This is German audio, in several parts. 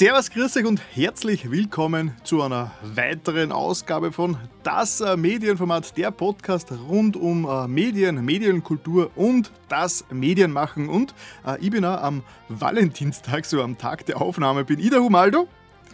Servus, grüß euch und herzlich willkommen zu einer weiteren Ausgabe von Das äh, Medienformat, der Podcast rund um äh, Medien, Medienkultur und das Medienmachen. Und äh, ich bin auch am Valentinstag, so am Tag der Aufnahme, bin ich der Humaldo.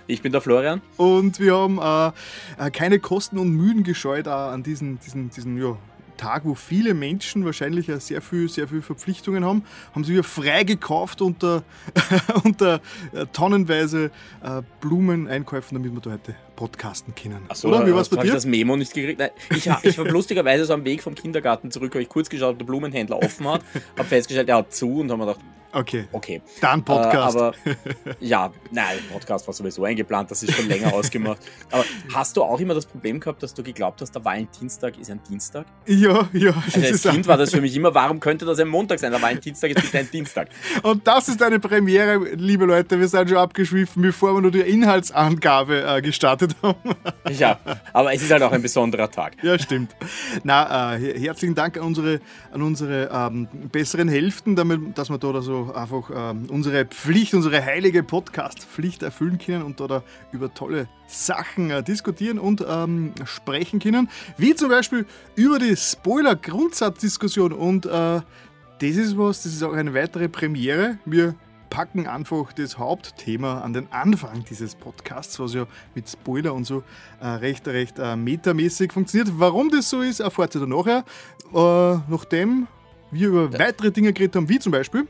Ich bin der Florian. Und wir haben äh, keine Kosten und Mühen gescheut an diesen, diesen, diesen ja, Tag, wo viele Menschen wahrscheinlich sehr viel, sehr viel Verpflichtungen haben, haben sie wieder frei gekauft unter, unter äh, tonnenweise äh, Blumeneinkäufen, damit wir da heute podcasten können. Achso, Oder? Wie war's bei dir? ich das Memo nicht gekriegt? Nein, ich, ich war lustigerweise so am Weg vom Kindergarten zurück, habe ich kurz geschaut, ob der Blumenhändler offen hat, habe festgestellt, er hat zu und haben mir gedacht, Okay. Okay. Dann Podcast. Äh, aber ja, nein, Podcast war sowieso eingeplant, das ist schon länger ausgemacht. Aber hast du auch immer das Problem gehabt, dass du geglaubt hast, der Valentinstag ist ein Dienstag? Ja, ja. Also als Kind war das für mich immer, warum könnte das ein Montag sein? Der Valentinstag ist bitte ein Dienstag. Und das ist eine Premiere, liebe Leute. Wir sind schon abgeschwiffen, bevor wir nur die Inhaltsangabe äh, gestartet haben. ja, aber es ist halt auch ein besonderer Tag. Ja, stimmt. Na, äh, herzlichen Dank an unsere, an unsere ähm, besseren Hälften, damit, dass wir da so einfach ähm, unsere Pflicht, unsere heilige Podcast-Pflicht erfüllen können und da, über tolle Sachen äh, diskutieren und ähm, sprechen können. Wie zum Beispiel über die Spoiler-Grundsatzdiskussion. Und äh, das ist was, das ist auch eine weitere Premiere. Wir packen einfach das Hauptthema an den Anfang dieses Podcasts, was ja mit Spoiler und so äh, recht, recht äh, metamäßig funktioniert. Warum das so ist, erfahrt ihr dann nachher. Äh, nachdem wir über weitere Dinge geredet haben, wie zum Beispiel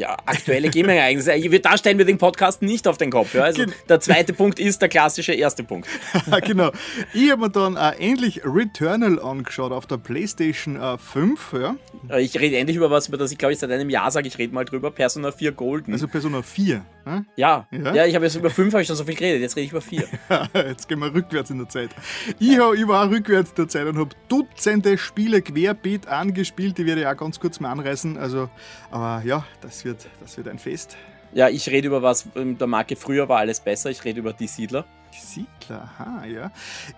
ja, aktuelle Gaming-Ereignisse. Da stellen wir den Podcast nicht auf den Kopf. Ja? Also der zweite Punkt ist der klassische erste Punkt. genau. Ich habe mir dann äh, endlich Returnal angeschaut auf der PlayStation äh, 5. Ja? Äh, ich rede endlich über was, über das ich glaube ich seit einem Jahr sage, ich rede mal drüber. Persona 4 Golden. Also Persona 4. Hm? Ja. ja, ja, ich habe jetzt über 5 habe ich schon so viel geredet, jetzt rede ich über 4. jetzt gehen wir rückwärts in der Zeit. Ich, hab, ich war rückwärts in der Zeit und habe Dutzende Spiele querbeet angespielt, die werde ich auch ganz kurz mal anreißen. Also, aber ja, das wird wird, das wird ein Fest. Ja, ich rede über was in der Marke früher war alles besser. Ich rede über die Siedler. Die Siedler, aha, ja.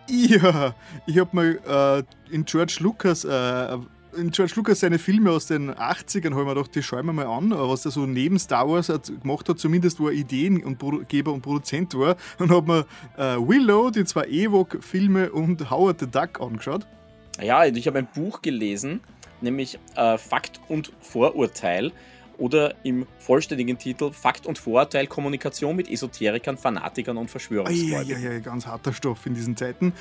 Ja, ich habe mal äh, in George Lucas äh, in George Lucas seine Filme aus den 80ern habe ich mir gedacht, die schauen wir mal an, was er so neben Star Wars gemacht hat, zumindest wo er Ideengeber und Produzent war. Und habe mir äh, Willow, die zwei Ewok-Filme und Howard the Duck angeschaut. Ja, ich habe ein Buch gelesen, nämlich äh, Fakt und Vorurteil oder im vollständigen Titel Fakt und Vorurteil Kommunikation mit Esoterikern, Fanatikern und Verschwörungsgläubigen. Ja, ja, ja, ganz harter Stoff in diesen Zeiten.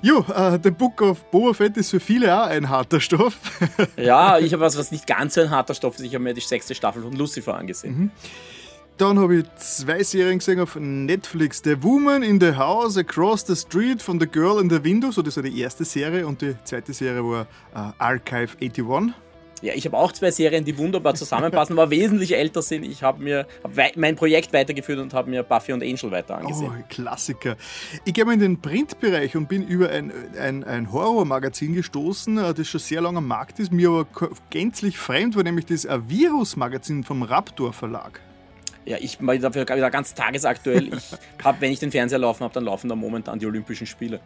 Jo, uh, The Book of Boba Fett ist für viele auch ein harter Stoff. ja, ich habe was, was nicht ganz so ein harter Stoff ist. Ich habe mir die sechste Staffel von Lucifer angesehen. Mhm. Dann habe ich zwei Serien gesehen auf Netflix. The Woman in the House Across the Street von The Girl in the Window. So, das war die erste Serie. Und die zweite Serie war uh, Archive 81. Ja, ich habe auch zwei Serien, die wunderbar zusammenpassen, aber wesentlich älter sind. Ich habe mir hab mein Projekt weitergeführt und habe mir Buffy und Angel weiter angesehen. Oh, Klassiker. Ich gehe mal in den Printbereich und bin über ein, ein, ein Horrormagazin gestoßen, äh, das schon sehr lange am Markt ist, mir aber gänzlich fremd war, nämlich das Virus-Magazin vom Raptor Verlag. Ja, ich bin dafür wieder ganz tagesaktuell. Ich habe, wenn ich den Fernseher laufen habe, dann laufen da momentan die Olympischen Spiele.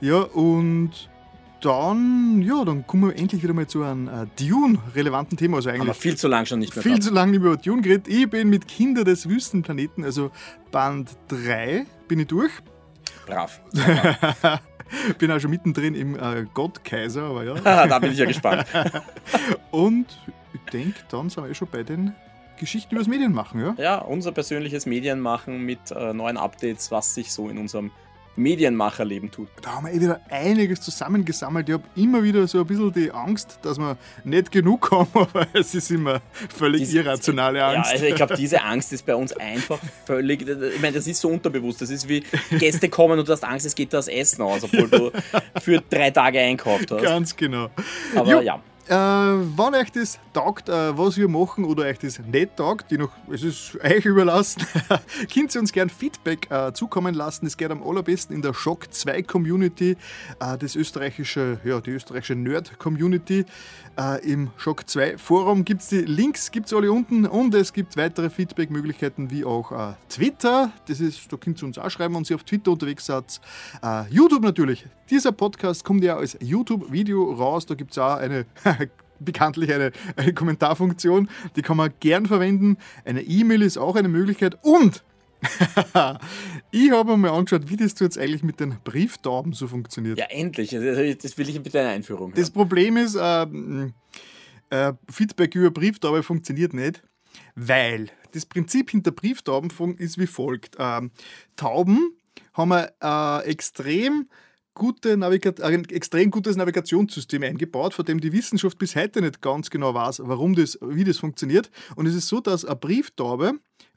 Ja, und dann, ja, dann kommen wir endlich wieder mal zu einem äh, Dune-relevanten Thema. Also eigentlich Aber viel zu lang schon nicht mehr. Viel zu lange nicht mehr über Dune geredet. Ich bin mit Kinder des Wüstenplaneten, also Band 3, bin ich durch. Brav. bin auch schon mittendrin im äh, Gottkaiser, aber ja. da bin ich ja gespannt. Und ich denke, dann sind wir eh schon bei den Geschichten über das Medienmachen, ja? Ja, unser persönliches Medienmachen mit äh, neuen Updates, was sich so in unserem Medienmacherleben tut. Da haben wir eh wieder einiges zusammengesammelt. Ich habe immer wieder so ein bisschen die Angst, dass wir nicht genug haben, aber es ist immer völlig diese, irrationale Angst. Ja, also ich glaube, diese Angst ist bei uns einfach völlig, ich meine, das ist so unterbewusst. Das ist wie Gäste kommen und du hast Angst, es geht das Essen aus, obwohl du für drei Tage einkauft hast. Ganz genau. Aber jo. ja. Äh, wenn euch das taugt, äh, was wir machen oder euch das nicht taugt, die noch, es ist euch überlassen, könnt ihr uns gerne Feedback äh, zukommen lassen. Das geht am allerbesten in der Shock 2 Community, äh, das österreichische, ja, die österreichische Nerd Community. Äh, Im Shock 2 Forum gibt es die Links, gibt es alle unten und es gibt weitere Feedback-Möglichkeiten wie auch äh, Twitter. Das ist, da könnt ihr uns auch schreiben, wenn ihr auf Twitter unterwegs seid. YouTube natürlich. Dieser Podcast kommt ja als YouTube-Video raus. Da gibt es auch eine bekanntlich eine, eine Kommentarfunktion, die kann man gern verwenden. Eine E-Mail ist auch eine Möglichkeit und ich habe mir angeschaut, wie das jetzt eigentlich mit den Brieftauben so funktioniert. Ja, endlich. Also, das will ich bitte eine Einführung. Das Problem ist, äh, äh, Feedback über Brieftaube funktioniert nicht, weil das Prinzip hinter Brieftauben ist wie folgt. Ähm, Tauben haben ein äh, extrem gute ein extrem gutes Navigationssystem eingebaut, von dem die Wissenschaft bis heute nicht ganz genau weiß, warum das, wie das funktioniert. Und es ist so, dass eine Brieftaube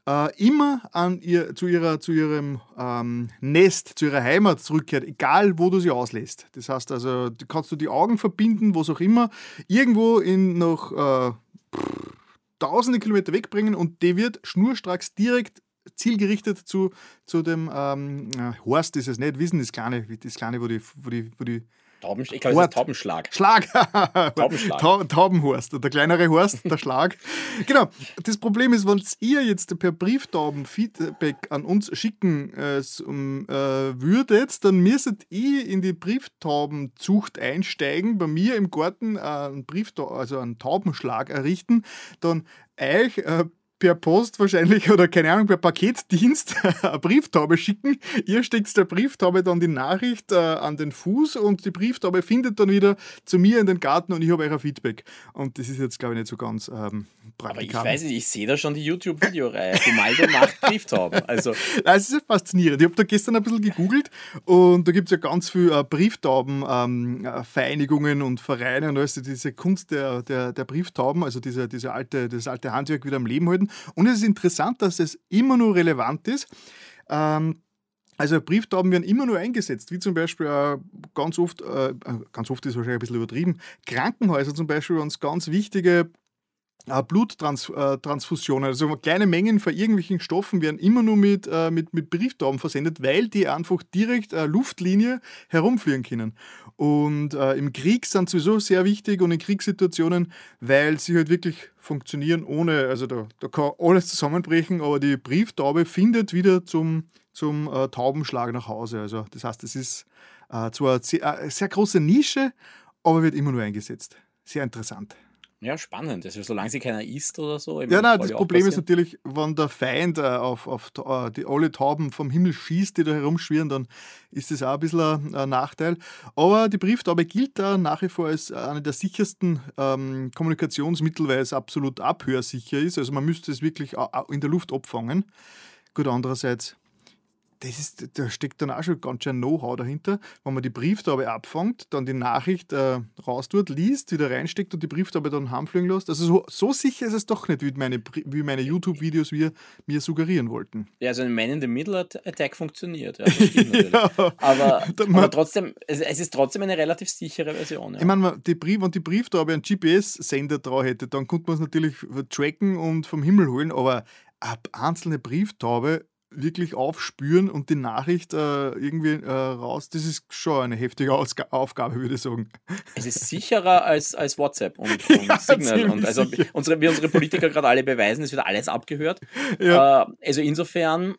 äh, immer an ihr, zu, ihrer, zu ihrem ähm, Nest, zu ihrer Heimat zurückkehrt, egal wo du sie auslässt. Das heißt also, kannst du die Augen verbinden, was auch immer, irgendwo in noch äh, tausende Kilometer wegbringen und die wird schnurstracks direkt zielgerichtet zu, zu dem ähm, Horst ist es nicht, Wissen das kleine, das kleine, wo die, wo die, wo die Tauben, ich glaube, es ist Taubenschlag. Schlag. Taubenschlag. Ta Taubenhorst, der kleinere Horst, der Schlag. genau. Das Problem ist, wenn ihr jetzt per Brieftauben Feedback an uns schicken äh, um, äh, würdet, dann müsstet ihr in die Brieftaubenzucht einsteigen, bei mir im Garten äh, einen, Brieftau also einen Taubenschlag errichten, dann euch äh, per Post wahrscheinlich oder keine Ahnung, per Paketdienst eine Brieftaube schicken. Ihr steckt der Brieftaube dann die Nachricht äh, an den Fuß und die Brieftaube findet dann wieder zu mir in den Garten und ich habe euer Feedback. Und das ist jetzt, glaube ich, nicht so ganz ähm, praktikabel. Aber ich weiß nicht, ich sehe da schon die YouTube-Videoreihe. Gumaldo macht Brieftauben. Also. Das ist ja faszinierend. Ich habe da gestern ein bisschen gegoogelt und da gibt es ja ganz viele äh, Brieftauben-Vereinigungen ähm, und Vereine und alles, die diese Kunst der, der, der Brieftauben, also diese, diese alte, das alte Handwerk wieder am Leben halten. Und es ist interessant, dass es immer nur relevant ist. Ähm, also Brieftauben werden immer nur eingesetzt, wie zum Beispiel äh, ganz oft, äh, ganz oft ist wahrscheinlich ein bisschen übertrieben, Krankenhäuser zum Beispiel, wenn es ganz wichtige äh, Bluttransfusionen, also kleine Mengen von irgendwelchen Stoffen werden immer nur mit, äh, mit, mit Brieftauben versendet, weil die einfach direkt äh, Luftlinie herumfliegen können. Und äh, im Krieg sind sowieso sehr wichtig und in Kriegssituationen, weil sie halt wirklich funktionieren ohne, also da, da kann alles zusammenbrechen, aber die Brieftaube findet wieder zum, zum äh, Taubenschlag nach Hause. Also das heißt, es ist äh, zwar eine sehr, sehr große Nische, aber wird immer nur eingesetzt. Sehr interessant. Ja, spannend. Also, solange sie keiner isst oder so. Ja, nein, das Problem ist natürlich, wenn der Feind äh, auf, auf äh, die alle Tauben vom Himmel schießt, die da herumschwirren, dann ist das auch ein bisschen ein, Nachteil. Aber die Brieftaube gilt da nach wie vor als eine der sichersten ähm, Kommunikationsmittel, weil es absolut abhörsicher ist. Also man müsste es wirklich in der Luft abfangen. Gut, andererseits das ist, da steckt dann auch schon ganz schön Know-how dahinter. Wenn man die Brieftaube abfängt, dann die Nachricht äh, raus tut, liest, wieder reinsteckt und die Brieftaube dann heimfliegen lässt. Also so, so, sicher ist es doch nicht, wie meine, wie meine YouTube-Videos mir, suggerieren wollten. Ja, also ein Man-in-the-Middle-Attack funktioniert. Ja, ja. Aber, aber, trotzdem, es, es, ist trotzdem eine relativ sichere Version. Ja. Ich meine, die Brief, wenn die Brieftaube einen GPS-Sender drauf hätte, dann könnte man es natürlich tracken und vom Himmel holen, aber eine einzelne Brieftaube wirklich aufspüren und die Nachricht äh, irgendwie äh, raus, das ist schon eine heftige Ausg Aufgabe, würde ich sagen. Es ist sicherer als, als WhatsApp und, und ja, Signal. Und also unsere, wie unsere Politiker gerade alle beweisen, es wird alles abgehört. Ja. Äh, also insofern,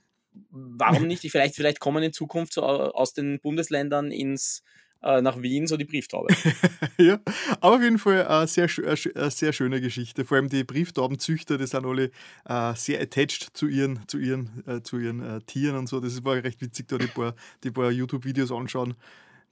warum nicht? Vielleicht, vielleicht kommen in Zukunft so aus den Bundesländern ins äh, nach Wien so die Brieftaube. ja, aber auf jeden Fall eine sehr, eine sehr schöne Geschichte. Vor allem die Brieftaubenzüchter, die sind alle äh, sehr attached zu ihren, zu ihren, äh, zu ihren äh, Tieren und so. Das war recht witzig, da die paar, die paar YouTube-Videos anschauen.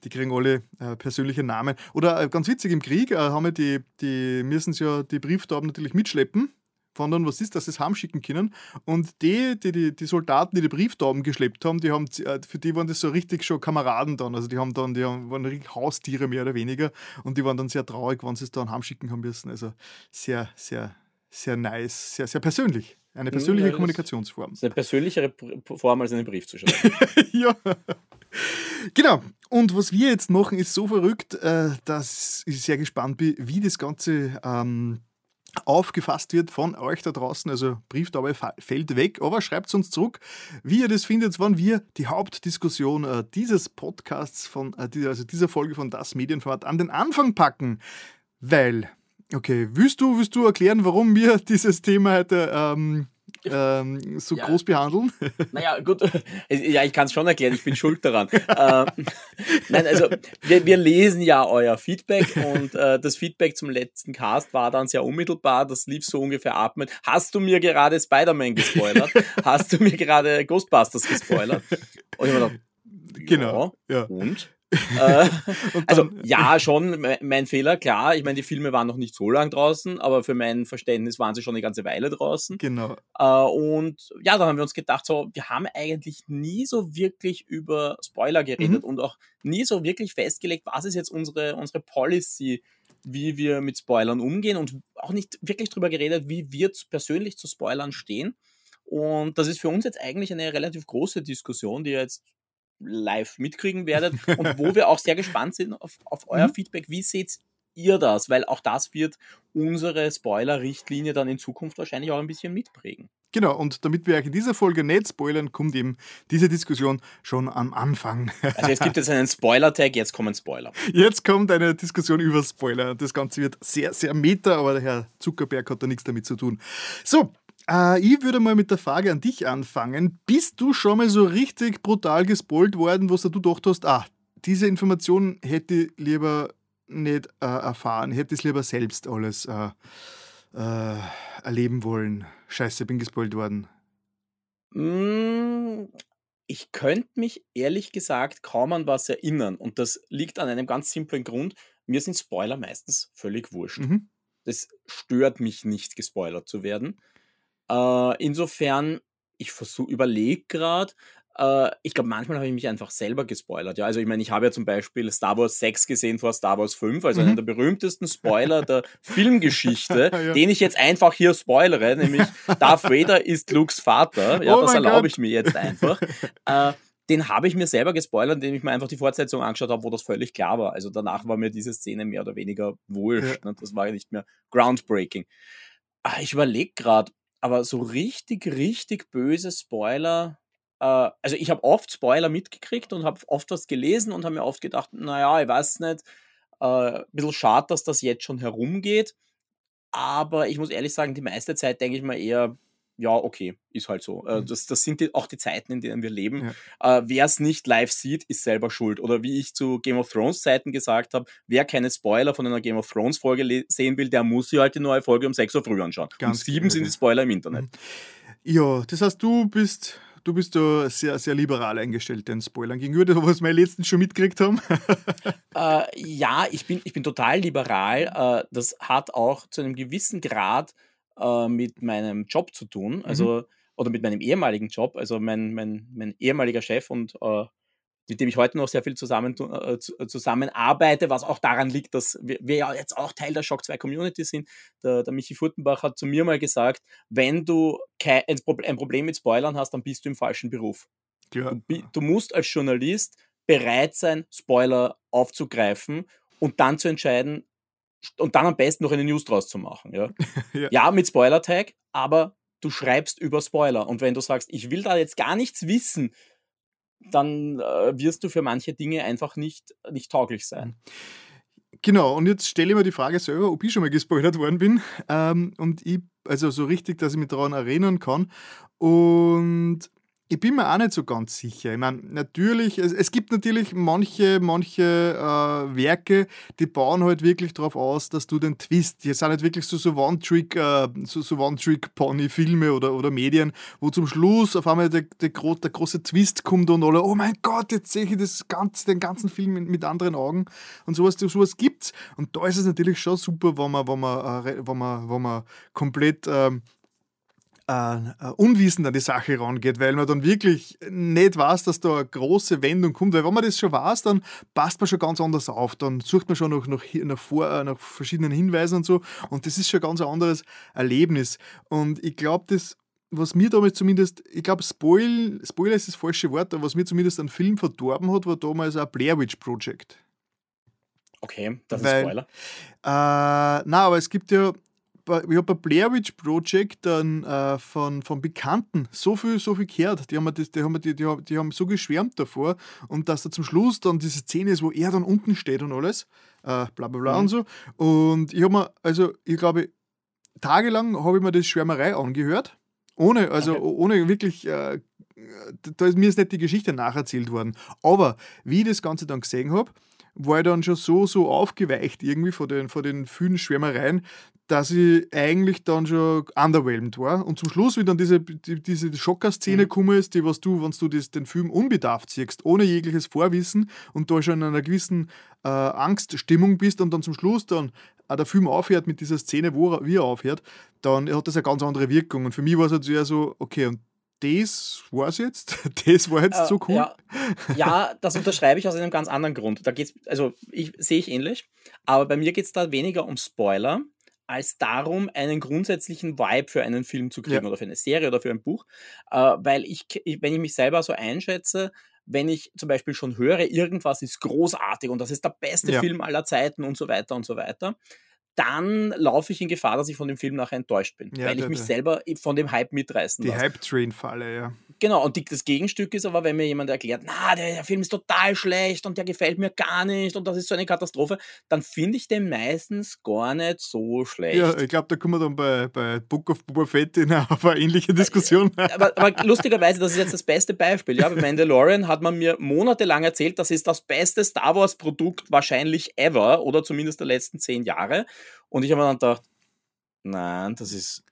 Die kriegen alle äh, persönliche Namen. Oder äh, ganz witzig, im Krieg haben die, die müssen ja die Brieftauben natürlich mitschleppen sondern was ist, dass sie es heimschicken können. Und die, die, die, die Soldaten, die die Brieftauben geschleppt haben, die haben, äh, für die waren das so richtig schon Kameraden dann. Also die haben dann, die waren richtig Haustiere mehr oder weniger und die waren dann sehr traurig, wenn sie es dann heimschicken haben müssen. Also sehr, sehr, sehr nice, sehr, sehr persönlich. Eine persönliche ja, Kommunikationsform. Ist eine persönlichere Form als einen Brief zu schreiben. ja. Genau. Und was wir jetzt machen, ist so verrückt, äh, dass ich sehr gespannt bin, wie das Ganze ähm, aufgefasst wird von euch da draußen. Also Brieftaube fällt weg, aber schreibt uns zurück, wie ihr das findet, wann wir die Hauptdiskussion äh, dieses Podcasts, von, äh, also dieser Folge von Das Medienformat an den Anfang packen. Weil, okay, willst du, willst du erklären, warum wir dieses Thema heute ähm, ähm, so ja. groß behandeln? Naja, gut. Ja, ich kann es schon erklären, ich bin schuld daran. ähm, nein, also wir, wir, lesen ja euer Feedback und äh, das Feedback zum letzten Cast war dann sehr unmittelbar. Das lief so ungefähr ab mit, hast du mir gerade Spider-Man gespoilert? hast du mir gerade Ghostbusters gespoilert? Und ich habe gedacht, genau. Ja. Und? Äh, also ja, schon mein Fehler, klar. Ich meine, die Filme waren noch nicht so lang draußen, aber für mein Verständnis waren sie schon eine ganze Weile draußen. Genau. Äh, und ja, dann haben wir uns gedacht, so, wir haben eigentlich nie so wirklich über Spoiler geredet mhm. und auch nie so wirklich festgelegt, was ist jetzt unsere, unsere Policy, wie wir mit Spoilern umgehen und auch nicht wirklich darüber geredet, wie wir persönlich zu Spoilern stehen. Und das ist für uns jetzt eigentlich eine relativ große Diskussion, die jetzt live mitkriegen werdet und wo wir auch sehr gespannt sind auf, auf euer mhm. Feedback. Wie seht ihr das? Weil auch das wird unsere Spoiler-Richtlinie dann in Zukunft wahrscheinlich auch ein bisschen mitprägen. Genau, und damit wir euch in dieser Folge nicht spoilern, kommt eben diese Diskussion schon am Anfang. Also es gibt jetzt einen Spoiler-Tag, jetzt kommen Spoiler. Jetzt kommt eine Diskussion über Spoiler. Das Ganze wird sehr, sehr meta, aber der Herr Zuckerberg hat da nichts damit zu tun. So, äh, ich würde mal mit der Frage an dich anfangen. Bist du schon mal so richtig brutal gespoilt worden, was du gedacht hast, ah, diese Information hätte ich lieber nicht äh, erfahren, hätte es lieber selbst alles äh, äh, erleben wollen. Scheiße, bin gespoilt worden. Mm, ich könnte mich ehrlich gesagt kaum an was erinnern. Und das liegt an einem ganz simplen Grund. Mir sind Spoiler meistens völlig wurscht. Mhm. Das stört mich nicht, gespoilert zu werden. Äh, insofern, ich versuche, überlege gerade, äh, ich glaube, manchmal habe ich mich einfach selber gespoilert. Ja, also ich meine, ich habe ja zum Beispiel Star Wars 6 gesehen vor Star Wars 5, also mhm. einen der berühmtesten Spoiler der Filmgeschichte, ja. den ich jetzt einfach hier spoilere, nämlich Darth Vader ist Lukes Vater. Ja, oh das erlaube ich mir jetzt einfach. äh, den habe ich mir selber gespoilert, indem ich mir einfach die Fortsetzung angeschaut habe, wo das völlig klar war. Also danach war mir diese Szene mehr oder weniger wurscht. Ja. Ne? Das war ja nicht mehr groundbreaking. Ah, ich überlege gerade, aber so richtig, richtig böse Spoiler. Äh, also ich habe oft Spoiler mitgekriegt und habe oft was gelesen und habe mir oft gedacht, naja, ich weiß nicht, äh, ein bisschen schade, dass das jetzt schon herumgeht. Aber ich muss ehrlich sagen, die meiste Zeit denke ich mal eher, ja, okay, ist halt so. Äh, mhm. Das, das sind die, auch die Zeiten, in denen wir leben. Ja. Äh, wer es nicht live sieht, ist selber schuld. Oder wie ich zu Game of Thrones Zeiten gesagt habe, wer keine Spoiler von einer Game of Thrones Folge sehen will, der muss sich halt die neue Folge um 6 Uhr früh anschauen. Ganz um 7 genau. sind die Spoiler im Internet. Mhm. Ja, das heißt, du bist du bist da sehr, sehr liberal eingestellt den Spoilern gegenüber, was wir letztens schon mitgekriegt haben. äh, ja, ich bin, ich bin total liberal. Äh, das hat auch zu einem gewissen Grad äh, mit meinem Job zu tun, mhm. also mhm. oder mit meinem ehemaligen Job. Also mein, mein, mein ehemaliger Chef und äh, mit dem ich heute noch sehr viel zusammen, äh, zusammenarbeite, was auch daran liegt, dass wir, wir, ja jetzt auch Teil der Shock 2 Community sind. Der, der Michi Furtenbach hat zu mir mal gesagt, wenn du kein, ein Problem mit Spoilern hast, dann bist du im falschen Beruf. Ja. Du, du musst als Journalist bereit sein, Spoiler aufzugreifen und dann zu entscheiden, und dann am besten noch eine News draus zu machen. Ja, ja. ja mit Spoiler-Tag, aber du schreibst über Spoiler. Und wenn du sagst, ich will da jetzt gar nichts wissen, dann äh, wirst du für manche Dinge einfach nicht, nicht tauglich sein. Genau, und jetzt stelle ich mir die Frage selber, ob ich schon mal gespoilert worden bin. Ähm, und ich, also so richtig, dass ich mich daran erinnern kann. Und ich bin mir auch nicht so ganz sicher. Ich meine, natürlich, es, es gibt natürlich manche, manche äh, Werke, die bauen halt wirklich darauf aus, dass du den Twist, die sind halt wirklich so, so One-Trick, äh, so, so One-Trick-Pony-Filme oder, oder Medien, wo zum Schluss auf einmal der, der, der, große Twist kommt und alle, oh mein Gott, jetzt sehe ich das ganze, den ganzen Film mit, mit anderen Augen und sowas, sowas gibt's. Und da ist es natürlich schon super, wenn man, wenn man, äh, wenn man, wenn man komplett ähm, äh, äh, unwissend an die Sache rangeht, weil man dann wirklich nicht weiß, dass da eine große Wendung kommt. Weil wenn man das schon weiß, dann passt man schon ganz anders auf. Dann sucht man schon nach, nach, nach, vor, äh, nach verschiedenen Hinweisen und so. Und das ist schon ein ganz anderes Erlebnis. Und ich glaube, das was mir damals zumindest, ich glaube, Spoil, Spoiler ist das falsche Wort, aber was mir zumindest einen Film verdorben hat, war damals ein Blair Witch Project. Okay, das Weil, ist Spoiler. Äh, na, aber es gibt ja, ich habe bei Blair Witch Project dann äh, von, von Bekannten so viel, so viel gehört. Die haben, das, die, haben, die, die, die haben so geschwärmt davor. Und dass da zum Schluss dann diese Szene ist, wo er dann unten steht und alles. Äh, bla bla bla mhm. und so. Und ich habe mir, also ich glaube, tagelang habe ich mir das Schwärmerei angehört. Ohne, also Okay. ohne wirklich, äh, da ist mir ist nicht die Geschichte nacherzählt worden. Aber wie ich das Ganze dann gesehen habe, war ich dann schon so, so aufgeweicht irgendwie von den, von den vielen Schwärmereien, dass ich eigentlich dann schon underwhelmed war. Und zum Schluss, wie dann diese, die, diese Schocker-Szene Mhm. gekommen ist, die was du, wenn du das, den Film unbedarft siehst, ohne jegliches Vorwissen und da schon in einer gewissen äh, Angststimmung bist und dann zum Schluss dann auch der Film aufhört mit dieser Szene, wo er, wie er aufhört, dann hat das eine ganz andere Wirkung. Und für mich war es halt eher so, okay, und das war's jetzt, das war jetzt Äh, so cool. Ja, ja, das unterschreibe ich aus einem ganz anderen Grund. Da geht's, also ich sehe ich ähnlich, aber bei mir geht es da weniger um Spoiler, als darum, einen grundsätzlichen Vibe für einen Film zu kriegen Ja. oder für eine Serie oder für ein Buch. Äh, weil ich, wenn ich mich selber so einschätze, wenn ich zum Beispiel schon höre, irgendwas ist großartig und das ist der beste Ja. Film aller Zeiten und so weiter und so weiter, dann laufe ich in Gefahr, dass ich von dem Film nachher enttäuscht bin, Ja, weil ich mich selber von dem Hype mitreißen Die. Hype-Train-Falle, ja. Genau, und die, das Gegenstück ist aber, wenn mir jemand erklärt, na, der, der Film ist total schlecht und der gefällt mir gar nicht und das ist so eine Katastrophe, dann finde ich den meistens gar nicht so schlecht. Ja, ich glaube, da kommen wir dann bei, bei Book of Boba Fett in eine, auf eine ähnliche Diskussion. aber, aber lustigerweise, das ist jetzt das beste Beispiel. Ja, bei Mandalorian hat man mir monatelang erzählt, das ist das beste Star Wars-Produkt wahrscheinlich ever oder zumindest der letzten zehn Jahre. Und ich habe mir dann gedacht, nein, das ist,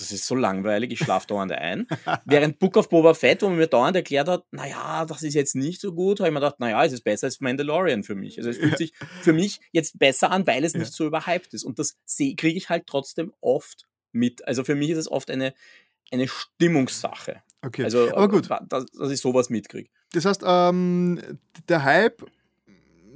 das ist so langweilig, ich schlafe dauernd ein. Während Book of Boba Fett, wo man mir dauernd erklärt hat, naja, das ist jetzt nicht so gut, habe ich mir gedacht, naja, es ist besser als Mandalorian für mich. Also es fühlt sich für mich jetzt besser an, weil es nicht so überhyped ist. Und das kriege ich halt trotzdem oft mit. Also für mich ist es oft eine, eine Stimmungssache. Okay, Also, aber gut. Dass, dass ich sowas mitkriege. Das heißt, ähm, der Hype,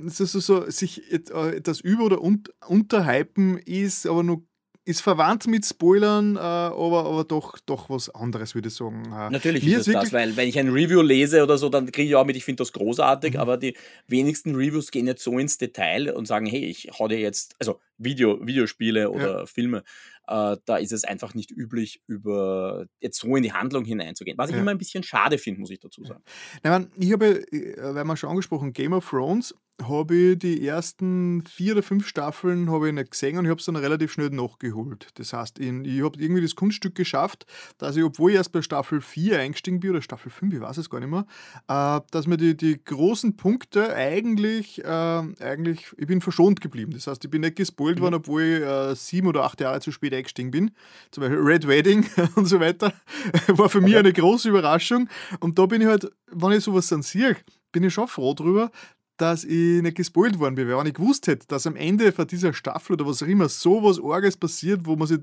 so, so, so, sich äh, etwas über- oder un unterhypen ist aber nur ist verwandt mit Spoilern, äh, aber, aber doch, doch was anderes, würde ich sagen. Äh, Natürlich mir ist es das, weil wenn ich ein Review lese oder so, dann kriege ich auch mit, ich finde das großartig, Mhm. aber die wenigsten Reviews gehen jetzt so ins Detail und sagen, hey, ich hau dir jetzt, also Video, Videospiele oder Filme, äh, da ist es einfach nicht üblich, über jetzt so in die Handlung hineinzugehen. Was ich Ja. immer ein bisschen schade finde, muss ich dazu sagen. Nein, ich habe, äh, weil wir schon angesprochen, Game of Thrones, habe ich die ersten vier oder fünf Staffeln habe ich nicht gesehen und ich habe es dann relativ schnell nachgeholt. Das heißt, ich, ich habe irgendwie das Kunststück geschafft, dass ich, obwohl ich erst bei Staffel 4 eingestiegen bin, oder Staffel 5, ich weiß es gar nicht mehr, äh, dass mir die, die großen Punkte eigentlich, äh, eigentlich, ich bin verschont geblieben. Das heißt, ich bin nicht gespoilt Mhm. worden, obwohl ich äh, sieben oder acht Jahre zu spät eingestiegen bin. Zum Beispiel Red Wedding und so weiter. War für mich Okay. eine große Überraschung. Und da bin ich halt, wenn ich sowas dann sehe, bin ich schon froh drüber, dass ich nicht gespoilt worden bin. Weil wenn ich gewusst hätte, dass am Ende von dieser Staffel oder was auch immer so was Orges passiert, wo man sich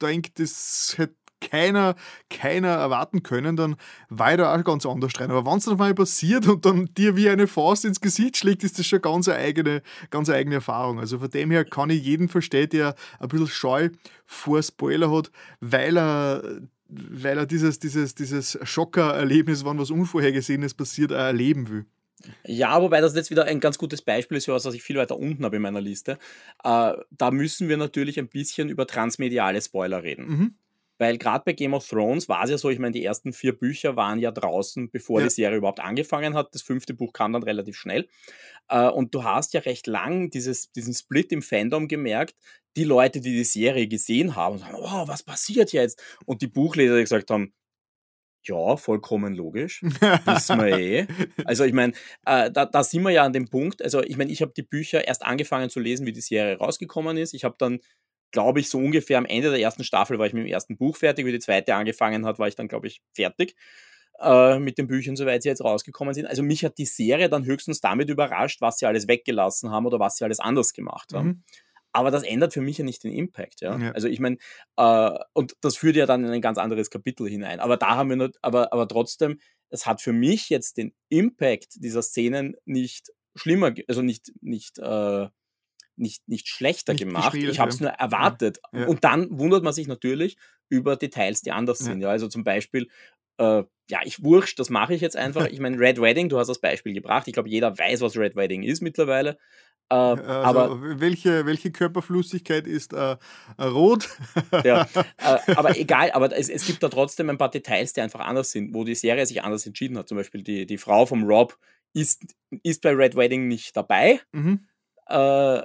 denkt, das hätte keiner, keiner erwarten können, dann war ich da auch ganz anders rein. Aber wenn es dann mal passiert und dann dir wie eine Faust ins Gesicht schlägt, ist das schon ganz eine eigene, ganz eine eigene Erfahrung. Also von dem her kann ich jeden verstehen, der ein bisschen Scheu vor Spoiler hat, weil er weil er dieses, dieses, dieses Schocker-Erlebnis, wann was Unvorhergesehenes passiert, auch erleben will. Ja, wobei das jetzt wieder ein ganz gutes Beispiel ist was ich viel weiter unten habe in meiner Liste. Äh, da müssen wir natürlich ein bisschen über transmediale Spoiler reden. Mhm. Weil gerade bei Game of Thrones war es ja so, ich meine, die ersten vier Bücher waren ja draußen, bevor Ja. die Serie überhaupt angefangen hat. Das fünfte Buch kam dann relativ schnell. Äh, und du hast ja recht lang dieses, diesen Split im Fandom gemerkt. Die Leute, die die Serie gesehen haben, sagen, wow, was passiert jetzt? Und die Buchleser, die gesagt haben, ja, vollkommen logisch. Wissen wir eh. Also ich meine, äh, da, da sind wir ja an dem Punkt. Also ich meine, ich habe die Bücher erst angefangen zu lesen, wie die Serie rausgekommen ist. Ich habe dann, glaube ich, so ungefähr am Ende der ersten Staffel war ich mit dem ersten Buch fertig. Wie die zweite angefangen hat, war ich dann, glaube ich, fertig äh, mit den Büchern, soweit sie jetzt rausgekommen sind. Also mich hat die Serie dann höchstens damit überrascht, was sie alles weggelassen haben oder was sie alles anders gemacht haben. Mhm. Aber das ändert für mich ja nicht den Impact. Ja? Ja. Also ich meine, äh, und das führt ja dann in ein ganz anderes Kapitel hinein. Aber da haben wir nicht, aber, aber trotzdem, es hat für mich jetzt den Impact dieser Szenen nicht schlimmer, also nicht, nicht, äh, nicht, nicht schlechter Nicht gemacht. Ich habe es ja. nur erwartet. Ja. Und dann wundert man sich natürlich über Details, die anders Ja. sind. Ja, also zum Beispiel, äh, ja, ich wurscht, das mache ich jetzt einfach. Ich meine, Red Wedding, du hast das Beispiel gebracht. Ich glaube, jeder weiß, was Red Wedding ist mittlerweile. Äh, Also, aber welche, welche Körperflüssigkeit ist äh, rot? ja, äh, aber egal, aber es, es gibt da trotzdem ein paar Details, die einfach anders sind, wo die Serie sich anders entschieden hat. Zum Beispiel die, die Frau vom Rob ist, ist bei Red Wedding nicht dabei. Mhm. Äh,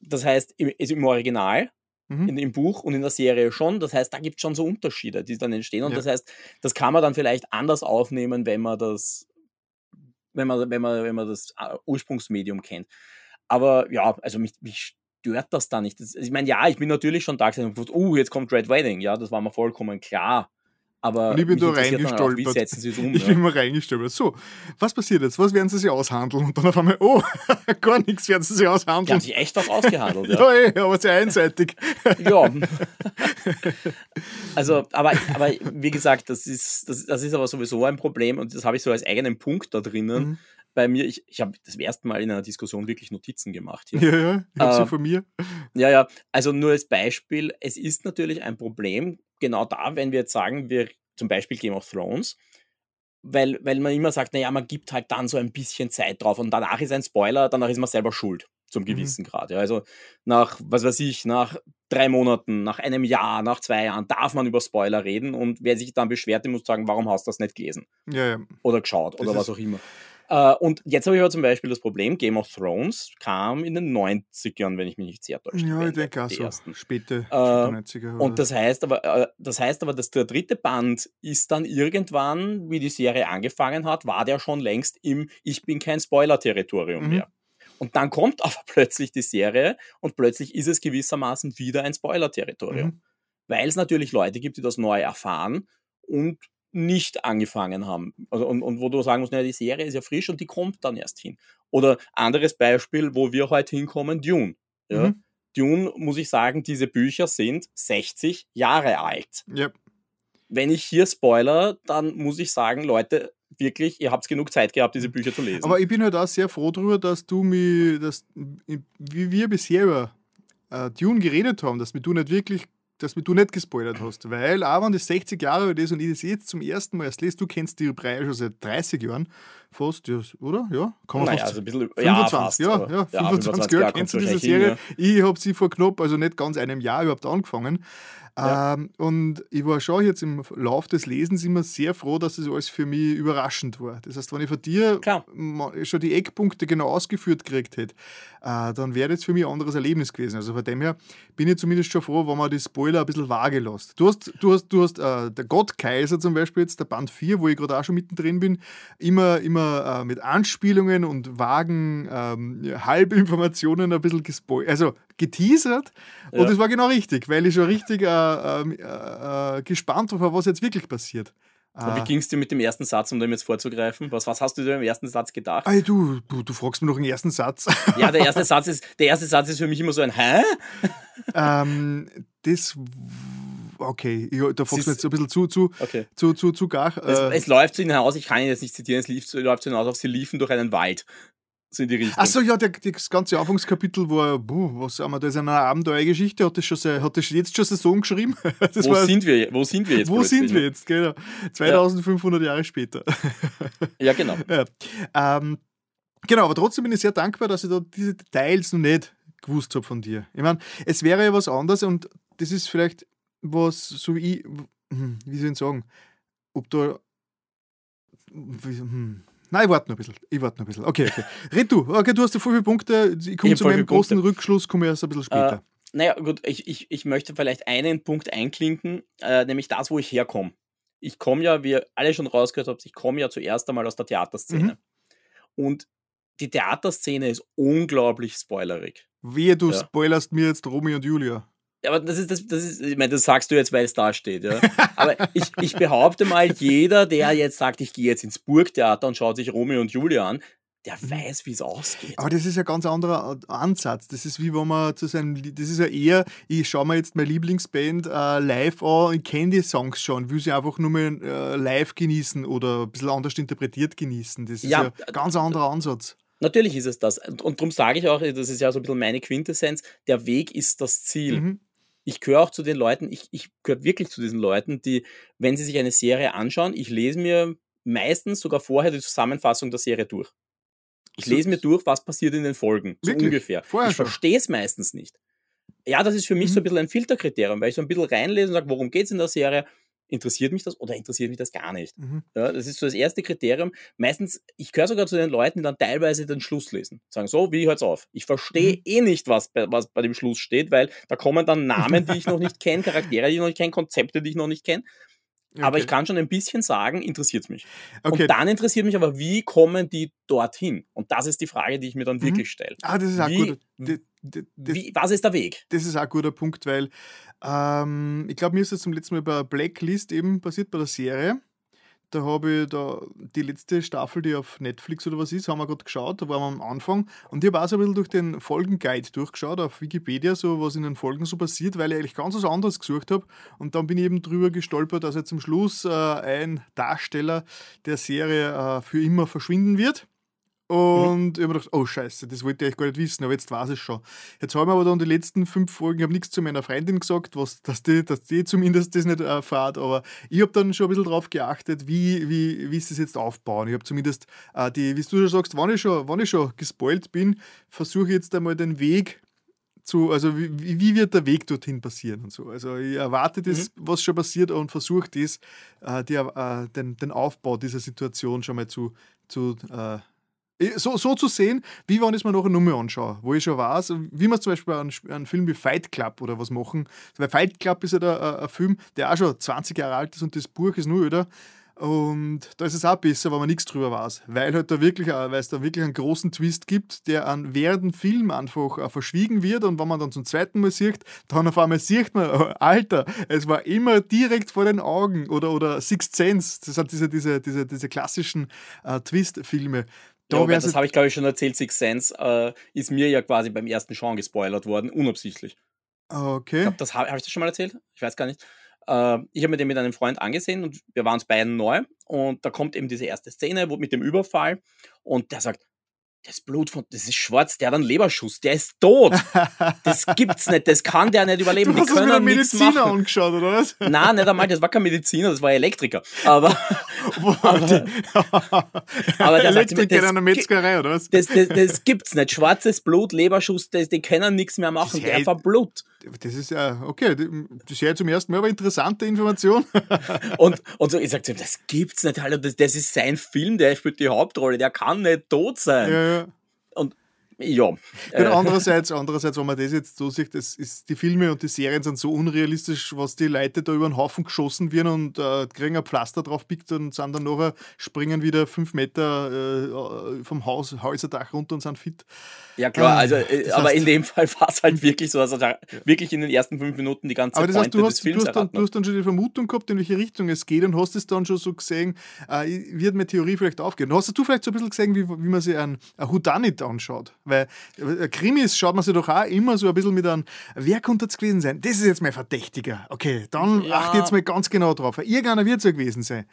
das heißt, im, ist im Original mhm. in, im Buch und in der Serie schon. Das heißt, da gibt es schon so Unterschiede, die dann entstehen. Und ja. das heißt, das kann man dann vielleicht anders aufnehmen, wenn man das, wenn man, wenn man, wenn man das äh, Ursprungsmedium kennt. Aber ja, also mich, mich stört das da nicht. Das, ich meine, ja, ich bin natürlich schon da gesagt, oh, jetzt kommt Red Wedding. Ja, das war mir vollkommen klar. Aber und ich bin da reingestolpert. Auch, wie setzen Sie es um? Ich ja? bin mal reingestolpert. So, was passiert jetzt? Was werden Sie sich aushandeln? Und dann auf einmal, oh, gar nichts werden Sie sich aushandeln. Die haben sich echt was ausgehandelt. ja, ja ey, aber sehr einseitig. ja. Also, aber, aber wie gesagt, das ist, das, das ist aber sowieso ein Problem und das habe ich so als eigenen Punkt da drinnen. Mhm. Bei mir, ich, ich habe das erste Mal in einer Diskussion wirklich Notizen gemacht. Hier. Ja, ja, ich habe äh, von mir. Ja, ja, also nur als Beispiel, es ist natürlich ein Problem, genau da, wenn wir jetzt sagen, wir zum Beispiel Game of Thrones, weil, weil man immer sagt, naja, man gibt halt dann so ein bisschen Zeit drauf und danach ist ein Spoiler, danach ist man selber schuld, zum mhm. gewissen mhm. Grad. Ja. Also nach, was weiß ich, nach drei Monaten, nach einem Jahr, nach zwei Jahren darf man über Spoiler reden und wer sich dann beschwert, der muss sagen, warum hast du das nicht gelesen? Ja, ja. Oder geschaut das oder was auch immer. Uh, und jetzt habe ich aber zum Beispiel das Problem, Game of Thrones kam in den 90ern, wenn ich mich nicht sehr täusche. Ja, ich denke auch so. Ersten. Späte, uh, 90er. Oder? Und das heißt aber, uh, das heißt aber, dass der dritte Band ist dann irgendwann, wie die Serie angefangen hat, war der schon längst im Ich bin kein Spoiler-Territorium mhm. mehr. Und dann kommt aber plötzlich die Serie und plötzlich ist es gewissermaßen wieder ein Spoiler-Territorium. Mhm. Weil es natürlich Leute gibt, die das neu erfahren und nicht angefangen haben. Also, und, und wo du sagen musst, naja, die Serie ist ja frisch und die kommt dann erst hin. Oder anderes Beispiel, wo wir heute hinkommen, Dune. Ja? Mhm. Dune, muss ich sagen, diese Bücher sind 60 Jahre alt. Yep. Wenn ich hier spoiler, dann muss ich sagen, Leute, wirklich, ihr habt genug Zeit gehabt, diese Bücher zu lesen. Aber ich bin halt auch sehr froh darüber, dass du mir, dass, wie wir bisher über äh, Dune geredet haben, dass wir du nicht wirklich dass du nicht gespoilert hast. Weil, auch wenn das 60 Jahre alt ist und ich das jetzt zum ersten Mal erst lese, du kennst die Reihe schon seit 30 Jahren fast, ja, oder? Ja, kann man naja, fast. Also ein bisschen, 25, ja, fast, ja, ja, 25 Jahre kennst du diese Serie. Hin, ja. Ich habe sie vor knapp, also nicht ganz einem Jahr überhaupt angefangen. Ja. Ähm, und ich war schon jetzt im Lauf des Lesens immer sehr froh, dass es alles für mich überraschend war. Das heißt, wenn ich von dir Klar. schon die Eckpunkte genau ausgeführt gekriegt hätte, äh, dann wäre das für mich ein anderes Erlebnis gewesen. Also von dem her bin ich zumindest schon froh, wenn man die Spoiler ein bisschen vage lässt. Du hast, du hast, du hast äh, der Gottkaiser zum Beispiel jetzt, der Band 4, wo ich gerade auch schon mittendrin bin, immer, immer äh, mit Anspielungen und vagen ähm, Halbinformationen ein bisschen gespoilert, also geteasert. Ja. Und das war genau richtig, weil ich schon richtig äh, äh, äh, gespannt war, was jetzt wirklich passiert. Und wie ah. ging es dir mit dem ersten Satz, um dem jetzt vorzugreifen? Was, was hast du dir im ersten Satz gedacht? Ey, du, du, du fragst mir noch einen ersten Satz. Ja, der erste Satz ist, der erste Satz ist für mich immer so ein Hä? Ähm, das okay, ich, da fragst du jetzt ein bisschen zu, zu, okay. zu, zu, zu gar. Es, äh, es, läuft so hinaus, ich kann ihn jetzt nicht zitieren, es lief, läuft so hinaus auf, sie liefen durch einen Wald so in die Richtung. Achso, ja, der, das ganze Anfangskapitel war, buh, was haben wir, das ist eine Abenteuergeschichte, hat das, schon, hat das jetzt schon Saison geschrieben? Das wo, war, sind wir, wo sind wir jetzt? Wo sind wir jetzt, genau. 2500 ja. Jahre später. Ja, genau. Ja. Ähm, genau, aber trotzdem bin ich sehr dankbar, dass ich da diese Details noch nicht gewusst habe von dir. Ich meine, es wäre ja was anderes und das ist vielleicht was, so wie ich, hm, wie soll ich sagen, ob da, hm, Nein, ich warte noch ein bisschen. Ich warte noch ein bisschen. Okay, okay. Red du. Okay, du hast ja viele Punkte. Ich komme zu meinem großen Punkte. Rückschluss, komme erst ein bisschen später. Äh, naja, gut, ich, ich, ich möchte vielleicht einen Punkt einklinken, äh, nämlich das, wo ich herkomme. Ich komme ja, wie ihr alle schon rausgehört habt, ich komme ja zuerst einmal aus der Theaterszene. Mhm. Und die Theaterszene ist unglaublich spoilerig. Wehe, du ja. spoilerst mir jetzt Romy und Julia. Aber das ist, das, das ist, ich meine, das sagst du jetzt, weil es da steht, ja. Aber ich, ich behaupte mal, jeder, der jetzt sagt, ich gehe jetzt ins Burgtheater und schaut sich Romeo und Julia an, der mhm. weiß, wie es ausgeht. Aber das ist ja ein ganz anderer Ansatz. Das ist wie wenn man zu seinem, das ist ja eher, ich schaue mir jetzt meine Lieblingsband äh, live an, ich kenne die Songs schon, will sie einfach nur mal äh, live genießen oder ein bisschen anders interpretiert genießen. Das ist ja, ja ein ganz anderer Ansatz. Natürlich ist es das. Und, und darum sage ich auch, das ist ja so ein bisschen meine Quintessenz, der Weg ist das Ziel. Mhm ich gehöre auch zu den Leuten, ich, ich gehöre wirklich zu diesen Leuten, die, wenn sie sich eine Serie anschauen, ich lese mir meistens sogar vorher die Zusammenfassung der Serie durch. Ich lese mir durch, was passiert in den Folgen, so wirklich? ungefähr. Vorher ich verstehe es meistens nicht. Ja, das ist für mich mhm. so ein bisschen ein Filterkriterium, weil ich so ein bisschen reinlese und sage, worum geht es in der Serie? Interessiert mich das oder interessiert mich das gar nicht? Mhm. Ja, das ist so das erste Kriterium. Meistens, ich gehöre sogar zu den Leuten, die dann teilweise den Schluss lesen. Sagen, so, wie hört's auf? Ich verstehe mhm. eh nicht, was bei, was bei dem Schluss steht, weil da kommen dann Namen, die ich noch nicht kenne, Charaktere, die ich noch nicht kenne, Konzepte, die ich noch nicht kenne. Okay. Aber ich kann schon ein bisschen sagen, interessiert es mich. Okay. Und dann interessiert mich aber, wie kommen die dorthin? Und das ist die Frage, die ich mir dann mhm. wirklich stelle. Ah, das ist auch gut. Wie, was ist der Weg? Das ist auch ein guter Punkt, weil ähm, ich glaube, mir ist das zum letzten Mal bei Blacklist eben passiert bei der Serie. Da habe ich da die letzte Staffel, die auf Netflix oder was ist, haben wir gerade geschaut, da waren wir am Anfang. Und ich habe auch so ein bisschen durch den Folgenguide durchgeschaut auf Wikipedia, so was in den Folgen so passiert, weil ich eigentlich ganz was anderes gesucht habe. Und dann bin ich eben drüber gestolpert, dass jetzt zum Schluss äh, ein Darsteller der Serie äh, für immer verschwinden wird. Mhm. Und mhm. ich habe gedacht, oh Scheiße, das wollte ich gar nicht wissen, aber jetzt weiß ich schon. Jetzt haben wir aber dann die letzten fünf Folgen, ich habe nichts zu meiner Freundin gesagt, was, dass, die, dass die zumindest das nicht erfahrt, aber ich habe dann schon ein bisschen darauf geachtet, wie, wie, wie sie es jetzt aufbauen. Ich habe zumindest, äh, die, wie du schon sagst, wenn ich schon, ich schon gespoilt bin, versuche ich jetzt einmal den Weg zu, also wie, wie wird der Weg dorthin passieren und so. Also ich erwarte das, mhm. was schon passiert und versuche das, äh, die, äh, den, den Aufbau dieser Situation schon mal zu, zu äh, so, so zu sehen, wie wenn ich es mir noch eine Nummer anschaue, wo ich schon weiß, wie man zum Beispiel einen, einen Film wie Fight Club oder was machen. Weil Fight Club ist ja ein, ein Film, der auch schon 20 Jahre alt ist und das Buch ist nur öder. Und da ist es auch besser, wenn man nichts drüber weiß, weil halt da wirklich, weil es da wirklich einen großen Twist gibt, der an während Film einfach äh, verschwiegen wird. Und wenn man dann zum zweiten Mal sieht, dann auf einmal sieht man, Alter, es war immer direkt vor den Augen. Oder, oder Sixth Sense, das sind diese, diese, diese, diese klassischen äh, Twist-Filme, ja, das habe ich, glaube ich, schon erzählt. Six Sense äh, ist mir ja quasi beim ersten Schauen gespoilert worden, unabsichtlich. Okay. Ich glaube, das habe hab ich das schon mal erzählt? Ich weiß gar nicht. Äh, ich habe mir den mit einem Freund angesehen und wir waren uns beiden neu. Und da kommt eben diese erste Szene wo, mit dem Überfall und der sagt, das Blut von, das ist schwarz, der hat einen Leberschuss, der ist tot. Das gibt's nicht, das kann der nicht überleben. Du hast Die können einen Mediziner angeschaut, oder was? Nein, nicht einmal, das war kein Mediziner, das war Elektriker. Aber, aber, aber der Elektriker sagt, in einer Metzgerei, oder was? Das, das, das, gibt's nicht. Schwarzes Blut, Leberschuss, das, die können nichts mehr machen, der verblut. Das ist ja, okay, das ist ja zum ersten Mal aber interessante Information. und, und so, ich sag zu ihm, das gibt's nicht, Hallo, das, das ist sein Film, der spielt die Hauptrolle, der kann nicht tot sein. Ja, Und ja. Äh. Andererseits, andererseits, wenn man das jetzt so sieht, das ist, die Filme und die Serien sind so unrealistisch, was die Leute da über den Haufen geschossen werden und äh, kriegen ein Pflaster drauf pickt und sind dann nachher, springen wieder fünf Meter äh, vom Haus, Häuserdach runter und sind fit. Ja klar, ah, also, äh, aber heißt, in dem Fall war es halt wirklich so, also ja. wirklich in den ersten fünf Minuten die ganze aber das heißt, du hast, du hast, dann, du hast dann schon die Vermutung gehabt, in welche Richtung es geht und hast es dann schon so gesehen, äh, wird meine Theorie vielleicht aufgehen. Hast du vielleicht so ein bisschen gesehen, wie, wie man sich ein, ein Houdanit anschaut? Weil äh, Krimis schaut man sich doch auch immer so ein bisschen mit einem, wer könnte es gewesen sein? Das ist jetzt mein Verdächtiger. Okay, dann ja. achte jetzt mal ganz genau drauf. Irgendeiner wird es ja gewesen sein.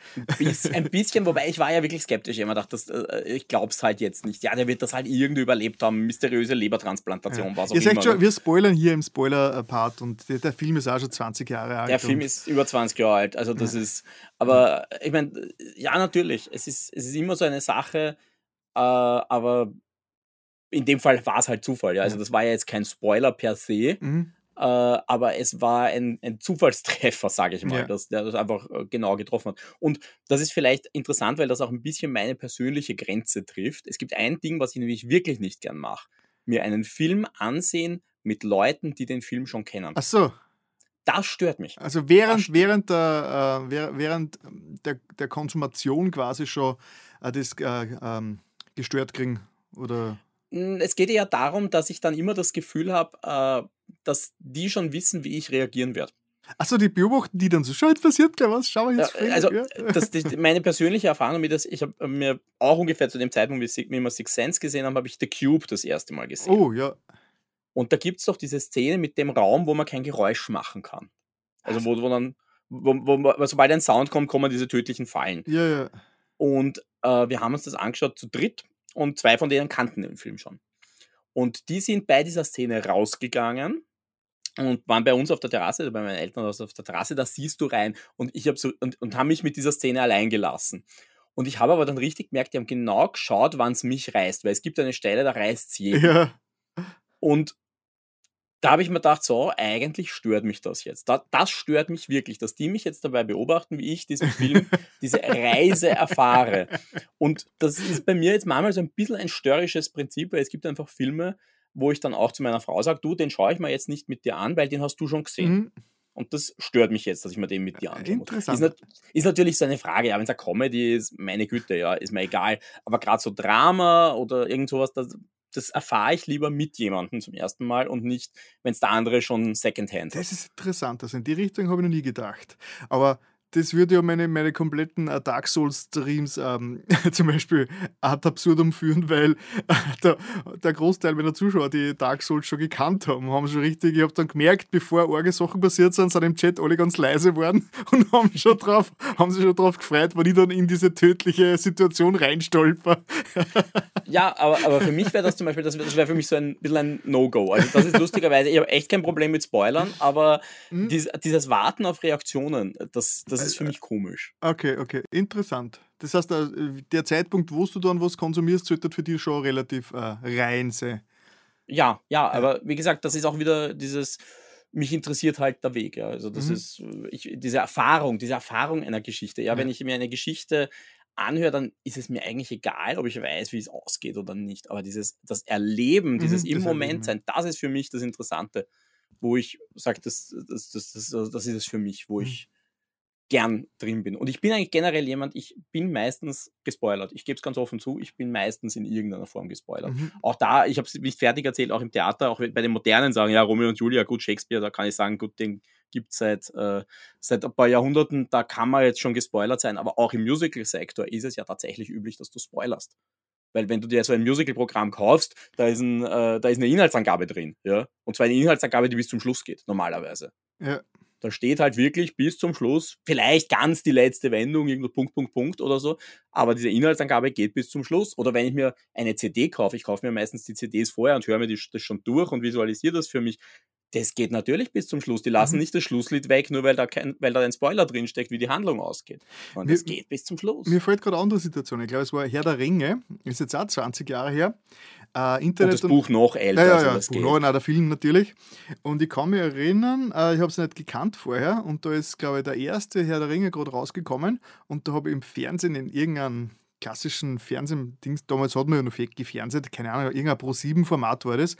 Ein bisschen, wobei ich war ja wirklich skeptisch. Ich gedacht, das, äh, ich glaube es halt jetzt nicht. Ja, der wird das halt irgendwie überlebt haben. Mysteriöse Lebertransplantation, ja. was auch Ihr sagt schon, wir spoilern hier im Spoiler-Part und der, der, Film ist auch schon 20 Jahre alt. Der Film ist über 20 Jahre alt. Also das ja. ist, aber ich meine, ja, natürlich. Es ist, es ist immer so eine Sache, äh, aber in dem Fall war es halt Zufall. Ja? Also das war ja jetzt kein Spoiler per se, mhm. äh, aber es war ein, ein Zufallstreffer, sage ich mal, ja. dass der das einfach äh, genau getroffen hat. Und das ist vielleicht interessant, weil das auch ein bisschen meine persönliche Grenze trifft. Es gibt ein Ding, was ich nämlich wirklich nicht gern mache. Mir einen Film ansehen mit Leuten, die den Film schon kennen. Ach so. Das stört mich. Also während, während, der, äh, während der, der Konsumation quasi schon äh, das äh, ähm, gestört kriegen oder es geht ja darum, dass ich dann immer das Gefühl habe, äh, dass die schon wissen, wie ich reagieren werde. Achso, die beobachten die dann so, schau, jetzt passiert gleich was, schau mal jetzt. Ja, also, ja. Das, das, meine persönliche Erfahrung mit das, ich habe mir auch ungefähr zu dem Zeitpunkt, wie wir Six Sense gesehen haben, habe ich The Cube das erste Mal gesehen. Oh, ja. Und da gibt es doch diese Szene mit dem Raum, wo man kein Geräusch machen kann. Also, wo, wo dann, wo, wo, sobald ein Sound kommt, kommen diese tödlichen Fallen. Ja, ja. Und äh, wir haben uns das angeschaut zu dritt und zwei von denen kannten den Film schon. Und die sind bei dieser Szene rausgegangen und waren bei uns auf der Terrasse, also bei meinen Eltern auf der Terrasse, da siehst du rein und ich habe so und, und haben mich mit dieser Szene allein gelassen. Und ich habe aber dann richtig gemerkt, die haben genau geschaut, wann es mich reißt, weil es gibt eine Stelle, da reißt sie. Ja. Und da habe ich mir gedacht, so, eigentlich stört mich das jetzt. Da, das stört mich wirklich, dass die mich jetzt dabei beobachten, wie ich diesen Film, diese Reise erfahre. Und das ist bei mir jetzt manchmal so ein bisschen ein störrisches Prinzip, weil es gibt einfach Filme, wo ich dann auch zu meiner Frau sage, du, den schaue ich mir jetzt nicht mit dir an, weil den hast du schon gesehen. Mhm. Und das stört mich jetzt, dass ich mir den mit dir anschaue. Interessant. Ist, ist, natürlich so eine Frage, ja, wenn es eine Comedy ist, meine Güte, ja, ist mir egal. Aber gerade so Drama oder irgend sowas, das, das erfahre ich lieber mit jemandem zum ersten Mal und nicht, wenn es der andere schon Secondhand hat. Das ist interessant. Also in die Richtung habe ich noch nie gedacht. Aber das würde ja meine, meine kompletten äh, Dark Souls-Streams ähm, zum Beispiel ad absurdum führen, weil äh, der, der, Großteil meiner Zuschauer, die Dark Souls schon gekannt haben, haben schon richtig, ich habe dann gemerkt, bevor arge Sachen passiert sind, sind im Chat alle ganz leise geworden und haben, schon drauf, haben sich schon drauf gefreut, wenn ich dann in diese tödliche Situation reinstolper. ja, aber, aber für mich wäre das zum Beispiel, das wäre für mich so ein bisschen ein No-Go. Also das ist lustigerweise, ich habe echt kein Problem mit Spoilern, aber mhm. dies, dieses Warten auf Reaktionen, das, das ist für mich komisch. Okay, okay, interessant. Das heißt, äh, der Zeitpunkt, wo du dann was konsumierst, sollte für dich schon relativ äh, rein sein. Ja, ja, aber wie gesagt, das ist auch wieder dieses, mich interessiert halt der Weg. Ja. Also das mhm. ist äh, ich, diese Erfahrung, diese Erfahrung einer Geschichte. Ja, ja, wenn ich mir eine Geschichte anhöre, dann ist es mir eigentlich egal, ob ich weiß, wie es ausgeht oder nicht. Aber dieses, das Erleben, dieses mhm, im Moment sein, das ist für mich das Interessante, wo ich sage, das, das, das, das, das ist es für mich, wo mhm. ich gern drin bin. Und ich bin eigentlich generell jemand, ich bin meistens gespoilert. Ich gebe es ganz offen zu, ich bin meistens in irgendeiner Form gespoilert. Mhm. Auch da, ich habe es nicht fertig erzählt, auch im Theater, auch bei den modernen sagen, ja, Romeo und Julia, gut, Shakespeare, da kann ich sagen, gut, den gibt es seit, äh, seit ein paar Jahrhunderten, da kann man jetzt schon gespoilert sein, aber auch im Musical-Sektor ist es ja tatsächlich üblich, dass du spoilerst. Weil wenn du dir so ein Musical-Programm kaufst, da ist, ein, äh, da ist eine Inhaltsangabe drin, ja. Und zwar eine Inhaltsangabe, die bis zum Schluss geht, normalerweise. Ja. Da steht halt wirklich bis zum Schluss, vielleicht ganz die letzte Wendung, irgendwo Punkt, Punkt, Punkt oder so, aber diese Inhaltsangabe geht bis zum Schluss. Oder wenn ich mir eine CD kaufe, ich kaufe mir meistens die CDs vorher und höre mir das schon durch und visualisiere das für mich, das geht natürlich bis zum Schluss. Die lassen mhm. nicht das Schlusslied weg, nur weil da, kein, weil da ein Spoiler drinsteckt, wie die Handlung ausgeht. Und es geht bis zum Schluss. Mir fällt gerade eine andere Situation. Ich glaube, es war Herr der Ringe, ist jetzt auch 20 Jahre her. Äh, Internet und das Buch noch älter. Ja, ja, ja das Buch noch, nein, der Film natürlich. Und ich kann mich erinnern, äh, ich habe es nicht gekannt vorher und da ist, glaube ich, der erste Herr der Ringe gerade rausgekommen und da habe ich im Fernsehen in irgendeinem klassischen Fernsehdings, damals hat man ja noch gefernseht, keine Ahnung, irgendein Pro-7-Format war das.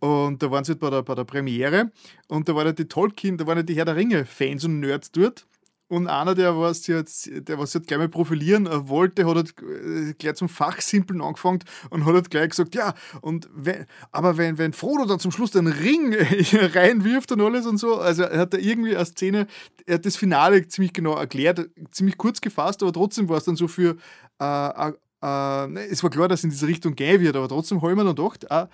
Und da waren sie halt bei der, bei der Premiere und da waren ja die Tolkien, da waren ja die Herr der Ringe-Fans und Nerds dort. Und einer, der was jetzt, der was jetzt gleich mal profilieren äh, wollte, hat halt äh, gleich zum Fachsimpeln angefangen und hat halt gleich gesagt, ja, und wenn, aber wenn, wenn Frodo dann zum Schluss den Ring reinwirft und alles und so, also er hat da irgendwie eine Szene, er hat das Finale ziemlich genau erklärt, ziemlich kurz gefasst, aber trotzdem war es dann so für, äh, äh, ne, es war klar, dass es in diese Richtung gehen wird, aber trotzdem habe ich mir dann gedacht, äh,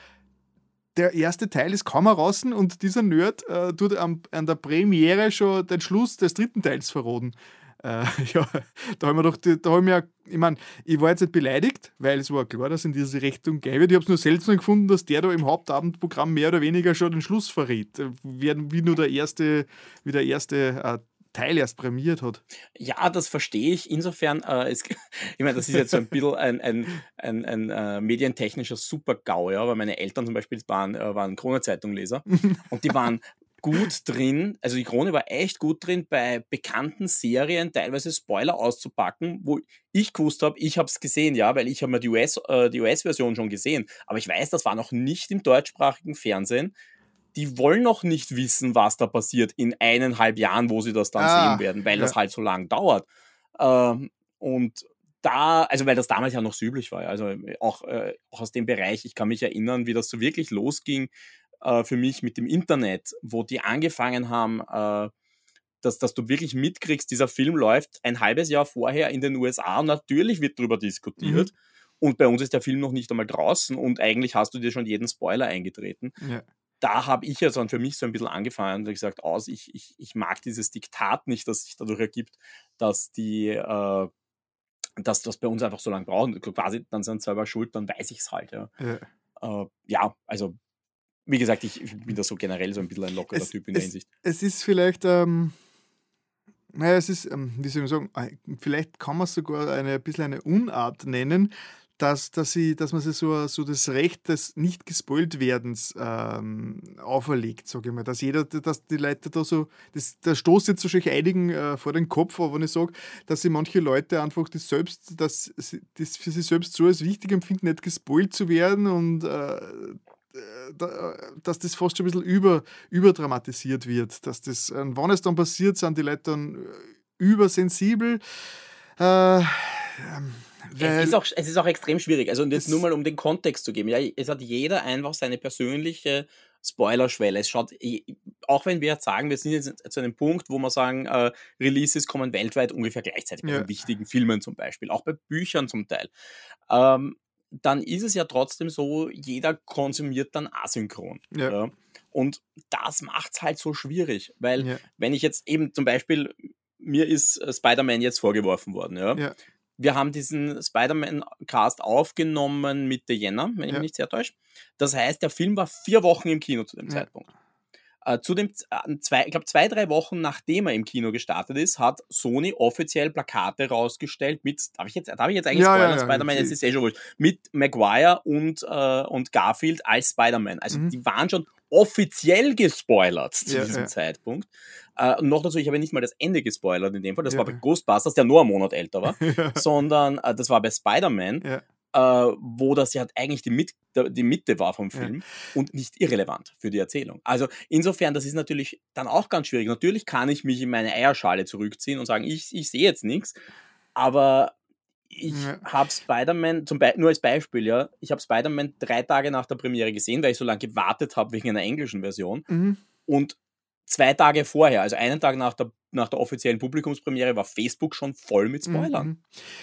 der erste Teil ist kaum heraus und dieser Nerd äh, tut am, an der Premiere schon den Schluss des dritten Teils verroten. Äh, ja, da haben wir doch, da haben wir, ich meine, ich war jetzt nicht beleidigt, weil es war klar, dass in diese Richtung gehen wird. Ich habe es nur seltsam gefunden, dass der da im Hauptabendprogramm mehr oder weniger schon den Schluss verrät, wie, wie nur der erste, wie der erste äh, Teil erst prämiert hat. Ja, das verstehe ich. Insofern, äh, es, ich meine, das ist jetzt so ein bisschen ein, ein, ein, ein äh, medientechnischer Super-GAU, ja, weil meine Eltern zum Beispiel waren, äh, waren Krone-Zeitung-Leser und die waren gut drin, also die Krone war echt gut drin, bei bekannten Serien teilweise Spoiler auszupacken, wo ich gewusst habe, ich habe es gesehen, ja, weil ich habe mir die US-Version äh, US schon gesehen, aber ich weiß, das war noch nicht im deutschsprachigen Fernsehen die wollen noch nicht wissen, was da passiert in eineinhalb Jahren, wo sie das dann ah, sehen werden, weil ja. das halt so lang dauert. Ähm, und da, also weil das damals ja noch so üblich war, also auch, äh, auch aus dem Bereich, ich kann mich erinnern, wie das so wirklich losging äh, für mich mit dem Internet, wo die angefangen haben, äh, dass, dass du wirklich mitkriegst, dieser Film läuft ein halbes Jahr vorher in den USA und natürlich wird darüber diskutiert. Mhm. Und bei uns ist der Film noch nicht einmal draußen und eigentlich hast du dir schon jeden Spoiler eingetreten. Ja da habe ich ja dann für mich so ein bisschen angefangen und gesagt, aus, ich, ich, ich mag dieses Diktat nicht, das sich dadurch ergibt, dass die, äh, dass das bei uns einfach so lange brauchen. Quasi, dann sind selber schuld, dann weiß ich es halt. Ja. Ja. Äh, ja, also wie gesagt, ich, ich, bin da so generell so ein bisschen ein lockerer es, Typ in der Hinsicht. Es ist vielleicht, ähm, naja, es ist, ähm, wie soll ich sagen, äh, vielleicht kann man es sogar eine, ein bisschen eine Unart nennen, dass, dass, sie, dass man sich so, so das Recht des nicht gespoilt werdens ähm, auferlegt, sage ich mal. Dass jeder, dass die Leute da so, das, das stoßt jetzt wahrscheinlich einigen äh, vor den Kopf, aber wenn ich sage, dass sie manche Leute einfach das selbst, dass sie, das für sich selbst so als wichtig empfinden, nicht gespoilt zu werden und äh, dass das fast schon ein bisschen über, überdramatisiert wird. Dass das, äh, wann es dann passiert, sind die Leute dann äh, übersensibel. Äh, ähm, es, ist auch, es ist auch extrem schwierig. Also, und jetzt nur mal um den Kontext zu geben. Ja, es hat jeder einfach seine persönliche Spoilerschwelle. Es schaut, auch wenn wir jetzt sagen, wir sind jetzt zu einem Punkt, wo wir sagen, äh, Releases kommen weltweit ungefähr gleichzeitig, ja. bei wichtigen Filmen zum Beispiel, auch bei Büchern zum Teil. Ähm, dann ist es ja trotzdem so, jeder konsumiert dann asynchron. Ja. ja. Und das macht es halt so schwierig, weil ja. wenn ich jetzt eben zum Beispiel, mir ist äh, Spider-Man jetzt vorgeworfen worden, ja. Ja. Wir haben diesen Spider-Man-Cast aufgenommen Mitte Jänner, wenn ich mich nicht sehr täusche. Das heißt, der Film war vier Wochen im Kino zu dem Zeitpunkt. Äh, zu dem, äh, zwei, ich glaube, zwei, drei Wochen nachdem er im Kino gestartet ist, hat Sony offiziell Plakate rausgestellt mit, darf ich jetzt, darf ich jetzt eigentlich ja, spoilern, ja, ja, Spider-Man, jetzt ist eh schon wurscht, mit Maguire und, äh, und Garfield als Spider-Man. Also mhm. die waren schon offiziell gespoilert zu ja, diesem ja. Zeitpunkt. Äh, noch dazu, ich habe nicht mal das Ende gespoilert in dem Fall. Das ja. war bei Ghostbusters, der nur einen Monat älter war, sondern äh, das war bei Spider-Man äh, wo das ja eigentlich die, Mit die Mitte war vom Film und nicht irrelevant für die Erzählung. Also insofern, das ist natürlich dann auch ganz schwierig. Natürlich kann ich mich in meine Eierschale zurückziehen und sagen, ich, ich sehe jetzt nichts, aber ich ja. habe Spider-Man, nur als Beispiel, ja, ich habe Spider-Man drei Tage nach der Premiere gesehen, weil ich so lange gewartet habe wegen einer englischen Version. Mhm. Und zwei Tage vorher, also einen Tag nach der nach der offiziellen Publikumspremiere war Facebook schon voll mit Spoilern. Mhm.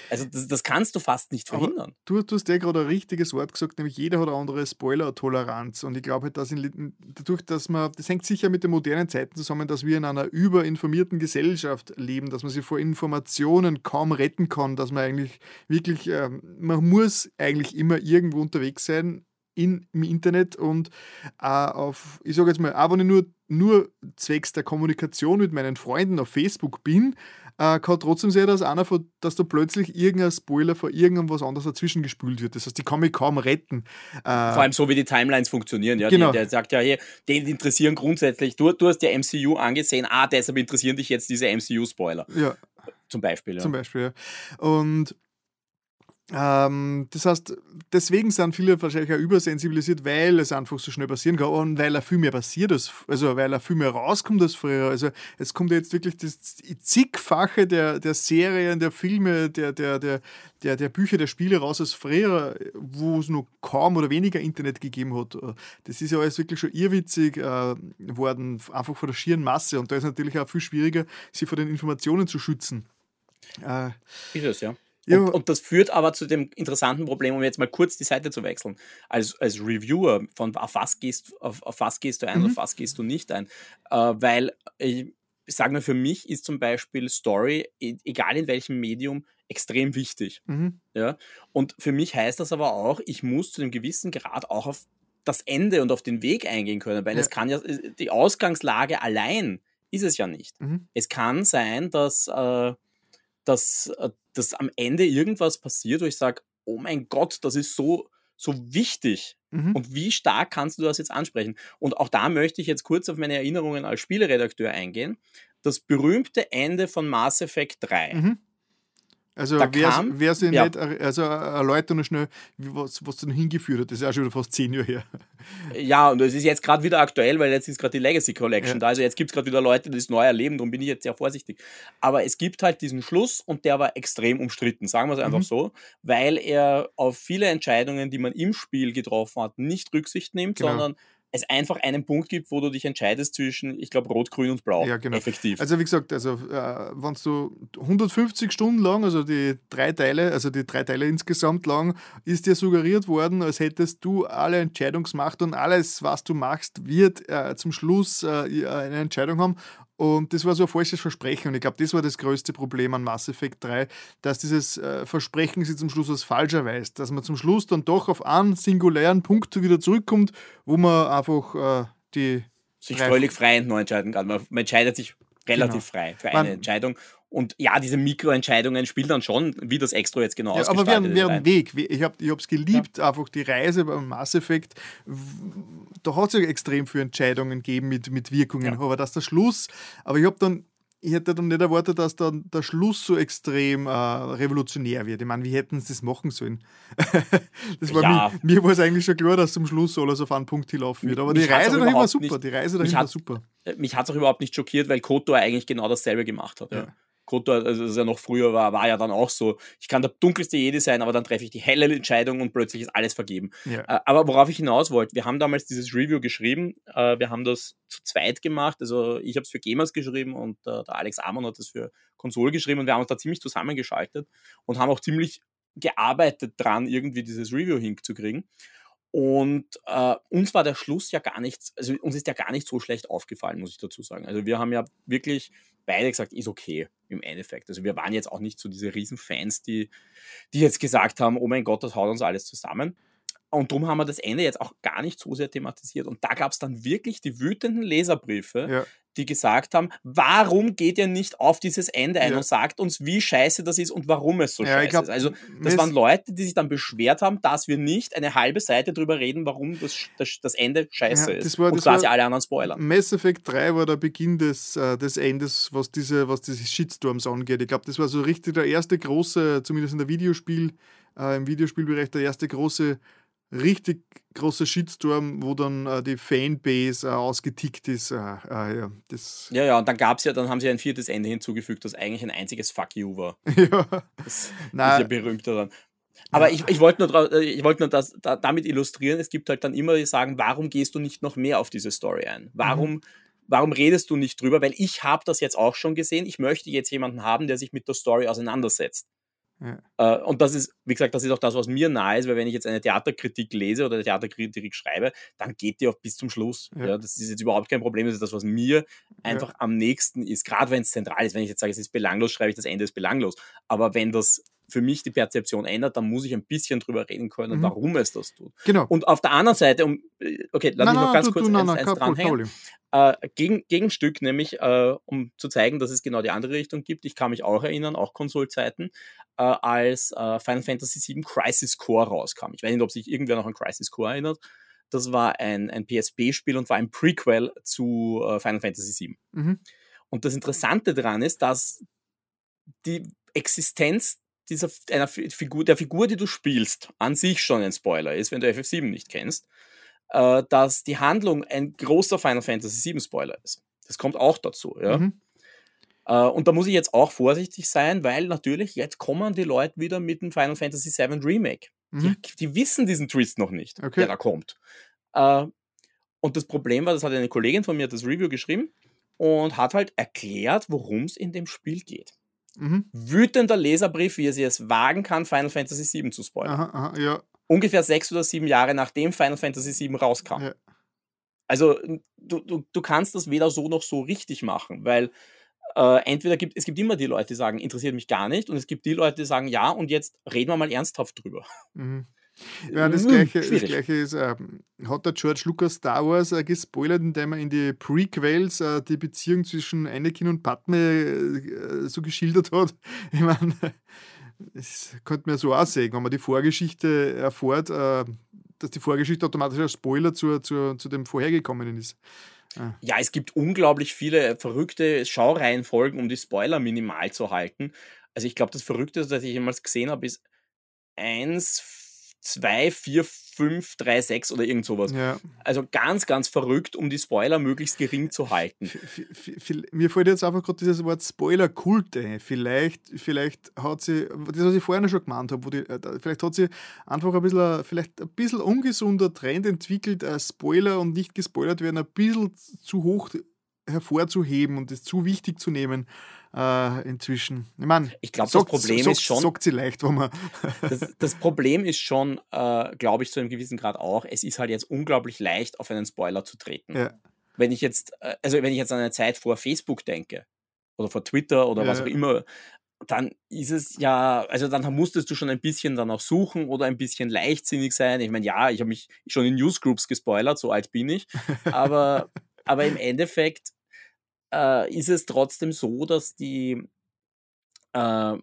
Also das, das, kannst du fast nicht verhindern. du, du hast ja gerade ein richtiges Wort gesagt, nämlich jeder hat eine andere Spoiler-Toleranz. Und ich glaube, halt, dass in, dadurch, dass man, das hängt sicher mit den modernen Zeiten zusammen, dass wir in einer überinformierten Gesellschaft leben, dass man sich vor Informationen kaum retten kann, dass man eigentlich wirklich, äh, man muss eigentlich immer irgendwo unterwegs sein, in, im Internet und äh, auf, ich sage jetzt mal, auch wenn ich nur, nur zwecks der Kommunikation mit meinen Freunden auf Facebook bin, äh, kann trotzdem sein, dass einer von, dass da plötzlich irgendein Spoiler von irgendwas anderes dazwischen gespült wird. Das heißt, die kann mich kaum retten. Äh, Vor allem so, wie die Timelines funktionieren. Ja? Genau. Die, der sagt ja, hey, den interessieren grundsätzlich, du, du hast ja MCU angesehen, ah, deshalb interessieren dich jetzt diese MCU-Spoiler. Ja. Zum Beispiel. Ja. Zum Beispiel, ja. Und das heißt, deswegen sind viele wahrscheinlich auch übersensibilisiert, weil es einfach so schnell passieren kann und weil er viel mehr passiert ist, also weil er viel mehr rauskommt als früher. Also es kommt jetzt wirklich das zigfache der, der Serien, der Filme, der, der, der, der, der Bücher, der Spiele raus als früher, wo es noch kaum oder weniger Internet gegeben hat. Das ist ja alles wirklich schon irrwitzig äh, worden, einfach von der schieren Masse. Und da ist natürlich auch viel schwieriger, sich vor den Informationen zu schützen. Äh, ist es, ja. Ja. Und, und, das führt aber zu dem interessanten Problem, um jetzt mal kurz die Seite zu wechseln. Als, als Reviewer, von auf was gehst, auf, auf was gehst du ein, mhm. auf was gehst du nicht ein. Äh, weil ich, ich sage nur, für mich ist zum Beispiel Story, e, egal in welchem Medium, extrem wichtig. Mhm. Ja? Und für mich heißt das aber auch, ich muss zu einem gewissen Grad auch auf das Ende und auf den Weg eingehen können, weil ja. es kann ja, die Ausgangslage allein ist es ja nicht. Mhm. Es kann sein, dass, äh, dass äh, dass am Ende irgendwas passiert, wo ich sage, oh mein Gott, das ist so, so wichtig. Mhm. Und wie stark kannst du das jetzt ansprechen? Und auch da möchte ich jetzt kurz auf meine Erinnerungen als Spieleredakteur eingehen. Das berühmte Ende von Mass Effect 3. Mhm. Also wer sie ja. nicht, also erläutern noch schnell, was, was dann hingeführt hat. Das ist ja schon wieder fast zehn Jahre her. Ja, und es ist jetzt gerade wieder aktuell, weil jetzt ist gerade die Legacy Collection ja. da. Also jetzt gibt es gerade wieder Leute, die das neu erleben, darum bin ich jetzt sehr vorsichtig. Aber es gibt halt diesen Schluss und der war extrem umstritten, sagen wir es einfach mhm. so, weil er auf viele Entscheidungen, die man im Spiel getroffen hat, nicht Rücksicht nimmt, genau. sondern es einfach einen Punkt gibt, wo du dich entscheidest zwischen, ich glaube, Rot, Grün und Blau. Ja, genau. Effektiv. Also wie gesagt, also äh, wenn du 150 Stunden lang, also die drei Teile, also die drei Teile insgesamt lang, ist dir suggeriert worden, als hättest du alle Entscheidungsmacht und alles, was du machst, wird äh, zum Schluss äh, eine Entscheidung haben. Und das war so ein falsches Versprechen. Und ich glaube, das war das größte Problem an Mass Effect 3, dass dieses äh, Versprechen sich zum Schluss als falsch erweist. Dass man zum Schluss dann doch auf einen singulären Punkt wieder zurückkommt, wo man einfach äh, die. Sich völlig frei und neu entscheiden kann. Man, man entscheidet sich relativ genau. frei für eine man, Entscheidung Und ja, diese Mikroentscheidungen spielen dann schon, wie das Extra jetzt genau ja, Aber wir haben, wir haben einen Weg. Ich habe es geliebt, ja. einfach die Reise beim Mass Effect. Da hat es ja extrem viele Entscheidungen gegeben mit, mit Wirkungen. Ja. Aber das ist der Schluss. Aber ich habe dann ich hätte dann nicht erwartet, dass dann der Schluss so extrem äh, revolutionär wird. Ich meine, wie hätten sie das machen sollen? das war ja. mir, mir war es eigentlich schon klar, dass zum Schluss alles auf einen Punkt hinlaufen wird. Aber mich die Reise dahin war super. Nicht, die Reise dahin war super. Mich hat es auch überhaupt nicht schockiert, weil Kotor eigentlich genau dasselbe gemacht hat. Ja. Ja. Kotor, also das ja noch früher war, war ja dann auch so, ich kann der dunkelste Jedi sein, aber dann treffe ich die helle Entscheidung und plötzlich ist alles vergeben. Ja. Äh, aber worauf ich hinaus wollte, wir haben damals dieses Review geschrieben, äh, wir haben das zu zweit gemacht, also ich habe es für Gamers geschrieben und äh, der Alex Amon hat es für Konsole geschrieben und wir haben uns da ziemlich zusammengeschaltet und haben auch ziemlich gearbeitet dran, irgendwie dieses Review hinzukriegen. Und äh, uns war der Schluss ja gar nichts, also uns ist ja gar nicht so schlecht aufgefallen, muss ich dazu sagen. Also wir haben ja wirklich beide gesagt, ist okay im Endeffekt. Also wir waren jetzt auch nicht so diese Riesenfans, die, die jetzt gesagt haben, oh mein Gott, das haut uns alles zusammen. Und darum haben wir das Ende jetzt auch gar nicht so sehr thematisiert. Und da gab es dann wirklich die wütenden Leserbriefe, ja die gesagt haben, warum geht ihr nicht auf dieses Ende ein ja. und sagt uns, wie scheiße das ist und warum es so ja, scheiße glaub, ist. Also das waren Leute, die sich dann beschwert haben, dass wir nicht eine halbe Seite drüber reden, warum das, das, das Ende scheiße ist war, und quasi alle anderen spoilern. Mass Effect 3 war der Beginn des, äh, des Endes, was diese, was diese Shitstorms angeht. Ich glaube, das war so richtig der erste große, zumindest in der Videospiel, äh, im Videospielbereich, der erste große richtig großer Shitstorm, wo dann äh, die Fanbase äh, ausgetickt ist. Äh, äh ja, das ja, ja, und dann gab's ja, dann haben sie ein viertes Ende hinzugefügt, das eigentlich ein einziges Fuck you war. ja. Das, ist ja berühmter dann. Aber ich, ich wollte nur, äh, ich wollt nur das, da, damit illustrieren, es gibt halt dann immer die sagen, warum gehst du nicht noch mehr auf diese Story ein? Warum, mhm. warum redest du nicht drüber? Weil ich habe das jetzt auch schon gesehen. Ich möchte jetzt jemanden haben, der sich mit der Story auseinandersetzt. Ja. Äh, und das ist, wie gesagt, das ist auch das, was mir nahe ist, weil wenn ich jetzt eine Theaterkritik lese oder eine Theaterkritik schreibe, dann geht die auch bis zum Schluss. Ja. ja das ist jetzt überhaupt kein Problem. Das ist das, was mir einfach ja. am nächsten ist, gerade wenn es zentral ist. Wenn ich jetzt sage, es ist belanglos, schreibe ich das Ende ist belanglos. Aber wenn das für mich die Perzeption ändert, dann muss ich ein bisschen drüber reden können, mhm. warum es das tut. Genau. Und auf der anderen Seite, um, äh, okay, lass nein, mich noch ganz du, kurz du, eins, nein, eins dranhängen. Äh, gegen, Gegenstück, nämlich äh, um zu zeigen, dass es genau die andere Richtung gibt. Ich kann mich auch erinnern, auch Konsolzeiten, äh, als äh, Final Fantasy VII Crisis Core rauskam. Ich weiß nicht, ob sich irgendwer noch an Crisis Core erinnert. Das war ein, ein PSP-Spiel und war ein Prequel zu äh, Final Fantasy VII. Mhm. Und das Interessante daran ist, dass die Existenz dieser, einer Figur, der Figur, die du spielst, an sich schon ein Spoiler ist, wenn du FF7 nicht kennst, äh, dass die Handlung ein großer Final Fantasy VII Spoiler ist. Das kommt auch dazu, ja. Mhm. Äh, und da muss ich jetzt auch vorsichtig sein, weil natürlich jetzt kommen die Leute wieder mit dem Final Fantasy VII Remake. Mhm. Die, die, wissen diesen Twist noch nicht, okay. der da kommt. Äh, und das Problem war, das hat eine Kollegin von mir das Review geschrieben und hat halt erklärt, worum es in dem Spiel geht. Mhm. Wütender Leserbrief, wie er sie es wagen kann, Final Fantasy VII zu spoilern. Aha, aha, ja. Ungefähr sechs oder sieben Jahre nachdem Final Fantasy VII rauskam. Ja. Also du, du, du kannst das weder so noch so richtig machen, weil äh, entweder gibt es gibt immer die Leute, die sagen, interessiert mich gar nicht, und es gibt die Leute, die sagen, ja, und jetzt reden wir mal ernsthaft drüber. Mhm. Ja, das, hm, Gleiche, das Gleiche ist, äh, hat der George Lucas Star Wars äh, gespoilert, indem er in die Prequels äh, die Beziehung zwischen Anakin und Padme äh, so geschildert hat. Ich meine, das könnte man so auch sagen, wenn man die Vorgeschichte erfährt, äh, dass die Vorgeschichte automatisch als Spoiler zu, zu, zu dem vorhergekommenen ist. Ah. Ja, es gibt unglaublich viele verrückte Schaureihenfolgen, um die Spoiler minimal zu halten. Also ich glaube, das Verrückteste, das ich jemals gesehen habe, ist 1, 2, 4, 5, 3, 6 oder irgend sowas. Ja. Also ganz, ganz verrückt, um die Spoiler möglichst gering zu halten. V mir fällt jetzt einfach gerade dieses Wort Spoiler-Kult ein. Vielleicht, vielleicht hat sie, das was ich vorher schon gemeint habe, die, äh, vielleicht hat sie einfach ein bisschen, vielleicht ein bisschen ungesunder Trend entwickelt, Spoiler und nicht gespoilert werden ein bisschen zu hoch hervorzuheben und es zu wichtig zu nehmen äh, inzwischen. Ich meine, ich glaube, das Problem sagt, ist schon. Sagt sie leicht, wo man. das, das, Problem ist schon, äh, glaube ich, zu einem gewissen Grad auch, es ist halt jetzt unglaublich leicht, auf einen Spoiler zu treten. Ja. Wenn ich jetzt, äh, also wenn ich jetzt an eine Zeit vor Facebook denke oder vor Twitter oder ja. was auch immer, dann ist es ja, also dann musstest du schon ein bisschen dann auch suchen oder ein bisschen leichtsinnig sein. Ich meine, ja, ich habe mich schon in Newsgroups gespoilert, so alt bin ich, aber, aber im Endeffekt äh, ist es trotzdem so, dass die, äh,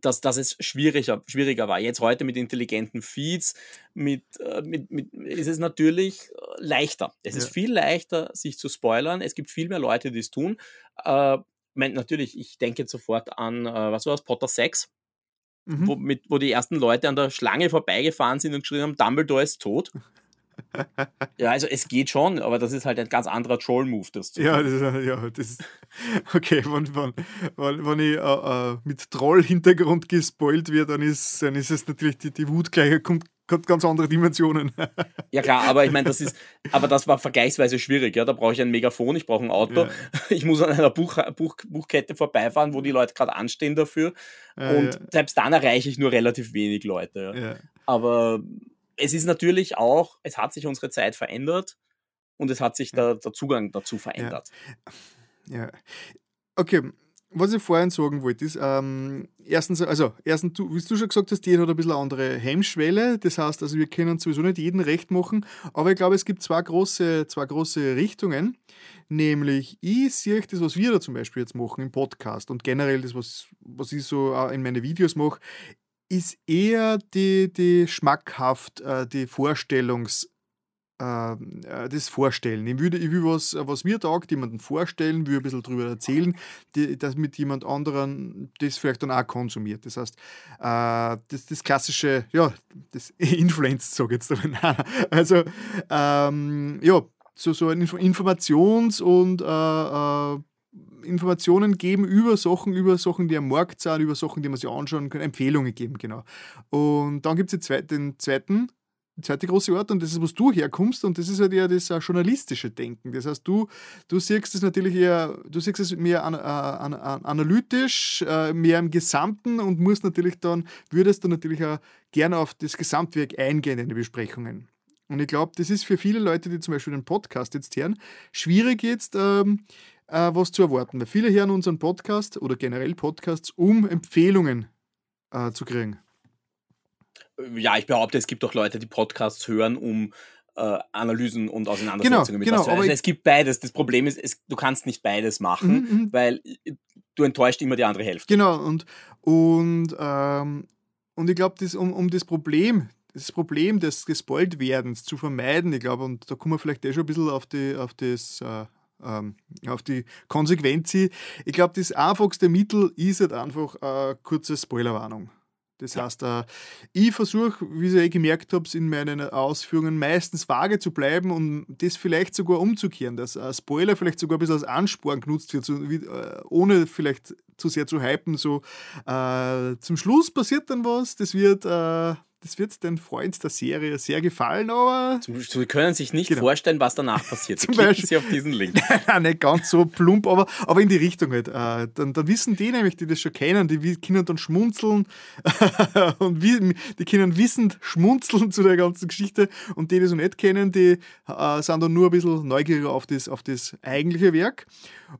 dass, dass es schwieriger, schwieriger war. Jetzt heute mit intelligenten Feeds, mit, äh, mit, mit, ist es natürlich leichter. Es ja. ist viel leichter, sich zu spoilern. Es gibt viel mehr Leute, die es tun. Äh, mein, natürlich, ich denke jetzt sofort an, äh, was war das, Potter 6, mhm. wo, mit, wo die ersten Leute an der Schlange vorbeigefahren sind und geschrien haben, Dumbledore ist tot. ja, also es geht schon, aber das ist halt ein ganz anderer Troll-Move, das zu ja, das ist, ja, das ist okay, wenn, wenn, wenn, wenn ich äh, äh mit Troll-Hintergrund gespoilt werde, dann ist, dann ist es natürlich, die, die Wut gleich kommt, hat ganz andere Dimensionen. Ja klar, aber ich meine, das ist, aber das war vergleichsweise schwierig. Ja, da brauche ich ein Megafon, ich brauche ein Auto, ja. ich muss an einer Buch, Buch, Buchkette vorbeifahren, wo die Leute gerade anstehen dafür. Ja, und ja. selbst dann erreiche ich nur relativ wenig Leute. Aber es ist natürlich auch, es hat sich unsere Zeit verändert und es hat sich der, der Zugang dazu verändert. Ja. ja. Okay, was ich vorhin sagen wollte, ist, ähm, erstens, also, erstens, du, wie du schon gesagt hast, jeder hat ein bisschen eine andere Hemmschwelle. Das heißt, also wir können sowieso nicht jeden recht machen, aber ich glaube, es gibt zwei große, zwei große Richtungen. Nämlich, ich sehe das, was wir da zum Beispiel jetzt machen im Podcast und generell das, was, was ich so in meine Videos mache, ist eher die, die schmackhaft, äh, die Vorstellungs- ähm, äh, das Vorstellen. Ich, würde, ich will was, was mir taugt, jemanden vorstellen, will ein bisschen darüber erzählen, die, dass mit jemand anderen das vielleicht dann auch konsumiert. Das heißt, äh, das, das klassische, ja, das Influenz, sage ich jetzt aber. Also, ähm, ja, so, so ein Informations- und äh, äh, Informationen geben über Sachen, über Sachen, die am Markt sind, über Sachen, die man sich anschauen kann, Empfehlungen geben, genau. Und dann gibt es den zweiten die zweite große Art und das ist, wo du herkommst und das ist halt eher das journalistische Denken. Das heißt, du, du siehst es natürlich eher, du siehst es mehr an, an, an, analytisch, äh, mehr im Gesamten und musst natürlich dann, würdest du natürlich auch gerne auf das Gesamtwerk eingehen in den Besprechungen. Und ich glaube, das ist für viele Leute, die zum Beispiel den Podcast jetzt hören, schwierig jetzt ähm, äh, was zu erwarten. Weil viele hören unseren Podcast oder generell Podcasts, um Empfehlungen äh, zu kriegen ja, ich behaupte, es gibt auch Leute, die Podcasts hören, um äh, Analysen und Auseinandersetzungen genau, mit genau, also es gibt beides. Das Problem ist, es, du kannst nicht beides machen, mhm, mhm. weil äh, du enttäuscht immer die andere Hälfte. Genau, und, und, ähm, und ich glaube, um, um das Problem, das Problem des Gespoilt-Werdens zu vermeiden, ich glaube, und da kommen wir vielleicht eh schon ein bisschen auf, die, auf das äh, auf die Konsequenz. Ich glaube, das einfachste Mittel ist halt einfach eine kurze Spoilerwarnung. Das heißt, äh, ich versuche, wie ihr eh gemerkt habt, in meinen Ausführungen meistens vage zu bleiben und das vielleicht sogar umzukehren, dass ein Spoiler vielleicht sogar ein bisschen als Ansporn genutzt wird, äh, ohne vielleicht zu sehr zu hypen. So, äh, zum Schluss passiert dann was, das wird äh, das wird den Freunden der Serie sehr gefallen, aber. Sie können sich nicht genau. vorstellen, was danach passiert. Zum Klicken Beispiel, Sie auf diesen Link. Nein, nicht ganz so plump, aber, aber in die Richtung halt. Äh, dann, dann wissen die nämlich, die das schon kennen, die können dann schmunzeln und wie, die können wissend schmunzeln zu der ganzen Geschichte und die, die das noch nicht kennen, die äh, sind dann nur ein bisschen neugieriger auf das, auf das eigentliche Werk.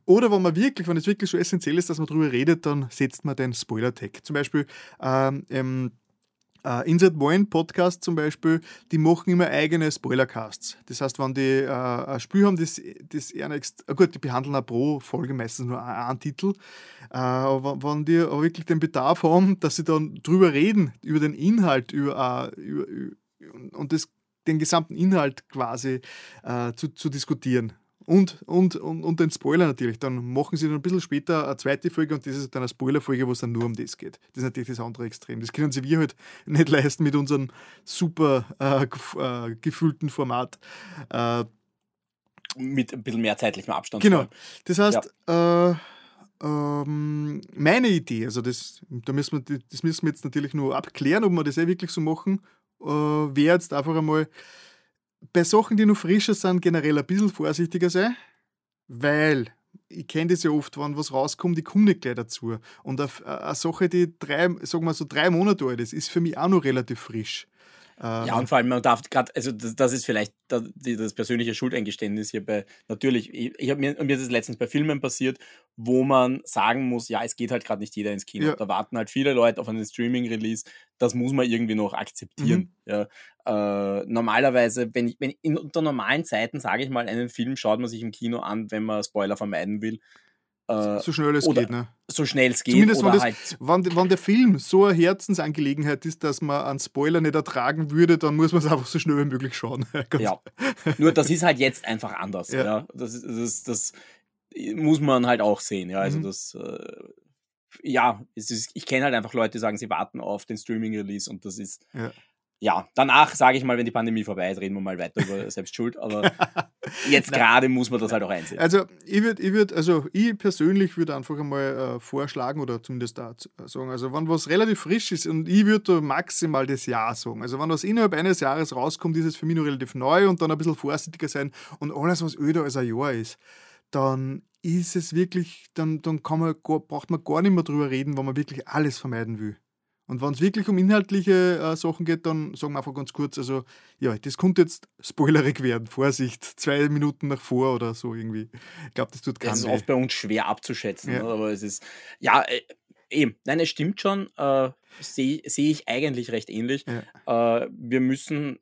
Oder wenn man wirklich, wenn es wirklich so essentiell ist, dass man darüber redet, dann setzt man den Spoiler-Tag. Zum Beispiel ähm, Uh, Inside Moin Podcast zum Beispiel, die machen immer eigene Spoilercasts. Das heißt, wenn die uh, ein Spiel haben, das, das ernst, uh, gut, die behandeln auch pro Folge meistens nur einen Titel, aber wenn die aber wirklich den Bedarf haben, dass sie dann drüber reden, über den Inhalt, über, über, über und das, den gesamten Inhalt quasi zu, zu diskutieren und, und, und, und den Spoiler natürlich. Dann machen sie dann ein bisschen später eine zweite Folge und das ist dann eine Spoiler-Folge, wo es dann nur um das geht. Das ist natürlich das andere Extrem. Das können sie wir halt nicht leisten mit unserem super äh, äh, gefühlten Format. Äh, mit ein bisschen mehr zeitlichem Abstand. Genau. Das heißt, ja. äh, ähm, meine Idee, also das, da müssen wir, das müssen wir jetzt natürlich nur abklären, ob wir das eh wirklich so machen, äh, wäre jetzt einfach einmal bei Sachen, die noch frischer sind, generell ein bisschen vorsichtiger sein, weil ich kenne das ja oft, wenn was rauskommt, ich komme nicht gleich dazu. Und eine, eine Sache, die drei, sagen wir so drei Monate alt ist, ist für mich auch noch relativ frisch. Ja, und vor allem, man darf gerade, also das, das, ist vielleicht das, das persönliche Schuldeingeständnis hierbei. Natürlich, ich, habe mir, mir ist es letztens bei Filmen passiert, wo man sagen muss, ja, es geht halt gerade nicht jeder ins Kino. Ja. Da warten halt viele Leute auf einen Streaming-Release. Das muss man irgendwie noch akzeptieren. Mhm. Ja, äh, normalerweise, wenn ich, wenn in, unter normalen Zeiten, sage ich mal, einen Film schaut man sich im Kino an, wenn man Spoiler vermeiden will Äh, so schnell es geht, ne? So schnell es geht. Zumindest oder wenn, das, halt, wenn, wenn der Film so eine Herzensangelegenheit ist, dass man einen Spoiler nicht ertragen würde, dann muss man es einfach so schnell wie möglich schauen. Ja. Nur das ist halt jetzt einfach anders. Ja. Ja. Das, das, das muss man halt auch sehen. Ja, also Mhm. das. Äh, ja, ist, ich kenne halt einfach Leute, die sagen, sie warten auf den Streaming-Release und das ist. Ja. Ja, danach sage ich mal, wenn die Pandemie vorbei ist, reden wir mal weiter über Selbstschuld. Aber jetzt gerade muss man das halt auch einsehen. Also ich würde, ich würd, also ich persönlich würde einfach einmal äh, vorschlagen oder zumindest da sagen, also wenn was relativ frisch ist und ich würde da maximal das Jahr sagen. Also wenn was innerhalb eines Jahres rauskommt, ist es für mich noch relativ neu und dann ein bisschen vorsichtiger sein und alles, was öder als ein Jahr ist, dann ist es wirklich, dann, dann kann man, braucht man gar nicht mehr drüber reden, wenn man wirklich alles vermeiden will. Und wenn es wirklich um inhaltliche äh, Sachen geht, dann sagen wir einfach ganz kurz, also ja, das könnte jetzt spoilerig werden. Vorsicht, zwei Minuten nach vor oder so irgendwie. Ich glaube, das tut Das keinen ist weh. oft bei uns schwer abzuschätzen, Ja. ne? aber es ist, ja, äh, eben, nein, es stimmt schon, äh, sehe seh ich eigentlich recht ähnlich. Äh, wir müssen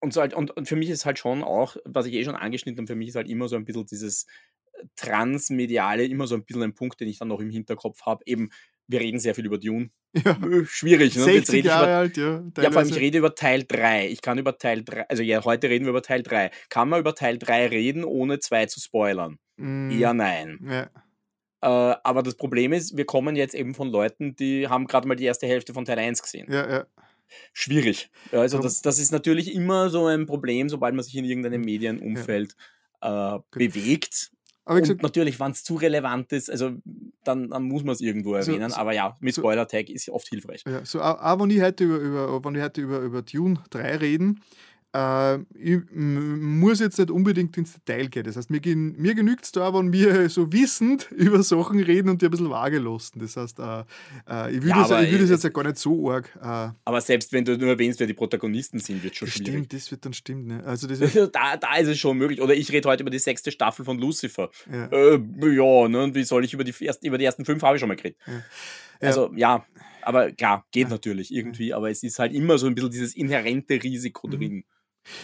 uns halt, und, und für mich ist halt schon auch, was ich eh schon angeschnitten habe, für mich ist halt immer so ein bisschen dieses äh, Transmediale, immer so ein bisschen ein Punkt, den ich dann noch im Hinterkopf habe. Eben, wir reden sehr viel über Dune. Ja. Äh, Schwierig, ne? Und Jetzt 60 rede ich Jahre über, alt, ja. ja, vor allem, teilweise. ich rede über Teil 3. Ich kann über Teil 3, also ja, heute reden wir über Teil 3. Kann man über Teil 3 reden, ohne 2 zu spoilern? Mm, Eher nein. ja. Äh, aber das Problem ist, wir kommen jetzt eben von Leuten, die haben gerade mal die erste Hälfte von Teil 1 gesehen. Ja, ja. Schwierig. Ja, Also Ja. das, das ist natürlich immer so ein Problem, sobald man sich in irgendeinem Medienumfeld äh, bewegt. Aber gesagt, natürlich, wenn es zu relevant ist, also dann, dann muss man es irgendwo erwähnen. so- aber ja, mit so- Spoiler-Tag ist oft hilfreich. ja, so, auch, auch wenn ich heute über, über, wenn ich heute über, über Dune 3 reden, äh, ich muss jetzt nicht unbedingt ins Detail gehen. Das heißt, mir, mir genügt es da, wenn wir so wissend über Sachen reden und die ein bisschen vage lassen. Das heißt, äh, äh, ich will Ja, das, ich will das es- jetzt ja gar nicht so arg. Äh, Aber selbst wenn du nur erwähnst, wer die Protagonisten sind, wird schon schwierig. stimmt, das wird dann stimmt. Ne? Also das Da, da ist es schon möglich. Oder ich rede heute über die sechste Staffel von Lucifer. ja. Äh, ja, ne? Und wie soll ich über die, ersten, über die ersten fünf habe ich schon mal geredet. Ja. Also, ja, aber klar, geht natürlich irgendwie, aber es ist halt immer so ein bisschen dieses inhärente Risiko Mhm. drin.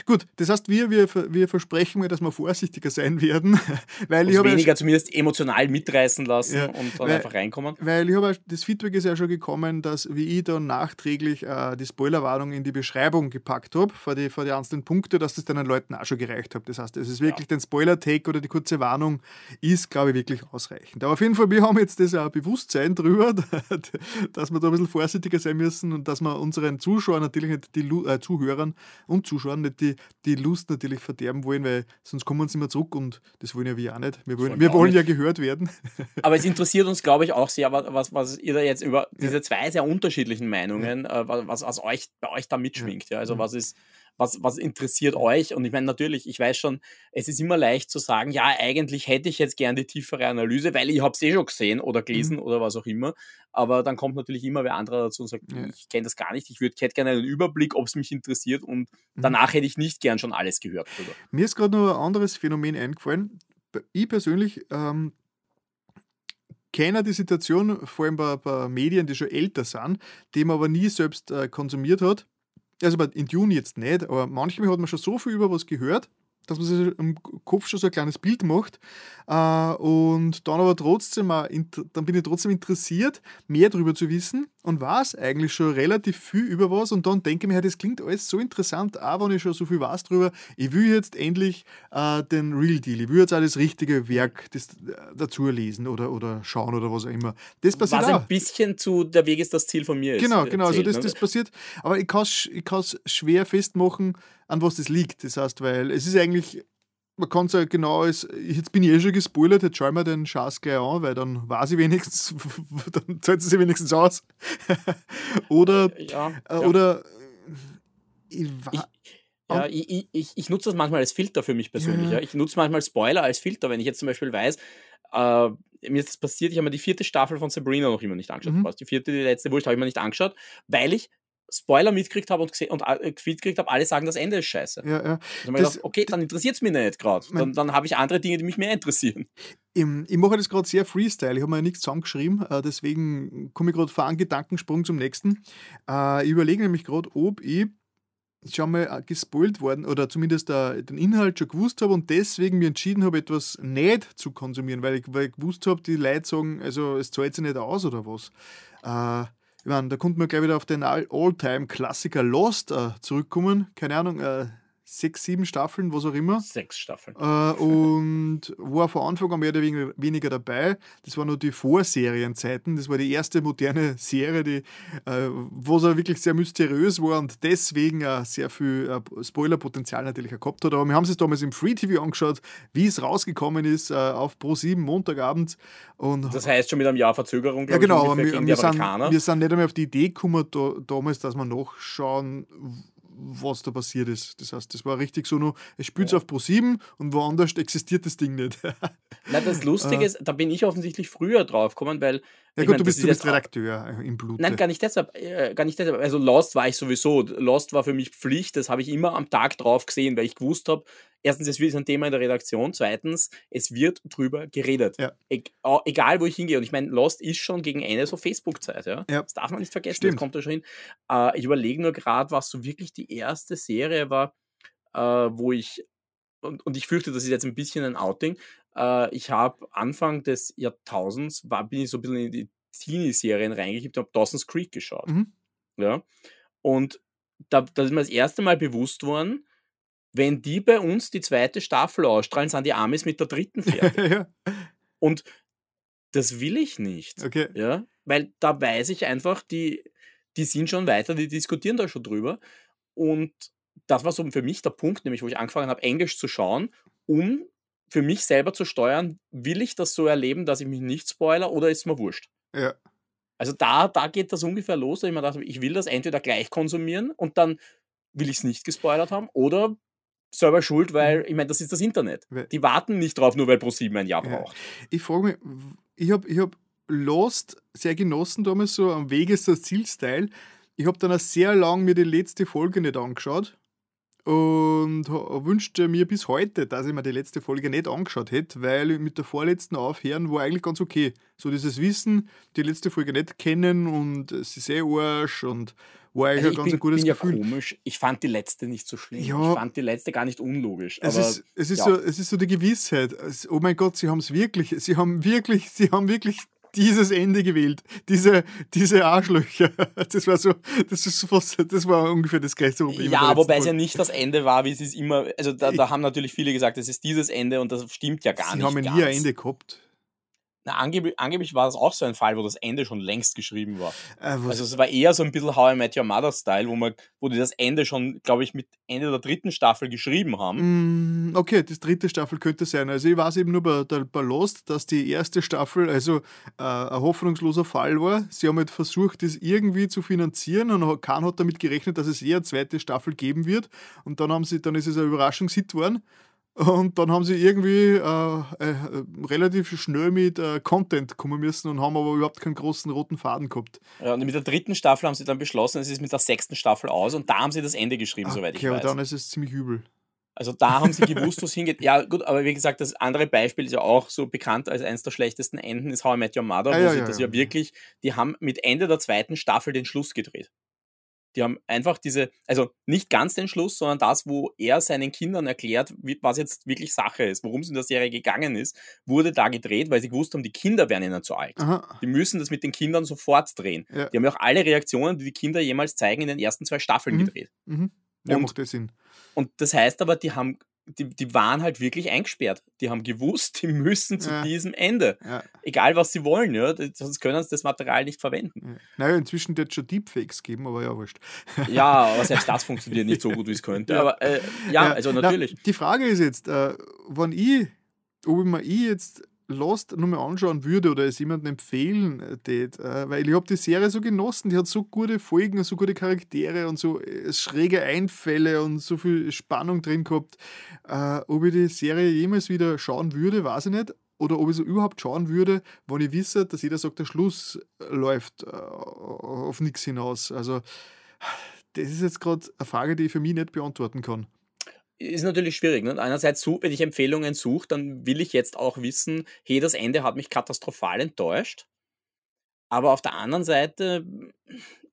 Gut, das heißt, wir, wir, wir versprechen mir, dass wir vorsichtiger sein werden, weil ich habe ja weniger zumindest emotional mitreißen lassen Ja, und dann weil- einfach reinkommen. Weil ich habe das Feedback ist ja schon gekommen, dass wie ich dann nachträglich äh, die Spoilerwarnung in die Beschreibung gepackt habe, vor die, vor die einzelnen Punkte, dass das dann den Leuten auch schon gereicht hat. Das heißt, es ist wirklich den Spoiler-Take oder die kurze Warnung ist, glaube ich, wirklich ausreichend. Aber auf jeden Fall, wir haben jetzt das auch Bewusstsein drüber, dass wir da ein bisschen vorsichtiger sein müssen und dass wir unseren Zuschauern natürlich nicht die äh, Zuhörern und Zuschauern nicht die, die Lust natürlich verderben wollen, weil sonst kommen sie immer zurück und das wollen ja wir auch nicht. Wir wollen, wir wollen nicht. ja gehört werden. Aber es interessiert uns, glaube ich, auch sehr, wa- was, was ihr da jetzt über diese zwei sehr unterschiedlichen Meinungen, äh, wa- was, was euch, bei euch da mitschwingt. Ja? Also was ist, was, was interessiert euch? Und ich meine, natürlich, ich weiß schon, es ist immer leicht zu sagen, ja, eigentlich hätte ich jetzt gern die tiefere Analyse, weil ich habe es eh schon gesehen oder gelesen oder was auch immer. Aber dann kommt natürlich immer wer anderer dazu und sagt, Ja. ich kenne das gar nicht, ich würd, hätte gerne einen Überblick, ob es mich interessiert und Mhm. danach hätte ich nicht gern schon alles gehört. Drüber. Mir ist gerade noch ein anderes Phänomen eingefallen. Ich persönlich ähm, kenne die Situation, vor allem bei, bei Medien, die schon älter sind, die man aber nie selbst äh, konsumiert hat. Also in Dune jetzt nicht, aber manchmal hat man schon so viel über was gehört, dass man sich im Kopf schon so ein kleines Bild macht. Äh, und dann aber trotzdem, dann bin ich trotzdem interessiert, mehr darüber zu wissen und weiß eigentlich schon relativ viel über was. Und dann denke ich mir, das klingt alles so interessant, auch wenn ich schon so viel weiß darüber. Ich will jetzt endlich äh, den Real Deal, ich will jetzt auch das richtige Werk das, äh, dazu lesen oder, oder schauen oder was auch immer. Das passiert Was auch. ein bisschen zu der Weg ist das Ziel von mir ist. Genau, genau, also das, erzählt, ne? das passiert. Aber ich kann es ich kann's schwer festmachen, an was das liegt. Das heißt, weil es ist eigentlich, man kann es ja genau als, jetzt bin ich eh schon gespoilert, jetzt schau ich mir den Schatz gleich an, weil dann weiß ich wenigstens, dann zahlt sich wenigstens aus. oder, Ja, äh, ja. oder, äh, ich, Ja, ich, ich- ich, nutze das manchmal als Filter für mich persönlich. Ja. Ich nutze manchmal Spoiler als Filter, wenn ich jetzt zum Beispiel weiß, äh, mir ist das passiert, ich habe mir die vierte Staffel von Sabrina noch immer nicht angeschaut. Mhm. Die vierte, die letzte Wurscht habe ich mir nicht angeschaut, weil ich Spoiler mitgekriegt habe und, gesehen, und äh, mitgekriegt habe, alle sagen, das Ende ist scheiße. ja, ja. Dann Das- gedacht, okay, dann interessiert es mich nicht gerade. Dann, dann habe ich andere Dinge, die mich mehr interessieren. Ich, ich mache das gerade sehr Freestyle. Ich habe mir nichts zusammengeschrieben, äh, deswegen komme ich gerade vor einen Gedankensprung zum nächsten. Äh, ich überlege nämlich gerade, ob ich schon mal gespoilt worden oder zumindest äh, den Inhalt schon gewusst habe und deswegen mir entschieden habe, etwas nicht zu konsumieren, weil ich, weil ich gewusst habe, die Leute sagen, also es zahlt sich nicht aus oder was. Äh, ich meine, da konnte man gleich wieder auf den All-Time-Klassiker Lost äh, zurückkommen. Keine Ahnung, äh, sechs, sieben Staffeln, was auch immer. Sechs Staffeln. Äh, und war von Anfang an mehr oder weniger dabei. Das waren nur die Vorserienzeiten. Das war die erste moderne Serie, die, äh, was auch wirklich sehr mysteriös war und deswegen auch sehr viel äh, Spoilerpotenzial natürlich auch gehabt hat. Aber wir haben es damals im Free TV angeschaut, wie es rausgekommen ist äh, auf Pro 7 Montagabend. Und das heißt schon mit einem Jahr Verzögerung, ja, genau, aber wir, wir, sind, wir sind nicht einmal auf die Idee gekommen da, damals, dass wir nachschauen, was da passiert ist. Das heißt, das war richtig so nur, es spielt ja. auf Pro 7 und woanders existiert das Ding nicht. Na, das Lustige äh. ist, da bin ich offensichtlich früher drauf gekommen, weil. Ja, gut, mein, du bist, du bist Redakteur im Blut. Nein, gar nicht deshalb. Äh, gar nicht deshalb. Also Lost war ich sowieso. Lost war für mich Pflicht. Das habe ich immer am Tag drauf gesehen, weil ich gewusst habe, erstens, es wird ein Thema in der Redaktion. Zweitens, es wird drüber geredet. Ja. E egal, wo ich hingehe. Und ich meine, Lost ist schon gegen Ende so Facebook-Zeit. Ja? ja? Das darf man nicht vergessen. Stimmt. Das kommt da schon hin. Äh, ich überlege nur gerade, was so wirklich die erste Serie war, äh, wo ich und, und ich fürchte, das ist jetzt ein bisschen ein Outing. Äh, ich habe Anfang des Jahrtausends, war, bin ich so ein bisschen in die Teenie-Serien reingekippt und habe Dawson's Creek geschaut. Mhm. Ja. Und da, da ist mir das erste Mal bewusst worden, wenn die bei uns die zweite Staffel ausstrahlen, sind die Amis mit der dritten fertig. ja. Und das will ich nicht. Okay. Ja? Weil da weiß ich einfach, die, die sind schon weiter, die diskutieren da schon drüber. Und das war so für mich der Punkt, nämlich wo ich angefangen habe, Englisch zu schauen, um für mich selber zu steuern, will ich das so erleben, dass ich mich nicht spoiler oder ist mir wurscht? Ja. Also da, da geht das ungefähr los, dass ich mir dachte, ich will das entweder gleich konsumieren und dann will ich es nicht gespoilert haben oder selber schuld, weil, mhm. ich meine, das ist das Internet. Die warten nicht drauf, nur weil ProSieben ein Jahr braucht. Ja. Ich frage mich, ich habe ich hab Lost sehr genossen damals, so am Weg ist das Zielstyle. Ich habe dann auch sehr lang mir die letzte Folge nicht angeschaut und wünschte mir bis heute, dass ich mir die letzte Folge nicht angeschaut hätte, weil mit der vorletzten aufhören war eigentlich ganz okay. So dieses Wissen, die letzte Folge nicht kennen und es ist eh Arsch und war eigentlich also ein ganz bin, gutes bin Gefühl. Ja komisch. Ich fand die letzte nicht so schlimm. Ja, ich fand die letzte gar nicht unlogisch. Es, ist, es, ist ja. so, es ist so die Gewissheit. Oh mein Gott, sie haben es wirklich, sie haben wirklich, sie haben wirklich dieses Ende gewählt. Diese, diese Arschlöcher. Das war so, das ist fast, das war ungefähr das gleiche Problem. Ja, wobei es ja nicht das Ende war, wie es ist immer, also da, da haben natürlich viele gesagt, es ist dieses Ende und das stimmt ja gar Sie nicht. Sie haben ja nie ein Ende gehabt. Na, angeblich, angeblich war das auch so ein Fall, wo das Ende schon längst geschrieben war. Äh, also es war eher so ein bisschen How I Met Your Mother Style, wo man, wo die das Ende schon, glaube ich, mit Ende der dritten Staffel geschrieben haben. Mm, okay, das dritte Staffel könnte sein. Also ich weiß eben nur bei, bei Lost, dass die erste Staffel also äh, ein hoffnungsloser Fall war. Sie haben halt versucht, das irgendwie zu finanzieren und keiner hat damit gerechnet, dass es eher eine zweite Staffel geben wird. Und dann haben sie, dann ist es ein Überraschungshit geworden. Und dann haben sie irgendwie äh, äh, relativ schnell mit äh, Content kommen müssen und haben aber überhaupt keinen großen roten Faden gehabt. Ja, und mit der dritten Staffel haben sie dann beschlossen, es ist mit der sechsten Staffel aus und da haben sie das Ende geschrieben, okay, soweit ich weiß. Okay, dann ist es ziemlich übel. Also da haben sie gewusst, wo es hingeht. Ja, gut, aber wie gesagt, das andere Beispiel ist ja auch so bekannt als eines der schlechtesten Enden, ist How I Met Your Mother, ah, wo ja, sie ja, das ja, ja wirklich, die haben mit Ende der zweiten Staffel den Schluss gedreht. Die haben einfach diese, also nicht ganz den Schluss, sondern das, wo er seinen Kindern erklärt, was jetzt wirklich Sache ist, worum es in der Serie gegangen ist, wurde da gedreht, weil sie gewusst haben, die Kinder werden ihnen zu alt. Aha. Die müssen das mit den Kindern sofort drehen. Ja. Die haben ja auch alle Reaktionen, die die Kinder jemals zeigen, in den ersten zwei Staffeln mhm. gedreht. Mhm. Ja, und, macht das Sinn. Und das heißt aber, die haben die, die waren halt wirklich eingesperrt. Die haben gewusst, die müssen zu ja. diesem Ende. Ja. Egal, was sie wollen, ja, sonst können sie das Material nicht verwenden. Ja. Naja, inzwischen wird es schon Deepfakes geben, aber ja, wurscht. Ja, aber selbst das funktioniert nicht so gut, wie es könnte. Aber äh, ja, also natürlich. Na, die Frage ist jetzt, äh, wann ich, ob ich mir ich jetzt Lost nochmal anschauen würde oder es jemandem empfehlen äh, tät, äh, weil ich habe die Serie so genossen, die hat so gute Folgen, so gute Charaktere und so äh, schräge Einfälle und so viel Spannung drin gehabt. ob ich die Serie jemals wieder schauen würde, weiß ich nicht. Oder ob ich so überhaupt schauen würde, wenn ich wisse, dass jeder sagt, der Schluss läuft auf nichts hinaus. Also, das ist jetzt gerade eine Frage, die ich für mich nicht beantworten kann ist natürlich schwierig. Ne? Einerseits, wenn ich Empfehlungen suche, dann will ich jetzt auch wissen, hey, das Ende hat mich katastrophal enttäuscht. Aber auf der anderen Seite,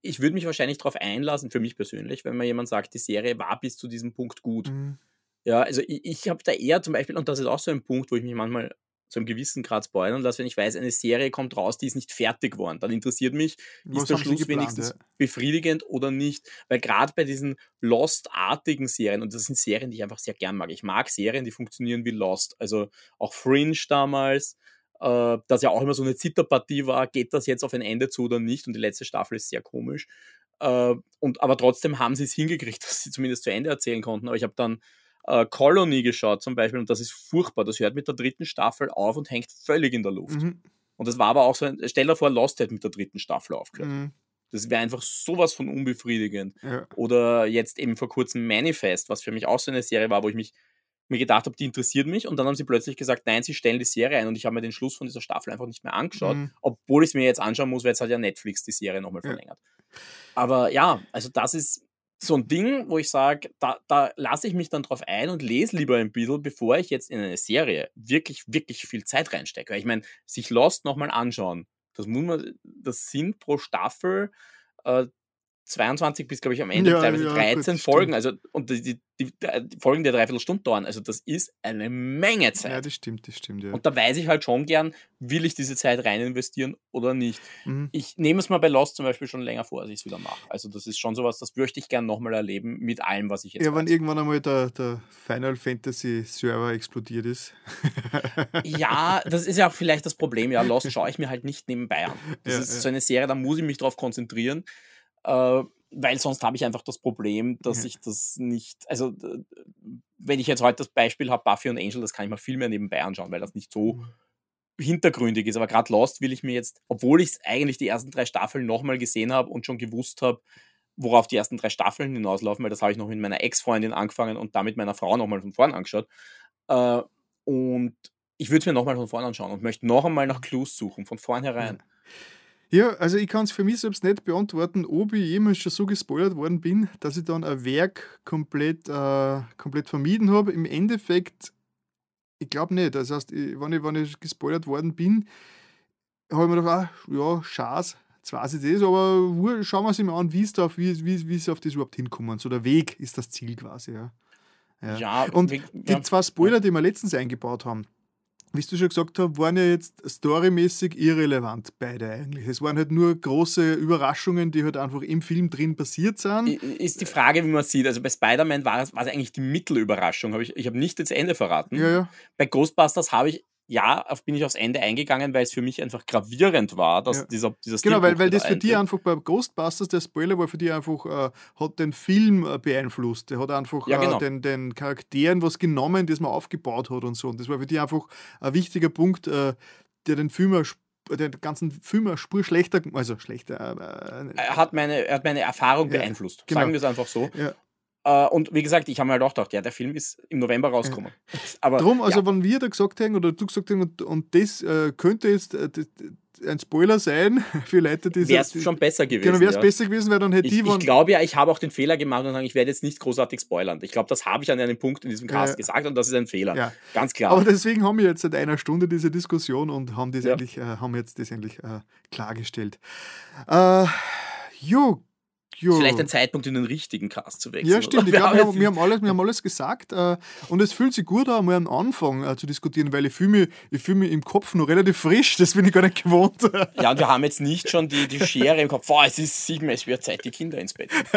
ich würde mich wahrscheinlich darauf einlassen, für mich persönlich, wenn mir jemand sagt, die Serie war bis zu diesem Punkt gut. Mhm. Ja, also ich, ich habe da eher zum Beispiel, und das ist auch so ein Punkt, wo ich mich manchmal zu einem gewissen Grad spoilern lasse, wenn ich weiß, eine Serie kommt raus, die ist nicht fertig geworden. Dann interessiert mich, Was ist der Schluss geplant, wenigstens ja. befriedigend oder nicht? Weil gerade bei diesen Lost-artigen Serien, und das sind Serien, die ich einfach sehr gern mag. Ich mag Serien, die funktionieren wie Lost. Also auch Fringe damals, äh, das ja auch immer so eine Zitterpartie war, geht das jetzt auf ein Ende zu oder nicht? Und die letzte Staffel ist sehr komisch. Äh, und, aber trotzdem haben sie es hingekriegt, dass sie zumindest zu Ende erzählen konnten. Aber ich habe dann äh, Colony geschaut zum Beispiel und das ist furchtbar. Das hört mit der dritten Staffel auf und hängt völlig in der Luft. Mhm. Und das war aber auch so ein, stell dir vor, Lost hätte mit der dritten Staffel aufgehört. Mhm. Das wäre einfach sowas von unbefriedigend. Ja. Oder jetzt eben vor kurzem Manifest, was für mich auch so eine Serie war, wo ich mich mir gedacht habe, die interessiert mich und dann haben sie plötzlich gesagt, nein, sie stellen die Serie ein und ich habe mir den Schluss von dieser Staffel einfach nicht mehr angeschaut, mhm. obwohl ich es mir jetzt anschauen muss, weil jetzt hat ja Netflix die Serie nochmal verlängert. Ja. Aber ja, also das ist so ein Ding, wo ich sage, da, da lasse ich mich dann drauf ein und lese lieber ein bisschen, bevor ich jetzt in eine Serie wirklich, wirklich viel Zeit reinstecke. Weil ich meine, sich Lost nochmal anschauen, das muss man, das sind pro Staffel äh, 22 bis, glaube ich, am Ende ja, teilweise ja, 13 gut, Folgen. Also, und die, die, die, die Folgen, die dreiviertel Stunde dauern. Also, das ist eine Menge Zeit. Ja, das stimmt, das stimmt, ja. Und da weiß ich halt schon gern, will ich diese Zeit rein investieren oder nicht. Mhm. Ich nehme es mal bei Lost zum Beispiel schon länger vor, als ich es wieder mache. Also, das ist schon sowas, das möchte ich gern nochmal erleben mit allem, was ich jetzt Ja, wenn irgendwann einmal der, der Final Fantasy Server explodiert ist. ja, das ist ja auch vielleicht das Problem. Ja, Lost schaue ich mir halt nicht nebenbei an. Das ja, ist so eine Serie, da muss ich mich drauf konzentrieren. Äh, weil sonst habe ich einfach das Problem, dass ja. ich das nicht, also wenn ich jetzt heute das Beispiel habe, Buffy und Angel, das kann ich mir viel mehr nebenbei anschauen, weil das nicht so mhm. hintergründig ist. Aber gerade Lost will ich mir jetzt, obwohl ich eigentlich die ersten drei Staffeln nochmal gesehen habe und schon gewusst habe, worauf die ersten drei Staffeln hinauslaufen, weil das habe ich noch mit meiner Ex-Freundin angefangen und damit meiner Frau nochmal von vorn angeschaut. Äh, und ich würde es mir nochmal von vorn anschauen und möchte noch einmal nach Clues suchen, von vornherein. Ja. Ja, also ich kann es für mich selbst nicht beantworten, ob ich jemals schon so gespoilert worden bin, dass ich dann ein Werk komplett, äh, komplett vermieden habe. Im Endeffekt, ich glaube nicht. Das heißt, ich, wenn, ich, wenn ich gespoilert worden bin, habe ich mir gedacht, ah, ja, jetzt weiß ich das, aber schauen wir uns mal an, wie es auf, wie, wie, wie sie auf das überhaupt hinkommen. So der Weg ist das Ziel quasi, ja. Ja. ja und wie, die ja. zwei Spoiler, die wir letztens eingebaut haben, wie du schon gesagt hast, waren ja jetzt storymäßig irrelevant, beide eigentlich. Es waren halt nur große Überraschungen, die halt einfach im Film drin passiert sind. Ist die Frage, wie man sieht. Also bei Spider-Man war es, war es eigentlich die Mittelüberraschung. ich ich habe nicht das Ende verraten. Ja, ja. Bei Ghostbusters habe ich ja, auf, bin ich aufs Ende eingegangen, weil es für mich einfach gravierend war, dass ja. dieser, dieses Genau, weil, weil das für dich einfach bei Ghostbusters, der Spoiler war für dich einfach, äh, hat den Film äh, beeinflusst. Der hat einfach ja, genau. äh, den, den Charakteren was genommen, das man aufgebaut hat und so. Und das war für dich einfach ein wichtiger Punkt, äh, der den Film den ganzen Film eine Spur schlechter, also schlechter. Äh, er, hat meine, er hat meine Erfahrung ja, beeinflusst. Genau. Sagen wir es einfach so. Ja. Uh, und wie gesagt, ich habe mir halt auch gedacht, ja, der Film ist im November rausgekommen. Aber, Drum, also ja. wenn wir da gesagt haben oder du gesagt hast, und, und das äh, könnte jetzt äh, ein Spoiler sein für Leute, die Wäre es schon besser gewesen. Genau, wäre es ja. besser gewesen, weil dann hätte ich. Ich, ich glaube ja, ich habe auch den Fehler gemacht und sagen, ich werde jetzt nicht großartig spoilern. Ich glaube, das habe ich an einem Punkt in diesem Cast ja. gesagt und das ist ein Fehler. Ja. Ganz klar. Aber deswegen haben wir jetzt seit einer Stunde diese Diskussion und haben, das endlich, äh, haben jetzt das endlich äh, klargestellt. Äh, jo, Jo. Vielleicht ein Zeitpunkt, in den richtigen Cast zu wechseln. Ja, stimmt. Ich glaube, wir, haben, wir, haben alles, wir haben alles gesagt. Äh, und es fühlt sich gut an, mal am Anfang äh, zu diskutieren, weil ich fühle mich, fühl mich im Kopf noch relativ frisch. Das bin ich gar nicht gewohnt. Ja, und wir haben jetzt nicht schon die, die Schere im Kopf. Boah, es ist sieben, es wird Zeit, die Kinder ins Bett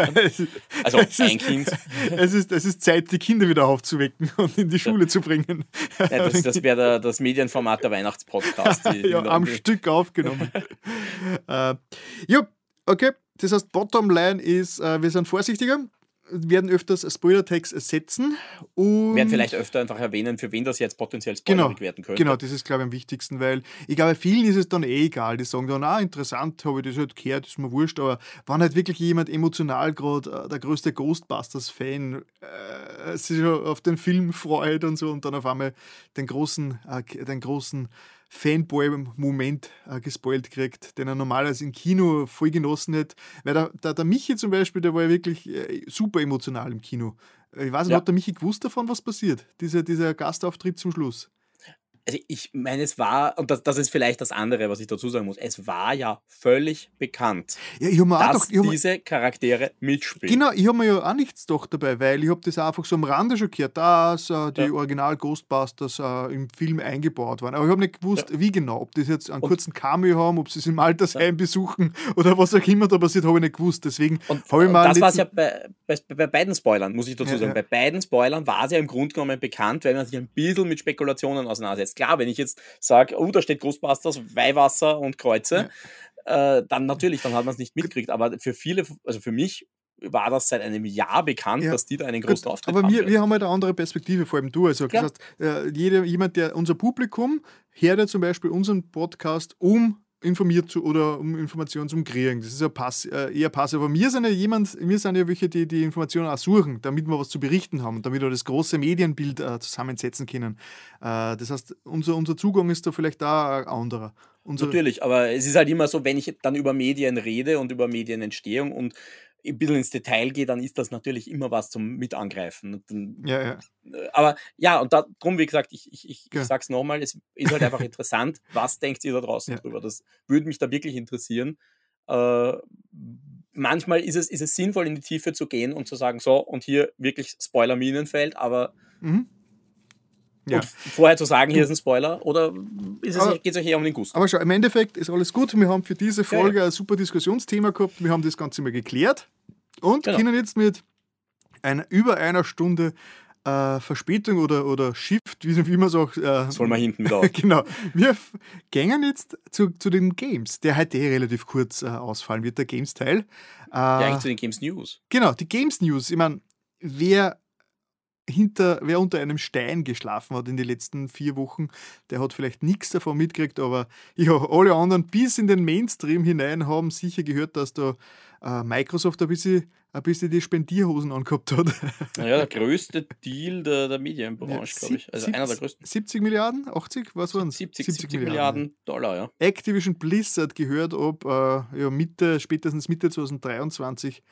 Also es ein ist, Kind. Es ist, es ist Zeit, die Kinder wieder aufzuwecken und in die Schule ja. zu bringen. Ja, das das wäre das Medienformat der Weihnachtspodcast. ja, am Stück aufgenommen. äh, ja, okay. Das heißt, Bottomline ist, äh, wir sind vorsichtiger, werden öfters Spoiler-Tags setzen. Und werden vielleicht öfter einfach erwähnen, für wen das jetzt potenziell spoilerig genau, werden könnte. Genau, das ist, glaube ich, am wichtigsten, weil ich glaube, vielen ist es dann eh egal. Die sagen dann, ah, interessant, habe ich das halt gehört, ist mir wurscht, aber wenn halt wirklich jemand emotional gerade äh, der größte Ghostbusters-Fan äh, sich auf den Film freut und so und dann auf einmal den großen, äh, den großen Fanboy-Moment äh, gespoilt kriegt, den er normalerweise im Kino voll genossen hat. Weil der, der, der Michi zum Beispiel, der war ja wirklich äh, super emotional im Kino. Ich weiß nicht, ja. hat der Michi gewusst davon, was passiert? Dieser, dieser Gastauftritt zum Schluss. Also ich meine, es war, und das, das ist vielleicht das andere, was ich dazu sagen muss, es war ja völlig bekannt, Ja, ich auch dass gedacht, ich diese Charaktere mitspielen. Genau, ich habe mir ja auch nichts gedacht dabei, weil ich habe das einfach so am Rande schon gehört, dass äh, die Ja. Original Ghostbusters äh, im Film eingebaut waren. Aber ich habe nicht gewusst, wie genau. Ob das jetzt einen Und- kurzen Cameo haben, ob sie es im Altersheim besuchen oder was auch immer da passiert, habe ich nicht gewusst. Deswegen habe ich mal das war es ja bei, bei, bei beiden Spoilern, muss ich dazu Ja, sagen. ja. Bei beiden Spoilern war es ja im Grunde genommen bekannt, weil man sich ein bisschen mit Spekulationen auseinandersetzt. Klar, wenn ich jetzt sage, oh, da steht Ghostbusters, Weihwasser und Kreuze, äh, dann natürlich, dann hat man es nicht mitgekriegt. Aber für viele, also für mich war das seit einem Jahr bekannt, Ja. dass die da einen Gut, großen Auftritt aber haben. wir, werden. wir haben halt eine andere Perspektive, vor allem du. Also, Klar. das heißt, jeder, jemand, der unser Publikum hört ja zum Beispiel unseren Podcast, um informiert zu oder um Informationen zu kriegen. Das ist ja pass, äh, eher passiv. Aber wir sind ja jemand, wir sind ja welche, die die Informationen auch suchen, damit wir was zu berichten haben und damit wir das große Medienbild äh, zusammensetzen können. Äh, das heißt, unser, unser Zugang ist da vielleicht da anderer. Unser, Natürlich, aber es ist halt immer so, wenn ich dann über Medien rede und über Medienentstehung und ein bisschen ins Detail gehe, dann ist das natürlich immer was zum Mitangreifen. Dann, Ja, ja. äh, aber ja, und darum, wie gesagt, ich, ich, ich, Ja. ich sag's nochmal, es ist halt einfach interessant, was denkt ihr da draußen Ja. drüber? Das würde mich da wirklich interessieren. Äh, manchmal ist es, ist es sinnvoll, in die Tiefe zu gehen und zu sagen, so, und hier wirklich Spoiler-Minenfeld, aber Mhm. Ja. und vorher zu sagen, hier ist ein Spoiler, oder geht es euch eher um den Gusto? Aber schau, im Endeffekt ist alles gut. Wir haben für diese Folge ein super Diskussionsthema gehabt. Wir haben das Ganze mal geklärt und Genau. können jetzt mit einer, über einer Stunde äh, Verspätung oder, oder Shift, wie, wie man es auch. Äh, Soll man hinten auf. Genau. Wir gehen jetzt zu, zu den Games, der heute eh relativ kurz äh, ausfallen wird, der Games-Teil. Äh, Ja, eigentlich zu den Games News. Genau, die Games News. Ich meine, wer hinter, wer unter einem Stein geschlafen hat in den letzten vier Wochen, der hat vielleicht nichts davon mitgekriegt, aber ja, alle anderen bis in den Mainstream hinein haben sicher gehört, dass da äh, Microsoft ein bisschen, ein bisschen die Spendierhosen angehabt hat. Ja, der größte Deal der, der Medienbranche, glaube ich. Also einer der größten. 70 Milliarden? 80? Was waren 70, 70, Milliarden, Dollar, ja. Activision Blizzard gehört ob äh, ja, Mitte, spätestens Mitte 2023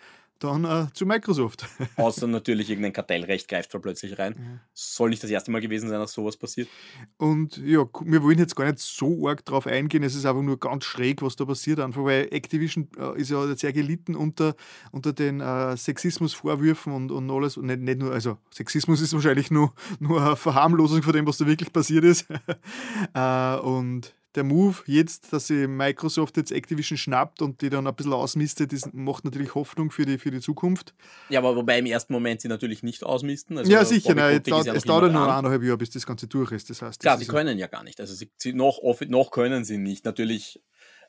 dann äh, zu Microsoft. Außer natürlich irgendein Kartellrecht greift da plötzlich rein. Ja. Soll nicht das erste Mal gewesen sein, dass sowas passiert. Und ja, wir wollen jetzt gar nicht so arg drauf eingehen. Es ist einfach nur ganz schräg, was da passiert. Einfach weil Activision äh, ist ja sehr gelitten unter, unter den äh, Sexismusvorwürfen und, und alles. Und nicht, nicht nur, also Sexismus ist wahrscheinlich nur, nur eine Verharmlosung von dem, was da wirklich passiert ist. äh, und der Move jetzt, dass sie Microsoft jetzt Activision schnappt und die dann ein bisschen ausmistet, das macht natürlich Hoffnung für die, für die Zukunft. Ja, aber wobei im ersten Moment sie natürlich nicht ausmisten. Also ja, sicher. Nein, es ja es dauert nur eineinhalb Jahre, bis das Ganze durch ist. Das heißt, das Klar, sie können ja gar nicht. Also sie, noch, noch können sie nicht. Natürlich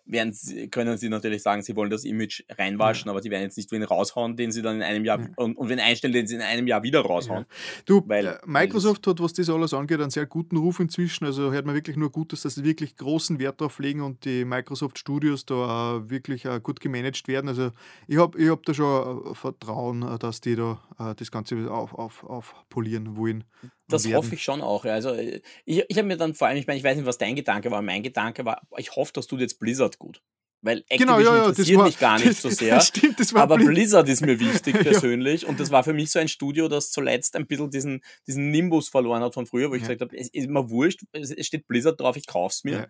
werden sie, können sie natürlich sagen, sie wollen das Image reinwaschen, aber die werden jetzt nicht wen raushauen, den sie dann in einem Jahr Ja. und, und wen einstellen, den sie in einem Jahr wieder raushauen. Du, Weil- äh, Microsoft hat, was das alles angeht, einen sehr guten Ruf inzwischen. Also hört man wirklich nur Gutes, dass sie wirklich großen Wert darauf legen und die Microsoft Studios da wirklich äh, gut gemanagt werden. Also ich habe ich hab da schon äh, Vertrauen, dass die da das Ganze auf, auf, aufpolieren wollen. Das werden. hoffe ich schon auch. ja. Also äh, ich, ich habe mir dann vor allem, ich meine, ich weiß nicht, was dein Gedanke war, mein Gedanke war, ich hoffe, das tut jetzt Blizzard gut. Weil Activision Genau, ja, ja, das interessiert war mich gar nicht so sehr. Stimmt, Aber Blizz- Blizzard ist mir wichtig Ja. persönlich und das war für mich so ein Studio, das zuletzt ein bisschen diesen, diesen Nimbus verloren hat von früher, wo ich Ja. gesagt habe, es ist mir wurscht, es es steht Blizzard drauf, ich kauf's mir.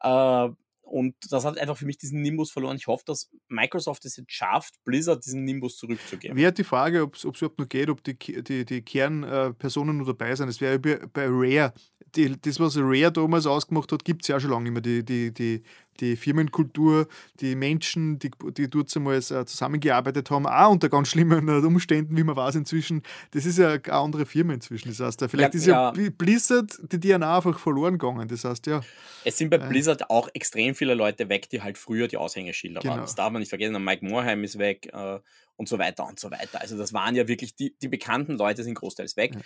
Äh, und das hat einfach für mich diesen Nimbus verloren. Ich hoffe, dass Microsoft es jetzt schafft, Blizzard diesen Nimbus zurückzugeben. Wäre die Frage, ob es überhaupt noch geht, ob die, die, die Kernpersonen nur dabei sind. Das wäre bei, Rare. Die, das, was Rare damals ausgemacht hat, gibt es ja schon lange nicht mehr. Die, die, die, die Firmenkultur, die Menschen, die, die dort einmal äh, zusammengearbeitet haben, auch unter ganz schlimmen äh, Umständen, wie man weiß inzwischen. Das ist ja eine andere Firma inzwischen. Das heißt, vielleicht Ja, ist ja, ja. Bli- Blizzard die DNA einfach verloren gegangen. Das heißt, ja, Es sind bei Äh. Blizzard auch extrem viele Leute weg, die halt früher die Aushängeschilder Genau. waren. Das darf man nicht vergessen. Mike Morheim ist weg äh, und so weiter und so weiter. Also das waren ja wirklich, die, die bekannten Leute sind großteils weg. Ja.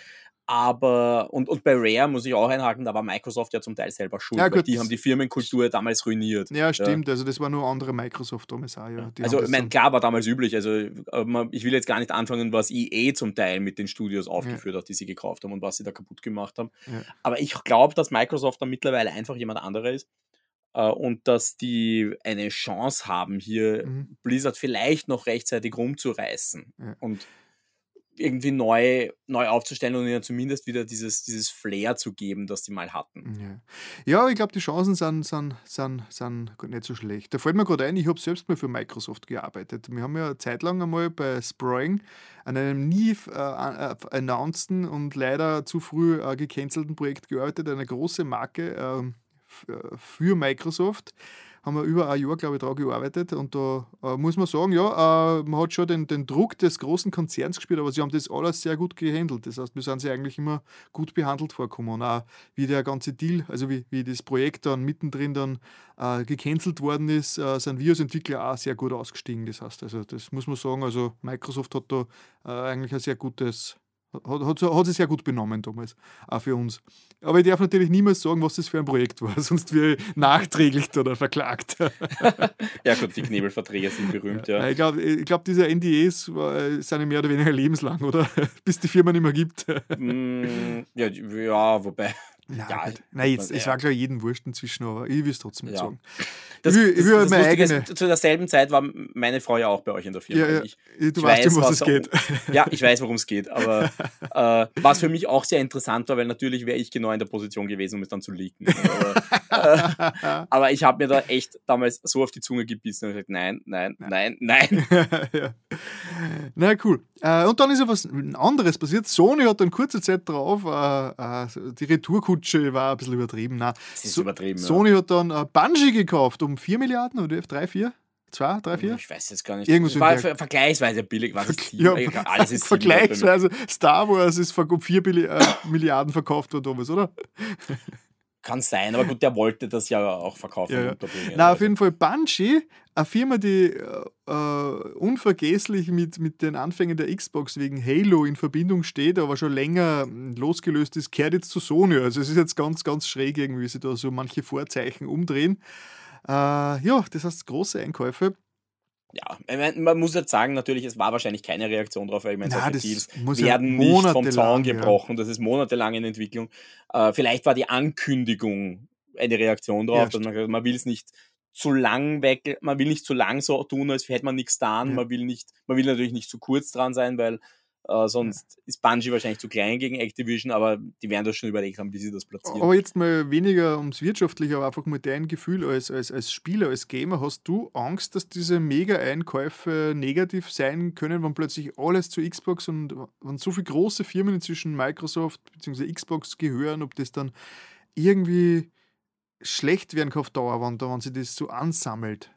Aber, und, und bei Rare muss ich auch einhaken, da war Microsoft ja zum Teil selber schuld, Ja, gut, die haben die Firmenkultur damals ruiniert. ja, stimmt. Also, das war nur andere Microsoft damals auch. Ja. Die Also, mein, dann- klar war damals üblich. Also, äh, ich will jetzt gar nicht anfangen, was EA zum Teil mit den Studios aufgeführt hat, die sie gekauft haben und was sie da kaputt gemacht haben. Ja. Aber ich glaube, dass Microsoft da mittlerweile einfach jemand anderer ist äh, und dass die eine Chance haben, hier Mhm. Blizzard vielleicht noch rechtzeitig rumzureißen. Ja. Und irgendwie neu, neu aufzustellen und ihnen zumindest wieder dieses, dieses Flair zu geben, das sie mal hatten. Ja, ja ich glaube, die Chancen sind, sind, sind, sind nicht so schlecht. Da fällt mir gerade ein, ich habe selbst mal für Microsoft gearbeitet. Wir haben ja eine Zeit lang einmal bei Sproing an einem nie äh, äh, announceden und leider zu früh äh, gecancelten Projekt gearbeitet, eine große Marke äh, für Microsoft haben wir über ein Jahr, glaube ich, daran gearbeitet. Und da äh, muss man sagen, ja, äh, man hat schon den, den Druck des großen Konzerns gespürt, aber sie haben das alles sehr gut gehandelt. Das heißt, wir sind sie eigentlich immer gut behandelt vorgekommen. Und auch wie der ganze Deal, also wie, wie das Projekt dann mittendrin dann äh, gecancelt worden ist, äh, sind wir als Entwickler auch sehr gut ausgestiegen. Das heißt, also das muss man sagen, also Microsoft hat da äh, eigentlich ein sehr gutes hat, hat, hat sich sehr gut benommen damals, auch für uns. Aber ich darf natürlich niemals sagen, was das für ein Projekt war, sonst wäre ich nachträglich oder verklagt. ja gut, die Knebelverträge sind berühmt, ja. Ich glaube, ich glaub, diese NDAs sind mehr oder weniger lebenslang, oder? Bis die Firma nicht mehr gibt. Mm, ja, ja, wobei ja, ja Nein, jetzt, es war klar jedem wurscht inzwischen, aber ich will es trotzdem ja. sagen. Das, ich will, ich will das, das eigene... ist, zu derselben Zeit war meine Frau ja auch bei euch in der Firma. Ja, ja. Ich, du ich weißt, weiß, um was es geht. Um, ja, ich weiß, worum es geht. Aber äh, was für mich auch sehr interessant war, weil natürlich wäre ich genau in der Position gewesen, um es dann zu leaken. aber, äh, aber ich habe mir da echt damals so auf die Zunge gebissen und gesagt, nein, nein, nein, nein. ja. Na cool. Äh, und dann ist ja was anderes passiert. Sony hat dann kurze Zeit drauf äh, äh Retourkutsche war ein bisschen übertrieben. Nein, das ist so, übertrieben. Sony ja. hat dann äh, Bungie gekauft um 4 Milliarden oder 3, 4? 2, 3, 4? Ich weiß jetzt gar nicht. Irgendwas war ver vergleichsweise billig. Was ist ja, alles ist vergleichsweise. Star Wars ist um 4 äh, Milliarden verkauft worden damals, oder? Kann sein, aber gut, der wollte das ja auch verkaufen. Ja, ja. Na, auf jeden Fall Bungie, eine Firma, die äh, äh, unvergesslich mit, mit den Anfängen der Xbox wegen Halo in Verbindung steht, aber schon länger losgelöst ist, kehrt jetzt zu Sony. Also es ist jetzt ganz, ganz schräg irgendwie, wie sie da so manche Vorzeichen umdrehen. Äh, ja, das heißt große Einkäufe ja, man muss jetzt sagen, natürlich, es war wahrscheinlich keine Reaktion darauf, weil ich meine, solche Deals werden ja nicht vom Zaun gebrochen. Ja. Das ist monatelang in Entwicklung. Äh, vielleicht war die Ankündigung eine Reaktion darauf, ja, dass man, man will es nicht zu lang weg, man will nicht zu lang so tun, als hätte man nichts getan. Man will nicht, man will natürlich nicht zu kurz dran sein, weil äh, sonst ist Bungie wahrscheinlich zu klein gegen Activision, aber die werden das schon überlegt haben, wie sie das platzieren. Aber jetzt mal weniger ums Wirtschaftliche, aber einfach mal dein Gefühl als, als, als Spieler, als Gamer. Hast du Angst, dass diese Mega-Einkäufe negativ sein können, wenn plötzlich alles zu Xbox und wenn so viele große Firmen inzwischen Microsoft bzw. Xbox gehören, ob das dann irgendwie schlecht werden kann auf Dauer, wenn, wenn sich das so ansammelt?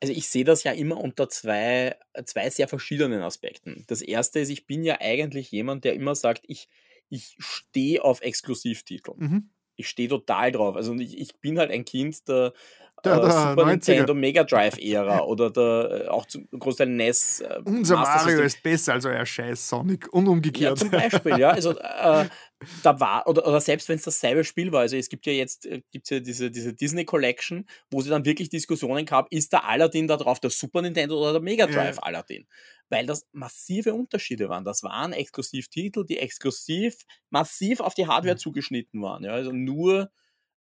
Also ich sehe das ja immer unter zwei, zwei sehr verschiedenen Aspekten. Das erste ist, ich bin ja eigentlich jemand, der immer sagt, ich, ich stehe auf Exklusivtitel. Mhm. Ich stehe total drauf. Also ich, ich bin halt ein Kind der, der, der Super 90er. Nintendo Mega Drive Ära oder der äh, auch zum Großteil NES. Äh, Unser Mario ist besser als euer Scheiß Sonic und umgekehrt. Ja, zum Beispiel, ja. Also äh, da war, oder, oder selbst wenn es dasselbe Spiel war, also es gibt ja jetzt, äh, gibt's ja diese, diese Disney Collection, wo sie dann wirklich Diskussionen gab, ist der Aladdin da drauf der Super Nintendo oder der Mega Drive ja. Aladdin? Weil das massive Unterschiede waren. Das waren Exklusivtitel, die exklusiv massiv auf die Hardware zugeschnitten waren. Ja? Also nur,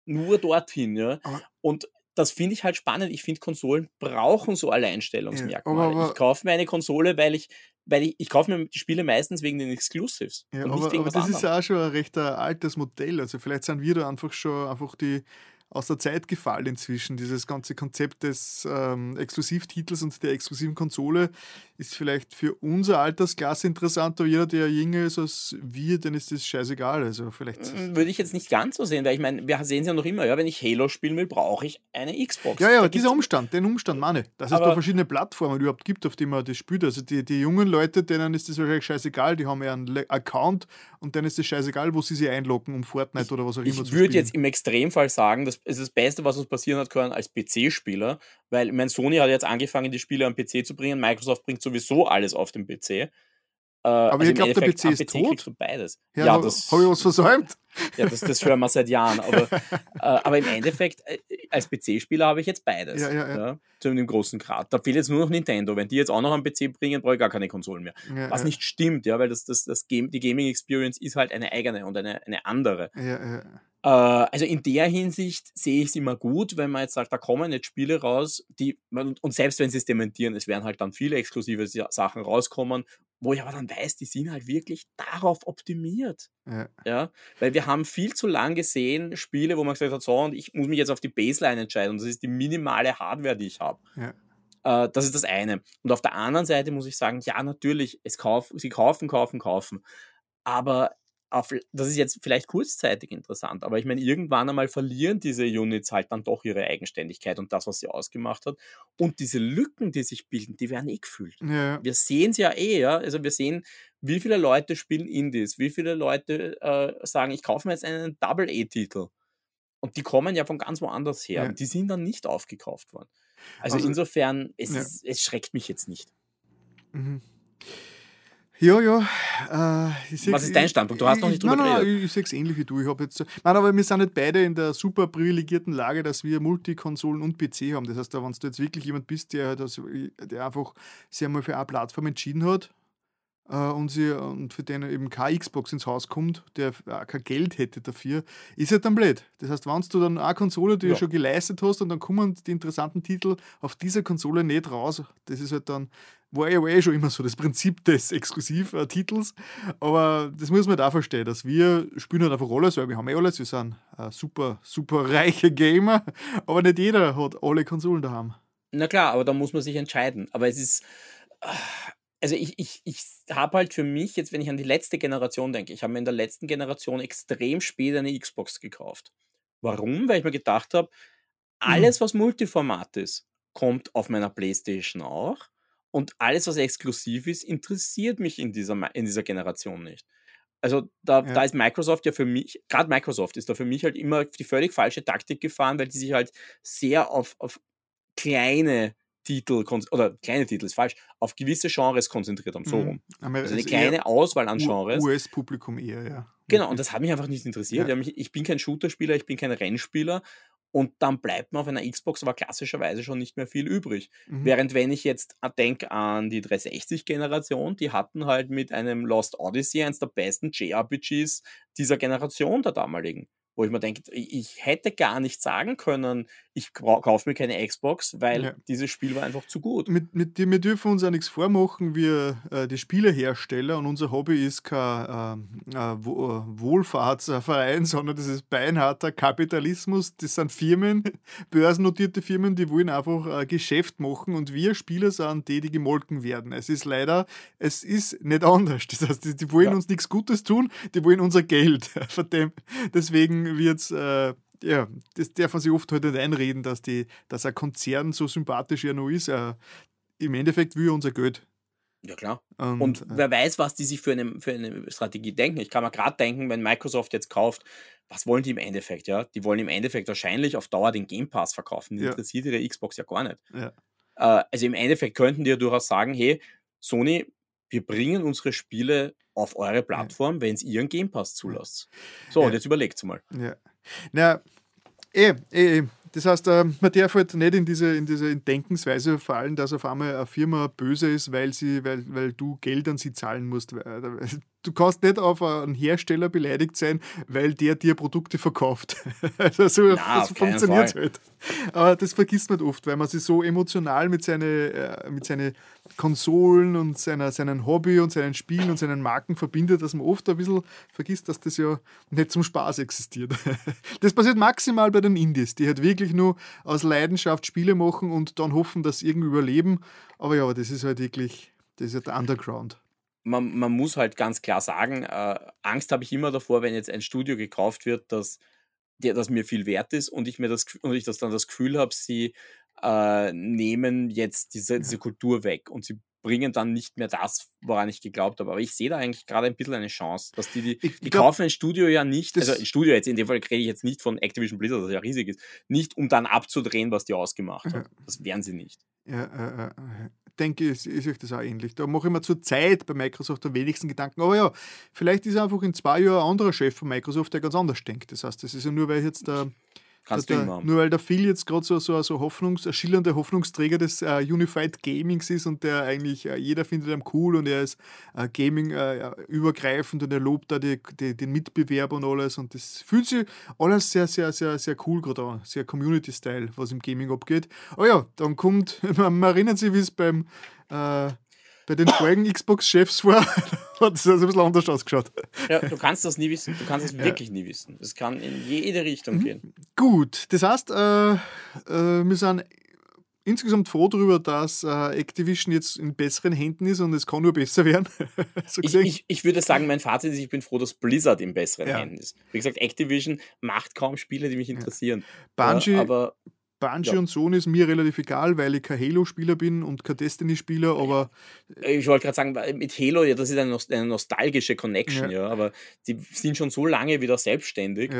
nur dorthin. Ja? Und das finde ich halt spannend. Ich finde, Konsolen brauchen so Alleinstellungsmerkmale. Ja, ich kaufe mir eine Konsole, weil ich, weil ich, ich kaufe mir die Spiele meistens wegen den Exclusives. Ja, aber, aber das ist ja auch schon ein recht altes Modell. Also vielleicht sind wir da einfach schon einfach die aus der Zeit gefallen inzwischen. Dieses ganze Konzept des ähm, Exklusivtitels und der exklusiven Konsole ist vielleicht für unsere Altersklasse interessant, aber jeder, der jünger ist als wir, dann ist das scheißegal. Also vielleicht Würde ich jetzt nicht ganz so sehen, weil ich meine, wir sehen es ja noch immer, ja, wenn ich Halo spielen will, brauche ich eine Xbox. Ja, ja, aber dieser Umstand, den Umstand meine dass es da verschiedene Plattformen überhaupt gibt, auf denen man das spielt. Also die, die jungen Leute, denen ist das wahrscheinlich scheißegal, die haben ja einen Account und denen ist es scheißegal, wo sie sich einloggen, um Fortnite oder was auch immer zu spielen. Ich würde jetzt im Extremfall sagen, dass ist das Beste, was uns passieren hat können als PC-Spieler, weil mein Sony hat jetzt angefangen, die Spiele am PC zu bringen. Microsoft bringt sowieso alles auf den PC. Äh, aber also ihr glaubt, der PC ist PC tot? Beides. Ja, ja das habe ich was versäumt. Ja, das, das hören wir seit Jahren. Aber, äh, aber im Endeffekt, äh, als PC-Spieler habe ich jetzt beides. Ja, ja, ja. zu einem großen Grad. Da fehlt jetzt nur noch Nintendo. Wenn die jetzt auch noch am PC bringen, brauche ich gar keine Konsolen mehr. Was nicht stimmt, ja, weil das, das, das Game, die Gaming-Experience ist halt eine eigene und eine, eine andere. Ja, ja. Äh, also in der Hinsicht sehe ich es immer gut, wenn man jetzt sagt, da kommen jetzt Spiele raus, die, und selbst wenn sie es dementieren, es werden halt dann viele exklusive Sachen rauskommen wo ich aber dann weiß, die sind halt wirklich darauf optimiert. Ja. Ja, weil wir haben viel zu lang gesehen Spiele, wo man gesagt hat, so, und ich muss mich jetzt auf die Baseline entscheiden und das ist die minimale Hardware, die ich habe. Ja. Äh, das ist das eine. Und auf der anderen Seite muss ich sagen, ja, natürlich, es kauf, sie kaufen, kaufen, kaufen. Aber das ist jetzt vielleicht kurzzeitig interessant, aber ich meine, irgendwann einmal verlieren diese Units halt dann doch ihre Eigenständigkeit und das, was sie ausgemacht hat. Und diese Lücken, die sich bilden, die werden eh gefüllt. Ja. Wir sehen es ja eh, ja. Also wir sehen, wie viele Leute spielen Indies, wie viele Leute äh, sagen, ich kaufe mir jetzt einen Double-A-Titel. Und die kommen ja von ganz woanders her. Ja. Und die sind dann nicht aufgekauft worden. Also, Also, insofern, es, ja. ist, es schreckt mich jetzt nicht. Mhm. Ja, ja. Äh, ich Was ist dein Standpunkt? Du hast noch nicht drüber nein, nein, geredet. ich, ich sehe es ähnlich wie du. Ich habe jetzt, nein, aber wir sind nicht beide in der super privilegierten Lage, dass wir Multikonsolen und PC haben. Das heißt, wenn du jetzt wirklich jemand bist, der, das, der einfach sich einmal für eine Plattform entschieden hat und, sie, und für den eben keine Xbox ins Haus kommt, der auch kein Geld hätte dafür, ist halt dann blöd. Das heißt, wenn du dann eine Konsole, die Ja. du schon geleistet hast und dann kommen die interessanten Titel auf dieser Konsole nicht raus, das ist halt dann, war ja, eh schon immer so das Prinzip des Exklusivtitels, aber das muss man halt auch verstehen, dass wir spielen halt einfach alles, weil wir haben eh alles, wir sind äh, super, super reiche Gamer, aber nicht jeder hat alle Konsolen daheim. Na klar, aber da muss man sich entscheiden. Aber es ist. Also ich, ich, ich habe halt für mich, jetzt wenn ich an die letzte Generation denke, ich habe mir in der letzten Generation extrem spät eine Xbox gekauft. Warum? Weil ich mir gedacht habe, alles, was Multiformat ist, kommt auf meiner Playstation auch. Und alles, was exklusiv ist, interessiert mich in dieser, in dieser Generation nicht. Also da, Ja. da ist Microsoft ja für mich, gerade Microsoft ist da für mich halt immer die völlig falsche Taktik gefahren, weil die sich halt sehr auf, auf kleine Titel, oder kleine Titel ist falsch, auf gewisse Genres konzentriert haben, so Mhm. rum. Aber Also eine kleine Auswahl an Genres. US-Publikum eher, ja. Genau, und das hat mich einfach nicht interessiert. Ja. Ich bin kein Shooter-Spieler, ich bin kein Rennspieler und dann bleibt mir auf einer Xbox aber klassischerweise schon nicht mehr viel übrig. Mhm. Während wenn ich jetzt denke an die 360-Generation, die hatten halt mit einem Lost Odyssey eines der besten JRPGs dieser Generation der damaligen. Wo ich mir denke, ich hätte gar nicht sagen können, ich kaufe mir keine Xbox, weil Ja. dieses Spiel war einfach zu gut. mit, mit wir dürfen uns auch nichts vormachen, wir äh, die Spielehersteller und unser Hobby ist kein ähm, äh, Wo- Wohlfahrtsverein, sondern das ist beinharter Kapitalismus. Das sind Firmen, börsennotierte Firmen, die wollen einfach äh, Geschäft machen und wir Spieler sind die, die gemolken werden. Es ist leider, es ist nicht anders. Das heißt, die, die wollen Ja. uns nichts Gutes tun, die wollen unser Geld. Dem, deswegen wird äh, ja, das darf man sich oft halt nicht einreden, dass, die, dass ein Konzern so sympathisch ja noch ist. Äh, Im Endeffekt will er unser Geld. Ja klar. Und, Und äh, wer weiß, was die sich für eine, für eine Strategie denken. Ich kann mir gerade denken, wenn Microsoft jetzt kauft, was wollen die im Endeffekt? Ja? Die wollen im Endeffekt wahrscheinlich auf Dauer den Game Pass verkaufen. Die Ja. interessiert ihre Xbox ja gar nicht. Ja. Äh, also im Endeffekt könnten die ja durchaus sagen, hey, Sony, wir bringen unsere Spiele auf eure Plattform, wenn es ihren Game Pass zulässt. So, Ja. und jetzt überlegt mal. Ja. Na, eh, eh, eh. Das heißt, man darf halt nicht in diese, in diese Denkensweise fallen, dass auf einmal eine Firma böse ist, weil, sie, weil, weil du Geld an sie zahlen musst. Du kannst nicht auf einen Hersteller beleidigt sein, weil der dir Produkte verkauft. Also so, keinen funktioniert Fall. halt. Aber das vergisst man oft, weil man sich so emotional mit seinen äh, mit seine Konsolen und seiner, seinen Hobby und seinen Spielen und seinen Marken verbindet, dass man oft ein bisschen vergisst, dass das ja nicht zum Spaß existiert. Das passiert maximal bei den Indies, die halt wirklich nur aus Leidenschaft Spiele machen und dann hoffen, dass sie irgendwie überleben. Aber ja, das ist halt wirklich, das ist halt der Underground. Man, man muss halt ganz klar sagen, äh, Angst habe ich immer davor, wenn jetzt ein Studio gekauft wird, dass der, das mir viel wert ist und ich mir das und ich das dann das Gefühl habe, sie äh, nehmen jetzt diese, diese Kultur weg und sie bringen dann nicht mehr das, woran ich geglaubt habe. Aber ich sehe da eigentlich gerade ein bisschen eine Chance, dass die, die, Ich- die ich glaub, kaufen ein Studio ja nicht, also ein Studio jetzt in dem Fall rede ich jetzt nicht von Activision Blizzard, das ja riesig ist, nicht um dann abzudrehen, was die ausgemacht haben. Das wären sie nicht. Ja, äh, äh, denke, ist, ist euch das auch ähnlich. Da mache ich mir zur Zeit bei Microsoft am wenigsten Gedanken. Aber ja, vielleicht ist einfach in zwei Jahren ein anderer Chef von Microsoft, der ganz anders denkt. Das heißt, das ist ja nur, weil jetzt der, Kannst du der, immer haben. nur weil der Phil jetzt gerade so, so, so Hoffnungs-, ein schillernder Hoffnungsträger des äh, Unified Gamings ist und der eigentlich, äh, jeder findet ihn cool und er ist äh, Gaming äh, übergreifend und er lobt da die, die, den Mitbewerber und alles und das fühlt sich alles sehr, sehr, sehr, sehr cool gerade an, sehr Community-Style, was im Gaming abgeht. Aber ja, dann kommt, man, man erinnert sich, wie es beim äh, bei den vorigen Xbox-Chefs war, hat es also ein bisschen anders ausgeschaut. Ja, du kannst das nie wissen. Du kannst es wirklich nie wissen. Es kann in jede Richtung Mhm. gehen. Gut, das heißt, äh, äh, wir sind insgesamt froh darüber, dass äh, Activision jetzt in besseren Händen ist und es kann nur besser werden. so Ich, ich, ich würde sagen, mein Fazit ist, ich bin froh, dass Blizzard in besseren Ja. Händen ist. Wie gesagt, Activision macht kaum Spiele, die mich interessieren. Bungie, Ja, aber Bungie ja. und Sony ist mir relativ egal, weil ich kein Halo-Spieler bin und kein Destiny-Spieler, aber ich wollte gerade sagen, mit Halo, ja, das ist eine, eine nostalgische Connection, ja. aber die sind schon so lange wieder selbstständig.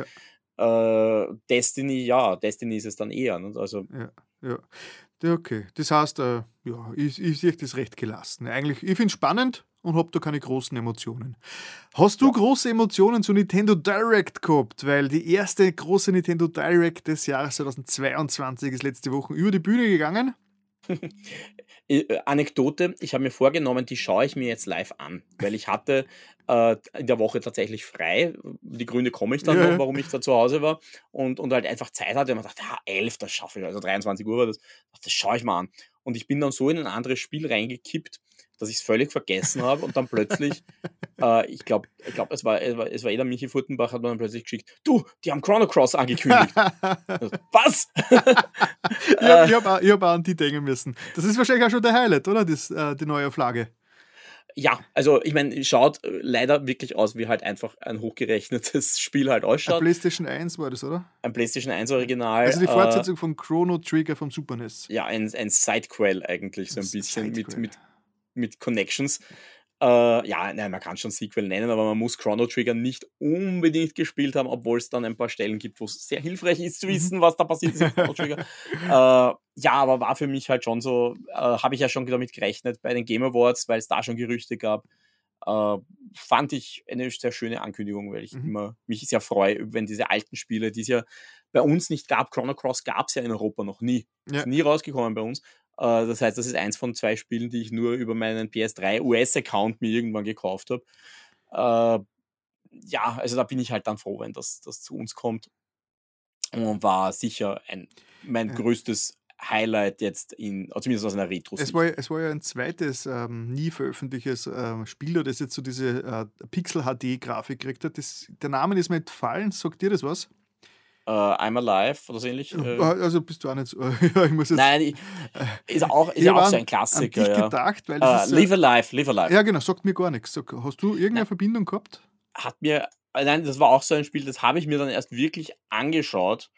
Äh, Destiny, ja, Destiny ist es dann eher. Ne? Also, ja, ja. Ja, Okay, das heißt, äh, ja, ich, ich sehe das recht gelassen. Eigentlich, ich finde es spannend und habe da keine großen Emotionen. Hast du große Emotionen zu Nintendo Direct gehabt? Weil die erste große Nintendo Direct des Jahres 2022 ist letzte Woche über die Bühne gegangen. Äh, Anekdote, ich habe mir vorgenommen, die schaue ich mir jetzt live an, weil ich hatte äh, in der Woche tatsächlich frei. Die Gründe komme ich dann Ja, noch, ja. warum ich da zu Hause war und, und halt einfach Zeit hatte und man dachte, ja, 11, das schaffe ich, also 23 Uhr war das, das schaue ich mal an. Und ich bin dann so in ein anderes Spiel reingekippt, dass ich es völlig vergessen habe und dann plötzlich, äh, ich glaube, ich glaub, es, war, es, war, es war eh Michi Furtenbach, hat dann plötzlich geschickt, du, die haben Chrono Cross angekündigt. Also, Was? ich habe hab auch, hab auch an die denken müssen. Das ist wahrscheinlich auch schon der Highlight, oder? Das, äh, die neue Auflage. Ja, also ich meine, schaut äh, leider wirklich aus, wie halt einfach ein hochgerechnetes Spiel halt ausschaut. PlayStation 1 war das, oder? Ein PlayStation 1 Original. Also die äh, Fortsetzung von Chrono Trigger vom Super NES. ja, ein, ein Sidequel eigentlich, so ein Das bisschen mit, mit, mit Connections. Äh, ja, nein, man kann schon Sequel nennen, aber man muss Chrono Trigger nicht unbedingt gespielt haben, obwohl es dann ein paar Stellen gibt, wo es sehr hilfreich ist Mhm. zu wissen, was da passiert ist in Chrono Trigger. äh, ja, aber war für mich halt schon so, äh, habe ich ja schon damit gerechnet bei den Game Awards, weil es da schon Gerüchte gab. Äh, fand ich eine sehr schöne Ankündigung, weil ich Mhm. immer mich sehr freue, wenn diese alten Spiele, die es ja bei uns nicht gab, Chrono Cross gab es ja in Europa noch nie. Ja. Ist nie rausgekommen bei uns. Äh, das heißt, das ist eins von zwei Spielen, die ich nur über meinen PS3 US-Account mir irgendwann gekauft habe. Äh, ja, also da bin ich halt dann froh, wenn das, das zu uns kommt. Und war sicher ein, mein Ja. größtes Highlight jetzt in, zumindest aus einer retro Es war, ja- es war ja ein zweites ähm, nie veröffentlichtes ähm, Spiel, das jetzt so diese äh, Pixel-HD-Grafik gekriegt hat. Das, der Name ist mir entfallen. Sagt dir das was? Äh, I'm Alive oder so ähnlich. Äh, also bist du auch nicht so. ich muss jetzt. nein, ich, ist auch, ist ja auch an- so ein an Klassiker. dich Ja. gedacht, weil Äh, das ist, live Alive, Live Alive. ja, genau, sagt mir gar nichts. Sag, hast du irgendeine Nein. Verbindung gehabt? hat mir, äh, nein, das war auch so ein Spiel, das habe ich mir dann erst wirklich angeschaut.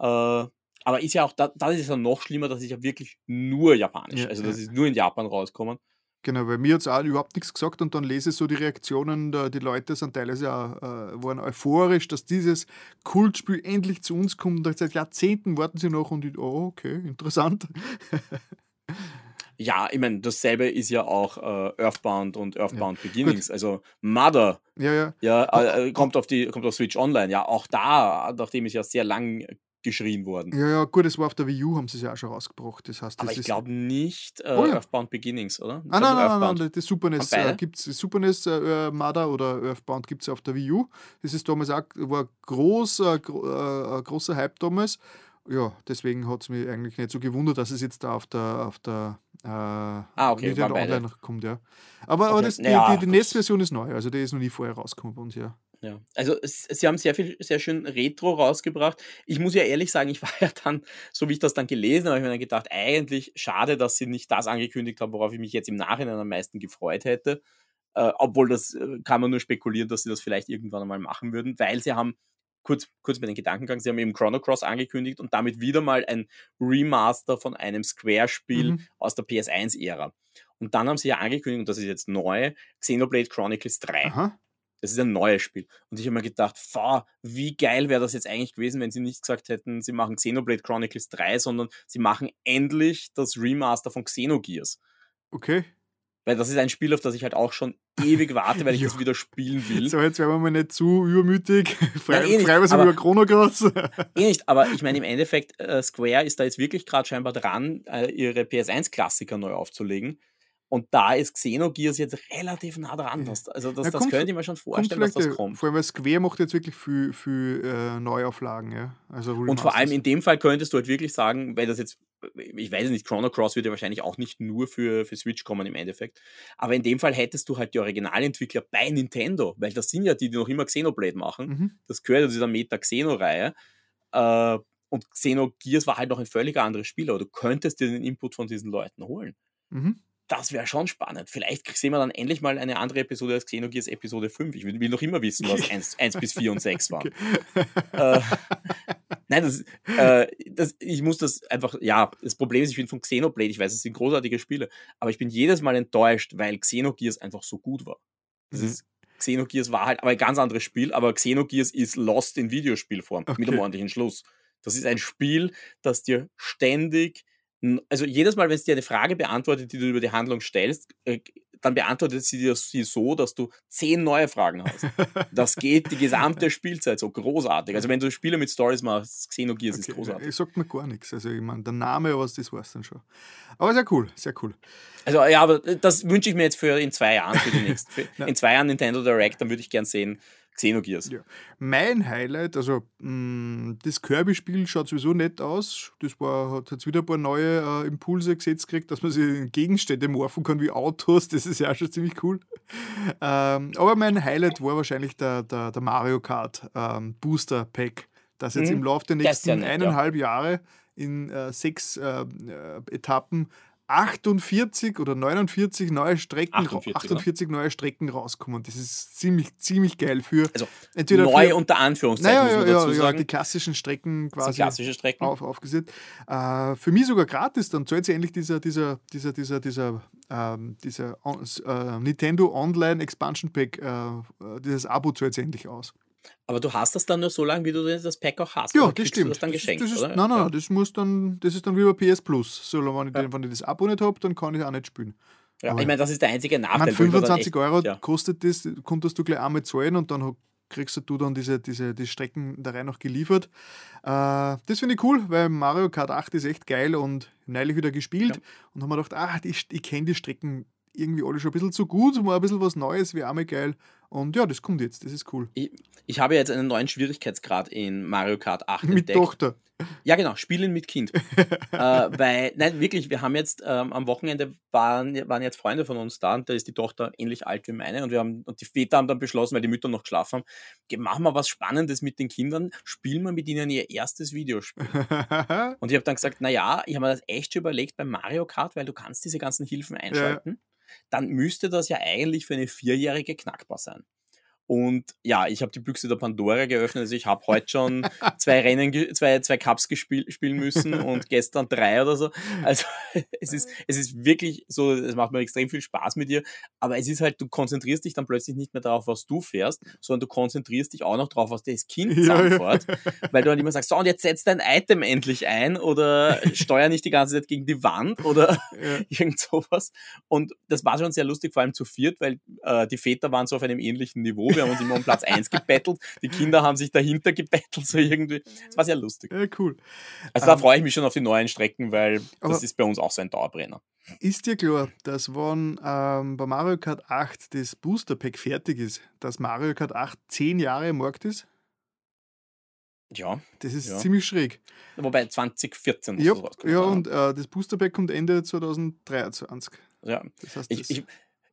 Äh, aber ist ja auch, da, da ist es ja noch schlimmer, dass ich ja wirklich nur Japanisch, Ja, also das ja. ist nur in Japan rauskommen. Genau, weil mir hat es auch überhaupt nichts gesagt und dann lese ich so die Reaktionen, da, die Leute sind teilweise auch, äh, waren euphorisch, dass dieses Kultspiel endlich zu uns kommt. Und seit Jahrzehnten warten sie noch und ich, oh, okay, interessant. Ja, ich meine, dasselbe ist ja auch äh, Earthbound und Earthbound Beginnings. Also Mother, Ja, ja. ja, äh, äh, kommt auf die, kommt auf Switch Online. Ja, auch da, nachdem ist ja sehr lang geschrien worden. Ja, ja, gut, es war auf der Wii U, haben sie es ja auch schon rausgebracht. Das heißt, das Aber ich glaube nicht äh, Oh ja. Earthbound Beginnings, oder? Ah, nein, nein, nein, Earthbound. nein, das Super NES äh, gibt es, Super NES, äh, Mother oder Earthbound gibt es auf der Wii U. Das ist damals auch, war groß, äh, gro äh, großer Hype damals. Ja, deswegen hat es mich eigentlich nicht so gewundert, dass es jetzt da auf der, auf der äh, Ah, okay, waren beide. Online kommt, ja. Aber, aber Okay, das, die, die, die. NES-Version ist neu, also die ist noch nie vorher rausgekommen bei uns, ja. Ja, also es, sie haben sehr viel, sehr schön Retro rausgebracht. Ich muss ja ehrlich sagen, ich war ja dann, so wie ich das dann gelesen habe, habe ich mir dann gedacht, eigentlich schade, dass sie nicht das angekündigt haben, worauf ich mich jetzt im Nachhinein am meisten gefreut hätte. Äh, obwohl das äh, kann man nur spekulieren, dass sie das vielleicht irgendwann einmal machen würden, weil sie haben, kurz, kurz mit den Gedankengang, sie haben eben Chrono Cross angekündigt und damit wieder mal ein Remaster von einem Square-Spiel Mhm. aus der PS1-Ära. Und dann haben sie ja angekündigt, und das ist jetzt neu, Xenoblade Chronicles 3. Aha. Das ist ein neues Spiel. Und ich habe mir gedacht, pfah, wie geil wäre das jetzt eigentlich gewesen, wenn sie nicht gesagt hätten, sie machen Xenoblade Chronicles 3, sondern sie machen endlich das Remaster von Xenogears. Okay. Weil das ist ein Spiel, auf das ich halt auch schon ewig warte, weil ich das wieder spielen will. So, jetzt werden wir mal nicht zu übermütig. Frei, Nein, eh aber- über Chrono Cross. Eh nicht, aber ich meine, im Endeffekt, äh, Square ist da jetzt wirklich gerade scheinbar dran, äh, ihre PS1-Klassiker neu aufzulegen. Und da ist Xenogears jetzt relativ nah dran. Also das, Ja, das könnte ich mir schon vorstellen, dass das äh, kommt. Vor allem, weil Square macht jetzt wirklich viel, viel äh, Neuauflagen, ja. Also Und vor allem in dem Fall könntest du halt wirklich sagen, wenn das jetzt ich weiß nicht, Chrono Cross wird ja wahrscheinlich auch nicht nur für, für Switch kommen im Endeffekt. Aber in dem Fall hättest du halt die Originalentwickler bei Nintendo, weil das sind ja die, die noch immer Xenoblade machen. Mhm. Das gehört ja zu dieser Meta-Xeno-Reihe. Äh, und Xenogears war halt noch ein völlig anderes Spiel, aber du könntest dir den Input von diesen Leuten holen. Mhm. Das wäre schon spannend. Vielleicht sehen wir dann endlich mal eine andere Episode als Xenogears Episode 5. Ich will, will noch immer wissen, was 1, 1 bis 4 und 6 waren. Okay. Äh, nein, das, äh, das, ich muss das einfach, ja, das Problem ist, ich bin von Xenoblade, ich weiß, es sind großartige Spiele, aber ich bin jedes Mal enttäuscht, weil Xenogears einfach so gut war. Das Mhm. ist, Xenogears war halt aber ein ganz anderes Spiel, aber Xenogears ist lost in Videospielform mit einem Okay. ordentlichen Schluss. Das ist ein Spiel, das dir ständig, also jedes Mal, wenn es dir eine Frage beantwortet, die du über die Handlung stellst, äh, dann beantwortet sie dir sie so, dass du zehn neue Fragen hast. Das geht die gesamte Spielzeit so großartig. Also wenn du Spiele mit Stories machst, Xenogears ist Okay, großartig. Es sagt mir gar nichts. Also ich meine, der Name, was das weiß dann schon. Aber sehr cool, sehr cool. Also ja, aber das wünsche ich mir jetzt für in zwei Jahren, für die nächsten. In zwei Jahren Nintendo Direct, dann würde ich gern sehen Xenogears. Ja. Mein Highlight, also mh, das Kirby-Spiel schaut sowieso nett aus. Das war, hat jetzt wieder ein paar neue äh, Impulse gesetzt gekriegt, dass man sich in Gegenstände morphen kann wie Autos. Das ist ja auch schon ziemlich cool. Ähm, aber mein Highlight war wahrscheinlich der, der, der Mario Kart ähm, Booster Pack, das jetzt Mhm. im Laufe der nächsten nett, ja. eineinhalb Jahre in äh, sechs äh, äh, Etappen 48 oder 49 neue Strecken, 48, 48 neue Strecken rauskommen. Das ist ziemlich, ziemlich geil für Also entweder Neu für, unter Anführungszeichen, naja, muss man ja, dazu ja, sagen. die klassischen Strecken quasi klassische Strecken. auf, aufgesetzt. Äh, für mich sogar gratis, dann zahlt sich endlich dieser, dieser, dieser, dieser, dieser, ähm, dieser on, äh, Nintendo Online Expansion Pack, äh, dieses Abo zahlt sich endlich aus. Aber du hast das dann nur so lange, wie du das Pack auch hast. Ja, das kriegst du stimmt. Das dann das, geschenkt, das ist, oder? Nein, nein, nein, das muss dann, das ist dann wie bei PS Plus. So, wenn ich, Ja. den, wenn ich das Abo nicht habe, dann kann ich auch nicht spielen. Ja, Aber- ich meine, das ist der einzige Ich Nachteil. meine, wo ich mir dann 25 echt- Euro ja. kostet das, konntest du gleich einmal zahlen und dann kriegst du dann diese, diese die Strecken da rein noch geliefert. Äh, das finde ich cool, weil Mario Kart 8 ist echt geil und neulich wieder gespielt Ja. und haben mir gedacht, ah, die, ich kenne die Strecken irgendwie alle schon ein bisschen zu gut, mal ein bisschen was Neues wäre auch mal geil. Und ja, das kommt jetzt, das ist cool. Ich, ich habe jetzt einen neuen Schwierigkeitsgrad in Mario Kart 8 Mit entdeckt. Tochter. Ja, genau, Spielen mit Kind. äh, weil, nein, wirklich, wir haben jetzt ähm, am Wochenende waren, waren jetzt Freunde von uns da und da ist die Tochter ähnlich alt wie meine und wir haben und die Väter haben dann beschlossen, weil die Mütter noch geschlafen haben, "Geh, machen wir was Spannendes mit den Kindern, spielen wir mit ihnen ihr erstes Videospiel. Und ich habe dann gesagt, naja, ich habe mir das echt schon überlegt beim Mario Kart, weil du kannst diese ganzen Hilfen einschalten. Dann müsste das ja eigentlich für eine Vierjährige knackbar sein. Und ja, ich habe die Büchse der Pandora geöffnet. Also ich habe heute schon zwei Rennen, zwei, zwei Cups gespiel, spielen müssen und gestern drei oder so. Also es ist, es ist wirklich so, es macht mir extrem viel Spaß mit dir. Aber es ist halt, du konzentrierst dich dann plötzlich nicht mehr darauf, was du fährst, sondern du konzentrierst dich auch noch darauf, was das Kind Ja, ja. zusammenfährt. Weil du dann immer sagst, so und jetzt setzt dein Item endlich ein oder steuer nicht die ganze Zeit gegen die Wand oder ja. irgend sowas. Und das war schon sehr lustig, vor allem zu viert, weil äh, die Väter waren so auf einem ähnlichen Niveau. Wir haben uns immer um Platz 1 gebettelt. Die Kinder haben sich dahinter gebettelt, so irgendwie. Es war sehr lustig. ja, cool. Also da Ähm, freue ich mich schon auf die neuen Strecken, weil das ist bei uns auch so ein Dauerbrenner. Ist dir klar, dass wenn ähm, bei Mario Kart 8 das Booster Pack fertig ist, dass Mario Kart 8 10 Jahre im Markt ist? Ja, Das ist Ja. ziemlich schräg. wobei 2014 muss Ja, das rauskommen. ja und äh, das Booster Pack kommt Ende 2023. ja. Das heißt, Ich, das, ich,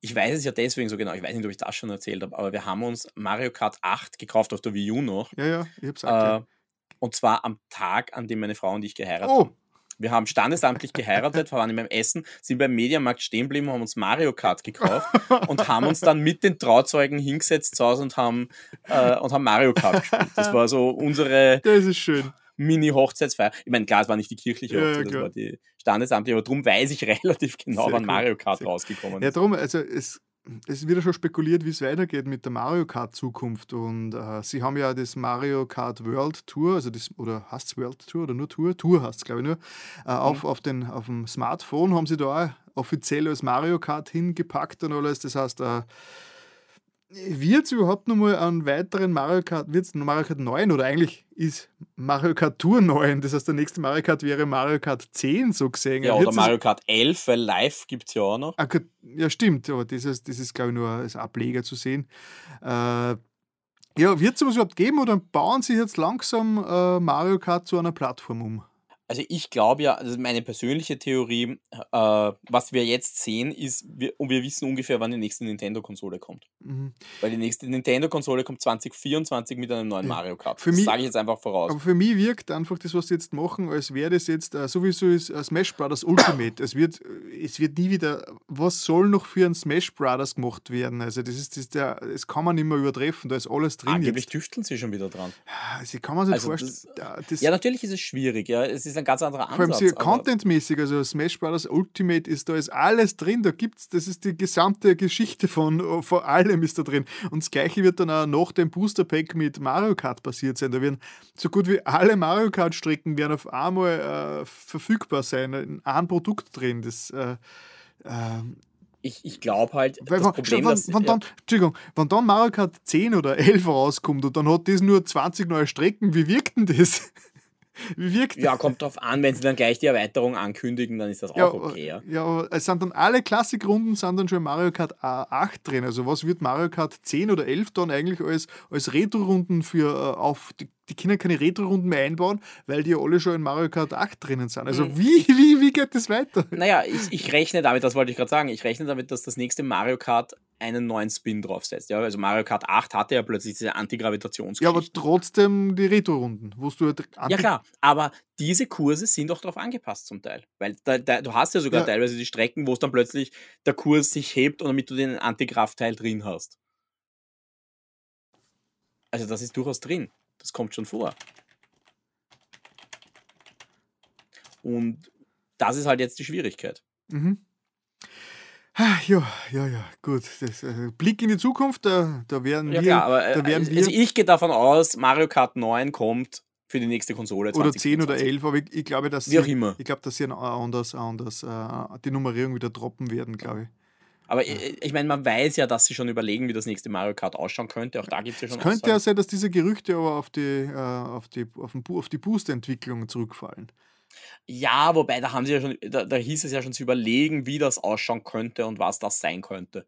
ich weiß es ja deswegen so genau, ich weiß nicht, ob ich das schon erzählt habe, aber wir haben uns Mario Kart 8 gekauft auf der Wii U noch. ja, ja, ich hab's auch Äh, und zwar am Tag, an dem meine Frau und ich geheiratet Oh, haben. Wir haben standesamtlich geheiratet, waren in meinem Essen, sind beim Mediamarkt stehen geblieben, haben uns Mario Kart gekauft und haben uns dann mit den Trauzeugen hingesetzt zu Hause und haben, äh, und haben Mario Kart gespielt. Das war so unsere das ist schön. Mini-Hochzeitsfeier. Ich meine, klar, es war nicht die kirchliche Ja, ja, Hochzeit, das war die standesamtliche, aber darum weiß ich relativ genau, Sehr wann cool. Mario Kart rausgekommen Ja, ist. darum, also es, es wird ja schon spekuliert, wie es weitergeht mit der Mario Kart Zukunft. Und äh, sie haben ja das Mario Kart World Tour, also das, oder heißt es World Tour oder nur Tour? Tour heißt es, glaube ich, nur. Äh, auf, auf, den, auf dem Smartphone haben sie da offiziell als Mario Kart hingepackt und alles. Das heißt, äh, wird es überhaupt noch mal einen weiteren Mario Kart, wird es Mario Kart 9 oder eigentlich ist Mario Kart Tour 9, das heißt, der nächste Mario Kart wäre Mario Kart 10 so gesehen. Ja, Wird's oder Mario Kart 11, weil live gibt es ja auch noch. Ah, Ja, stimmt, aber das ist, das ist glaube ich, nur als Ableger zu sehen. Äh, ja, wird es sowas überhaupt geben oder bauen sie jetzt langsam äh, Mario Kart zu einer Plattform um? Also ich glaube ja, also meine persönliche Theorie, äh, was wir jetzt sehen, ist, wir, und wir wissen ungefähr, wann die nächste Nintendo-Konsole kommt. Mhm. Weil die nächste Nintendo-Konsole kommt 2024 mit einem neuen Ja. Mario Kart. Für das mich- sage ich jetzt einfach voraus. Aber für mich wirkt einfach das, was sie jetzt machen, als wäre das jetzt, äh, sowieso ist äh, Smash Brothers Ultimate. es, wird, äh, es wird nie wieder, was soll noch für ein Smash Brothers gemacht werden? Also das ist, das ist der, das kann man nicht mehr übertreffen, da ist alles drin Angeblich jetzt. tüfteln sie schon wieder dran. Also, ich kann man sich Also vorstellen. das- ja, das, Ja, natürlich ist es schwierig, ja. Es ist ein ganz anderer vor allem Ansatz. aber- contentmäßig, also Smash Brothers Ultimate ist, da ist alles drin, da gibt's, das ist die gesamte Geschichte von, von allem ist da drin. Und das gleiche wird dann auch nach dem Booster Pack mit Mario Kart passiert sein. Da werden so gut wie alle Mario Kart Strecken werden auf einmal äh, verfügbar sein, in einem Produkt drin. Das, äh, ähm, ich ich glaube halt, weil das wenn, Problem, wenn, wenn, dann, Entschuldigung, wenn dann Mario Kart 10 oder 11 rauskommt und dann hat das nur 20 neue Strecken, wie wirkt denn das? Wie wirkt ja, kommt drauf an, wenn sie dann gleich die Erweiterung ankündigen, dann ist das auch Ja, okay, ja. ja, aber es sind dann alle Klassikrunden sind dann schon in Mario Kart 8 drin. Also was wird Mario Kart 10 oder 11 dann eigentlich als, als Retro-Runden für äh, auf die, die Kinder keine Retro-Runden mehr einbauen, weil die ja alle schon in Mario Kart 8 drinnen sind. Also Mhm. wie, wie, wie geht das weiter? Naja, ich, ich rechne damit, das wollte ich gerade sagen, ich rechne damit, dass das nächste Mario Kart einen neuen Spin draufsetzt. Ja, also Mario Kart 8 hatte ja plötzlich diese Ja, aber trotzdem die Retro-Runden, wo du halt Ja, klar, aber diese Kurse sind doch darauf angepasst zum Teil. Weil da, da, du hast ja sogar Ja. teilweise die Strecken, wo es dann plötzlich der Kurs sich hebt und damit du den Antigrav-Teil drin hast. Also das ist durchaus drin. Das kommt schon vor. Und das ist halt jetzt die Schwierigkeit. Mhm. Ah, Ja, ja, ja, gut. Das, äh, Blick in die Zukunft, da, da werden Ja wir, klar, aber äh, da werden wir also ich gehe davon aus, Mario Kart 9 kommt für die nächste Konsole. oder 10 oder 2024. 11, aber ich, ich glaube, dass Wie auch sie, immer. ich glaube, dass sie anders, anders äh, die Nummerierung wieder droppen werden, glaube ich. Aber ich, ich meine, man weiß ja, dass sie schon überlegen, wie das nächste Mario Kart ausschauen könnte. Auch da gibt es ja Es schon könnte ja Aussagen. sein, dass diese Gerüchte aber auf die, äh, auf die, auf den, auf die Booster-Entwicklung zurückfallen. Ja, wobei, da haben sie ja schon, da, da hieß es ja schon zu überlegen, wie das ausschauen könnte und was das sein könnte.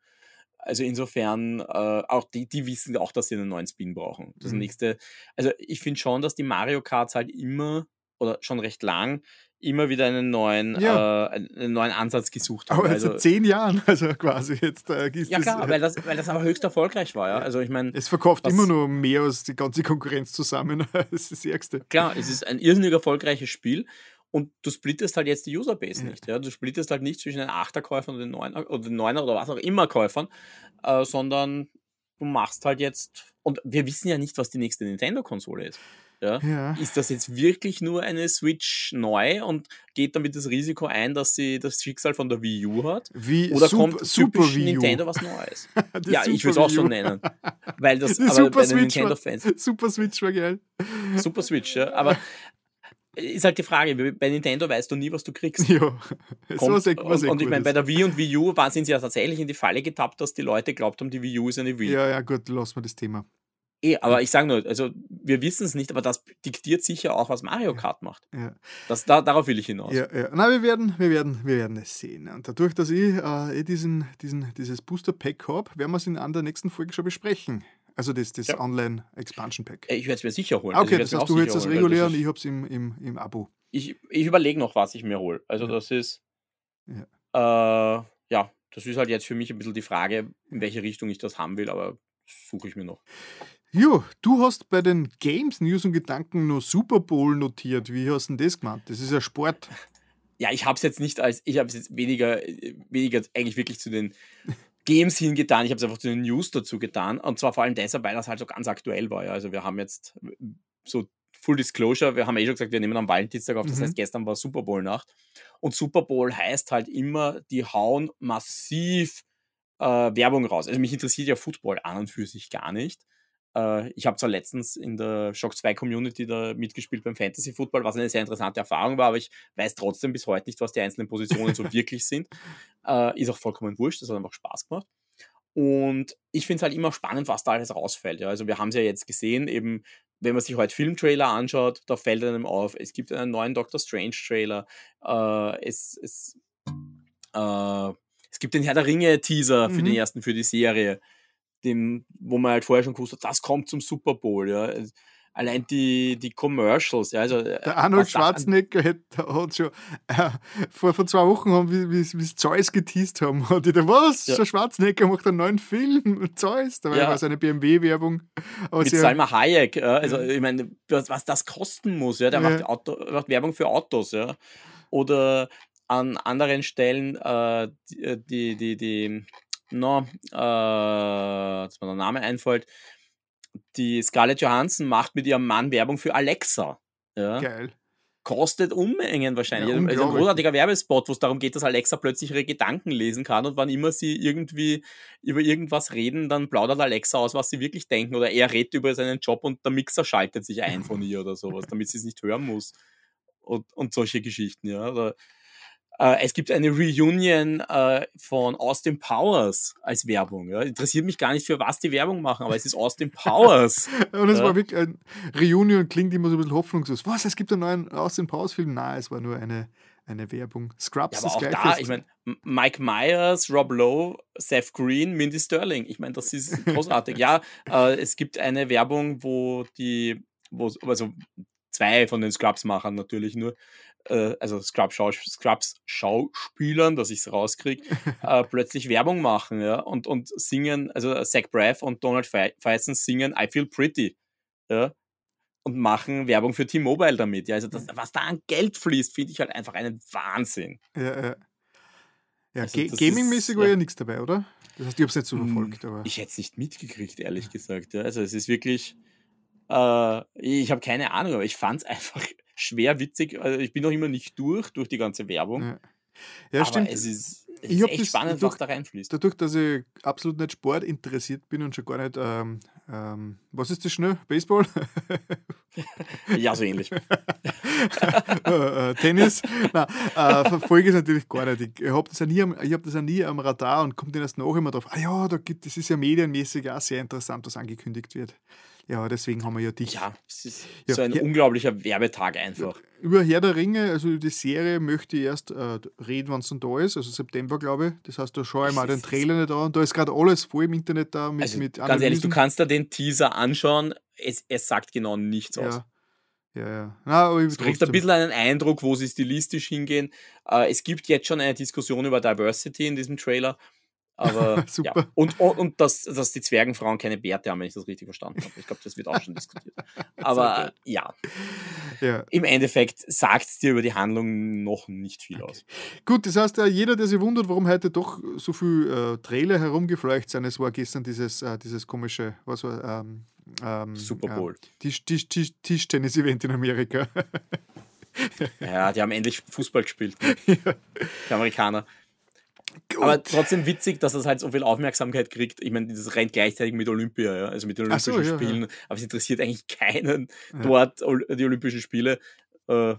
Also insofern, äh, auch die, die wissen auch, dass sie einen neuen Spin brauchen. Das Mhm. nächste, also ich finde schon, dass die Mario Karts halt immer, oder schon recht lang, immer wieder einen neuen, Ja. äh, einen neuen Ansatz gesucht haben. Aber also, seit zehn Jahren, also quasi jetzt äh, ist ja das, klar, äh, weil das, weil das aber höchst erfolgreich war, ja. Also ich meine, es verkauft was- immer noch mehr als die ganze Konkurrenz zusammen. Das ist das Ärgste. klar, es ist ein irrsinnig erfolgreiches Spiel und du splittest halt jetzt die Userbase Ja. nicht. Ja? Du splittest halt nicht zwischen den 8er-Käufern und den 9er oder den 9er oder was auch immer Käufern, äh, sondern du machst halt jetzt, und wir wissen ja nicht, was die nächste Nintendo-Konsole ist. Ja? Ja. Ist das jetzt wirklich nur eine Switch neu und geht damit das Risiko ein, dass sie das Schicksal von der Wii U hat? Wie Oder Sup- kommt Super typisch. Nintendo was Neues? Ja, ich Super würde es auch U. nennen. Weil das Die aber Super bei den Nintendo-Fans Super Switch war geil. Super Switch, ja. Aber ist halt die Frage, bei Nintendo weißt du nie, was du kriegst. Ja, so Kommt, was echt, was und, und ich meine, bei der Wii und Wii U waren, sind sie ja tatsächlich in die Falle getappt, dass die Leute glaubt haben, die Wii U ist eine Wii. Ja, ja, gut, lassen wir das Thema. Eh, aber ich sage nur, also wir wissen es nicht, aber das diktiert sicher auch, was Mario Kart macht. Ja. Das, da, darauf will ich hinaus. Ja, ja. Na, wir werden, wir werden, wir werden es sehen. Und dadurch, dass ich äh, eh diesen, diesen, dieses Booster Pack habe, werden wir es in einer der nächsten Folge schon besprechen. Also das, das Ja. Online Expansion Pack. Äh, Ich werde es mir sicher holen. Ah, Also okay, ich das heißt, du hältst das regulär und ich habe es im, im, im Abo. ich, ich überlege noch, was ich mir hole. Also das ist, äh, ja, das ist halt jetzt für mich ein bisschen die Frage, in welche Richtung ich das haben will, aber suche ich mir noch. Jo, du hast bei den Games, News und Gedanken nur Super Bowl notiert. Wie hast du denn das gemeint? Das ist ja Sport. Ja, ich habe es jetzt nicht als, ich habe es jetzt weniger, äh, weniger eigentlich wirklich zu den Games hingetan, ich habe es einfach zu den News dazu getan. Und zwar vor allem deshalb, weil das halt so ganz aktuell war. Ja. Also wir haben jetzt so Full Disclosure, wir haben eh schon gesagt, wir nehmen am Valentinstag auf, das Mhm. heißt, gestern war Super Bowl Nacht. Und Super Bowl heißt halt immer, die hauen massiv äh, Werbung raus. Also mich interessiert ja Football an und für sich gar nicht. Äh, ich habe zwar letztens in der Shock 2 Community da mitgespielt beim Fantasy Football, was eine sehr interessante Erfahrung war, aber ich weiß trotzdem bis heute nicht, was die einzelnen Positionen so wirklich sind. Äh, ist auch vollkommen wurscht, das hat einfach Spaß gemacht. Und ich finde es halt immer spannend, was da alles rausfällt. Ja. Also wir haben es ja jetzt gesehen, eben wenn man sich heute Filmtrailer anschaut, da fällt einem auf, es gibt einen neuen Doctor Strange Trailer, äh, es, es, äh, es gibt den Herr der Ringe Teaser für Mhm. den ersten, für die Serie, dem, wo man halt vorher schon gewusst hat, das kommt zum Super Bowl. Ja. Allein die, die Commercials. Ja, also, der Arnold Schwarzenegger hat, hat schon äh, vor, vor zwei Wochen, haben, wie, wie, wie Zeus geteased haben, hat ich da, was? Ja. Der Schwarzenegger macht einen neuen Film, Zeus, da war ja. seine BMW-Werbung. Mit Salma Hayek, ja, also ich meine, was, was das kosten muss, ja, der ja. Macht, Auto, macht Werbung für Autos, ja. Oder an anderen Stellen äh, die, äh, die, die, die no, äh, dass mir der Name einfällt, die Scarlett Johansson macht mit ihrem Mann Werbung für Alexa. Ja. Geil. Kostet Unmengen wahrscheinlich. Ja, also ein großartiger Werbespot, wo es darum geht, dass Alexa plötzlich ihre Gedanken lesen kann und wann immer sie irgendwie über irgendwas reden, dann plaudert Alexa aus, was sie wirklich denken oder er redet über seinen Job und der Mixer schaltet sich ein von ihr oder sowas, damit sie es nicht hören muss. Und, und solche Geschichten, ja. Oder äh, es gibt eine Reunion äh, von Austin Powers als Werbung. Ja. Interessiert mich gar nicht, für was die Werbung machen, aber es ist Austin Powers. Und es ja. war wirklich ein Reunion, klingt immer so ein bisschen hoffnungslos. Was, es gibt einen neuen Austin Powers-Film? Nein, es war nur eine, eine Werbung. Scrubs ja, aber ist auch da, ich meine, Mike Myers, Rob Lowe, Seth Green, Mindy Sterling. Ich meine, das ist großartig. ja, äh, es gibt eine Werbung, wo die, wo, also zwei von den Scrubs-Machern natürlich nur, äh, also Scrubs, Scrubs Schauspielern, dass ich es rauskriege, äh, plötzlich Werbung machen ja, und, und singen, also Zach Braff und Donald Faison singen I Feel Pretty. Ja, und machen Werbung für T-Mobile damit. Ja, also das, was da an Geld fließt, finde ich halt einfach einen Wahnsinn. Ja, ja. ja also Gaming-mäßig war ja, ja nichts dabei, oder? Das heißt, ich habe es nicht so verfolgt. Aber. Ich hätte es nicht mitgekriegt, ehrlich gesagt. Ja. Also es ist wirklich, äh, ich habe keine Ahnung, aber ich fand es einfach schwer witzig. Also ich bin noch immer nicht durch, durch die ganze Werbung. Ja, ja aber stimmt. Es ist, es ich ist echt das, spannend, dadurch, was da reinfließt. Dadurch, dass ich absolut nicht Sport interessiert bin und schon gar nicht, ähm, ähm, was ist das schnell? Baseball? ja, so ähnlich. Äh, äh, Tennis? Nein, äh, verfolge ich es natürlich gar nicht. Ich habe das, ja nie am, hab das ja nie am Radar und komme dann erst nach immer drauf. Ah ja, da gibt, das ist ja medienmäßig auch sehr interessant, was angekündigt wird. Ja, deswegen haben wir ja dich. Ja, es ist ja, so ein Herr, unglaublicher Werbetag einfach. Über Herr der Ringe, also die Serie möchte ich erst äh, reden, wenn es dann da ist, also September, glaube ich. Das heißt, da schaue ich mal den Trailer nicht an. Da ist gerade alles voll im Internet da mit, also, mit Ganz ehrlich, du kannst da den Teaser anschauen, es, es sagt genau nichts ja. aus. Ja, ja. Na, aber du kriegst ein bisschen einen Eindruck, wo sie stilistisch hingehen. Äh, es gibt jetzt schon eine Diskussion über Diversity in diesem Trailer. Aber Super. Ja. Und, und, und dass, dass die Zwergenfrauen keine Bärte haben, wenn ich das richtig verstanden habe. Ich glaube, das wird auch schon diskutiert. Aber ja. ja. Im Endeffekt sagt es dir über die Handlung noch nicht viel okay. aus. Gut, das heißt, jeder, der sich wundert, warum heute doch so viel äh, Trailer herumgefleucht sind, es war gestern dieses, äh, dieses komische, was war, ähm, ähm, Super Bowl. Äh, Tisch, Tisch, Tisch, Tischtennis-Event in Amerika. ja, die haben endlich Fußball gespielt. Ne? Ja. Die Amerikaner. Gut. Aber trotzdem witzig, dass das halt so viel Aufmerksamkeit kriegt. Ich meine, das rennt gleichzeitig mit Olympia, ja? also mit den Olympischen so, ja, Spielen. Ja. Aber es interessiert eigentlich keinen dort, die Olympischen Spiele. Äh.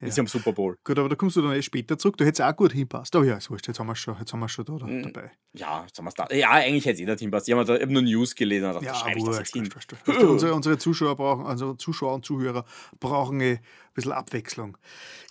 Ist ja am Super Bowl. Gut, aber da kommst du dann eh später zurück. Du hättest auch gut hinpasst. Oh ja, ist wurscht, jetzt haben wir es schon, jetzt haben wir schon da, da, mm, dabei. Ja, jetzt haben wir es da. Ja, eigentlich hätte es eh da hinpasst. Ich habe hab nur News gelesen und dachte, ja, schreibe ich das jetzt hin. unsere, unsere Zuschauer brauchen, also Zuschauer und Zuhörer brauchen eh bisschen Abwechslung.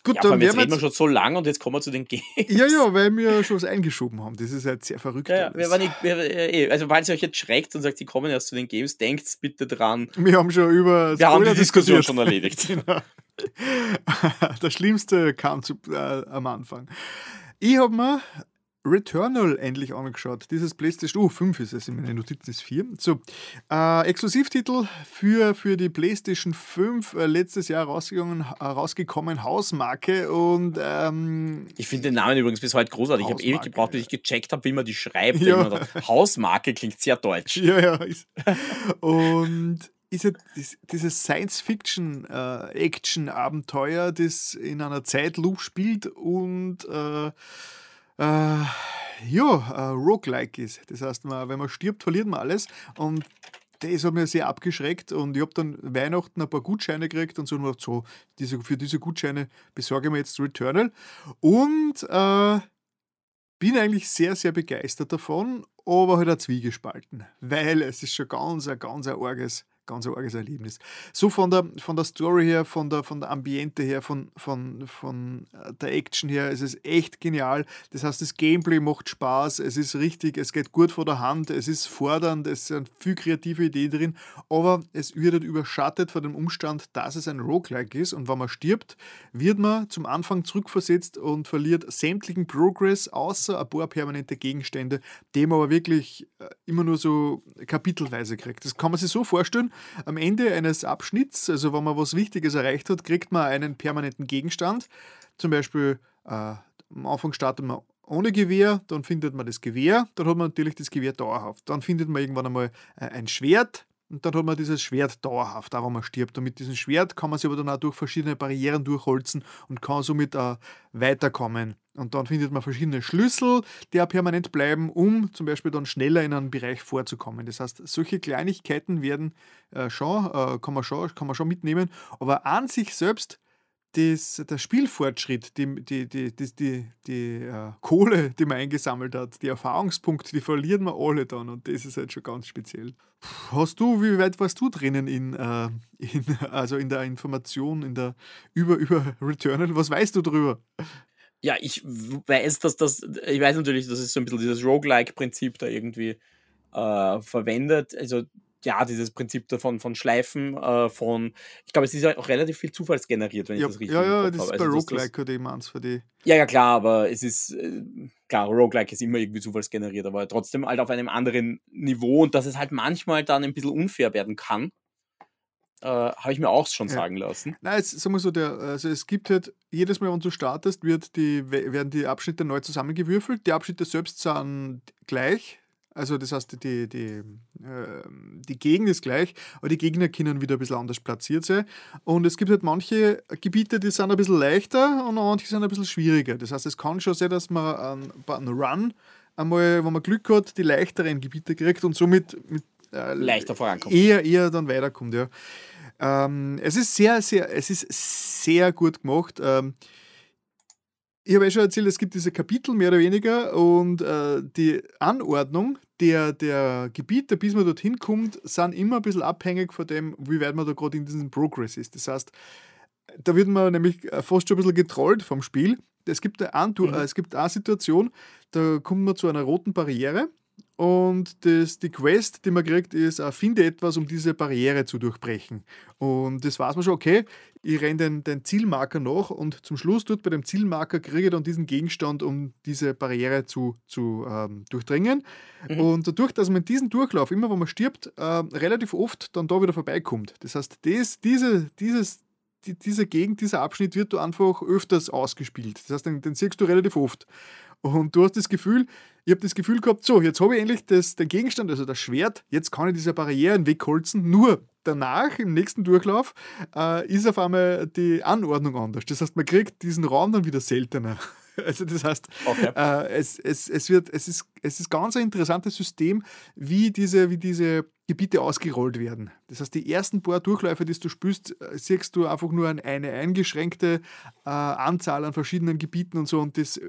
Gut, ja, dann jetzt reden wir schon so lange und jetzt kommen wir zu den Games. Ja, ja, weil wir schon was eingeschoben haben. Das ist halt sehr verrückt. Ja, ja nicht, eh, also, falls ihr euch jetzt schreckt und sagt, sie kommen erst zu den Games, denkt bitte dran. Wir haben schon über. Wir haben die Diskussion schon erledigt. genau. das Schlimmste kam zu, äh, am Anfang. Ich habe mir Returnal endlich angeschaut. Dieses PlayStation, oh, 5 ist es, in meinen Notizen ist 4. So, äh, Exklusivtitel für, für die PlayStation 5, äh, letztes Jahr rausgegangen, äh, rausgekommen, Hausmarke und ähm, Ich finde den Namen übrigens bis heute großartig. Hausmarke, ich habe ewig gebraucht, bis ich gecheckt habe, wie man die schreibt. Ja. Hausmarke klingt sehr deutsch. Ja, ja. und ist ja dieses Science-Fiction-Action-Abenteuer, äh, das in einer Zeitloop spielt und äh, ja, äh, roguelike ist. Das heißt, man, wenn man stirbt, verliert man alles. Und das hat mich sehr abgeschreckt und ich habe dann Weihnachten ein paar Gutscheine gekriegt und so, und so diese, für diese Gutscheine besorge ich mir jetzt Returnal und äh, bin eigentlich sehr, sehr begeistert davon, aber halt auch zwiegespalten, weil es ist schon ganz, ein ganz ein arges ganz arges Erlebnis. So von der, von der Story her, von der, von der Ambiente her, von, von, von äh, der Action her, es ist echt genial. Das heißt, das Gameplay macht Spaß, es ist richtig, es geht gut vor der Hand, es ist fordernd, es sind viel kreative Ideen drin, aber es wird halt überschattet von dem Umstand, dass es ein Roguelike ist und wenn man stirbt, wird man zum Anfang zurückversetzt und verliert sämtlichen Progress, außer ein paar permanente Gegenstände, die man aber wirklich äh, immer nur so kapitelweise kriegt. Das kann man sich so vorstellen, am Ende eines Abschnitts, also wenn man was Wichtiges erreicht hat, kriegt man einen permanenten Gegenstand. Zum Beispiel äh, am Anfang startet man ohne Gewehr, dann findet man das Gewehr, dann hat man natürlich das Gewehr dauerhaft. Dann findet man irgendwann einmal äh, ein Schwert, und dann hat man dieses Schwert dauerhaft, auch wenn man stirbt. Und mit diesem Schwert kann man sich aber dann auch durch verschiedene Barrieren durchholzen und kann somit auch weiterkommen. Und dann findet man verschiedene Schlüssel, die auch permanent bleiben, um zum Beispiel dann schneller in einen Bereich vorzukommen. Das heißt, solche Kleinigkeiten werden äh, schon, äh, kann, man schon, kann man schon mitnehmen, aber an sich selbst das, der Spielfortschritt, die, die, die, die, die, die äh, Kohle, die man eingesammelt hat, die Erfahrungspunkte, die verlieren wir alle dann und das ist halt schon ganz speziell. Hast du, wie weit warst du drinnen in, äh, in also in der Information, in der über, über Returnal? Was weißt du darüber? Ja, ich weiß, dass das, ich weiß natürlich, dass es so ein bisschen dieses Roguelike-Prinzip da irgendwie äh, verwendet. Also ja, dieses Prinzip davon von Schleifen, äh, von, ich glaube, es ist ja auch relativ viel zufallsgeneriert, wenn ja, ich das richtig Ja, ja, das ist also, bei Roguelike oder eben eins für die. Ja, ja, klar, aber es ist, äh, klar, Roguelike ist immer irgendwie zufallsgeneriert, aber trotzdem halt auf einem anderen Niveau und dass es halt manchmal dann ein bisschen unfair werden kann, äh, habe ich mir auch schon ja. sagen lassen. Nein, jetzt sagen wir so, der, also es gibt halt, jedes Mal, wenn du startest, wird die, werden die Abschnitte neu zusammengewürfelt. Die Abschnitte selbst sind gleich, also das heißt, die, die, äh, die Gegend ist gleich, aber die Gegner können wieder ein bisschen anders platziert sein. Und es gibt halt manche Gebiete, die sind ein bisschen leichter und manche sind ein bisschen schwieriger. Das heißt, es kann schon sein, dass man einen, einen Run einmal, wenn man Glück hat, die leichteren Gebiete kriegt und somit mit, äh, leichter vorankommt. Eher, eher dann weiterkommt, ja. Ähm, es ist sehr, sehr, es ist sehr gut gemacht. Ähm, ich habe ja schon erzählt, es gibt diese Kapitel mehr oder weniger und äh, die Anordnung der, der Gebiete, bis man dorthin kommt, sind immer ein bisschen abhängig von dem, wie weit man da gerade in diesem Progress ist. Das heißt, da wird man nämlich äh, fast schon ein bisschen getrollt vom Spiel. Es gibt eine, mhm. es gibt eine Situation, da kommt man zu einer roten Barriere und das, die Quest, die man kriegt, ist, finde etwas, um diese Barriere zu durchbrechen. Und das weiß man schon, okay, ich renne den, den Zielmarker nach und zum Schluss dort bei dem Zielmarker kriege ich dann diesen Gegenstand, um diese Barriere zu, zu ähm, durchdringen. Mhm. Und dadurch, dass man diesen Durchlauf, immer wenn man stirbt, äh, relativ oft dann da wieder vorbeikommt. Das heißt, das, diese, dieses, die, diese Gegend, dieser Abschnitt wird du einfach öfters ausgespielt. Das heißt, den, den siehst du relativ oft. Und du hast das Gefühl, ich habe das Gefühl gehabt, so, jetzt habe ich endlich das, den Gegenstand, also das Schwert, jetzt kann ich diese Barrieren wegholzen. Nur danach, im nächsten Durchlauf, äh, ist auf einmal die Anordnung anders. Das heißt, man kriegt diesen Raum dann wieder seltener. Also das heißt, okay. äh, es, es, es, wird, es, ist, es ist ganz ein interessantes System, wie diese, wie diese Gebiete ausgerollt werden. Das heißt, die ersten paar Durchläufe, die du spürst, äh, siehst du einfach nur eine eingeschränkte äh, Anzahl an verschiedenen Gebieten und so. Und das,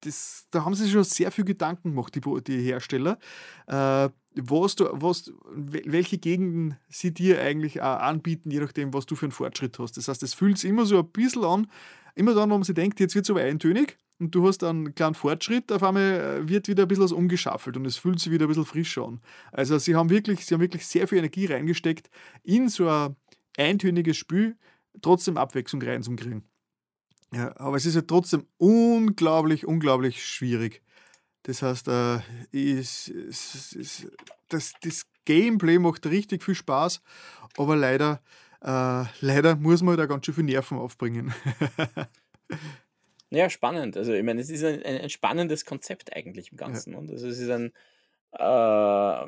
das, da haben sie schon sehr viel Gedanken gemacht, die, die Hersteller, äh, was du, was, welche Gegenden sie dir eigentlich auch anbieten, je nachdem, was du für einen Fortschritt hast. Das heißt, es fühlt sich immer so ein bisschen an, immer dann, wo man sich denkt, jetzt wird es aber eintönig und du hast einen kleinen Fortschritt, auf einmal äh, wird wieder ein bisschen was umgeschaffelt und es fühlt sich wieder ein bisschen frischer an. Also sie haben wirklich, sie haben wirklich sehr viel Energie reingesteckt, in so ein eintöniges Spiel trotzdem Abwechslung reinzukriegen. Ja, aber es ist ja trotzdem unglaublich, unglaublich schwierig. Das heißt, äh, ist, ist, ist, das, das Gameplay macht richtig viel Spaß, aber leider, äh, leider muss man da ganz schön viel Nerven aufbringen. ja, spannend. Also ich meine, es ist ein, ein spannendes Konzept eigentlich im Ganzen. Ja. Und also es ist ein, äh,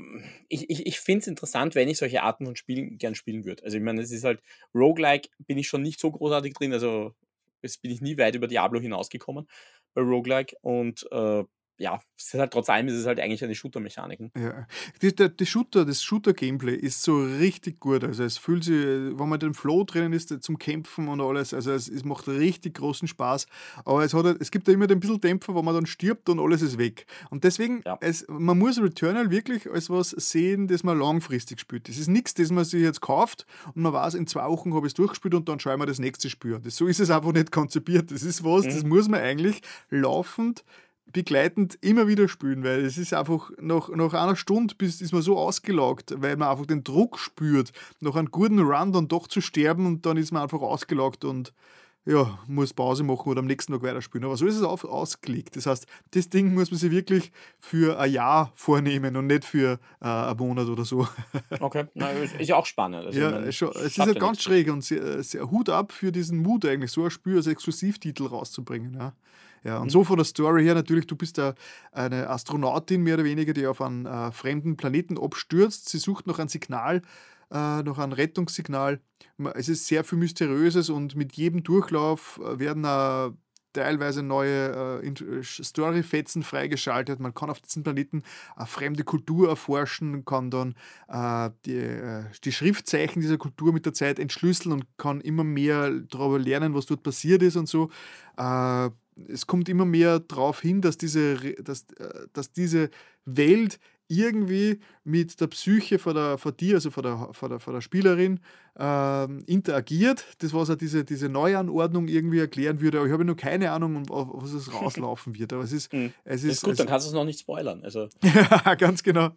ich, ich, ich finde es interessant, wenn ich solche Arten von Spielen gern spielen würde. Also ich meine, es ist halt, Roguelike bin ich schon nicht so großartig drin, also jetzt bin ich nie weit über Diablo hinausgekommen bei Roguelike und äh, ja, es ist halt trotz allem ist es halt eigentlich eine Shooter-Mechanik. Ja. Die, der, die Shooter, das Shooter-Gameplay ist so richtig gut. Also es fühlt sich, wenn man den Flow drinnen ist, zum Kämpfen und alles, also es, es macht richtig großen Spaß. Aber es, hat, halt, es gibt ja immer ein bisschen Dämpfer, wo man dann stirbt und alles ist weg. Und deswegen, ja. es, man muss Returnal wirklich als was sehen, das man langfristig spielt. Das ist nichts, das man sich jetzt kauft und man weiß, in zwei Wochen habe ich es durchgespielt und dann schauen wir das nächste Spiel. Das, so ist es einfach nicht konzipiert. Das ist was, mhm. das muss man eigentlich laufend begleitend immer wieder spielen, weil es ist einfach nach, nach einer Stunde bis, ist man so ausgelaugt, weil man einfach den Druck spürt, nach einem guten Run dann doch zu sterben und dann ist man einfach ausgelaugt und ja, muss Pause machen oder am nächsten Tag weiterspielen. Aber so ist es auf, ausgelegt. Das heißt, das Ding muss man sich wirklich für ein Jahr vornehmen und nicht für äh, einen Monat oder so. Okay, Na, ist ja auch spannend. Also ja, schon, es ist ja ganz schräg und sehr, sehr, Hut ab für diesen Mut eigentlich, so ein Spiel als Exklusivtitel rauszubringen. Ja. Ja, und mhm. so von der Story her natürlich, du bist da eine Astronautin mehr oder weniger, die auf einen äh, fremden Planeten abstürzt. Sie sucht noch ein Signal, äh, noch ein Rettungssignal. Es ist sehr viel Mysteriöses und mit jedem Durchlauf äh, werden äh, teilweise neue äh, Storyfetzen freigeschaltet. Man kann auf diesem Planeten eine fremde Kultur erforschen, kann dann äh, die, äh, die Schriftzeichen dieser Kultur mit der Zeit entschlüsseln und kann immer mehr darüber lernen, was dort passiert ist und so. Äh, es kommt immer mehr darauf hin, dass diese, dass, äh, dass diese Welt irgendwie mit der Psyche von, der, von dir, also von der, von der, von der Spielerin, äh, interagiert. Das, was er diese, diese Neuanordnung irgendwie erklären würde. Aber ich habe noch keine Ahnung, was es rauslaufen wird. Aber es ist, mhm. es ist, ist gut, es, dann kannst du es noch nicht spoilern. Also. ja, ganz genau.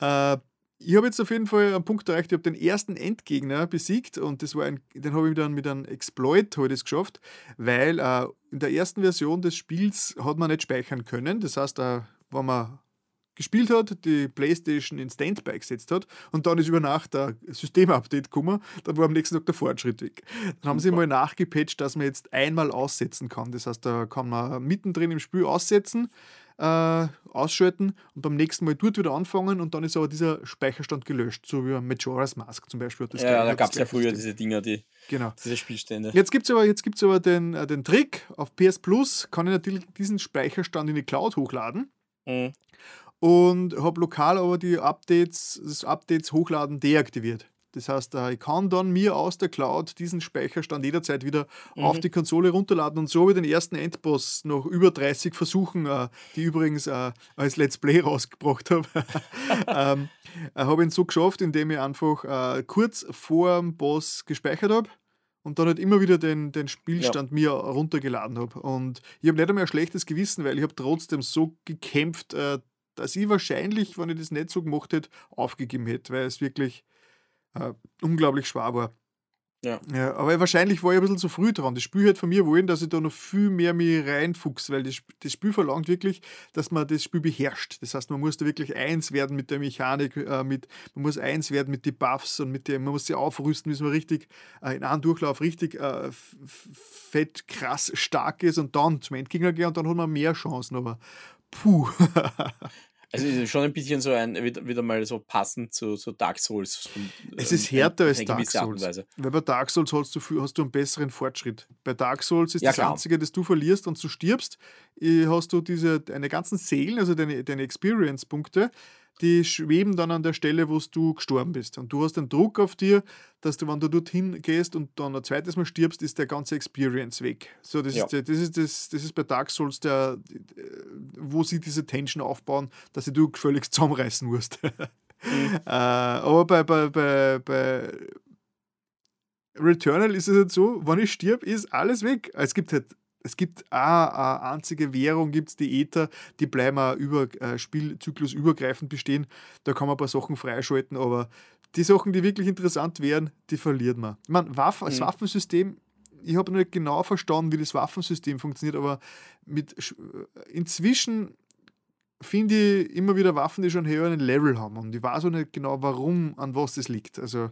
Äh, ich habe jetzt auf jeden Fall einen Punkt erreicht, ich habe den ersten Endgegner besiegt und das war ein, den habe ich dann mit einem Exploit heute geschafft, weil äh, in der ersten Version des Spiels hat man nicht speichern können. Das heißt, äh, wenn man gespielt hat, die Playstation in Standby gesetzt hat und dann ist über Nacht ein Systemupdate gekommen, dann war am nächsten Tag der Fortschritt weg. Dann haben sie mal nachgepatcht, dass man jetzt einmal aussetzen kann. Das heißt, da kann man mittendrin im Spiel aussetzen äh, ausschalten und beim nächsten Mal dort wieder anfangen und dann ist aber dieser Speicherstand gelöscht, so wie Majora's Mask zum Beispiel. ja, da gab es ja früher diese Dinger, die, genau. diese Spielstände. Jetzt gibt es aber, jetzt gibt's aber den, äh, den Trick, auf PS Plus kann ich natürlich diesen Speicherstand in die Cloud hochladen. Mhm. Und habe lokal aber die Updates, das Updates hochladen deaktiviert. Das heißt, äh, ich kann dann mir aus der Cloud diesen Speicherstand jederzeit wieder mhm. auf die Konsole runterladen und so ich den ersten Endboss noch über 30 Versuchen, äh, die übrigens äh, als Let's Play rausgebracht habe, ähm, habe ihn so geschafft, indem ich einfach kurz vor dem Boss gespeichert habe und dann halt immer wieder den, den Spielstand ja. mir runtergeladen habe. Und ich habe nicht einmal ein schlechtes Gewissen, weil ich habe trotzdem so gekämpft, dass ich wahrscheinlich, wenn ich das nicht so gemacht hätte, aufgegeben hätte, weil es wirklich äh, unglaublich schwer war. Ja. ja. Aber wahrscheinlich war ich ein bisschen zu früh dran. Das Spiel hat von mir wollen, dass ich da noch viel mehr mich reinfuchs, weil das, das Spiel verlangt wirklich, dass man das Spiel beherrscht. Das heißt, man muss da wirklich eins werden mit der Mechanik, äh, mit, man muss eins werden mit den Buffs und mit dem, man muss sie aufrüsten, bis man richtig äh, in einem Durchlauf richtig äh, fett, krass, stark ist und dann zum Endgegner gehen und dann hat man mehr Chancen. Aber puh. Also ist schon ein bisschen so ein, wieder mal so passend zu, zu Dark Souls. Es ist ähm, härter als Dark Souls. Weil bei Dark Souls hast du, hast du einen besseren Fortschritt. Bei Dark Souls ist ja, das klar. Einzige, dass du verlierst und du stirbst, äh, hast du diese, deine ganzen Seelen, also deine, deine Experience-Punkte, die schweben dann an der Stelle, wo du gestorben bist. Und du hast den Druck auf dir, dass du, wenn du dorthin gehst und dann ein zweites Mal stirbst, ist der ganze Experience weg. So, das, ja. ist, das, ist, das, das ist bei Dark Souls, der, wo sie diese Tension aufbauen, dass du völlig zusammenreißen musst. mhm. äh, aber bei, bei, bei, bei Returnal ist es halt so, wenn ich stirb, ist alles weg. Es gibt halt es gibt eine einzige Währung, gibt's die Ether, die bleiben auch über äh, Spielzyklus übergreifend bestehen. Da kann man ein paar Sachen freischalten, aber die Sachen, die wirklich interessant wären, die verliert man. Ich meine, Waff, das mhm. Waffensystem, ich habe nicht genau verstanden, wie das Waffensystem funktioniert, aber mit äh, inzwischen finde ich immer wieder Waffen, die schon höheren Level haben. Und ich weiß auch nicht genau, warum, an was das liegt. Also,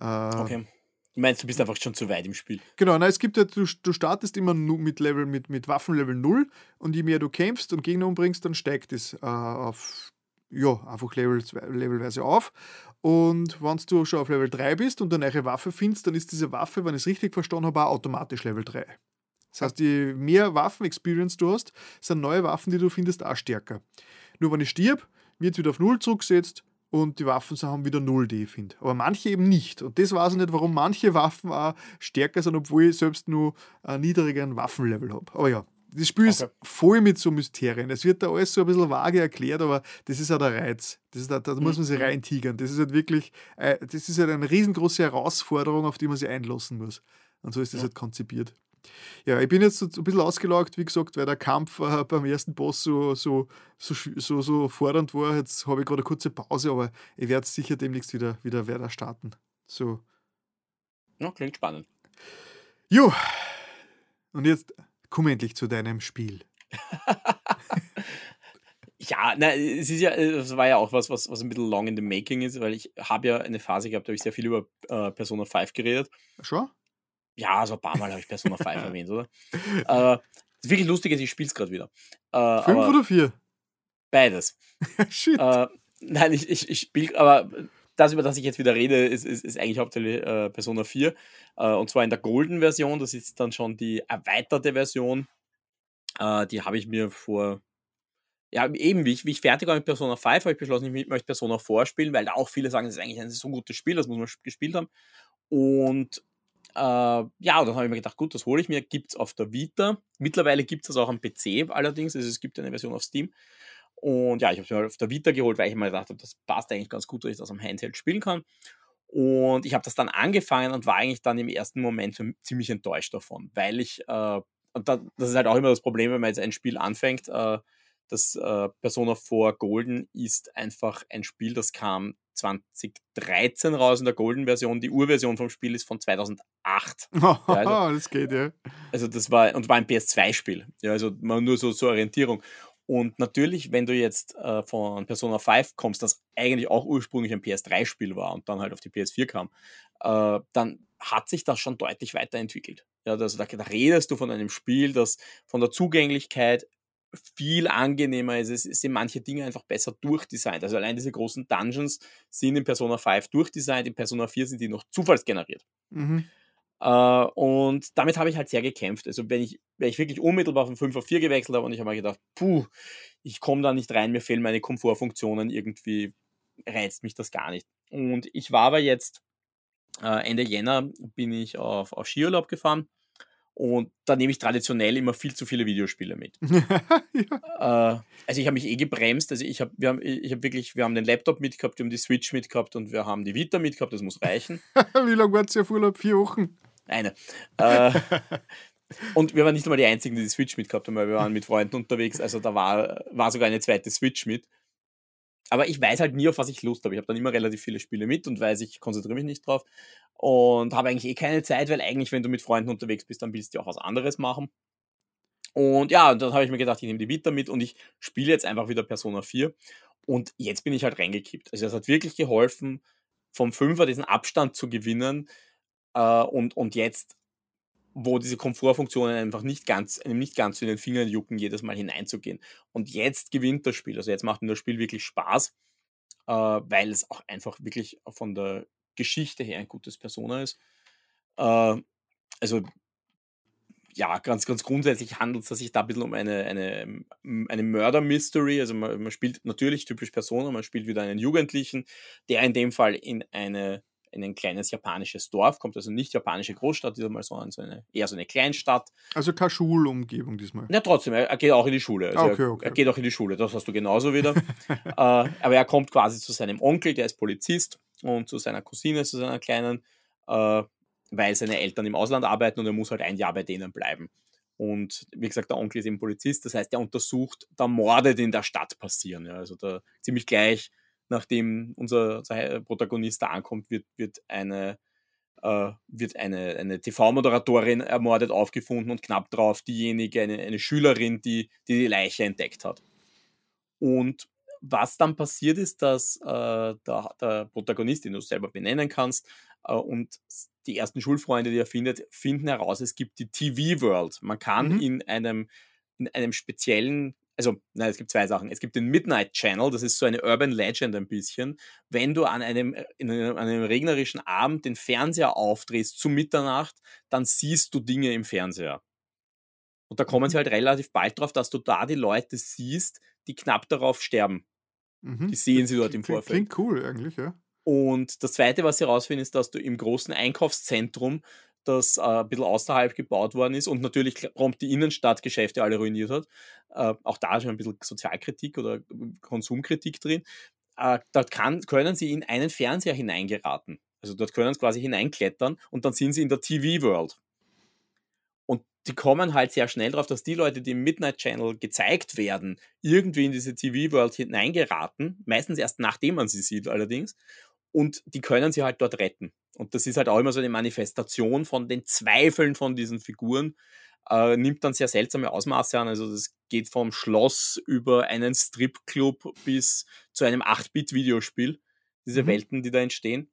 äh, okay. Du meinst, du bist einfach schon zu weit im Spiel. Genau, na, es gibt ja, du, du startest immer mit Level, mit, mit Waffenlevel 0 und je mehr du kämpfst und Gegner umbringst, dann steigt es äh, auf, ja, einfach Level, levelweise auf. Und wenn du schon auf Level 3 bist und eine neue Waffe findest, dann ist diese Waffe, wenn ich es richtig verstanden habe, auch automatisch Level 3. Das heißt, je mehr Waffen-Experience du hast, sind neue Waffen, die du findest, auch stärker. Nur wenn ich stirb, wird es wieder auf Null zurückgesetzt und die Waffen haben wieder Null, die ich finde. Aber manche eben nicht. Und das weiß ich nicht, warum manche Waffen auch stärker sind, obwohl ich selbst nur einen niedrigeren Waffenlevel habe. Aber ja, das Spiel okay. ist voll mit so Mysterien. Es wird da alles so ein bisschen vage erklärt, aber das ist ja der Reiz. Das ist, da, da muss man sich mhm. reintigern. Das ist halt wirklich, äh, das ist halt eine riesengroße Herausforderung, auf die man sich einlassen muss. Und so ist das ja. halt konzipiert. Ja, ich bin jetzt so ein bisschen ausgelaugt, wie gesagt, weil der Kampf äh, beim ersten Boss so, so, so, so, so fordernd war. Jetzt habe ich gerade eine kurze Pause, aber ich werde sicher demnächst wieder, wieder weiter starten. So. Ja, klingt spannend. Jo, und jetzt komm endlich zu deinem Spiel. ja, na, es ist ja, es war ja auch was, was, was ein bisschen long in the making ist, weil ich habe ja eine Phase gehabt, da habe ich sehr viel über äh, Persona 5 geredet. Schon? Ja, so ein paar Mal habe ich Persona 5 erwähnt, oder? Äh, das wirklich lustig ist, ich spiele es gerade wieder. Äh, Fünf oder vier? Beides. Shit. Äh, nein, ich, ich, ich spiele, aber das, über das ich jetzt wieder rede, ist, ist, ist eigentlich hauptsächlich äh, Persona 4. Äh, und zwar in der Golden-Version. Das ist dann schon die erweiterte Version. Äh, die habe ich mir vor. Ja, eben, wie ich, wie ich fertig war mit Persona 5, habe ich beschlossen, ich möchte Persona 4 spielen, weil da auch viele sagen, das ist eigentlich ein so gutes Spiel, das muss man gespielt haben. Und äh, ja, und dann habe ich mir gedacht, gut, das hole ich mir. Gibt es auf der Vita. Mittlerweile gibt es das auch am PC allerdings. Also es gibt eine Version auf Steam. Und ja, ich habe es mir auf der Vita geholt, weil ich mir gedacht habe, das passt eigentlich ganz gut, dass ich das am Handheld spielen kann. Und ich habe das dann angefangen und war eigentlich dann im ersten Moment ziemlich enttäuscht davon, weil ich, äh, und da, das ist halt auch immer das Problem, wenn man jetzt ein Spiel anfängt, äh, das äh, Persona 4 Golden ist einfach ein Spiel, das kam 2013 raus in der Golden-Version. Die Urversion vom Spiel ist von 2008. ja, also, das geht, ja. Also das war, und war ein PS2-Spiel. Ja, also nur so zur Orientierung. Und natürlich, wenn du jetzt äh, von Persona 5 kommst, das eigentlich auch ursprünglich ein PS3-Spiel war und dann halt auf die PS4 kam, äh, dann hat sich das schon deutlich weiterentwickelt. Ja, also da, da, redest du von einem Spiel, das von der Zugänglichkeit viel angenehmer ist. Es sind manche Dinge einfach besser durchdesignt. Also allein diese großen Dungeons sind in Persona 5 durchdesignt, in Persona 4 sind die noch zufallsgeneriert. Mhm. Uh, und damit habe ich halt sehr gekämpft. Also wenn ich, wenn ich wirklich unmittelbar von 5 auf 4 gewechselt habe und ich habe mir gedacht, puh, ich komme da nicht rein, mir fehlen meine Komfortfunktionen, irgendwie reizt mich das gar nicht. Und ich war aber jetzt uh, Ende Jänner bin ich auf, auf Skiurlaub gefahren und da nehme ich traditionell immer viel zu viele Videospiele mit. ja. uh, also ich habe mich eh gebremst. Also ich habe, wir haben, ich habe wirklich, wir haben den Laptop mitgehabt, wir haben die Switch mitgehabt und wir haben die Vita mitgehabt. Das muss reichen. Wie lange war es ja Urlaub? Vier Wochen. Eine. Äh, und wir waren nicht einmal die Einzigen, die die Switch mitgehabt haben, weil wir waren mit Freunden unterwegs. Also da war, war sogar eine zweite Switch mit. Aber ich weiß halt nie, auf was ich Lust habe. Ich habe dann immer relativ viele Spiele mit und weiß, ich konzentriere mich nicht drauf. Und habe eigentlich eh keine Zeit, weil eigentlich, wenn du mit Freunden unterwegs bist, dann willst du auch was anderes machen. Und ja, dann habe ich mir gedacht, ich nehme die Vita mit und ich spiele jetzt einfach wieder Persona 4. Und jetzt bin ich halt reingekippt. Also es hat wirklich geholfen, vom Fünfer diesen Abstand zu gewinnen, äh, und, und jetzt, wo diese Komfortfunktionen einfach nicht ganz, einem nicht ganz in den Fingern jucken, jedes Mal hineinzugehen. Und jetzt gewinnt das Spiel. Also jetzt macht mir das Spiel wirklich Spaß, äh, weil es auch einfach wirklich von der Geschichte her ein gutes Persona ist. Äh, also ja, ganz, ganz grundsätzlich handelt es sich da ein bisschen um eine, eine, eine Murder-Mystery. Also man, man, spielt natürlich typisch Persona, man spielt wieder einen Jugendlichen, der in dem Fall in eine in ein kleines japanisches Dorf, kommt also nicht japanische Großstadt diesmal, sondern so eine, eher so eine Kleinstadt. Also keine Schulumgebung diesmal. Ja, trotzdem, er, er geht auch in die Schule. Also okay, okay. Er, er, geht auch in die Schule, das hast du genauso wieder. äh, aber er kommt quasi zu seinem Onkel, der ist Polizist, und zu seiner Cousine, zu seiner kleinen, äh, weil seine Eltern im Ausland arbeiten und er muss halt ein Jahr bei denen bleiben. Und wie gesagt, der Onkel ist eben Polizist, das heißt, er untersucht da Morde, die in der Stadt passieren. Ja, also da ziemlich gleich nachdem unser, unser Protagonist da ankommt, wird, wird eine, äh, wird eine, eine TV-Moderatorin ermordet aufgefunden und knapp drauf diejenige, eine, eine Schülerin, die, die die Leiche entdeckt hat. Und was dann passiert ist, dass äh, der, der, Protagonist, den du selber benennen kannst, äh, und die ersten Schulfreunde, die er findet, finden heraus, es gibt die TV-World. Man kann mhm. in einem in einem speziellen also, nein, es gibt zwei Sachen. Es gibt den Midnight Channel, das ist so eine Urban Legend ein bisschen. Wenn du an einem, in einem, an einem regnerischen Abend den Fernseher aufdrehst zu Mitternacht, dann siehst du Dinge im Fernseher. Und da kommen sie halt relativ bald drauf, dass du da die Leute siehst, die knapp darauf sterben. Mhm. Die sehen sie dort im Vorfeld. Klingt cool eigentlich, ja. Und das Zweite, was sie herausfinden, ist, dass du im großen Einkaufszentrum, das äh, ein bisschen außerhalb gebaut worden ist und natürlich prompt die Innenstadtgeschäfte alle ruiniert hat, äh, auch da ist schon ein bisschen Sozialkritik oder Konsumkritik drin, äh, dort kann, können sie in einen Fernseher hineingeraten. Also dort können sie quasi hineinklettern und dann sind sie in der TV-World. Und die kommen halt sehr schnell drauf, dass die Leute, die im Midnight Channel gezeigt werden, irgendwie in diese TV-World hineingeraten, meistens erst nachdem man sie sieht allerdings, und die können sie halt dort retten. Und das ist halt auch immer so eine Manifestation von den Zweifeln von diesen Figuren, äh, nimmt dann sehr seltsame Ausmaße an. Also das geht vom Schloss über einen Stripclub bis zu einem 8-Bit-Videospiel, diese Mhm. Welten, die da entstehen.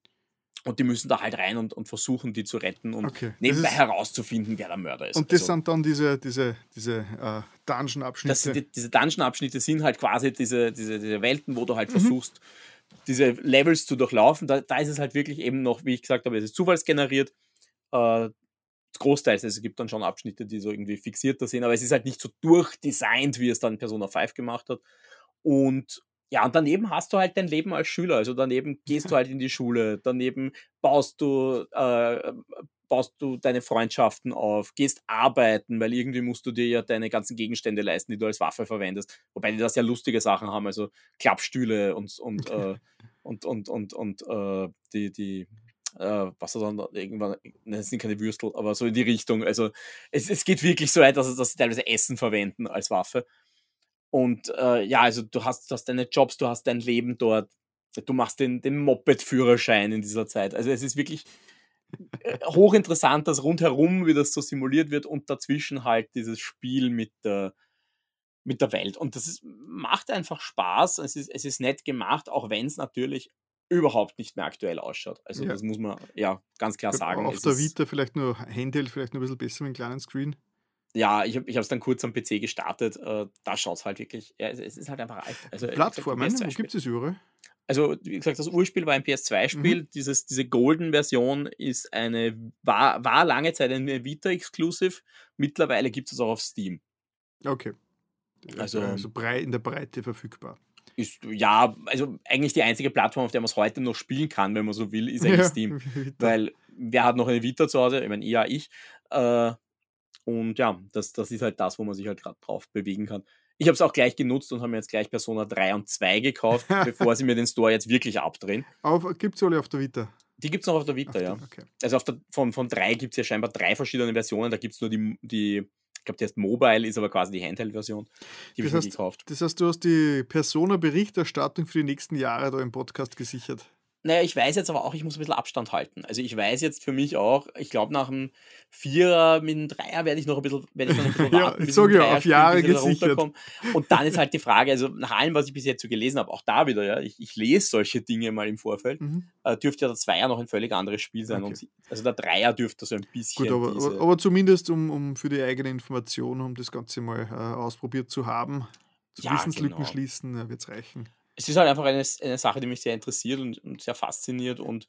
Und die müssen da halt rein und, und versuchen, die zu retten und Okay. Nebenbei ist- herauszufinden, wer der Mörder ist. Und das Also- sind dann diese, diese, diese äh, Dungeon-Abschnitte. die, diese Dungeon-Abschnitte sind halt quasi diese, diese, diese Welten, wo du Mhm. halt versuchst, diese Levels zu durchlaufen. Da, da ist es halt wirklich eben noch, wie ich gesagt habe, es ist zufallsgeneriert. Äh, großteils, also es gibt dann schon Abschnitte, die so irgendwie fixierter sind, aber es ist halt nicht so durchdesignt, wie es dann Persona 5 gemacht hat. Und ja, und daneben hast du halt dein Leben als Schüler. Also daneben gehst du halt in die Schule, daneben baust du, äh, baust du deine Freundschaften auf, gehst arbeiten, weil irgendwie musst du dir ja deine ganzen Gegenstände leisten, die du als Waffe verwendest. Wobei die da sehr lustige Sachen haben, also Klappstühle und, und, äh, und, und, und, und äh, die, die, äh, was er dann irgendwann, ne, das sind keine Würstel, aber so in die Richtung. Also es, es geht wirklich so weit, dass, dass sie teilweise Essen verwenden als Waffe. Und äh, ja, also du hast, du hast deine Jobs, du hast dein Leben dort, du machst den, den Moped-Führerschein in dieser Zeit. Also es ist wirklich hochinteressant, das rundherum, wie das so simuliert wird und dazwischen halt dieses Spiel mit der, mit der Welt. Und das ist, macht einfach Spaß, es ist, es ist nett gemacht, auch wenn es natürlich überhaupt nicht mehr aktuell ausschaut. Also Ja. das muss man ja ganz klar sagen. Auf Es der Vita vielleicht nur Handheld, vielleicht nur ein bisschen besser mit einem kleinen Screen. Ja, ich habe es dann kurz am PC gestartet. Äh, da schaut es halt wirklich. Ja, es, ist halt einfach alt. Also, gesagt, Plattformen, wo PS2 -Spiel. gibt es überall? Also, wie gesagt, das Urspiel war ein PS2-Spiel. Mhm. Dieses, diese Golden-Version ist eine, war, war lange Zeit eine Vita-Exclusive. Mittlerweile gibt es auch auf Steam. Okay. Also- also brei in der Breite verfügbar. Ist, ja, also eigentlich die einzige Plattform, auf der man es heute noch spielen kann, wenn man so will, ist eigentlich Steam. Weil wer hat noch eine Vita zu Hause? Ich meine, ja, ich. Äh, und ja, das, das ist halt das, wo man sich halt gerade drauf bewegen kann. Ich habe es auch gleich genutzt und habe mir jetzt gleich Persona 3 und 2 gekauft, bevor sie mir den Store jetzt wirklich abdrehen. Gibt es alle auf der Vita? Die gibt es noch auf der Vita, Auf ja. der- Okay. Also auf der, von, von 3 gibt es ja scheinbar drei verschiedene Versionen. Da gibt es nur die, die ich glaube, die heißt Mobile, ist aber quasi die Handheld-Version. Die habe ich heißt, gekauft. das heißt, du hast die Persona-Berichterstattung für die nächsten Jahre da im Podcast gesichert. Naja, ich weiß jetzt aber auch, ich muss ein bisschen Abstand halten. Also ich weiß jetzt für mich auch, ich glaube nach dem Vierer mit dem Dreier werde ich noch ein bisschen, werde ich noch ein bisschen Ja, warten, sag ein ja, auf Jahre gesichert. Und dann ist halt die Frage, also nach allem, was ich bis jetzt so gelesen habe, auch da wieder, ja, ich, ich lese solche Dinge mal im Vorfeld, Mhm. äh, dürfte ja der Zweier noch ein völlig anderes Spiel sein. Okay. Und also der Dreier dürfte so ein bisschen Gut, aber, aber zumindest um, um für die eigene Information, um das Ganze mal äh, ausprobiert zu haben, zu Ja, Wissenslücken genau. schließen, äh, wird es reichen. Es ist halt einfach eine, eine Sache, die mich sehr interessiert und, und sehr fasziniert und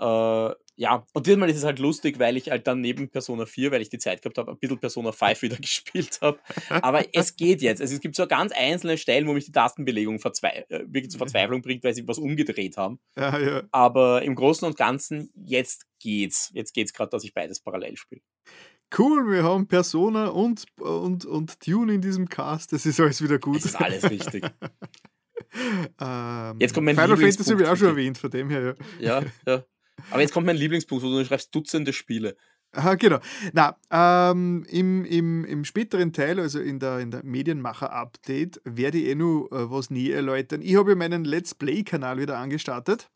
äh, ja, und diesmal ist es halt lustig, weil ich halt dann neben Persona 4, weil ich die Zeit gehabt habe, ein bisschen Persona 5 wieder gespielt habe. Aber es geht jetzt. Also es gibt so ganz einzelne Stellen, wo mich die Tastenbelegung verzwei äh, wirklich zur Verzweiflung bringt, weil sie was umgedreht haben. Ja, ja. Aber im Großen und Ganzen, jetzt geht's. Jetzt geht's gerade, dass ich beides parallel spiele. Cool, wir haben Persona und, und, und Tune in diesem Cast. Das ist alles wieder gut. Es ist alles richtig. ähm, Jetzt kommt mein Final Fantasy habe ich auch schon erwähnt, von dem her, ja. Ja, ja. Aber jetzt kommt mein Lieblingspunkt, wo du schreibst Dutzende Spiele. Aha, genau. Na, ähm, im, im, im späteren Teil, also in der, in der Medienmacher-Update, werde ich eh nur äh, was näher erläutern. Ich habe ja meinen Let's Play-Kanal wieder angestartet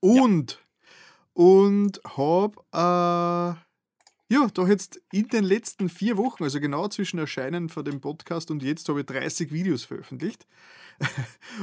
und, und habe äh, ja, doch jetzt in den letzten vier Wochen, also genau zwischen Erscheinen von dem Podcast und jetzt, habe ich 30 Videos veröffentlicht.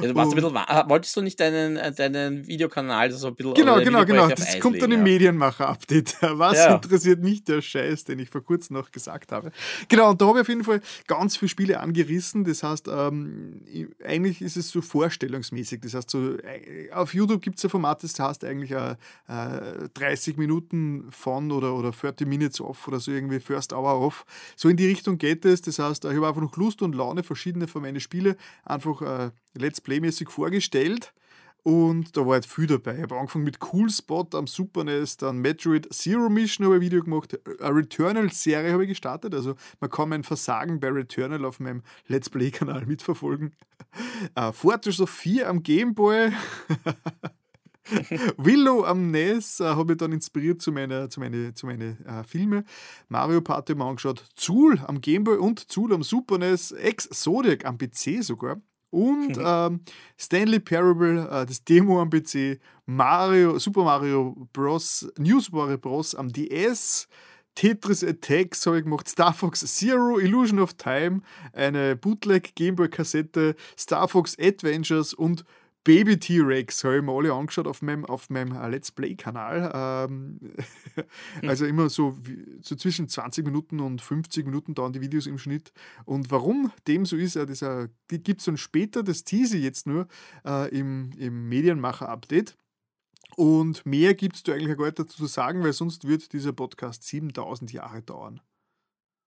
Ja, du warst ein bisschen, wolltest du nicht deinen, äh, deinen Videokanal so ein bisschen Genau, genau, genau. Das kommt dann im ja. Medienmacher-Update. Was ja. interessiert mich der Scheiß, den ich vor kurzem noch gesagt habe? Genau, und da habe ich auf jeden Fall ganz viele Spiele angerissen. Das heißt, ähm, eigentlich ist es so vorstellungsmäßig. Das heißt, so, äh, auf YouTube gibt es ein Format, das heißt eigentlich äh, 30 Minuten von oder, oder 30 Minutes off oder so irgendwie First Hour off. So in die Richtung geht es. Das heißt, ich habe einfach noch Lust und Laune, verschiedene von meinen Spiele einfach äh, Let's Play-mäßig vorgestellt. Und da war halt viel dabei. Ich habe angefangen mit Cool Spot am Super NES, dann Metroid Zero Mission habe ich ein Video gemacht, eine Returnal-Serie habe ich gestartet. Also man kann mein Versagen bei Returnal auf meinem Let's Play-Kanal mitverfolgen. Uh, Fortress of 4 am Gameboy. Willow am NES äh, habe ich dann inspiriert zu meinen zu meine, zu meine, äh, Filmen. Mario Party mal angeschaut. Zul am Gameboy und Zul am Super NES. Ex Zodiac am PC sogar. Und mhm. ähm, Stanley Parable, äh, das Demo am PC, Mario, Super Mario Bros., New Super Mario Bros. am DS, Tetris Attacks habe ich gemacht, Star Fox Zero, Illusion of Time, eine Bootleg Gameboy Kassette, Star Fox Adventures und Baby T-Rex habe ich mir alle angeschaut auf meinem, auf meinem äh, Let's Play-Kanal. Ähm, also immer so, so zwischen 20 Minuten und 50 Minuten dauern die Videos im Schnitt. Und warum dem so ist, äh, gibt es dann später, das tease ich jetzt nur äh, im, im Medienmacher-Update. Und mehr gibt es da eigentlich gar nicht dazu zu sagen, weil sonst wird dieser Podcast 7000 Jahre dauern.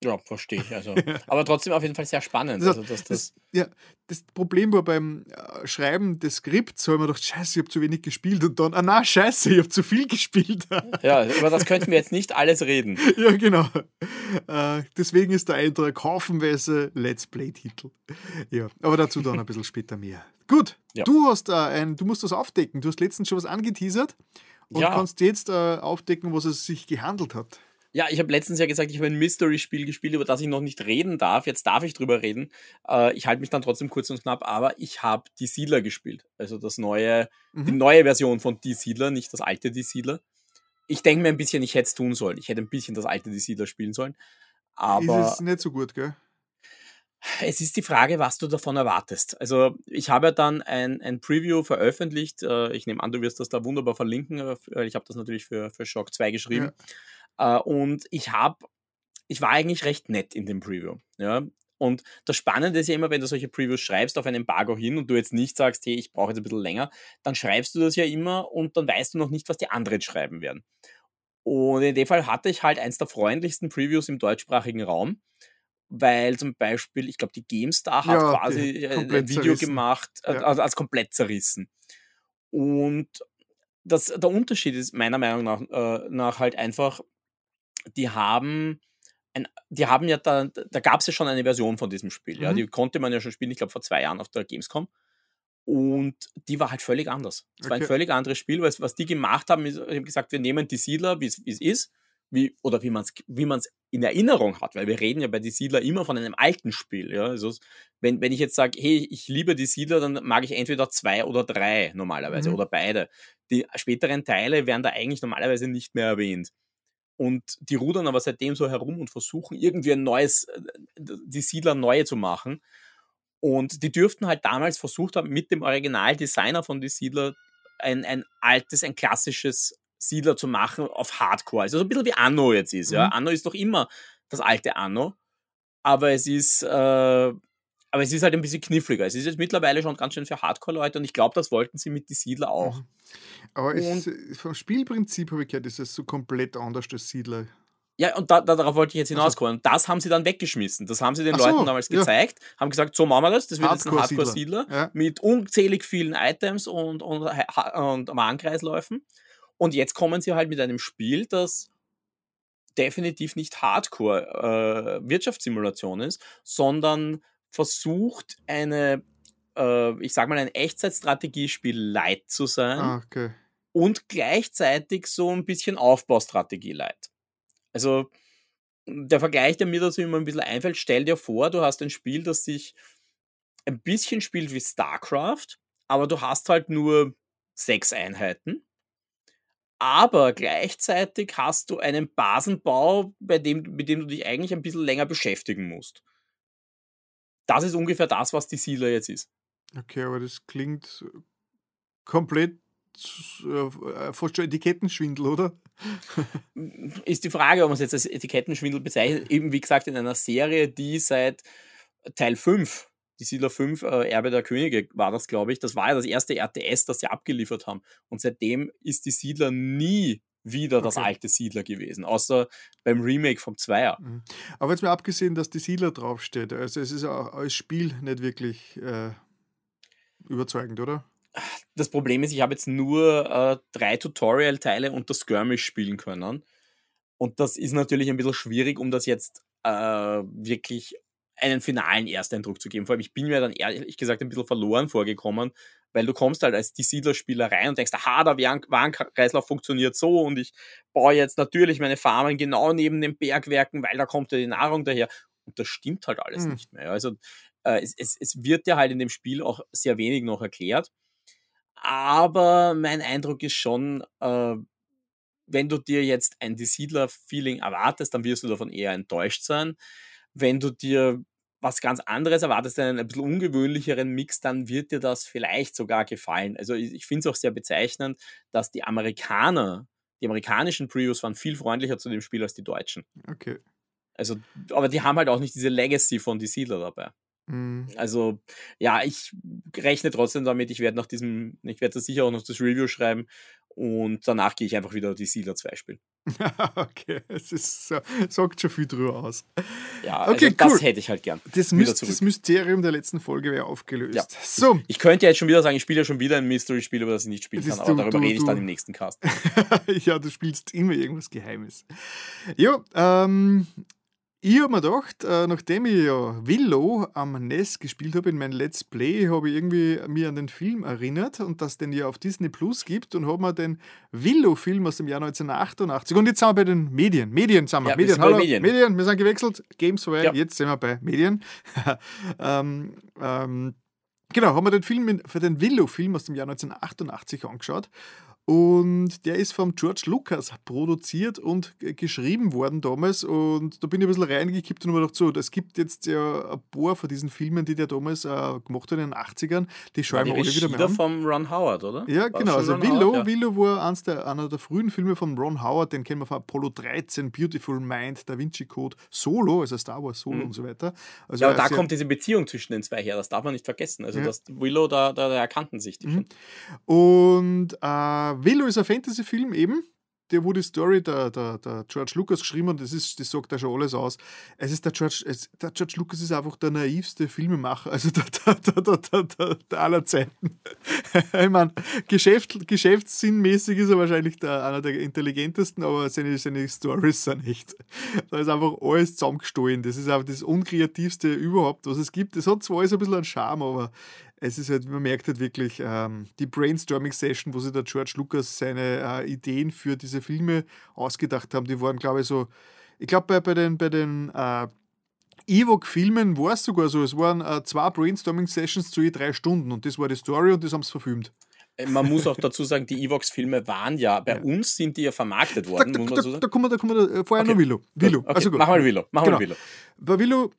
Ja, verstehe ich. Also. Aber trotzdem auf jeden Fall sehr spannend. Also, dass das, das, ja, das Problem war beim äh, Schreiben des Skripts, habe ich mir gedacht, scheiße, ich habe zu wenig gespielt und dann, ah na, scheiße, ich habe zu viel gespielt. ja, über das könnten wir jetzt nicht alles reden. ja, genau. Äh, deswegen ist der Eintrag haufenweise Let's Play-Titel. Ja, aber dazu dann ein bisschen später mehr. Gut, ja. du hast äh, ein, du musst das aufdecken. Du hast letztens schon was angeteasert und ja. kannst jetzt äh, aufdecken, was es sich gehandelt hat. Ja, ich habe letztens ja gesagt, ich habe ein Mystery-Spiel gespielt, über das ich noch nicht reden darf. Jetzt darf ich drüber reden. Äh, ich halte mich dann trotzdem kurz und knapp, aber ich habe Die Siedler gespielt. Also das neue, mhm. die neue Version von Die Siedler, nicht das alte Die Siedler. Ich denke mir ein bisschen, ich hätte es tun sollen. Ich hätte ein bisschen das alte Die Siedler spielen sollen. Aber. Ist es nicht so gut, gell? Es ist die Frage, was du davon erwartest. Also ich habe ja dann ein, ein Preview veröffentlicht. Äh, ich nehme an, du wirst das da wunderbar verlinken. Ich habe das natürlich für, für Shock 2 geschrieben. Ja. Äh, und ich habe, ich war eigentlich recht nett in dem Preview. Ja? Und das Spannende ist ja immer, wenn du solche Previews schreibst auf ein Embargo hin und du jetzt nicht sagst, hey, ich brauche jetzt ein bisschen länger, dann schreibst du das ja immer und dann weißt du noch nicht, was die anderen schreiben werden. Und in dem Fall hatte ich halt eins der freundlichsten Previews im deutschsprachigen Raum, weil zum Beispiel, ich glaube, die GameStar hat ja, quasi ein Video zerrissen. gemacht, äh, ja. also als komplett zerrissen. Und das, der Unterschied ist meiner Meinung nach, äh, nach halt einfach, die haben ein, die haben ja da, da gab es ja schon eine Version von diesem Spiel, mhm. ja, die konnte man ja schon spielen, ich glaube vor zwei Jahren auf der Gamescom. Und die war halt völlig anders. Es okay. war ein völlig anderes Spiel, weil was die gemacht haben, ist, ich habe gesagt, wir nehmen die Siedler, wie es ist, wie, oder wie man es wie man's in Erinnerung hat, weil wir reden ja bei die Siedler immer von einem alten Spiel. Ja? Also wenn, wenn ich jetzt sage, hey, ich liebe die Siedler, dann mag ich entweder zwei oder drei normalerweise mhm. oder beide. Die späteren Teile werden da eigentlich normalerweise nicht mehr erwähnt. Und die rudern aber seitdem so herum und versuchen irgendwie ein neues, äh, die Siedler neue zu machen. Und die dürften halt damals versucht haben, mit dem Originaldesigner von die Siedler ein, ein altes, ein klassisches Siedler zu machen auf Hardcore. Also so ein bisschen wie Anno jetzt ist. Mhm. Ja. Anno ist doch immer das alte Anno. Aber es ist, äh, aber es ist halt ein bisschen kniffliger. Es ist jetzt mittlerweile schon ganz schön für Hardcore-Leute und ich glaube, das wollten sie mit die Siedler auch. Mhm. Aber es, vom Spielprinzip habe ich gehört, ist es so komplett anders als Siedler. Ja, und da, darauf wollte ich jetzt hinauskommen. Und das haben sie dann weggeschmissen. Das haben sie den so, Leuten damals ja. gezeigt, haben gesagt, so machen wir das. Das wird jetzt ein Hardcore-Siedler ja. mit unzählig vielen Items und, und, und Warenkreisläufen. Und jetzt kommen sie halt mit einem Spiel, das definitiv nicht Hardcore äh, ist, sondern versucht, eine, äh, ich sag mal, ein Echtzeitstrategiespiel light zu sein. Ah, okay. Und gleichzeitig so ein bisschen Aufbaustrategie light. Also, der Vergleich, der mir dazu immer ein bisschen einfällt, stell dir vor, du hast ein Spiel, das sich ein bisschen spielt wie StarCraft, aber du hast halt nur sechs Einheiten. Aber gleichzeitig hast du einen Basenbau, bei dem, mit dem du dich eigentlich ein bisschen länger beschäftigen musst das ist ungefähr das, was die Siedler jetzt ist. Okay, aber das klingt komplett äh, fast schon Etikettenschwindel, oder? Ist die Frage, ob man es jetzt als Etikettenschwindel bezeichnet. Eben wie gesagt, in einer Serie, die seit Teil 5, die Siedler 5, äh, Erbe der Könige war das, glaube ich. Das war ja das erste RTS, das sie abgeliefert haben. Und seitdem ist die Siedler nie wieder okay. das alte Siedler gewesen, außer beim Remake vom Zweier. Mhm. Aber jetzt mal abgesehen, dass die Siedler draufsteht, also es ist auch als Spiel nicht wirklich äh, überzeugend, oder? Das Problem ist, ich habe jetzt nur äh, drei Tutorial-Teile und das Skirmish spielen können. Und das ist natürlich ein bisschen schwierig, um das jetzt äh, wirklich einen finalen Ersteindruck zu geben. Vor allem, ich bin mir dann ehrlich gesagt ein bisschen verloren vorgekommen, weil du kommst halt als die Siedlerspieler rein und denkst, aha, der Warenkreislauf funktioniert so und ich baue jetzt natürlich meine Farmen genau neben den Bergwerken, weil da kommt ja die Nahrung daher. Und das stimmt halt alles hm. nicht mehr. Also äh, es, es, es wird ja halt in dem Spiel auch sehr wenig noch erklärt. Aber mein Eindruck ist schon, äh, wenn du dir jetzt ein Die Siedler-Feeling erwartest, dann wirst du davon eher enttäuscht sein. Wenn du dir was ganz anderes erwartest, einen ein bisschen ungewöhnlicheren Mix, dann wird dir das vielleicht sogar gefallen. Also ich, ich finde es auch sehr bezeichnend, dass die Amerikaner, die amerikanischen Previews waren viel freundlicher zu dem Spiel als die deutschen. Okay. Also, aber die haben halt auch nicht diese Legacy von die Siedler dabei. Mhm. Also, ja, ich rechne trotzdem damit, ich werde nach diesem, ich werde sicher auch noch das Review schreiben und danach gehe ich einfach wieder die Siedler 2 spielen. okay, es ist, so, sagt schon viel drüber aus. Ja, okay, also das hätte ich halt gern. Das, müsst, das, Mysterium der letzten Folge wäre aufgelöst. Ja. So. Ich, ich, könnte jetzt schon wieder sagen, ich spiele ja schon wieder ein Mystery-Spiel, über das ich nicht spielen kann, aber darüber du, rede ich dann im nächsten Cast. ja, du spielst immer irgendwas Geheimes. Ja, ähm, ich habe mir gedacht, äh, nachdem ich ja Willow am NES gespielt habe in meinem Let's Play, habe ich irgendwie mir an den Film erinnert und dass den ja auf Disney Plus gibt und habe mir den Willow-Film aus dem Jahr 1988 und jetzt sind wir bei den Medien. Medien sind wir. Ja, Medien, hallo, Medien. Medien, wir sind gewechselt. Games vorbei, ja. jetzt sind wir bei Medien. ähm, ähm, genau, haben wir den Film für den Willow-Film aus dem Jahr 1988 angeschaut und der ist vom George Lucas produziert und geschrieben worden damals. Und da bin ich ein bisschen reingekippt und habe gedacht, so, es gibt jetzt ja ein paar von diesen Filmen, die der damals äh, gemacht hat in den 80ern, die schauen wir alle wieder mehr an. vom Ron Howard, oder? Ja, war genau. Also Willow, ja. Willow war eins der, einer der frühen Filme von Ron Howard, den kennen wir von Apollo 13, Beautiful Mind, Da Vinci Code, Solo, also Star Wars Solo mhm. und so weiter. Also ja, aber da kommt diese Beziehung zwischen den zwei her, das darf man nicht vergessen. Also ja. das Willow, da, da, da erkannten sich die mhm. schon. Und äh, Willow ist ein Fantasy-Film eben, der, wo die Story der, der, der George Lucas geschrieben hat, das, ist, das sagt ja schon alles aus. Es ist der George, es, der George Lucas ist einfach der naivste Filmemacher, also der, der, der, der, der, aller Zeiten. ich meine, Geschäft, geschäftssinnmäßig ist er wahrscheinlich der, einer der intelligentesten, aber seine, seine Stories sind echt. Da ist einfach alles zusammengestohlen. Das ist einfach das Unkreativste überhaupt, was es gibt. Das hat zwar alles ein bisschen einen Charme, aber es ist halt, man merkt halt wirklich ähm, die Brainstorming-Session, wo sich der George Lucas seine äh, Ideen für diese Filme ausgedacht haben, die waren, glaube ich, so, ich glaube, bei, bei den, bei den äh, Ewok-Filmen war es sogar so, es waren äh, zwei Brainstorming-Sessions zu je drei Stunden und das war die Story und das haben sie verfilmt. Äh, man muss auch dazu sagen, die Evox-Filme waren ja, bei ja. uns sind die ja vermarktet worden. Da, da, da, da kommen wir, da kommen wir vorher okay. noch Willow. Willow. Okay. Also gut. Mach mal Willow. Mach genau. mal Willow. Bei Willow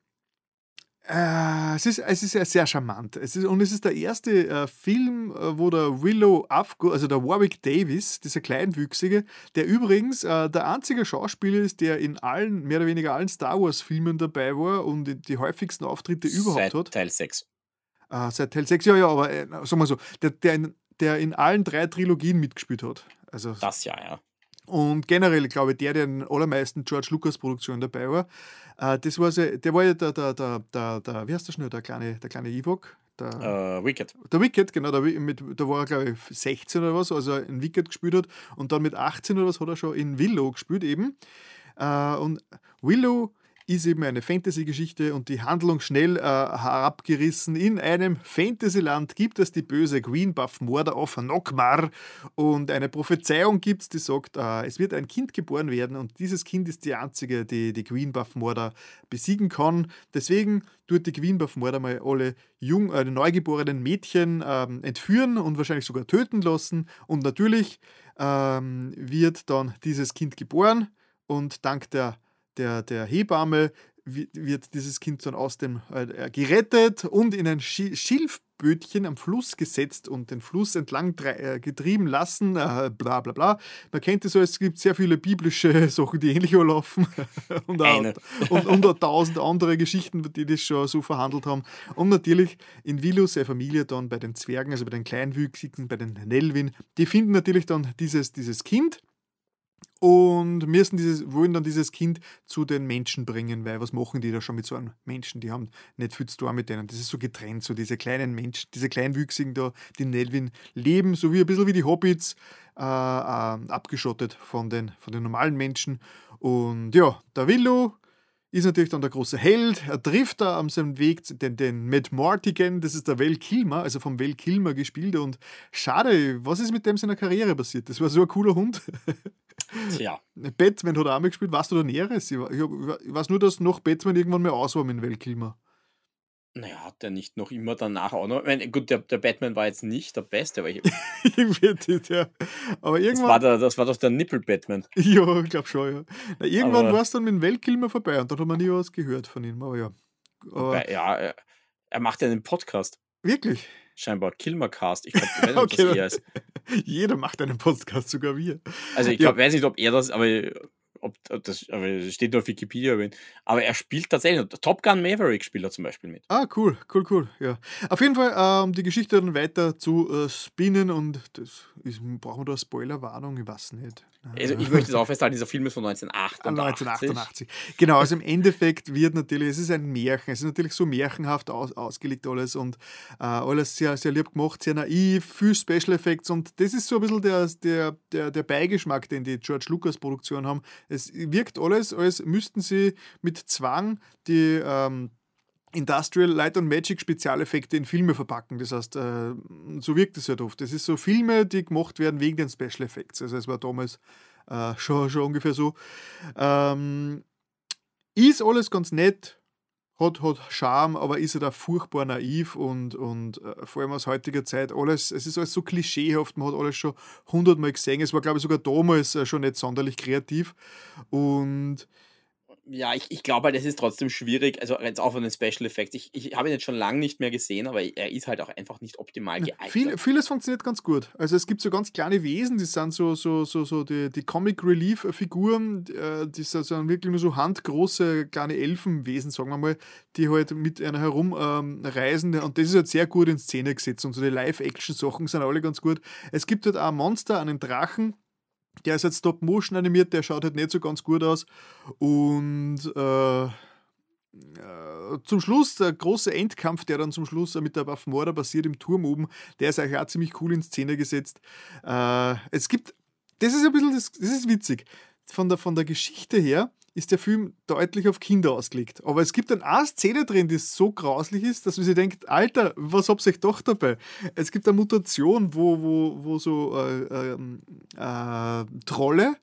äh, es, ist, es ist sehr, sehr charmant. Es ist, und es ist der erste äh, Film, äh, wo der Willow Afgo, also der Warwick Davis, dieser Kleinwüchsige, der übrigens äh, der einzige Schauspieler ist, der in allen, mehr oder weniger allen Star Wars-Filmen dabei war und die, häufigsten Auftritte überhaupt seit hat. Teil 6. Äh, seit Teil 6, ja, ja, aber sagen wir so, der, der, in, der in allen drei Trilogien mitgespielt hat. Also, das ja, ja. Und generell, glaube ich, der, der in den allermeisten George Lucas-Produktionen dabei war, äh, das war so, der war ja der, der, der, der, der wie heißt der schnell, der kleine, der kleine Ewok. Der, uh, Wicked. Der Wicked, genau. Der, mit, da war er, glaube ich, 16 oder was, als er in Wicked gespielt hat. Und dann mit 18 oder was hat er schon in Willow gespielt eben. Uh, und Willow ist eben eine Fantasy-Geschichte und die Handlung schnell äh, herabgerissen. In einem Fantasyland gibt es die böse Queen Buff Mordor auf Nokmar und eine Prophezeiung gibt es, die sagt, äh, es wird ein Kind geboren werden und dieses Kind ist die einzige, die die Queen Buff Mordor besiegen kann. Deswegen tut die Queen Buff Mordor mal alle jung, äh, neugeborenen Mädchen ähm, entführen und wahrscheinlich sogar töten lassen und natürlich ähm, wird dann dieses Kind geboren und dank der der, der Hebamme wird dieses Kind dann aus dem äh, gerettet und in ein Schilf, Segelbötchen am Fluss gesetzt und den Fluss entlang äh, getrieben lassen, äh, bla bla bla. Man kennt es so, es gibt sehr viele biblische Sachen, die ähnlich laufen und, und, und tausend andere Geschichten, die das schon so verhandelt haben. Und natürlich in Vilus, seine Familie dann bei den Zwergen, also bei den Kleinwüchsigen, bei den Nelvin, die finden natürlich dann dieses, dieses Kind und müssen dieses, wollen dann dieses Kind zu den Menschen bringen, weil was machen die da schon mit so einem Menschen? Die haben nicht viel zu tun mit denen. Das ist so getrennt, so diese kleinen Menschen, diese Kleinwüchsigen da, die in Nelvin leben, so wie ein bisschen wie die Hobbits, äh, äh, abgeschottet von den, von den normalen Menschen. Und ja, der Willow ist natürlich dann der große Held. Er trifft da am seinem Weg den, den Matt Martigan, das ist der Val Kilmer, also vom Val Kilmer gespielt. Und schade, was ist mit dem seiner Karriere passiert? Das war so ein cooler Hund. Tja. Batman hat auch mal gespielt. Warst du da Näheres? Ich, ich, ich weiß nur, dass noch Batman irgendwann mal aus war mit Kilmer. Naja, hat der nicht noch immer danach auch noch. Ich meine, gut, der, der Batman war jetzt nicht der Beste, aber ich. ja. Aber irgendwann. Das war, der, das war doch der Nippel-Batman. Ja, ich glaube schon, ja. Na, irgendwann war es dann mit dem Weltkilmer vorbei und dann hat man nie was gehört von ihm. Aber ja. Aber Wobei, ja, er, er, macht ja einen Podcast. Wirklich? Scheinbar Kilmercast. Ich glaube, okay. das eher ist. Jeder macht einen Podcast, sogar wir. Also ich glaub, ja. weiß nicht, ob er das, aber ob, ob das, aber steht nur auf Wikipedia, aber er spielt tatsächlich. Top Gun Maverick spielt er zum Beispiel mit. Ah, cool, cool, cool. Ja. Auf jeden Fall, um ähm, die Geschichte dann weiter zu äh, spinnen und das ist, brauchen wir da Spoilerwarnung, ich weiß nicht. Also ich möchte es auch festhalten, dieser Film ist von 1988. 1988. Genau, also im Endeffekt wird natürlich, es ist ein Märchen, es ist natürlich so märchenhaft aus, ausgelegt alles und äh, alles sehr, sehr lieb gemacht, sehr naiv, viel Special Effects und das ist so ein bisschen der, der, der, der Beigeschmack, den die George Lucas Produktion haben. Es wirkt alles, als müssten sie mit Zwang die ähm, Industrial Light and Magic Spezialeffekte in Filme verpacken. Das heißt, äh, so wirkt es halt oft. Das ist so Filme, die gemacht werden wegen den Special Effects. Also es war damals äh, schon, schon ungefähr so. Ähm, ist alles ganz nett, hat, hat Charme, aber ist halt auch furchtbar naiv und, und äh, vor allem aus heutiger Zeit alles, es ist alles so klischeehaft, man hat alles schon hundertmal gesehen. Es war, glaube ich, sogar damals äh, schon nicht sonderlich kreativ. Und ja, ich, ich glaube halt, es ist trotzdem schwierig, also jetzt auch von den Special Effects. Ich, ich habe ihn jetzt schon lange nicht mehr gesehen, aber er ist halt auch einfach nicht optimal geeignet. Viel, vieles funktioniert ganz gut. Also es gibt so ganz kleine Wesen, die sind so, so, so, so die, die Comic Relief Figuren, äh, die sind wirklich nur so handgroße kleine Elfenwesen, sagen wir mal, die halt mit einer herumreisen ähm, und das ist halt sehr gut in Szene gesetzt und so die Live-Action-Sachen sind alle ganz gut. Es gibt halt auch ein Monster, einen Drachen, der ist jetzt Stop-Motion animiert, der schaut halt nicht so ganz gut aus. Und äh, äh, zum Schluss, der große Endkampf, der dann zum Schluss mit der Waffenmorder passiert im Turm oben, der ist eigentlich auch ziemlich cool in Szene gesetzt. Äh, es gibt, das ist ein bisschen, das, das ist witzig. Von der, von der Geschichte her ist der Film deutlich auf Kinder ausgelegt. Aber es gibt dann eine Szene drin, die so grauslich ist, dass man sich denkt, Alter, was habt ihr doch dabei? Es gibt eine Mutation, wo, wo, wo so äh, ähm, äh, Trolle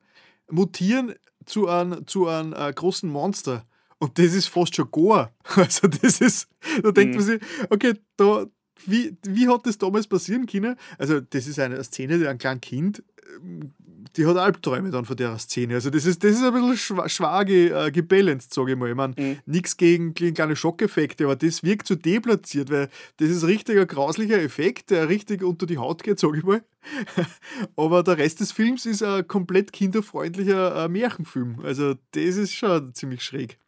mutieren zu einem, zu einem äh, großen Monster. Und das ist fast schon Gore. Also das ist, da denkt mhm. man sich, okay, da, wie, wie hat das damals passieren können? Also das ist eine Szene, die ein kleines Kind ähm, die hat Albträume dann von der Szene. Also das ist, das ist ein bisschen schwa schwach äh, gebalanced, sage ich mal. Ich meine, mhm. nichts gegen, gegen kleine Schockeffekte, aber das wirkt so deplatziert, weil das ist richtig ein grauslicher Effekt, der richtig unter die Haut geht, sage ich mal. aber der Rest des Films ist ein komplett kinderfreundlicher äh, Märchenfilm. Also das ist schon ziemlich schräg.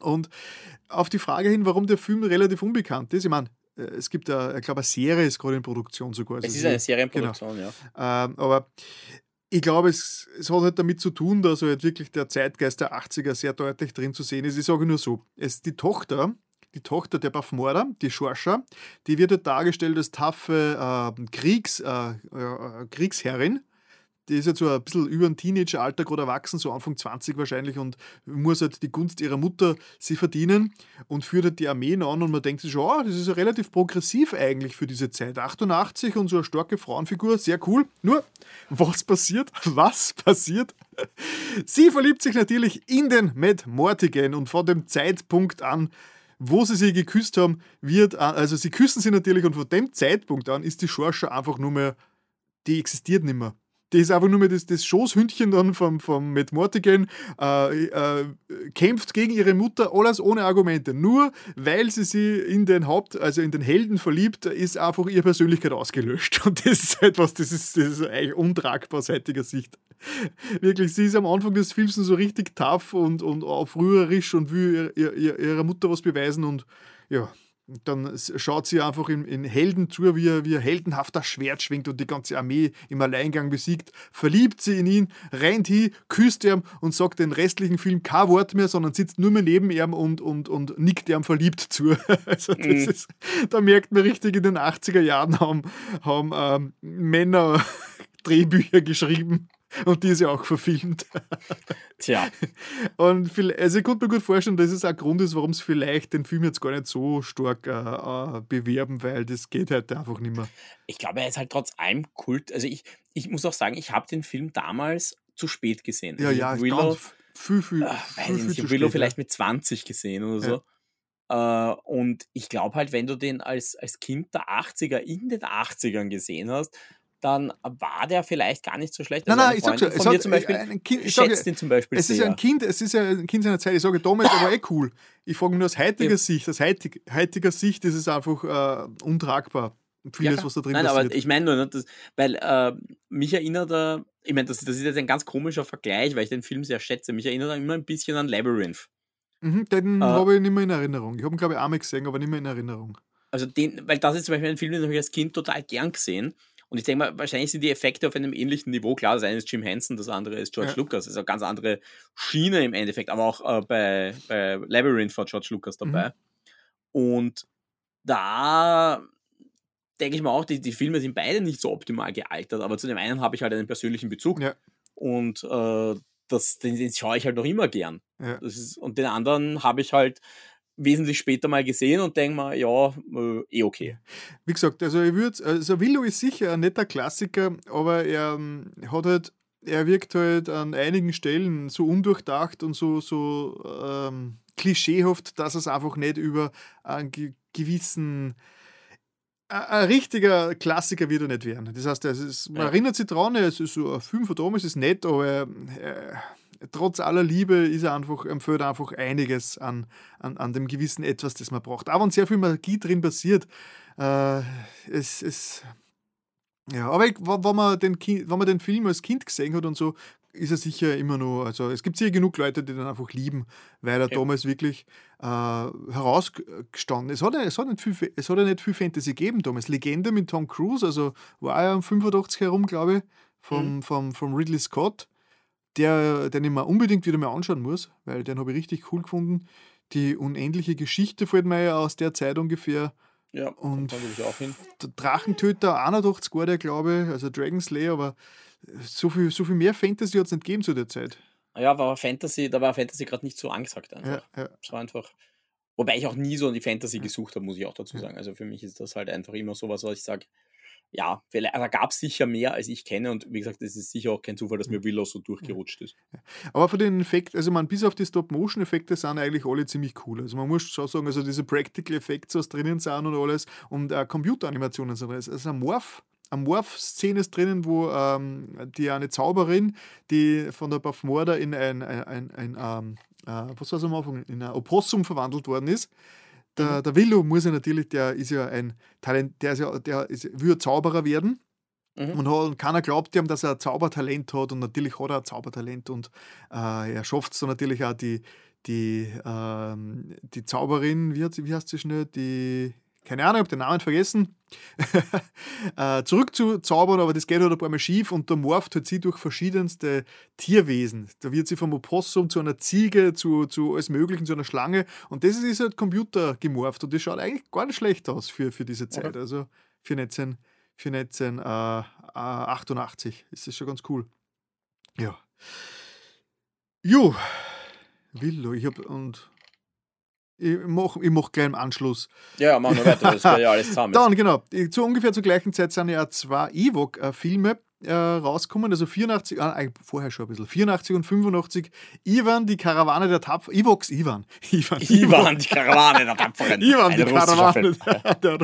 Und auf die Frage hin, warum der Film relativ unbekannt ist, ich meine, es gibt, eine, ich glaube, eine Serie ist gerade in Produktion sogar. Also es ist eine Serienproduktion, genau. ja. Ähm, aber ich glaube, es, es hat halt damit zu tun, dass halt wirklich der Zeitgeist der 80er sehr deutlich drin zu sehen ist. Ich sage nur so, es, die Tochter, die Tochter der Bafmorda, die Schorscha, die wird halt dargestellt als taffe äh, Kriegs, äh, äh, Kriegsherrin die ist jetzt so ein bisschen über ein Teenageralter gerade erwachsen, so Anfang 20 wahrscheinlich und muss halt die Gunst ihrer Mutter sie verdienen und führt halt die Armeen an und man denkt sich schon, oh, das ist ja relativ progressiv eigentlich für diese Zeit. 88 und so eine starke Frauenfigur, sehr cool. Nur, was passiert? Was passiert? Sie verliebt sich natürlich in den Matt Mortigan und von dem Zeitpunkt an wo sie sich geküsst haben, wird, also sie küssen sie natürlich und von dem Zeitpunkt an ist die Schorscher einfach nur mehr, die existiert nicht mehr das ist einfach nur mehr das, das Schoßhündchen dann vom, vom Matt Mortigan, äh, äh, kämpft gegen ihre Mutter, alles ohne Argumente. Nur weil sie sie in den Haupt, also in den Helden verliebt, ist einfach ihre Persönlichkeit ausgelöscht. Und das ist etwas, das ist, das ist eigentlich untragbar aus heutiger Sicht. Wirklich, sie ist am Anfang des Films so richtig tough und, und aufrührerisch und will ihr, ihr, ihrer Mutter was beweisen und ja, dann schaut sie einfach in, in Helden zu, wie er, wie er heldenhaft das Schwert schwingt und die ganze Armee im Alleingang besiegt. Verliebt sie in ihn, rennt hin, küsst ihn und sagt den restlichen Film kein Wort mehr, sondern sitzt nur mehr neben ihm und, und, und nickt ihm verliebt zu. Also das mhm. ist, da merkt man richtig, in den 80er Jahren haben, haben ähm, Männer Drehbücher geschrieben. Und die ist ja auch verfilmt. Tja. Und also ich konnte mir gut vorstellen, dass es auch ein Grund ist, warum sie vielleicht den Film jetzt gar nicht so stark äh, äh, bewerben, weil das geht heute einfach nicht mehr. Ich glaube, er ist halt trotz allem Kult. Also ich, ich muss auch sagen, ich habe den Film damals zu spät gesehen. Ja, ja, Willow, viel, viel, äh, viel, viel, viel Willow vielleicht ja. mit 20 gesehen oder so. Ja. Uh, und ich glaube halt, wenn du den als, als Kind der 80er in den 80ern gesehen hast, dann war der vielleicht gar nicht so schlecht. Also nein, nein, ich sag schon, von zum Beispiel, ein kind, ich schätze den zum Beispiel Es ist ja ein Kind, es ist ja ein Kind seiner Zeit. Ich sage, damals war eh cool. Ich frage nur aus heutiger ja. Sicht, aus heutig, heutiger Sicht ist es einfach äh, untragbar. Vieles, ja, was da drin Nein, passiert. aber ich meine nur, ne, das, weil äh, mich erinnert er, ich meine, das, das ist jetzt ein ganz komischer Vergleich, weil ich den Film sehr schätze. Mich erinnert er immer ein bisschen an Labyrinth. Mhm, den äh, habe ich nicht mehr in Erinnerung. Ich habe ihn, glaube ich, einmal gesehen, aber nicht mehr in Erinnerung. Also den, weil das ist zum Beispiel ein Film, den habe ich als Kind total gern gesehen. Und ich denke mal, wahrscheinlich sind die Effekte auf einem ähnlichen Niveau. Klar, das eine ist Jim Henson, das andere ist George ja. Lucas. Eine ganz andere Schiene im Endeffekt, aber auch äh, bei, bei Labyrinth war George Lucas dabei. Mhm. Und da denke ich mal auch, die, die Filme sind beide nicht so optimal gealtert, aber zu dem einen habe ich halt einen persönlichen Bezug. Ja. Und äh, das, den, den schaue ich halt noch immer gern. Ja. Ist, und den anderen habe ich halt wesentlich später mal gesehen und denke mal, ja, äh, eh okay. Wie gesagt, also ich würde, also Willow ist sicher ein netter Klassiker, aber er ähm, hat halt, er wirkt halt an einigen Stellen so undurchdacht und so, so ähm, klischeehaft, dass es einfach nicht über einen gewissen ein richtiger Klassiker wird er nicht werden. Das heißt, ist, man ja. erinnert sich dran, es ist so ein Film von damals, ist nett, aber äh, trotz aller Liebe ist er einfach, empfiehlt einfach einiges an, an, an dem gewissen Etwas, das man braucht. Aber und sehr viel Magie drin passiert. Äh, es, es, ja, aber ich, wenn, man den kind, wenn man den Film als Kind gesehen hat und so, ist er sicher immer noch, also es gibt sicher genug Leute, die den einfach lieben, weil er ja. damals wirklich äh, herausgestanden ist. Es hat, es, hat nicht viel, es hat ja nicht viel Fantasy gegeben damals. Legende mit Tom Cruise, also war er um 85 herum, glaube ich, vom, mhm. vom, vom Ridley Scott der, den ich mir unbedingt wieder mal anschauen muss, weil den habe ich richtig cool gefunden. Die unendliche Geschichte fällt mir ja aus der Zeit ungefähr. Ja, und ich auch hin. Drachentöter 81 war der, glaube ich, also Dragon Slayer, aber so viel, so viel mehr Fantasy hat es nicht gegeben zu der Zeit. Ja, war Fantasy, da war Fantasy gerade nicht so angesagt einfach. Ja, ja. Es war einfach. Wobei ich auch nie so an die Fantasy gesucht habe, muss ich auch dazu sagen. Also für mich ist das halt einfach immer sowas, was ich sage, ja, da gab es sicher mehr, als ich kenne. Und wie gesagt, es ist sicher auch kein Zufall, dass mir Willow so durchgerutscht ist. Aber von den Effekten, also man, bis auf die Stop-Motion-Effekte sind eigentlich alle ziemlich cool. Also man muss schon sagen, also diese Practical Effects, was drinnen sind und alles und äh, Computeranimationen sind alles. Also ein Morph eine Morph-Szene ist drinnen, wo ähm, die eine Zauberin, die von der Buff Morda in ein, ein, ein, ein ähm, äh, was war es am Anfang, in ein Opossum verwandelt worden ist, der, mhm. der Willow muss ja natürlich, der ist ja ein Talent, der ist ja, der ist, will Zauberer werden. Mhm. Und, hat, und keiner glaubt ihm, dass er ein Zaubertalent hat. Und natürlich hat er ein Zaubertalent. Und äh, er schafft es dann natürlich auch, die, die, ähm, die Zauberin, wie, hat, wie heißt sie schnell? Die keine Ahnung, ich habe den Namen vergessen, äh, zurückzuzaubern, aber das geht halt ein paar Mal schief und da morpht halt sie durch verschiedenste Tierwesen. Da wird sie vom Opossum zu einer Ziege, zu, zu alles Möglichen, zu einer Schlange und das ist halt Computer gemorpht und das schaut eigentlich gar nicht schlecht aus für, für diese Zeit. Also für 19, für 1988 äh, ist das schon ganz cool. Ja. Jo, Willow, ich habe und ich mache ich mach gleich im Anschluss. Ja, machen wir weiter, das wäre ja alles zusammen. Dann, genau. Zu ungefähr zur gleichen Zeit sind ja zwei Ewok-Filme. Äh, rauskommen, also 84, ah, vorher schon ein bisschen, 84 und 85, Ivan, die Karawane der Tapferen, Ivox, Ivan. Ivan, Ivan die Karawane der Tapferen. Ivan, die Karawane der,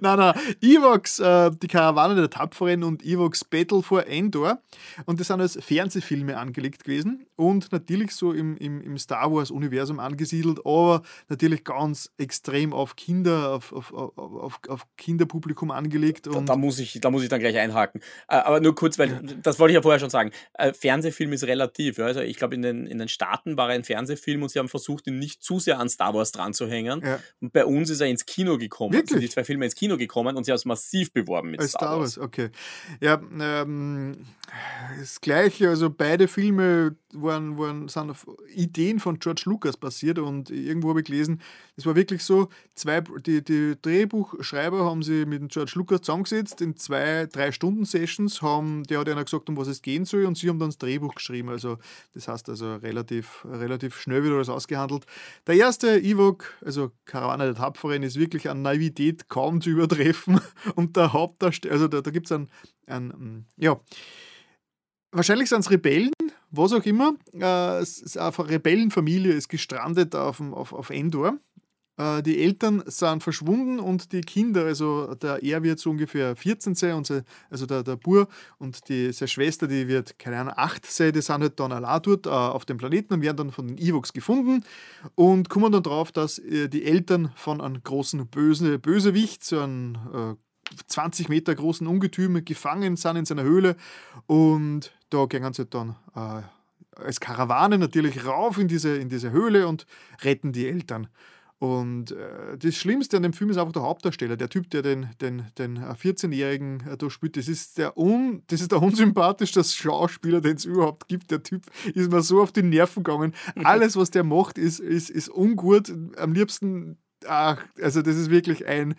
Nein, nein, Ivox, äh, die Karawane der Tapferen und Ivox Battle for Endor. Und das sind als Fernsehfilme angelegt gewesen und natürlich so im, im, im Star Wars-Universum angesiedelt, aber natürlich ganz extrem auf Kinder, auf, auf, auf, auf Kinderpublikum angelegt. Da, da, muss ich, da muss ich dann gleich einhaken. Äh, aber nur kurz, weil das wollte ich ja vorher schon sagen. Äh, Fernsehfilm ist relativ. Also ich glaube, in den, in den Staaten war er ein Fernsehfilm und sie haben versucht, ihn nicht zu sehr an Star Wars dran zu hängen. Ja. Und bei uns ist er ins Kino gekommen. Wirklich? Sind die zwei Filme ins Kino gekommen und sie haben es massiv beworben mit Als Star, Wars. Star Wars. Okay. Ja, ähm, das Gleiche, also beide Filme waren, waren, sind auf Ideen von George Lucas basiert und irgendwo habe ich gelesen, es war wirklich so, zwei, die, die Drehbuchschreiber haben sie mit George Lucas zusammengesetzt in zwei, drei Stunden Sessions, haben, der hat einer gesagt, um was es gehen soll und sie haben dann das Drehbuch geschrieben, also das heißt also relativ, relativ schnell wieder alles ausgehandelt. Der erste Ewok, also Karawane der Tapferen, ist wirklich an Naivität kaum zu übertreffen und der Hauptdarsteller, also da, da gibt es einen, einen, ja, wahrscheinlich sind es Rebellen, was auch immer. Äh, eine Rebellenfamilie ist gestrandet auf, auf, auf Endor. Äh, die Eltern sind verschwunden und die Kinder, also der er wird so ungefähr 14 sein, und sie, also der, der Bur und die, seine Schwester, die wird, keine Ahnung, 8 sein, die sind halt dann allein dort äh, auf dem Planeten und werden dann von den Evox gefunden und kommen dann drauf, dass äh, die Eltern von einem großen bösen Bösewicht, so einem äh, 20 Meter großen Ungetüm gefangen sind in seiner Höhle und da gehen sie dann äh, als Karawane natürlich rauf in diese, in diese Höhle und retten die Eltern. Und äh, das Schlimmste an dem Film ist einfach der Hauptdarsteller, der Typ, der den, den, den 14-Jährigen äh, da spielt. Das ist, der un, das ist der unsympathischste Schauspieler, den es überhaupt gibt. Der Typ ist mir so auf die Nerven gegangen. Alles, was der macht, ist, ist, ist ungut. Am liebsten, ach, also das ist wirklich ein,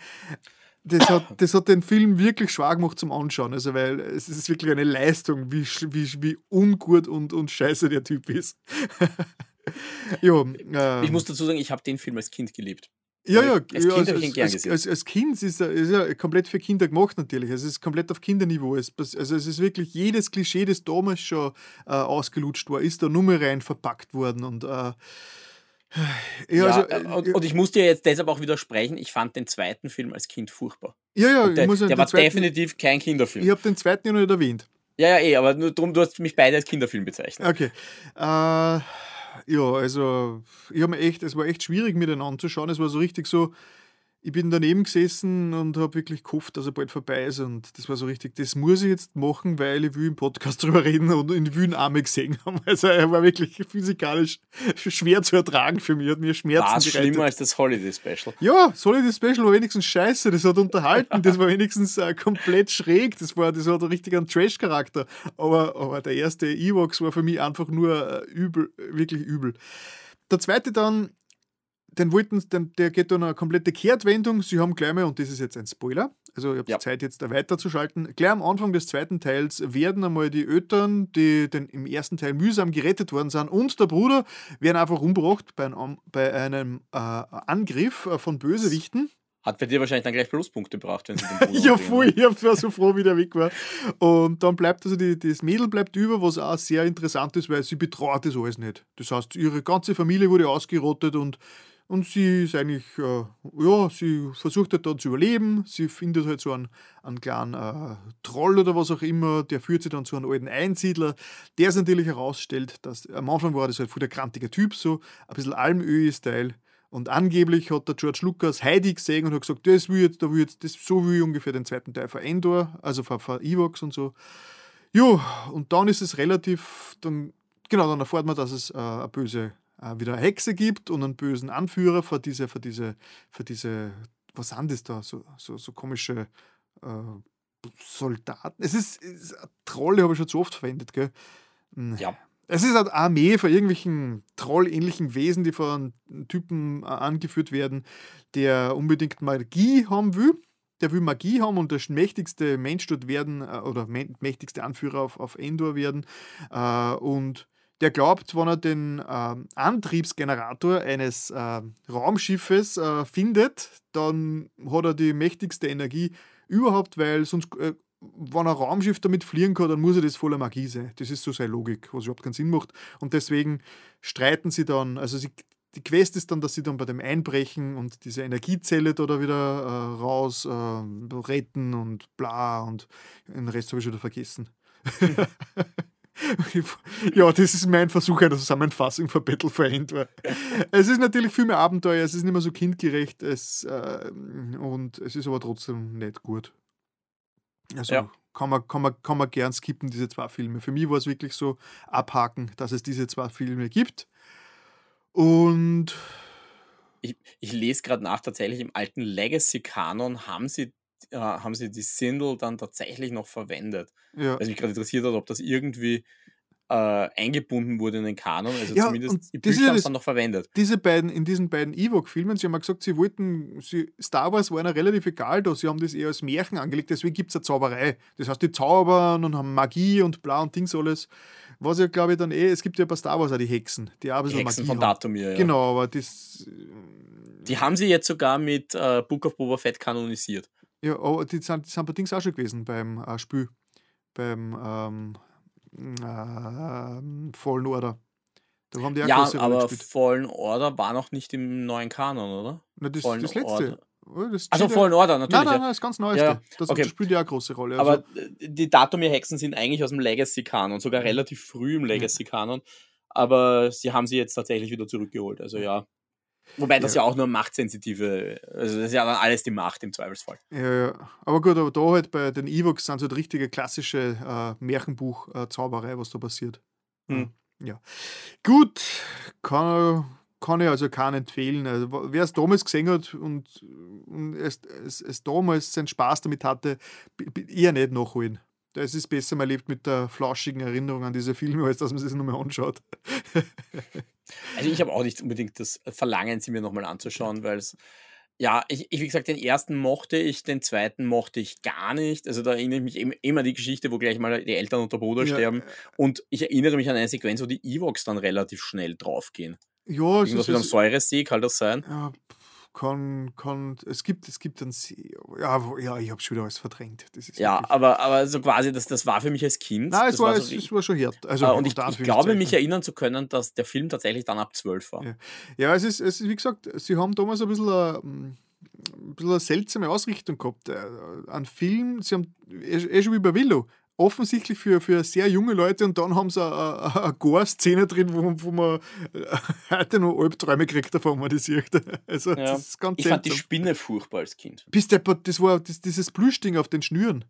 das hat, das hat den Film wirklich schwer gemacht zum Anschauen. Also, weil es ist wirklich eine Leistung, wie, wie, wie ungut und, und scheiße der Typ ist. jo, äh, ich muss dazu sagen, ich habe den Film als Kind geliebt. Ja, ja, als Kind ja, als, als, als, als, Kind ist er, ist er komplett für Kinder gemacht natürlich. Es ist komplett auf Kinderniveau. Es, also es ist wirklich jedes Klischee, das damals schon äh, ausgelutscht war, ist da nur mehr rein verpackt worden. Und äh, ja, also, äh, und, und, ich muss dir jetzt deshalb auch widersprechen, ich fand den zweiten Film als Kind furchtbar. Ja, ja, der, muss der war zweiten, definitiv kein Kinderfilm. Ich habe den zweiten ja noch nicht erwähnt. Ja, ja, eh, aber nur darum, du hast mich beide als Kinderfilm bezeichnet. Okay. Äh, ja, also ich habe mir echt, es war echt schwierig, mir den anzuschauen. Es war so richtig so, ich bin daneben gesessen und habe wirklich gehofft, dass er bald vorbei ist. Und das war so richtig, das muss ich jetzt machen, weil ich will im Podcast drüber reden und will ihn Arme gesehen haben. Also er war wirklich physikalisch schwer zu ertragen für mich, hat mir Schmerzen War schlimmer als das Holiday Special? Ja, das Holiday Special war wenigstens scheiße, das hat unterhalten, das war wenigstens äh, komplett schräg, das, war, das hat richtig einen Trash-Charakter. Aber, aber der erste Evox war für mich einfach nur äh, übel, wirklich übel. Der zweite dann den wollten, den, der geht dann eine komplette Kehrtwendung. Sie haben gleich mal, und das ist jetzt ein Spoiler, also ich habe ja. Zeit jetzt da weiterzuschalten. Gleich am Anfang des zweiten Teils werden einmal die Eltern, die den, im ersten Teil mühsam gerettet worden sind, und der Bruder werden einfach umgebracht bei einem, bei einem äh, Angriff äh, von Bösewichten. Hat bei dir wahrscheinlich dann gleich Pluspunkte gebracht, wenn sie den Bruder Ja, voll, ich war so froh, wie der weg war. Und dann bleibt also die, das Mädel bleibt über, was auch sehr interessant ist, weil sie betraut das alles nicht. Das heißt, ihre ganze Familie wurde ausgerottet und und sie ist eigentlich, äh, ja, sie versucht halt da zu überleben. Sie findet halt so einen, einen kleinen äh, Troll oder was auch immer, der führt sie dann zu einem alten Einsiedler, der sich natürlich herausstellt, dass am Anfang war das halt voll der krantige Typ, so ein bisschen Almöhi-Style. Und angeblich hat der George Lucas Heidi gesehen und hat gesagt, das will jetzt, da will jetzt, das, so will ich ungefähr den zweiten Teil von Endor, also von, von Evox und so. Jo, und dann ist es relativ, dann, genau, dann erfährt man, dass es äh, eine böse wieder eine Hexe gibt und einen bösen Anführer für diese, für diese, für diese, was sind das da, so, so, so komische äh, Soldaten. Es ist, ist Trolle, habe ich schon zu oft verwendet, gell? Hm. Ja. Es ist eine Armee von irgendwelchen trollähnlichen Wesen, die von einem Typen äh, angeführt werden, der unbedingt Magie haben will. Der will Magie haben und der mächtigste Mensch dort werden äh, oder mächtigste Anführer auf, auf Endor werden. Äh, und der glaubt, wenn er den äh, Antriebsgenerator eines äh, Raumschiffes äh, findet, dann hat er die mächtigste Energie überhaupt, weil sonst äh, wenn ein Raumschiff damit fliegen kann, dann muss er das voller Magie sein. Das ist so seine Logik, was überhaupt keinen Sinn macht. Und deswegen streiten sie dann, also sie, die Quest ist dann, dass sie dann bei dem Einbrechen und diese Energiezelle da wieder äh, raus äh, retten und bla und den Rest habe ich schon wieder vergessen. ja, das ist mein Versuch einer Zusammenfassung von Battle for Endor. es ist natürlich viel mehr Abenteuer, es ist nicht mehr so kindgerecht es, äh, und es ist aber trotzdem nicht gut. Also ja. kann, man, kann, man, kann man gern skippen, diese zwei Filme. Für mich war es wirklich so abhaken, dass es diese zwei Filme gibt. Und ich, ich lese gerade nach, tatsächlich im alten Legacy-Kanon haben sie, äh, haben sie die Sindel dann tatsächlich noch verwendet. Ja. Was mich gerade interessiert hat, ob das irgendwie äh, eingebunden wurde in den Kanon. Also ja, zumindest die Bücher haben es dann noch verwendet. Diese beiden, in diesen beiden Ewok-Filmen, sie haben ja gesagt, sie wollten, sie, Star Wars war ihnen relativ egal da, sie haben das eher als Märchen angelegt, deswegen gibt es eine Zauberei. Das heißt, die zaubern und haben Magie und bla und Dings alles. Was ja, glaube ich, dann eh, es gibt ja bei Star Wars auch die Hexen, die auch ein bisschen Hexen Magie von Datumir, ja. Genau, aber das. Die haben sie jetzt sogar mit äh, Book of Boba Fett kanonisiert. Ja, oh, die sind, die sind bei Dings auch schon gewesen beim äh, Spiel. Beim ähm, äh, Fallen Order. Da haben die auch ja, aber. Fallen Order war noch nicht im neuen Kanon, oder? Na, das, das letzte. Order. Also Fallen Order, natürlich. Nein, nein, nein, das ganz Neueste. Ja, das okay. spielt ja eine große Rolle. Also. Aber die Datumir-Hexen sind eigentlich aus dem Legacy-Kanon, sogar relativ früh im Legacy-Kanon. Aber sie haben sie jetzt tatsächlich wieder zurückgeholt. Also ja. Wobei das ja. ja auch nur machtsensitive, also das ist ja dann alles die Macht im Zweifelsfall. Ja, ja. Aber gut, aber da halt bei den Evox sind so halt richtige klassische äh, Märchenbuch-Zauberei, was da passiert. Hm. Ja. Gut, kann, kann ich also keinen empfehlen. Also, wer es damals gesehen hat und, und es, es, es, damals seinen Spaß damit hatte, eher nicht nachholen. Es ist besser, man lebt mit der flauschigen Erinnerung an diese Filme, als dass man sich nochmal anschaut. Also ich habe auch nicht unbedingt das Verlangen, sie mir nochmal anzuschauen, weil es, ja, ich, ich, wie gesagt, den ersten mochte ich, den zweiten mochte ich gar nicht. Also da erinnere ich mich eben immer die Geschichte, wo gleich mal die Eltern und der Bruder ja. sterben. Und ich erinnere mich an eine Sequenz, wo die Evox dann relativ schnell draufgehen. Ja, Irgendwas ist, mit einem Säuresee, kann das sein? Ja, kann, kann, es gibt, es gibt ein. Ja, ja ich habe schon wieder alles verdrängt. ja, aber, aber so quasi, das, das war für mich als Kind. Nein, es, war, war, so, es, war schon hart. Also, und ich, ich glaube, mich erinnern zu können, dass der Film tatsächlich dann ab 12 war. Ja, ja es, ist, es ist, wie gesagt, sie haben damals ein bisschen. Eine, ähm, ein bisschen eine seltsame Ausrichtung gehabt. Äh, ein Film, sie haben, eh, eh schon wie bei Willow, offensichtlich für, für sehr junge Leute und dann haben sie eine, eine Gore-Szene drin, wo, wo man heute noch Albträume kriegt davon, man das sieht. Also, ja. das ist ganz ich fand die Spinne furchtbar als Kind. Bis der, das war das, dieses Plüschding auf den Schnüren.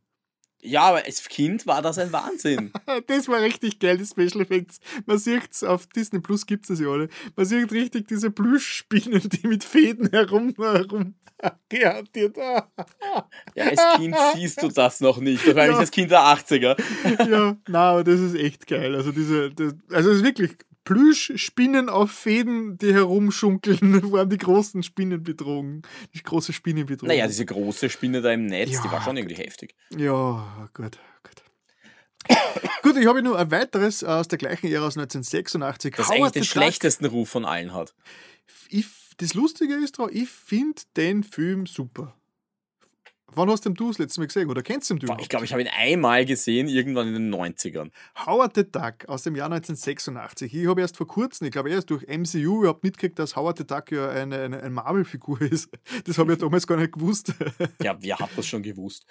Ja, aber als Kind war das ein Wahnsinn. das war richtig geil, die Special Effects. Man sieht es auf Disney Plus gibt es das ja alle. Man sieht richtig diese Plüschspinnen, die mit Fäden herum, herum gehantiert. ja, als Kind siehst du das noch nicht. Wahrscheinlich ja. als Kind der 80er. ja, na, aber das ist echt geil. Also diese, das, also es ist wirklich Plüschspinnen auf Fäden, die herumschunkeln, waren die großen Spinnenbedrohungen. Die große Spinnenbedrohung. Naja, diese große Spinne da im Netz, ja, die war schon irgendwie heftig. Ja, gut, gut. gut, ich habe nur ein weiteres aus der gleichen Ära aus 1986. Das Howard eigentlich den schlechtesten Ruf von allen hat. Ich, das Lustige ist, ich finde den Film super. Wann hast du das letzte Mal gesehen oder kennst du ihn Ich glaube, ich habe ihn einmal gesehen, irgendwann in den 90ern. Howard the Duck aus dem Jahr 1986. Ich habe erst vor kurzem, ich glaube erst durch MCU überhaupt mitgekriegt, dass Howard the Duck ja eine, eine, eine Marvel-Figur ist. Das habe ich damals gar nicht gewusst. Ja, wer hat das schon gewusst?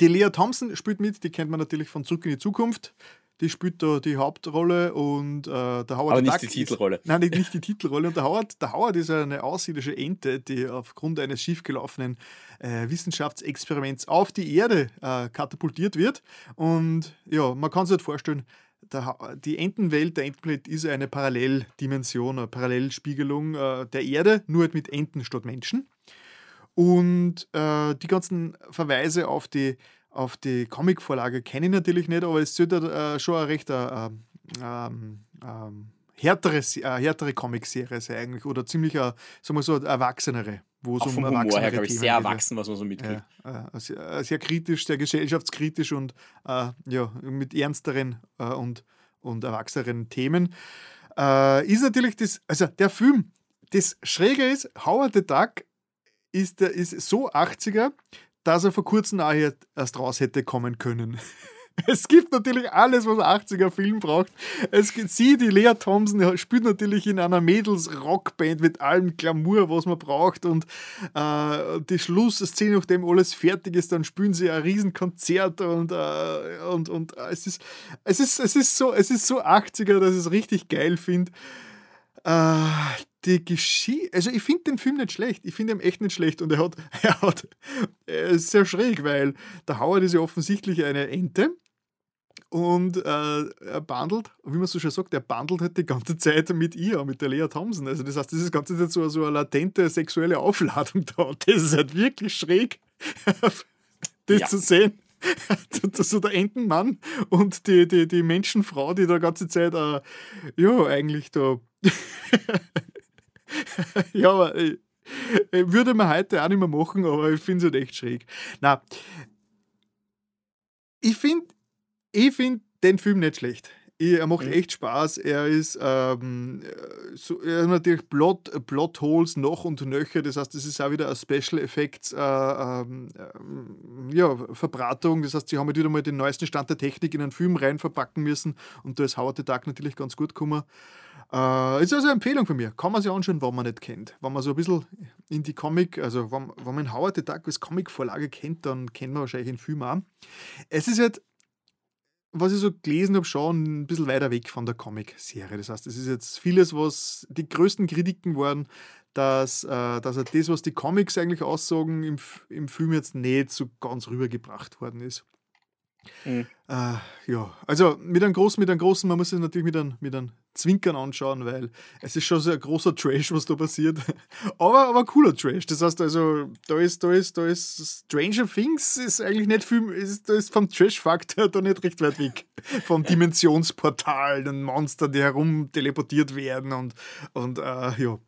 Die Lea Thompson spielt mit, die kennt man natürlich von Zurück in die Zukunft die spielt da die Hauptrolle und äh, der Howard Aber nicht die Titelrolle. Ist, nein, nicht, nicht die Titelrolle. Und der Howard, der Howard ist eine aussiedische Ente, die aufgrund eines schiefgelaufenen äh, Wissenschaftsexperiments auf die Erde äh, katapultiert wird. Und ja, man kann sich halt vorstellen, der, die Entenwelt, der Entenplanet ist eine Paralleldimension, eine Parallelspiegelung äh, der Erde, nur halt mit Enten statt Menschen. Und äh, die ganzen Verweise auf die auf die Comicvorlage kenne ich natürlich nicht, aber es sollte äh, schon eine recht äh, ähm, ähm, härtere, äh, härtere Comicserie sein eigentlich oder ziemlich, äh, sagen wir so, erwachsenere. Wo Auch um vom Humor her, glaube ich, sehr erwachsen, was man so mitkriegt. Ja, äh, sehr, sehr, kritisch, sehr gesellschaftskritisch und äh, ja, mit ernsteren äh, und, und erwachseneren Themen. Äh, ist natürlich das, also der Film, das Schräge ist, Howard the Duck ist, der, ist so 80er, dass er vor kurzem auch erst raus hätte kommen können. Es gibt natürlich alles, was ein 80er-Film braucht. Es gibt sie, die Lea Thompson, spielt natürlich in einer Mädels-Rockband mit allem Glamour, was man braucht. Und äh, die Schlussszene, nachdem alles fertig ist, dann spielen sie ein Riesenkonzert und, äh, und, und äh, es, ist, es, ist, es, ist so, es ist so 80er, dass ich es richtig geil finde. Äh, die Geschichte, also ich finde den Film nicht schlecht, ich finde ihn echt nicht schlecht und er hat, er hat, er ist sehr schräg, weil der Howard ist ja offensichtlich eine Ente und äh, er bandelt, wie man so schön sagt, er bandelt halt die ganze Zeit mit ihr, mit der Lea Thompson. Also das heißt, das ist ganze Zeit so, so eine latente sexuelle Aufladung da. Das ist halt wirklich schräg, das ja. zu sehen. so der Entenmann und die, die, die Menschenfrau, die da ganze Zeit, äh, ja, eigentlich da ja, aber äh, würde man heute auch nicht mehr machen, aber ich finde es halt echt schräg. Na, ich finde ich find den Film nicht schlecht. Er macht mhm. echt Spaß. Er ist, ähm, so, er hat natürlich Plot, Plotholes noch und nöcher. Das heißt, das ist auch wieder ein Special Effects äh, ähm, äh, ja, Verbratung. Das heißt, sie haben halt wieder mal den neuesten Stand der Technik in einen Film rein verpacken müssen. Und da ist Howard the Duck natürlich ganz gut gekommen. Äh, ist also eine Empfehlung von mir. Kann man sich anschauen, wenn man nicht kennt. Wenn man so ein bisschen in die Comic, also wenn, wenn man Howard the Duck als Comic-Vorlage kennt, dann kennt man wahrscheinlich den Film auch. Es ist halt, was ich so gelesen habe, schon ein bisschen weiter weg von der Comic-Serie. Das heißt, es ist jetzt vieles, was die größten Kritiken waren, dass, äh, dass das, was die Comics eigentlich aussagen, im, im Film jetzt nicht so ganz rübergebracht worden ist. Mhm. Äh, ja, also mit einem großen, mit einem großen, man muss es natürlich mit einem, mit einem Zwinkern anschauen, weil es ist schon so ein großer Trash, was da passiert. aber, aber cooler Trash. Das heißt also, da ist, da ist, da ist Stranger Things ist eigentlich nicht viel, ist, da ist vom Trash-Faktor da nicht recht weit weg. Vom Dimensionsportal, den Monster, die herum teleportiert werden und, und äh, ja.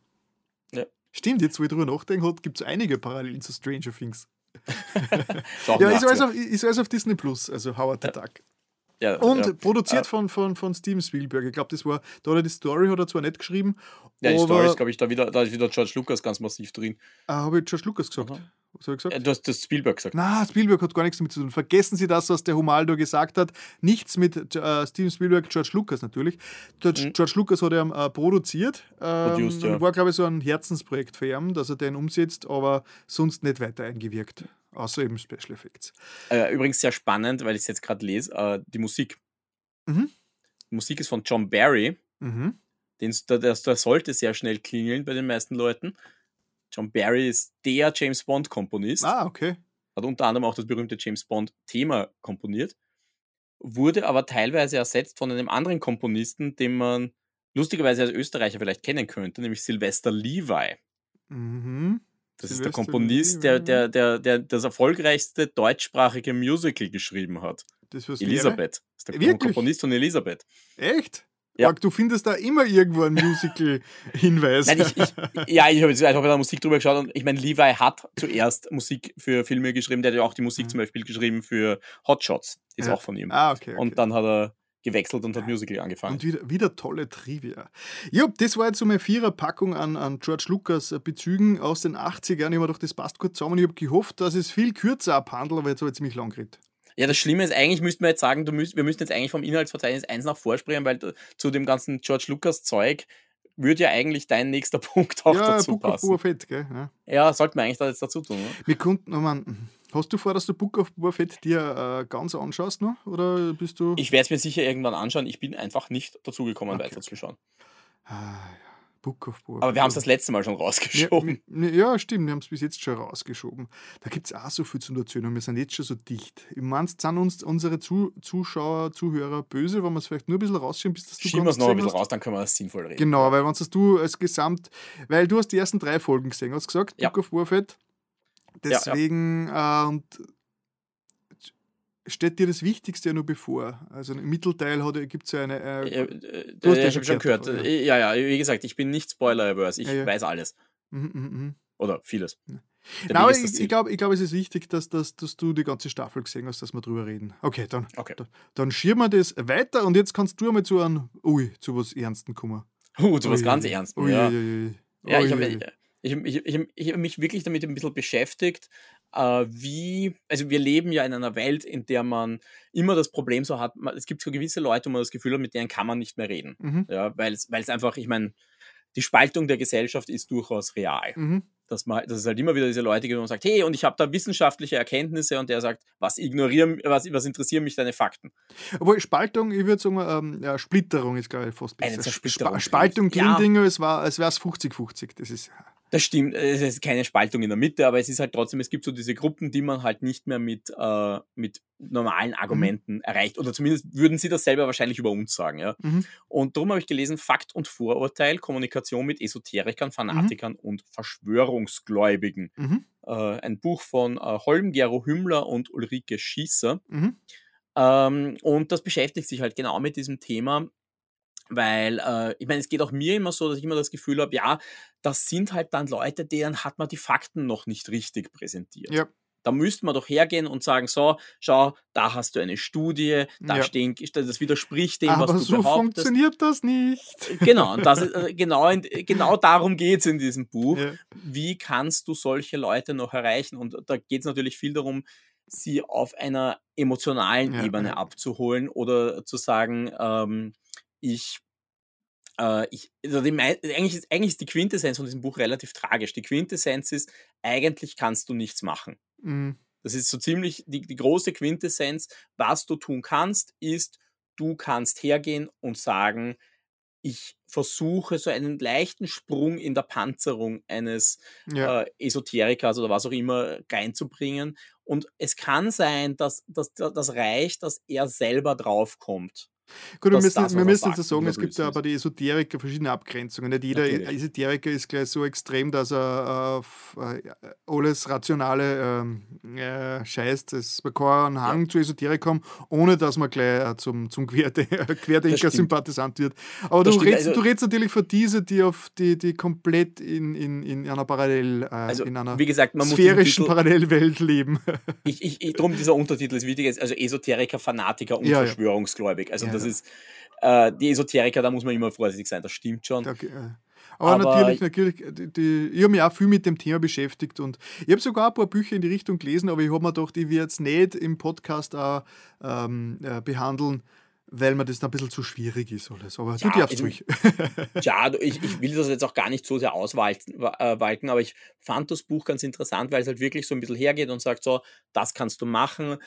ja. Stimmt, jetzt wo ich drüber nachdenke, gibt es einige Parallelen zu Stranger Things ja, ist alles, auf, ist alles auf Disney Plus, also Howard the Duck. Ja, und ja. produziert von, von, von Steven Spielberg. Ich glaube, das war, da hat er die Story hat er zwar nicht geschrieben. Ja, die Story ist, glaube ich, da wieder, da ist wieder George Lucas ganz massiv drin. Ah, habe ich George Lucas gesagt? Was habe ich gesagt? Ja, du hast das Spielberg gesagt. Na, Spielberg hat gar nichts damit zu tun. Vergessen Sie das, was der Humaldo gesagt hat. Nichts mit äh, Steven Spielberg, George Lucas natürlich. George, mhm. George Lucas hat er äh, produziert. Ähm, Produced, ja. War, glaube ich, so ein Herzensprojekt für ihn, dass er den umsetzt, aber sonst nicht weiter eingewirkt. Außer eben Special Effects. Äh, übrigens sehr spannend, weil ich es jetzt gerade lese, äh, die Musik. Mhm. Die Musik ist von John Barry. Mhm. Den, der, der, der sollte sehr schnell klingeln bei den meisten Leuten. John Barry ist der James Bond-Komponist. Ah, okay. Hat unter anderem auch das berühmte James Bond-Thema komponiert. Wurde aber teilweise ersetzt von einem anderen Komponisten, den man lustigerweise als Österreicher vielleicht kennen könnte, nämlich Sylvester Levi. Mhm. Das ist der Komponist, der, der, der, der das erfolgreichste deutschsprachige Musical geschrieben hat. Das Elisabeth. Das ist der Wirklich? Komponist von Elisabeth. Echt? Ja. Marc, du findest da immer irgendwo ein Musical-Hinweis. ja, ich habe jetzt hab da Musik drüber geschaut und ich meine, Levi hat zuerst Musik für Filme geschrieben, der hat ja auch die Musik mhm. zum Beispiel geschrieben für Hot Shots, ist ja. auch von ihm. Ah, okay, okay. Und dann hat er gewechselt und hat Musical angefangen. Und wieder, wieder tolle Trivia. Ja, das war jetzt so meine Viererpackung an, an George Lucas äh, Bezügen aus den 80ern. Ich habe gedacht, das passt gut zusammen. Ich habe gehofft, dass es viel kürzer abhandelt, aber jetzt habe ich ziemlich lang geredet. Ja, das Schlimme ist, eigentlich müssten wir jetzt sagen, du müsst, wir müssten jetzt eigentlich vom Inhaltsverzeichnis eins nach vorspringen, weil zu dem ganzen George Lucas Zeug würde ja eigentlich dein nächster Punkt auch ja, dazu Book passen. Of Fett, gell? Ja. ja, sollten wir eigentlich da jetzt dazu tun. Ne? Wir konnten, oh Mann, hast du vor, dass du Book of Boba Fett dir äh, ganz anschaust noch? Oder bist du. Ich werde es mir sicher irgendwann anschauen. Ich bin einfach nicht dazu gekommen, okay, weiterzuschauen. Ah, ja. Book of Boba Aber wir haben es das letzte Mal schon rausgeschoben. Ja, ja stimmt, wir haben es bis jetzt schon rausgeschoben. Da gibt es auch so viel zu erzählen und wir sind jetzt schon so dicht. Im Meinst sind uns unsere zu Zuschauer, Zuhörer böse, wenn wir es vielleicht nur ein bisschen rausschieben, bis das du Schieben wir es noch ein bisschen hast. raus, dann können wir das sinnvoll reden. Genau, weil wenn du als Gesamt, weil du hast die ersten drei Folgen gesehen, hast gesagt, ja. Book of Warfare. Deswegen, ja, ja. Äh, und steht dir das Wichtigste ja nur bevor. Also im Mittelteil gibt es ja eine. Äh, äh, du hast ja, schon gehört. Davon, äh, ja. ja. ja, wie gesagt, ich bin nicht Spoiler-averse. Ich ja, weiß alles. Mhm, mh, mh. Oder vieles. Nein, ich, ich glaube, ich glaub, es ist wichtig, dass, dass, dass du die ganze Staffel gesehen hast, dass wir drüber reden. Okay, dann, okay. dann, dann schirmen wir das weiter und jetzt kannst du einmal zu einem, ui, zu was Ernsten kommen. Uh, zu was ui, ganz Ernstem, ja. Ui, ui, ja, ich habe ich, ich, ich, ich hab mich wirklich damit ein bisschen beschäftigt äh, wie, also wir leben ja in einer Welt, in der man immer das Problem so hat, man, es gibt so gewisse Leute, wo man das Gefühl hat, mit denen kann man nicht mehr reden. Mhm. Ja, weil es einfach, ich meine, die Spaltung der Gesellschaft ist durchaus real. Mhm. Dass, man, dass es halt immer wieder diese Leute gibt, wo man sagt, hey, und ich habe da wissenschaftliche Erkenntnisse und der sagt, was ignorieren, was, was interessieren mich deine Fakten? Obwohl Spaltung, ich würde sagen, ähm, ja, Splitterung ist, glaube ich, fast Eine besser. Zersplitterung, Spa Spaltung klingt Dinge, es, war, es wäre es 50-50. Das ist. Das stimmt, es ist keine Spaltung in der Mitte, aber es ist halt trotzdem, es gibt so diese Gruppen, die man halt nicht mehr mit, äh, mit normalen Argumenten erreicht. Oder zumindest würden sie das selber wahrscheinlich über uns sagen. Ja? Mhm. Und darum habe ich gelesen, Fakt und Vorurteil, Kommunikation mit Esoterikern, Fanatikern und Verschwörungsgläubigen. Mhm. Äh, ein Buch von äh, Holm, Gero Hümmler und Ulrike Schießer. Mhm. Ähm, und das beschäftigt sich halt genau mit diesem Thema, weil äh, ich meine, es geht auch mir immer so, dass ich immer das Gefühl habe, ja, das sind halt dann Leute, denen hat man die Fakten noch nicht richtig präsentiert. Ja. Da müsste man doch hergehen und sagen, so, schau, da hast du eine Studie, da Ja. stehen, das widerspricht dem, Aber was du so behauptest. funktioniert das nicht. Genau, und das ist, äh, genau, in, genau darum geht es in diesem Buch. Ja. Wie kannst du solche Leute noch erreichen? Und da geht es natürlich viel darum, sie auf einer emotionalen Ja, Ebene abzuholen oder zu sagen, ähm, ich, äh, ich also die, eigentlich, ist, eigentlich ist die Quintessenz von diesem Buch relativ tragisch. Die Quintessenz ist, eigentlich kannst du nichts machen. Mhm. Das ist so ziemlich die, die große Quintessenz. Was du tun kannst, ist, du kannst hergehen und sagen, ich versuche so einen leichten Sprung in der Panzerung eines Ja. äh, Esoterikers oder was auch immer reinzubringen. Und es kann sein, dass, dass das reicht, dass er selber draufkommt. Gut, wir müssen, das, wir müssen jetzt sagen, es gibt ja bei den Esoteriker verschiedene Abgrenzungen. Nicht jeder Natürlich. Esoteriker ist gleich so extrem, dass er auf äh, alles Rationale ähm, äh, scheißt. Es, man kann einen Hang zu Esoterik haben, ohne dass man gleich äh, zum, zum Querde Querdenker-Sympathisant wird. Aber Das du redest, also- du redest natürlich von diese, die auf die, die komplett in, in, in einer Parallel, äh, Also, in einer wie gesagt, man muss sphärischen Titel, Parallelwelt leben. ich, ich, ich, drum dieser Untertitel ist wichtig, also Esoteriker, Fanatiker und Ja, ja. Verschwörungsgläubig. Also Ja, das ist, äh, die Esoteriker, da muss man immer vorsichtig sein, das stimmt schon. Okay. Aber, Aber- natürlich, natürlich, die, die, ich habe mich auch viel mit dem Thema beschäftigt und ich habe sogar ein paar Bücher in die Richtung gelesen, aber ich habe mir gedacht, ich werde es nicht im Podcast auch ähm, äh, behandeln, weil mir das dann ein bisschen zu schwierig ist alles. Aber Ja, du darfst ruhig. Ja, ich, ich will das jetzt auch gar nicht so sehr auswalten, wa- äh, aber ich fand das Buch ganz interessant, weil es halt wirklich so ein bisschen hergeht und sagt so, das kannst du machen,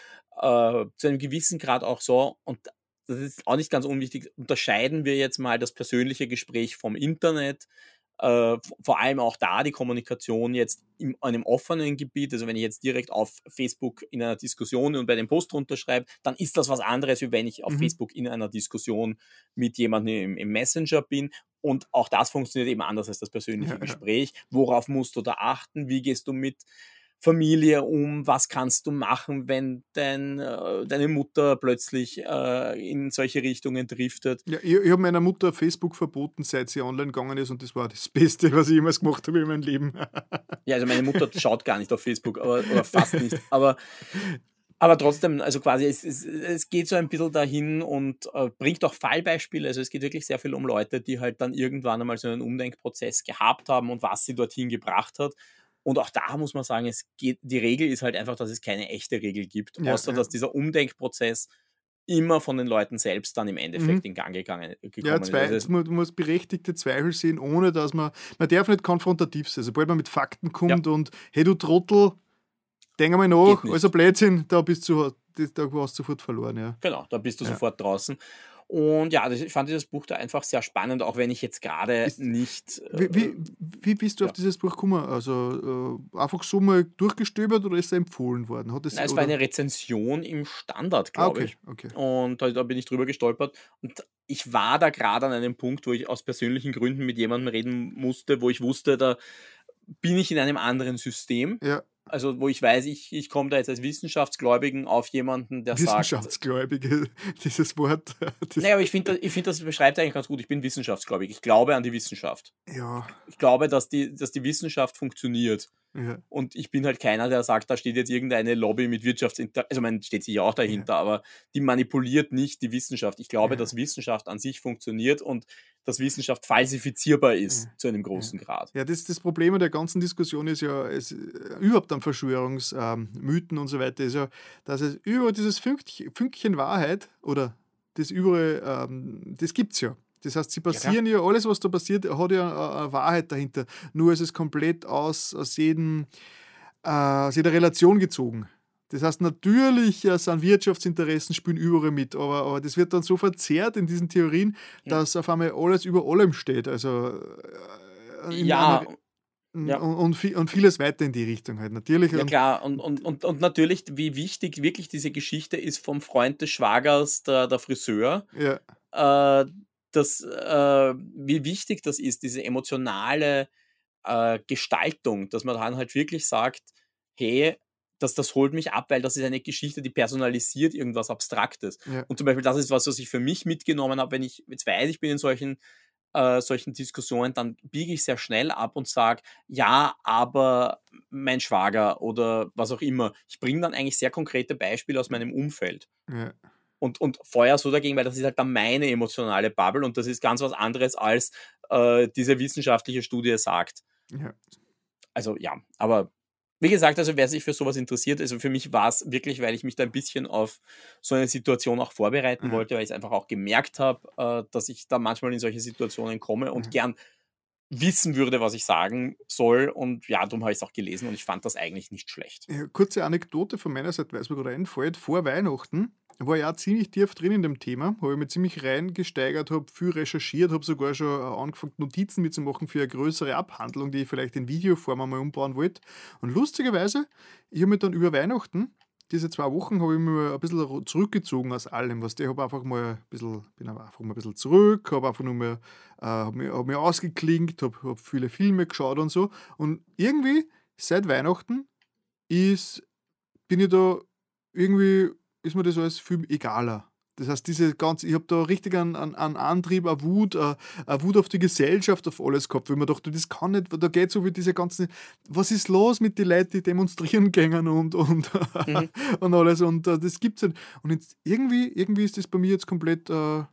äh, zu einem gewissen Grad auch so und das ist auch nicht ganz unwichtig, unterscheiden wir jetzt mal das persönliche Gespräch vom Internet, äh, vor allem auch da die Kommunikation jetzt in einem offenen Gebiet, also wenn ich jetzt direkt auf Facebook in einer Diskussion und bei dem Post runterschreibe, dann ist das was anderes, wie wenn ich auf Mhm. Facebook in einer Diskussion mit jemandem im, im Messenger bin. Und auch das funktioniert eben anders als das persönliche ja. Gespräch. Worauf musst du da achten? Wie gehst du mit Familie um? Was kannst du machen, wenn dein, äh, deine Mutter plötzlich äh, in solche Richtungen driftet? Ja, ich ich habe meiner Mutter Facebook verboten, seit sie online gegangen ist und das war das Beste, was ich jemals gemacht habe in meinem Leben. Ja, also meine Mutter schaut gar nicht auf Facebook, aber, oder fast nicht. Aber, aber trotzdem, also quasi, es, es, es geht so ein bisschen dahin und äh, bringt auch Fallbeispiele. Also es geht wirklich sehr viel um Leute, die halt dann irgendwann einmal so einen Umdenkprozess gehabt haben und was sie dorthin gebracht hat. Und auch da muss man sagen, es geht, die Regel ist halt einfach, dass es keine echte Regel gibt, Ja, außer ja. dass dieser Umdenkprozess immer von den Leuten selbst dann im Endeffekt in Gang gegangen, gekommen Ja, ist. zwei, Also es- es mu- muss berechtigte Zweifel sehen, ohne dass man, man darf nicht konfrontativ sein. Sobald man mit Fakten kommt und hey du Trottel, denk einmal nach, also Blödsinn, da bist du, da hast du sofort verloren, ja. Genau, da bist du Ja. sofort draußen. Und ja, das, ich fand dieses Buch da einfach sehr spannend, auch wenn ich jetzt gerade nicht. Wie, äh, wie, wie bist du ja. auf dieses Buch gekommen? Also äh, einfach so mal durchgestöbert oder ist es empfohlen worden? Hat es, na, es war eine Rezension im Standard, ah, glaube okay, ich. okay. Und da, da bin ich drüber gestolpert. Und ich war da gerade an einem Punkt, wo ich aus persönlichen Gründen mit jemandem reden musste, wo ich wusste, da bin ich in einem anderen System. Ja, Also, wo ich weiß, ich, ich komme da jetzt als Wissenschaftsgläubigen auf jemanden, der sagt. Wissenschaftsgläubige, dieses Wort. Das, Naja, aber ich finde, ich find, das beschreibt eigentlich ganz gut. Ich bin wissenschaftsgläubig. Ich glaube an die Wissenschaft. ja, Ich glaube, dass die, dass die Wissenschaft funktioniert. Ja. Und ich bin halt keiner, der sagt, da steht jetzt irgendeine Lobby mit Wirtschaftsinteressen, also man steht sich auch dahinter, ja. aber die manipuliert nicht die Wissenschaft. Ich glaube, ja. dass Wissenschaft an sich funktioniert und dass Wissenschaft falsifizierbar ist zu einem großen Grad. Ja, das, das Problem der ganzen Diskussion ist ja, es, überhaupt an Verschwörungsmythen ähm, und so weiter, ist ja, dass es über dieses Fünkchen, Wahrheit oder das überall, ähm, das gibt es ja. Das heißt, sie passieren ja, ja, alles, was da passiert, hat ja eine Wahrheit dahinter. Nur ist es komplett aus, aus, jedem, äh, aus jeder Relation gezogen. Das heißt, natürlich äh, sind Wirtschaftsinteressen spielen überall mit, aber, aber das wird dann so verzerrt in diesen Theorien, ja. dass auf einmal alles über allem steht. Also äh, ja. Einer, ja. Und, und, und, vieles weiter in die Richtung halt, natürlich. Ja klar, und, und, und, und natürlich, wie wichtig wirklich diese Geschichte ist vom Freund des Schwagers, der, der Friseur. Ja. Äh, das, äh, wie wichtig das ist, diese emotionale äh, Gestaltung, dass man dann halt wirklich sagt, hey, das, das holt mich ab, weil das ist eine Geschichte, die personalisiert irgendwas Abstraktes. Ja. Und zum Beispiel, das ist was, was ich für mich mitgenommen habe, wenn ich jetzt weiß, ich bin in solchen, äh, solchen Diskussionen, dann biege ich sehr schnell ab und sage, ja, aber mein Schwager oder was auch immer. Ich bringe dann eigentlich sehr konkrete Beispiele aus meinem Umfeld. Ja und, und Feuer so dagegen, weil das ist halt dann meine emotionale Bubble und das ist ganz was anderes, als äh, diese wissenschaftliche Studie sagt. Ja. Also ja, aber wie gesagt, also wer sich für sowas interessiert, also für mich war es wirklich, weil ich mich da ein bisschen auf so eine Situation auch vorbereiten mhm. wollte, weil ich es einfach auch gemerkt habe, äh, dass ich da manchmal in solche Situationen komme und mhm. gern wissen würde, was ich sagen soll. Und ja, darum habe ich es auch gelesen und ich fand das eigentlich nicht schlecht. Kurze Anekdote von meiner Seite, weil es mir gerade einfällt. Vor Weihnachten war ja ziemlich tief drin in dem Thema, habe ich mich ziemlich reingesteigert, habe viel recherchiert, habe sogar schon äh, angefangen, Notizen mitzumachen für eine größere Abhandlung, die ich vielleicht in Videoform einmal umbauen wollte. Und lustigerweise, ich habe mich dann über Weihnachten, diese zwei Wochen, habe ich mich ein bisschen zurückgezogen aus allem, was ich habe einfach mal ein bisschen, bin einfach mal ein bisschen zurück, habe einfach nur mal, äh, habe mich, hab mich ausgeklinkt, habe hab viele Filme geschaut und so. Und irgendwie, seit Weihnachten, ist, bin ich da irgendwie ist mir das alles viel egaler. Das heißt, diese ganze, ich habe da richtig einen, einen, einen Antrieb, eine Wut, eine, eine, Wut auf die Gesellschaft, auf alles gehabt, weil man dachte, das kann nicht, da geht so wie diese ganzen, was ist los mit den Leuten, die demonstrieren gehen und, und, mhm. und alles und uh, das gibt's nicht. Und jetzt irgendwie, irgendwie ist das bei mir jetzt komplett uh,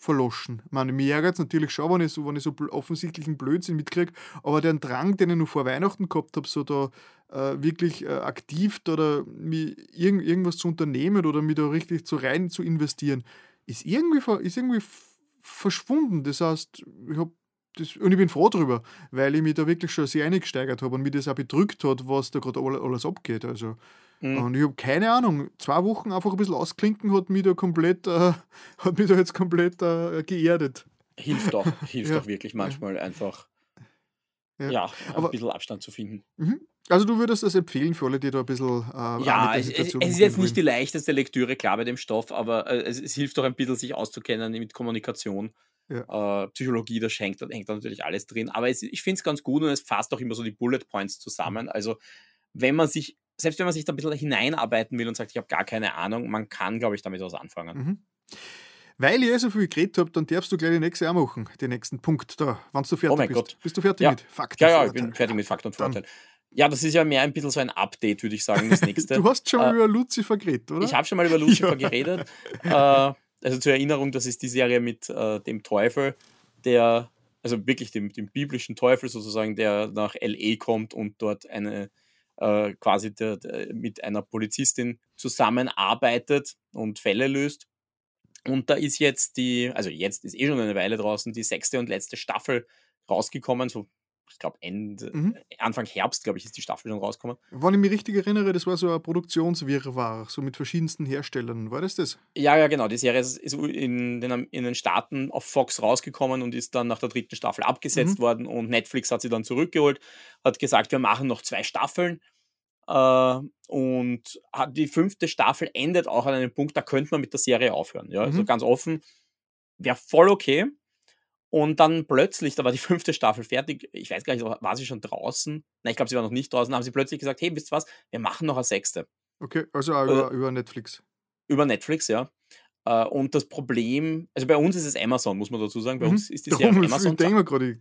verloschen. Ich meine, mir ärgert es natürlich schon, wenn ich so, wenn ich so offensichtlichen Blödsinn mitkriege, aber den Drang, den ich noch vor Weihnachten gehabt habe, so da äh, wirklich äh, aktiv oder mich irgend, irgendwas zu unternehmen oder mich da richtig zu rein zu investieren, ist irgendwie, ist irgendwie verschwunden. Das heißt, ich habe das, und ich bin froh darüber, weil ich mich da wirklich schon sehr eingesteigert habe und mich das auch bedrückt hat, was da gerade alles abgeht. Also, mhm. Und ich habe keine Ahnung, zwei Wochen einfach ein bisschen ausklinken hat mich da komplett, äh, hat mich da jetzt komplett äh, geerdet. Hilft doch, hilft ja. doch wirklich manchmal einfach, ja, ja aber, ein bisschen Abstand zu finden. Mhm. Also du würdest das empfehlen für alle, die da ein bisschen äh, Ja, es, es, ist jetzt nicht die leichteste Lektüre, klar, bei dem Stoff, aber äh, es, es, hilft doch ein bisschen, sich auszukennen mit Kommunikation. Ja. Äh, Psychologie, da hängt, hängt da natürlich alles drin. Aber es, ich finde es ganz gut und es fasst auch immer so die Bullet Points zusammen. Mhm. Also wenn man sich, selbst wenn man sich da ein bisschen hineinarbeiten will und sagt, ich habe gar keine Ahnung, man kann, glaube ich, damit was anfangen. Mhm. Weil eh so viel geredet habe, dann darfst du gleich die nächste auch machen, den nächsten Punkt da, wenn du fertig oh mein bist. Gott. Bist du fertig ja. mit Fakt Ja, ja, ich bin fertig mit Fakt und Vorteil. Ja, das ist ja mehr ein bisschen so ein Update, würde ich sagen, das nächste. du hast schon mal äh, über Lucifer geredet, oder? Ich habe schon mal über Lucifer ja. geredet. Äh, also zur Erinnerung, das ist die Serie mit äh, dem Teufel, der, also wirklich dem, dem biblischen Teufel sozusagen, der nach LA kommt und dort eine äh, quasi der, der, mit einer Polizistin zusammenarbeitet und Fälle löst. Und da ist jetzt die, also jetzt ist eh schon eine Weile draußen, die sechste und letzte Staffel rausgekommen, so ich glaube, mhm. Anfang Herbst, glaube ich, ist die Staffel schon rausgekommen. Wenn ich mich richtig erinnere, das war so ein Produktionswirrwarr, so mit verschiedensten Herstellern. War das das? Ja, ja, genau. Die Serie ist, in, den, in, den, Staaten auf Fox rausgekommen und ist dann nach der dritten Staffel abgesetzt mhm. worden und Netflix hat sie dann zurückgeholt, hat gesagt, wir machen noch zwei Staffeln. Äh, und die fünfte Staffel endet auch an einem Punkt, da könnte man mit der Serie aufhören. Ja? Also mhm. Also ganz offen, wäre voll okay. Und dann plötzlich, da war die fünfte Staffel fertig, ich weiß gar nicht, war sie schon draußen? Nein, ich glaube, sie war noch nicht draußen, haben sie plötzlich gesagt, hey, wisst ihr was, wir machen noch eine sechste. Okay, also auch über, äh, über Netflix. Über Netflix, ja. Äh, und das Problem, also bei uns ist es Amazon, muss man dazu sagen. Bei Mhm. uns ist die Darum, Serie auf ich Amazon. denke mir gerade,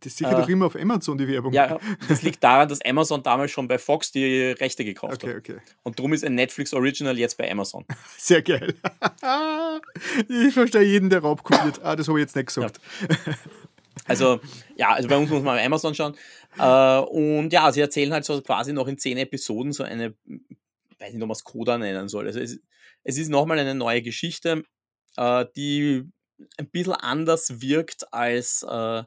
das ist sicher Äh, doch immer auf Amazon die Werbung. Ja, das liegt daran, dass Amazon damals schon bei Fox die Rechte gekauft Okay, hat. okay. Und darum ist ein Netflix Original jetzt bei Amazon. Sehr geil. ich verstehe jeden, der raubkopiert. Ah, das habe ich jetzt nicht gesagt. Also, ja, also bei uns muss man auf Amazon schauen. Äh, und ja, sie erzählen halt so quasi noch in zehn Episoden so eine, weiß nicht, ob man es Coda nennen soll. Also es, es ist nochmal eine neue Geschichte, äh, die ein bisschen anders wirkt als äh,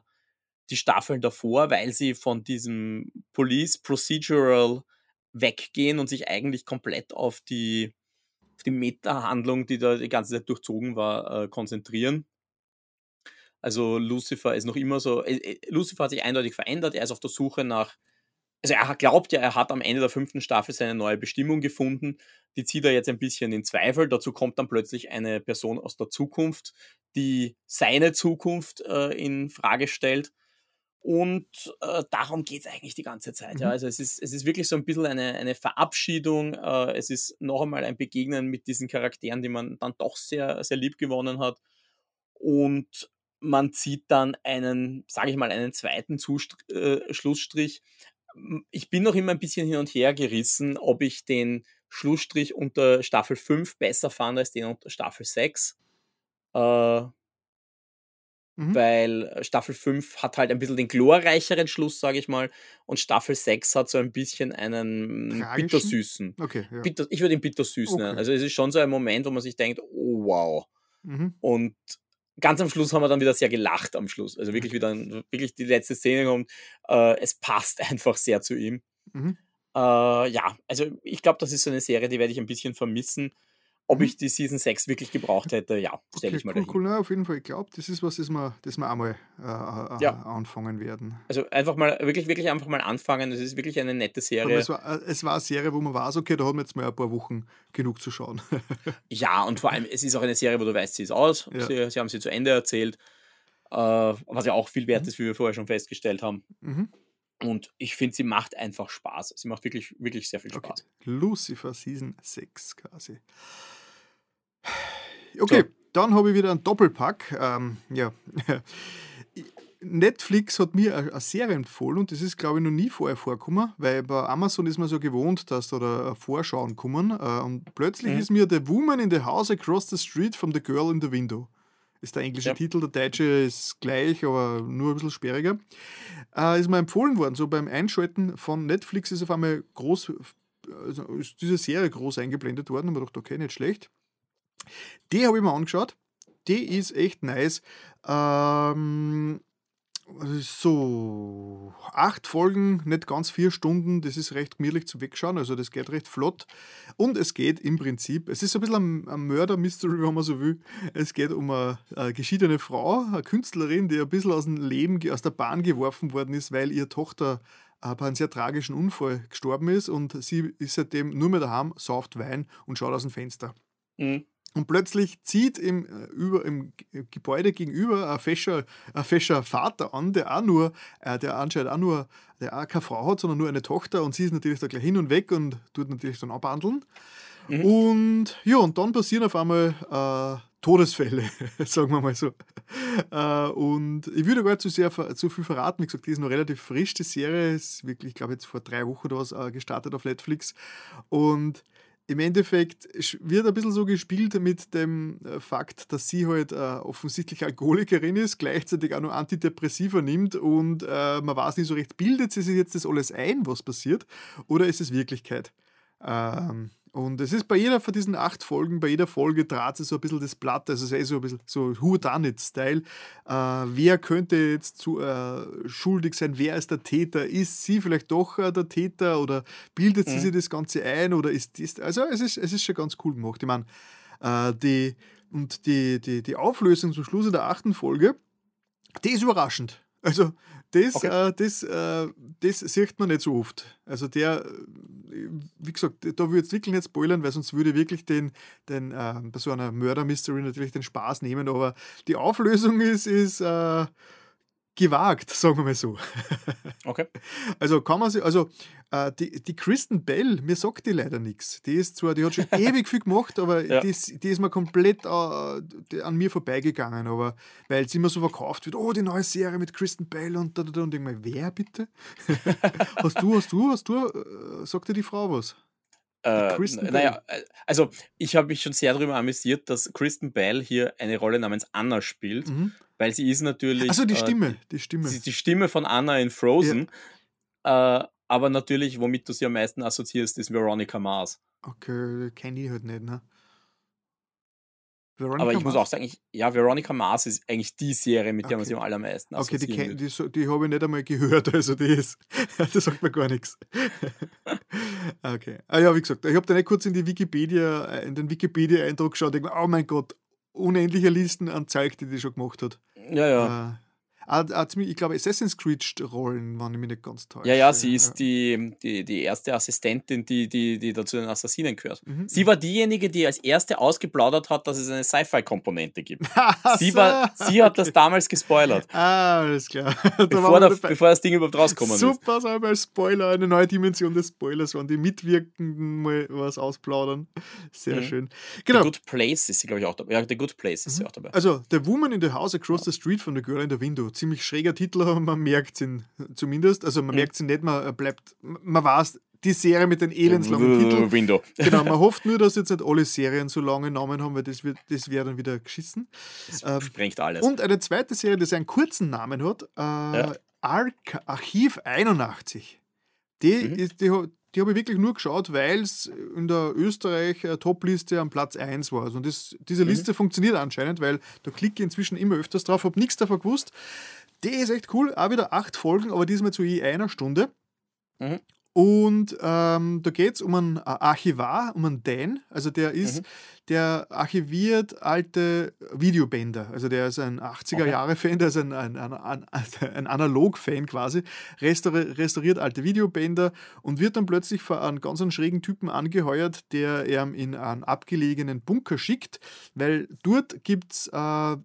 die Staffeln davor, weil sie von diesem Police Procedural weggehen und sich eigentlich komplett auf die, auf die Meta-Handlung, die da die ganze Zeit durchzogen war, äh, konzentrieren. Also Lucifer ist noch immer so, äh, äh, Lucifer hat sich eindeutig verändert, er ist auf der Suche nach, also er glaubt ja, er hat am Ende der fünften Staffel seine neue Bestimmung gefunden, die zieht er jetzt ein bisschen in Zweifel, dazu kommt dann plötzlich eine Person aus der Zukunft, die seine Zukunft äh, in Frage stellt und äh, darum geht es eigentlich die ganze Zeit. Ja. Mhm. Also es ist, es ist wirklich so ein bisschen eine, eine Verabschiedung. Äh, es ist noch einmal ein Begegnen mit diesen Charakteren, die man dann doch sehr, sehr lieb gewonnen hat. Und man zieht dann einen, sage ich mal, einen zweiten Zustr äh, Schlussstrich. Ich bin noch immer ein bisschen hin und her gerissen, ob ich den Schlussstrich unter Staffel 5 besser fand als den unter Staffel 6. Äh, Mhm. weil Staffel 5 hat halt ein bisschen den glorreicheren Schluss, sage ich mal, und Staffel 6 hat so ein bisschen einen Tragischen? bittersüßen. Okay, ja. Bitter, ich würde ihn bittersüß Okay. nennen. Also es ist schon so ein Moment, wo man sich denkt, oh wow. Mhm. Und ganz am Schluss haben wir dann wieder sehr gelacht am Schluss. Also wirklich wieder, wirklich die letzte Szene kommt. Äh, es passt einfach sehr zu ihm. Mhm. Äh, ja, also ich glaube, das ist so eine Serie, die werde ich ein bisschen vermissen. Ob Mhm. ich die Season 6 wirklich gebraucht hätte, ja, stelle Okay, ich mal cool, dahin. cool. Na, auf jeden Fall, ich glaube, das ist was, das wir, das wir einmal äh, äh, Ja. anfangen werden. Also einfach mal, wirklich, wirklich einfach mal anfangen. Das ist wirklich eine nette Serie. es, war, äh, es war eine Serie, wo man weiß, okay, da haben wir jetzt mal ein paar Wochen genug zu schauen. Ja, und vor allem, es ist auch eine Serie, wo du weißt, sie ist aus. Ja. Sie, sie haben sie zu Ende erzählt. Äh, was ja auch viel wert Mhm. ist, wie wir vorher schon festgestellt haben. mhm. Und ich finde, sie macht einfach Spaß. Sie macht wirklich, wirklich sehr viel Okay. Spaß. Lucifer Season 6 quasi. Okay, So. dann habe ich wieder einen Doppelpack. Ähm, ja. Netflix hat mir eine eine Serie empfohlen und das ist, glaube ich, noch nie vorher vorgekommen, weil bei Amazon ist man so gewohnt, dass da, da Vorschauen kommen. Äh, und plötzlich Mhm. ist mir The Woman in the House Across the Street from the Girl in the Window. Ist der englische Ja. Titel, der deutsche ist gleich, aber nur ein bisschen sperriger. Äh, ist mir empfohlen worden, so beim Einschalten von Netflix ist auf einmal groß, also ist diese Serie groß eingeblendet worden und man dachte, okay, nicht schlecht. Die habe ich mir angeschaut. Die ist echt nice. Ähm, so, acht Folgen, nicht ganz vier Stunden, das ist recht gemütlich zu Wegschauen, also das geht recht flott. Und es geht im Prinzip, es ist so ein bisschen ein, Mörder-Mystery, wenn man so will. Es geht um eine, eine geschiedene Frau, eine Künstlerin, die ein bisschen aus dem Leben, aus der Bahn geworfen worden ist, weil ihre Tochter äh, bei einem sehr tragischen Unfall gestorben ist und sie ist seitdem nur mehr daheim, sauft Wein und schaut aus dem Fenster. Mhm. Und plötzlich zieht im, äh, über, im G- Gebäude gegenüber ein fescher, ein fescher Vater an, der auch nur, äh, der anscheinend auch nur, der auch keine Frau hat, sondern nur eine Tochter und sie ist natürlich da gleich hin und weg und tut natürlich dann abhandeln. Mhm. Und ja, und dann passieren auf einmal äh, Todesfälle, sagen wir mal so. Äh, und ich würde gar nicht zu, sehr, zu viel verraten. Wie gesagt, die ist noch relativ frisch, die Serie. Ist wirklich, ich glaube, jetzt vor drei Wochen oder was äh, gestartet auf Netflix. Und im Endeffekt wird ein bisschen so gespielt mit dem äh, Fakt, dass sie halt äh, offensichtlich Alkoholikerin ist, gleichzeitig auch noch Antidepressiva nimmt und äh, man weiß nicht so recht, bildet sie sich jetzt das alles ein, was passiert, oder ist es Wirklichkeit? Ähm, und es ist bei jeder von diesen acht Folgen, bei jeder Folge draht sie so ein bisschen das Blatt, also es ist eh so ein bisschen so Who-Done-It-Style. Äh, wer könnte jetzt zu, äh, schuldig sein? Wer ist der Täter? Ist sie vielleicht doch äh, der Täter oder bildet sie Mhm. sich das Ganze ein oder ist das. Also es ist, es ist schon ganz cool gemacht. Ich meine, äh, die, und die, die, die Auflösung zum Schluss in der achten Folge, die ist überraschend. Also das, Okay. äh, das, äh, das sieht man nicht so oft. Also der, äh, wie gesagt, da würde ich jetzt wirklich nicht spoilern, weil sonst würde ich wirklich den, den äh, bei so einer Murder-Mystery natürlich den Spaß nehmen, aber die Auflösung ist, ist äh, gewagt, sagen wir mal so. Okay. Also kann man sich, also äh, die, die Kristen Bell, mir sagt die leider nichts. Die ist zwar, die hat schon ewig viel gemacht, aber Ja. die, ist, die ist mir komplett äh, an mir vorbeigegangen. Aber weil sie immer so verkauft wird, oh, die neue Serie mit Kristen Bell und da, da, da. Und ich mir, wer bitte? hast du, hast du, hast du, äh, sagt dir die Frau was? Äh, naja, äh, also ich habe mich schon sehr darüber amüsiert, dass Kristen Bell hier eine Rolle namens Anna spielt, Mhm. weil sie ist natürlich Achso, die äh, Stimme, die Stimme. sie ist die Stimme von Anna in Frozen. Äh, aber natürlich, womit du sie am meisten assoziierst, ist Veronica Mars. Okay, kenne ich halt nicht, ne? Veronica Aber ich muss Mars? auch sagen, ich, ja, Veronica Mars ist eigentlich die Serie, mit der man sie am allermeisten Okay, die, kenn- die, die habe ich nicht einmal gehört, also die ist, das sagt mir gar nichts. Okay. Ah ja, wie gesagt, ich habe da nicht kurz in die Wikipedia, äh, in den Wikipedia-Eindruck geschaut, ich denk mir, oh mein Gott, unendliche Listen an Zeug, die die schon gemacht hat. Ja, ja. Ah, ah, ich glaube, Assassin's Creed-Rollen waren ich mich nicht ganz täusche. Ja, ja, sie ist die, die, die erste Assistentin, die, die, die da zu den Assassinen gehört. Mhm. Sie war diejenige, die als erste ausgeplaudert hat, dass es eine Sci-Fi-Komponente gibt. Sie, war, sie hat das okay. damals gespoilert, Ah, alles klar. Da bevor, der, bevor das Ding überhaupt rausgekommen ist. Super, sagen wir als Spoiler, eine neue Dimension des Spoilers waren die Mitwirkenden mal was ausplaudern. Sehr Mhm. schön. The Genau. Good Place ist sie, glaube ich, auch dabei. Ja, The Good Place ist sie auch dabei. Also, The Woman in the House Across the Street von The Girl in the Window. Ziemlich schräger Titel, aber man merkt ihn zumindest. Also, man Mhm. merkt ihn nicht, man bleibt, man weiß, die Serie mit den elendslangen Titeln. Window. Genau, man hofft nur, dass jetzt nicht alle Serien so lange Namen haben, weil das, wird, das wäre dann wieder geschissen. Das Ähm, sprengt alles. Und eine zweite Serie, die einen kurzen Namen hat, äh, Arc Archiv 81. Die, Mhm. ist, die, die habe ich wirklich nur geschaut, weil es in der Österreich-Top-Liste am Platz 1 war. Also, und das, diese Mhm. Liste funktioniert anscheinend, weil da klicke ich inzwischen immer öfters drauf, habe nichts davon gewusst. Die ist echt cool, auch wieder acht Folgen, aber diesmal zu je einer Stunde. Mhm. Und ähm, da geht es um einen Archivar, um einen Dan. Also der ist, Mhm. der archiviert alte Videobänder. Also der ist ein 80er-Jahre-Fan, der ist ein, ein, ein, ein, ein Analog-Fan quasi, restauri restauriert alte Videobänder und wird dann plötzlich von einem ganz einen schrägen Typen angeheuert, der ihm in einen abgelegenen Bunker schickt, weil dort gibt es äh,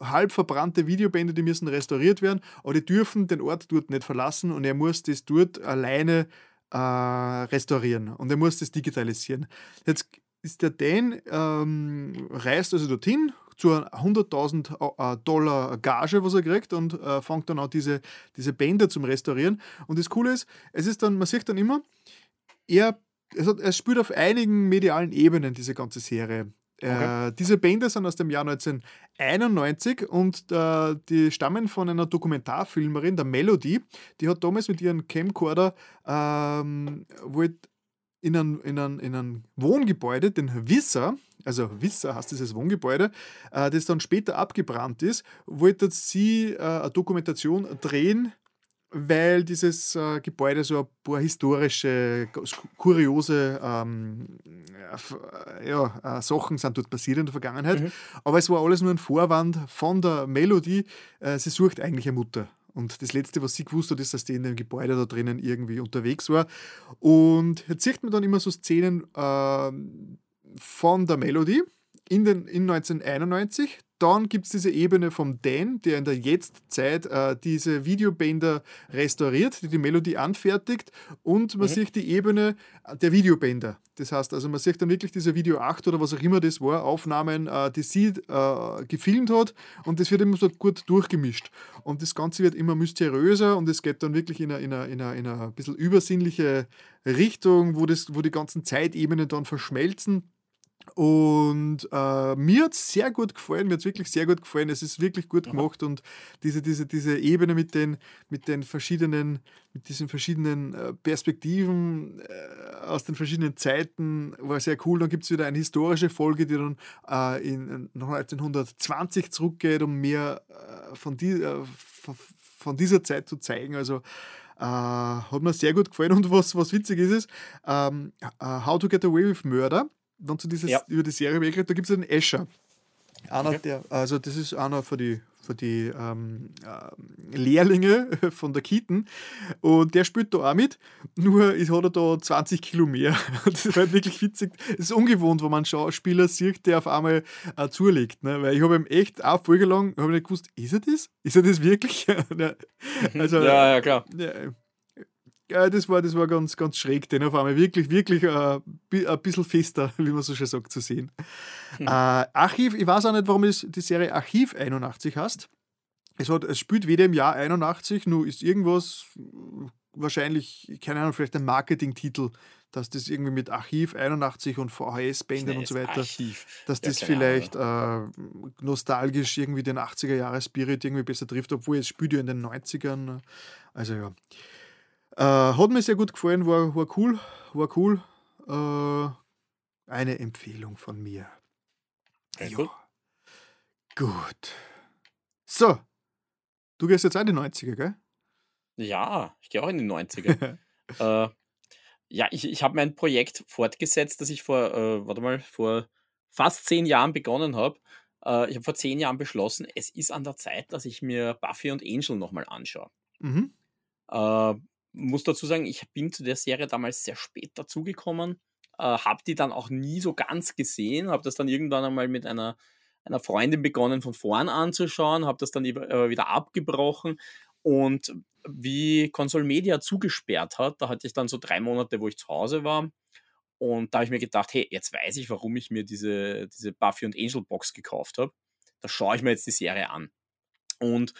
halb verbrannte Videobänder, die müssen restauriert werden, aber die dürfen den Ort dort nicht verlassen und er muss das dort alleine äh, restaurieren und er muss das digitalisieren. Jetzt ist der Dan, ähm, reist also dorthin zu einer 100.000 äh, Dollar Gage, was er kriegt und äh, fängt dann auch diese, diese Bänder zum Restaurieren. Und das Coole ist, es ist dann, man sieht dann immer, er, es spielt auf einigen medialen Ebenen diese ganze Serie. Okay. Äh, diese Bänder sind aus dem Jahr 1991 und äh, die stammen von einer Dokumentarfilmerin, der Melody. Die hat damals mit ihrem Camcorder ähm, wollte in einem, in, in Wohngebäude, den Wisser, also Wisser heißt dieses Wohngebäude, äh, das dann später abgebrannt ist, wollte sie äh, eine Dokumentation drehen, weil dieses äh, Gebäude so ein paar historische, kuriose ähm, äh, äh, ja, äh, Sachen sind dort passiert in der Vergangenheit. Mhm. Aber es war alles nur ein Vorwand von der Melody. Äh, sie sucht eigentlich eine Mutter. Und das Letzte, was sie gewusst hat, ist, dass die in dem Gebäude da drinnen irgendwie unterwegs war. Und jetzt sieht man dann immer so Szenen ähm, von der Melody in, den, in 1991. Dann gibt es diese Ebene vom Dan, der in der Jetztzeit äh, diese Videobänder restauriert, die die Melodie anfertigt. Und man Mhm. sieht die Ebene der Videobänder. Das heißt, also man sieht dann wirklich diese Video 8 oder was auch immer das war, Aufnahmen, äh, die sie äh, gefilmt hat. Und das wird immer so gut durchgemischt. Und das Ganze wird immer mysteriöser und es geht dann wirklich in eine, in eine, in eine, in eine ein bisschen übersinnliche Richtung, wo, das, wo die ganzen Zeitebenen dann verschmelzen. Und äh, mir hat es sehr gut gefallen, mir hat es wirklich sehr gut gefallen. Es ist wirklich gut gemacht und diese, diese, diese Ebene mit den, mit den verschiedenen, mit diesen verschiedenen äh, Perspektiven äh, aus den verschiedenen Zeiten war sehr cool. Dann gibt es wieder eine historische Folge, die dann äh, in 1920 zurückgeht, um mehr äh, von, die, äh, von, dieser Zeit zu zeigen. Also äh, hat mir sehr gut gefallen. Und was, was witzig ist, ist ähm, äh, How to Get Away with Murder, wenn du dieses, Ja. über die Serie wegredest, da gibt es einen Escher. Einer Okay. der, also das ist einer von die für die ähm, äh, Lehrlinge von der Kitten. Und der spielt da auch mit, nur ist, hat er da 20 Kilo mehr. Das ist halt wirklich witzig. Es ist ungewohnt, wenn man einen Schauspieler sieht, der auf einmal äh, zulegt. Ne? Weil ich habe ihm echt auch folgelang nicht gewusst, ist er das? Ist er das wirklich? also, ja, ja, klar. Ja, ja, das war, das war ganz, ganz schräg, den auf einmal wirklich, wirklich äh, ein bisschen fester, wie man so schön sagt, zu sehen. Hm. Äh, Archiv, ich weiß auch nicht, warum es die Serie Archiv 81 heißt. Es, hat, es spielt weder im Jahr 81, nur ist irgendwas, wahrscheinlich, keine Ahnung, vielleicht ein Marketingtitel, dass das irgendwie mit Archiv 81 und VHS-Bändern und so weiter, Archiv. dass ja, das vielleicht äh, nostalgisch irgendwie den 80er-Jahre-Spirit irgendwie besser trifft, obwohl es spielt ja in den 90ern. Also ja. Äh, hat mir sehr gut gefallen, war, war cool, war cool. Äh, eine Empfehlung von mir. Ja. Gut. Gut. So, du gehst jetzt auch in die 90er, gell? Ja, ich gehe auch in die 90er. äh, ja, ich, ich habe mein Projekt fortgesetzt, das ich vor, äh, warte mal, vor fast zehn Jahren begonnen habe. Äh, ich habe vor zehn Jahren beschlossen, es ist an der Zeit, dass ich mir Buffy und Angel nochmal anschaue. Mhm. Äh, muss dazu sagen, ich bin zu der Serie damals sehr spät dazugekommen, äh, habe die dann auch nie so ganz gesehen, habe das dann irgendwann einmal mit einer, einer Freundin begonnen von vorn anzuschauen, habe das dann wieder abgebrochen und wie Console Media zugesperrt hat, da hatte ich dann so drei Monate, wo ich zu Hause war und da habe ich mir gedacht, hey, jetzt weiß ich, warum ich mir diese, diese Buffy und Angel Box gekauft habe. Da schaue ich mir jetzt die Serie an. Und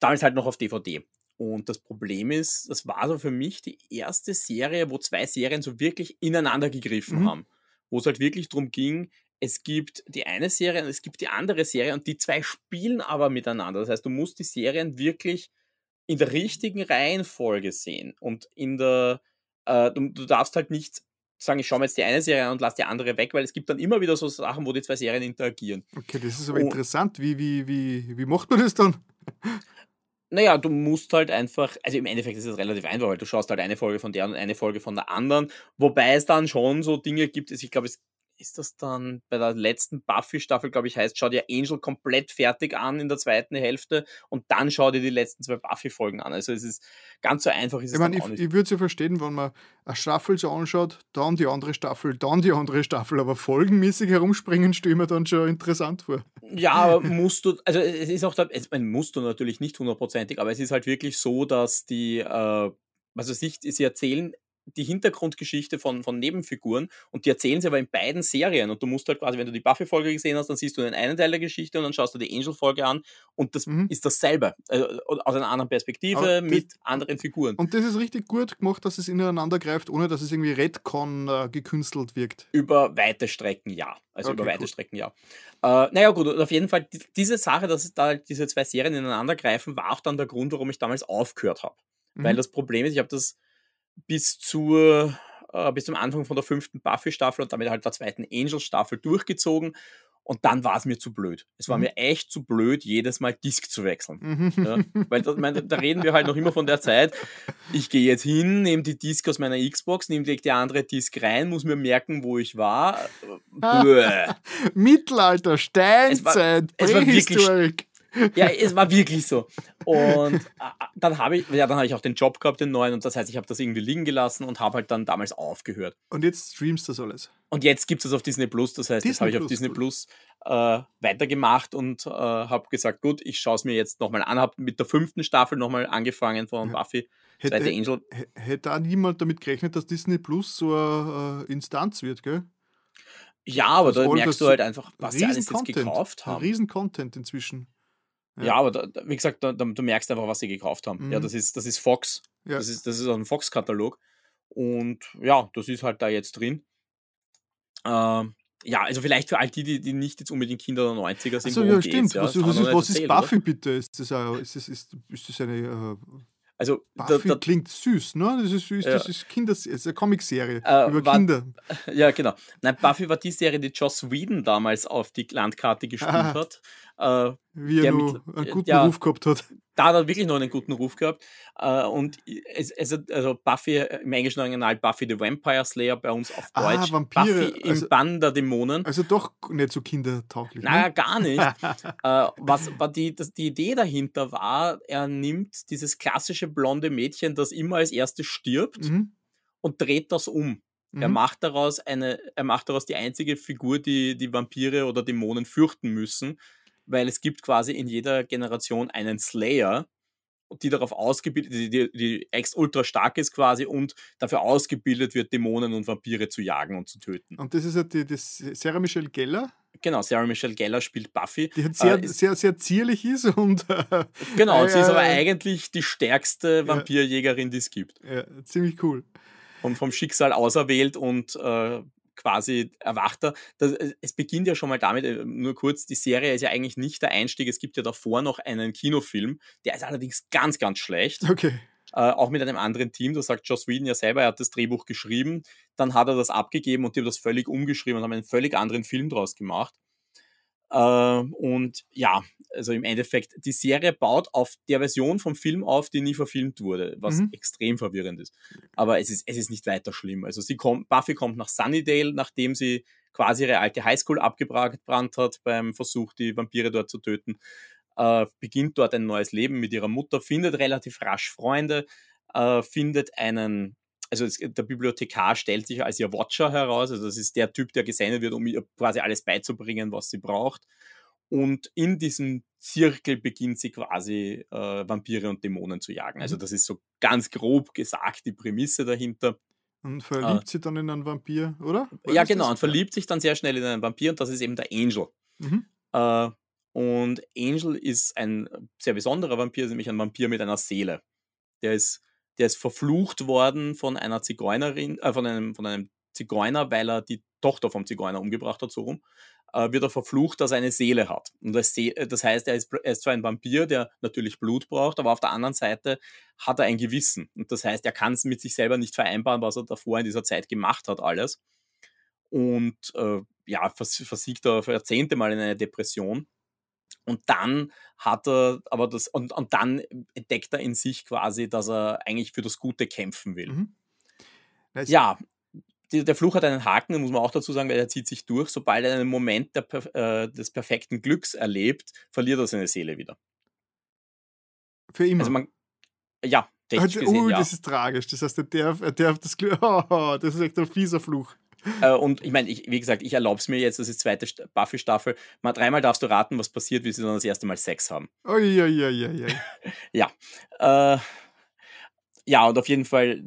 damals halt noch auf DVD. Und das Problem ist, das war so für mich die erste Serie, wo zwei Serien so wirklich ineinander gegriffen mhm. haben. Wo es halt wirklich darum ging, es gibt die eine Serie und es gibt die andere Serie und die zwei spielen aber miteinander. Das heißt, du musst die Serien wirklich in der richtigen Reihenfolge sehen. Und in der, äh, du, du darfst halt nicht sagen, ich schaue mir jetzt die eine Serie an und lasse die andere weg, weil es gibt dann immer wieder so Sachen, wo die zwei Serien interagieren. Okay, das ist aber und, interessant. Wie, wie, wie, wie macht man das dann? Naja, du musst halt einfach, also im Endeffekt ist es relativ einfach, weil du schaust halt eine Folge von der und eine Folge von der anderen, wobei es dann schon so Dinge gibt, also ich glaube, es ist das dann bei der letzten Buffy-Staffel, glaube ich, heißt, schau dir Angel komplett fertig an in der zweiten Hälfte und dann schau dir die letzten zwei Buffy-Folgen an. Also es ist ganz so einfach. Ist ich meine, ich, ich würde es ja verstehen, wenn man eine Staffel so anschaut, dann die andere Staffel, dann die andere Staffel, aber folgenmäßig herumspringen stelle mir dann schon interessant vor. Ja, aber musst du, also es ist auch, es, musst du natürlich nicht hundertprozentig, aber es ist halt wirklich so, dass die, äh, also sich, sie erzählen die Hintergrundgeschichte von, von Nebenfiguren und die erzählen sie aber in beiden Serien und du musst halt quasi, wenn du die Buffy-Folge gesehen hast, dann siehst du den einen Teil der Geschichte und dann schaust du die Angel-Folge an und das mhm. ist dasselbe, also aus einer anderen Perspektive das, mit anderen Figuren. Und das ist richtig gut gemacht, dass es ineinander greift, ohne dass es irgendwie Redcon äh, gekünstelt wirkt. Über weite Strecken ja, also okay, über weite gut. Strecken ja. Äh, naja gut, auf jeden Fall diese Sache, dass da diese zwei Serien ineinander greifen, war auch dann der Grund, warum ich damals aufgehört habe. Mhm. Weil das Problem ist, ich habe das bis zur äh, bis zum Anfang von der fünften Buffy-Staffel und damit halt der zweiten Angel-Staffel durchgezogen. Und dann war es mir zu blöd. Es war mhm. mir echt zu blöd, jedes Mal Disk zu wechseln. Mhm. Ja, weil das, meine, da reden wir halt noch immer von der Zeit. Ich gehe jetzt hin, nehme die Disk aus meiner Xbox, nehme die andere Disk rein, muss mir merken, wo ich war. Mittelalter, Steinzeit, es war, es war wirklich, ja, es war wirklich so. Und äh, dann habe ich, ja, dann habe ich auch den Job gehabt, den neuen, und das heißt, ich habe das irgendwie liegen gelassen und habe halt dann damals aufgehört. Und jetzt streamst du das alles? Und jetzt gibt es das auf Disney Plus, das heißt, Disney das habe ich auf Disney Plus äh, weitergemacht und äh, habe gesagt, gut, ich schaue es mir jetzt nochmal an, habe mit der fünften Staffel nochmal angefangen von ja. Buffy. Hätte, Angel. hätte da niemand damit gerechnet, dass Disney Plus so eine äh, Instanz wird, gell? Ja, aber da merkst du halt einfach, was sie alles jetzt gekauft haben. Riesen Content inzwischen. Ja, ja aber da, wie gesagt, da, du merkst einfach, was sie gekauft haben. Mhm. Ja, das ist, das ist Fox. Ja. Das, ist, das ist ein Fox-Katalog. Und ja, das ist halt da jetzt drin. Ähm, ja, also vielleicht für all die, die, die nicht jetzt unbedingt Kinder der 90er sind. Also ja, stimmt. Ja, was, was, ist, was ist Buffy oder? bitte? Ist das, eine, ist das, ist, ist das eine. Uh, also, Buffy da, da, klingt süß, ne? Das ist süß, ja. das ist Kinders, ist eine Comicserie äh, über war, Kinder. Ja, genau. Nein, Buffy war die Serie, die Joss Whedon damals auf die Landkarte gespielt hat. Äh, wie er nur einen guten ja, Ruf gehabt hat. Da hat er wirklich noch einen guten Ruf gehabt. Äh, und es, es, also Buffy, im englischen Original Buffy the Vampire Slayer, bei uns auf ah, Deutsch. Ah, Vampire. Buffy also, im Bann der Dämonen. Also doch nicht so kindertauglich. Naja, ne? gar nicht. äh, was, was die, das, die Idee dahinter war, er nimmt dieses klassische blonde Mädchen, das immer als erstes stirbt, mhm. und dreht das um. Mhm. Er macht daraus eine, er macht daraus die einzige Figur, die die Vampire oder Dämonen fürchten müssen, weil es gibt quasi in jeder Generation einen Slayer, die darauf ausgebildet, die, die, die ex ultra stark ist quasi und dafür ausgebildet wird, Dämonen und Vampire zu jagen und zu töten. Und das ist ja die, die Sarah Michelle Geller. Genau, Sarah Michelle Geller spielt Buffy. Die halt sehr, äh, sehr, sehr zierlich ist und. Äh, genau, äh, sie ist aber eigentlich die stärkste Vampirjägerin, die es gibt. Ja, ziemlich cool und vom Schicksal auserwählt und äh, quasi erwacht er. Das, äh, es beginnt ja schon mal damit, äh, nur kurz, die Serie ist ja eigentlich nicht der Einstieg. Es gibt ja davor noch einen Kinofilm, der ist allerdings ganz, ganz schlecht. Okay. Äh, auch mit einem anderen Team, das sagt Joss Whedon ja selber, er hat das Drehbuch geschrieben, dann hat er das abgegeben und die haben das völlig umgeschrieben und haben einen völlig anderen Film draus gemacht. Äh, und ja, also im Endeffekt, die Serie baut auf der Version vom Film auf, die nie verfilmt wurde, was mhm. extrem verwirrend ist. Aber es ist, es ist nicht weiter schlimm. Also sie kommt, Buffy kommt nach Sunnydale, nachdem sie quasi ihre alte Highschool abgebrannt hat beim Versuch, die Vampire dort zu töten. Äh, beginnt dort ein neues Leben mit ihrer Mutter, findet relativ rasch Freunde, äh, findet einen also es, der Bibliothekar stellt sich als ihr Watcher heraus, also das ist der Typ, der gesendet wird, um ihr quasi alles beizubringen, was sie braucht. Und in diesem Zirkel beginnt sie quasi äh, Vampire und Dämonen zu jagen. Also mhm. das ist so ganz grob gesagt die Prämisse dahinter. Und verliebt äh, sie dann in einen Vampir, oder? War ja, genau, das? und verliebt sich dann sehr schnell in einen Vampir und das ist eben der Angel. Mhm. Äh, und Angel ist ein sehr besonderer Vampir, nämlich ein Vampir mit einer Seele. Der ist der ist verflucht worden von einer Zigeunerin, äh, von, einem, von einem Zigeuner, weil er die Tochter vom Zigeuner umgebracht hat, so rum, äh, wird er verflucht, dass er eine Seele hat. Und das, äh, das heißt, er ist, er ist zwar ein Vampir, der natürlich Blut braucht, aber auf der anderen Seite hat er ein Gewissen. Und das heißt, er kann es mit sich selber nicht vereinbaren, was er davor in dieser Zeit gemacht hat, alles. Und äh, ja, versiegt er für Jahrzehnte mal in eine Depression und dann hat er aber das, und, und dann entdeckt er in sich quasi, dass er eigentlich für das Gute kämpfen will. Mhm. Ja, die, der Fluch hat einen Haken, muss man auch dazu sagen, weil er zieht sich durch. Sobald er einen Moment der, äh, des perfekten Glücks erlebt, verliert er seine Seele wieder. Für immer. Also man, ja, technisch gesehen, oh, ja. das ist tragisch. Das heißt, er darf, er darf das Glück. Oh, das ist echt ein fieser Fluch. Äh, und ich meine, wie gesagt, ich erlaube es mir jetzt, das ist zweite Buffy-Staffel. Mal dreimal darfst du raten, was passiert, wie sie dann das erste Mal Sex haben. Oh, ja, ja, ja, ja. ja. Äh, ja, und auf jeden Fall,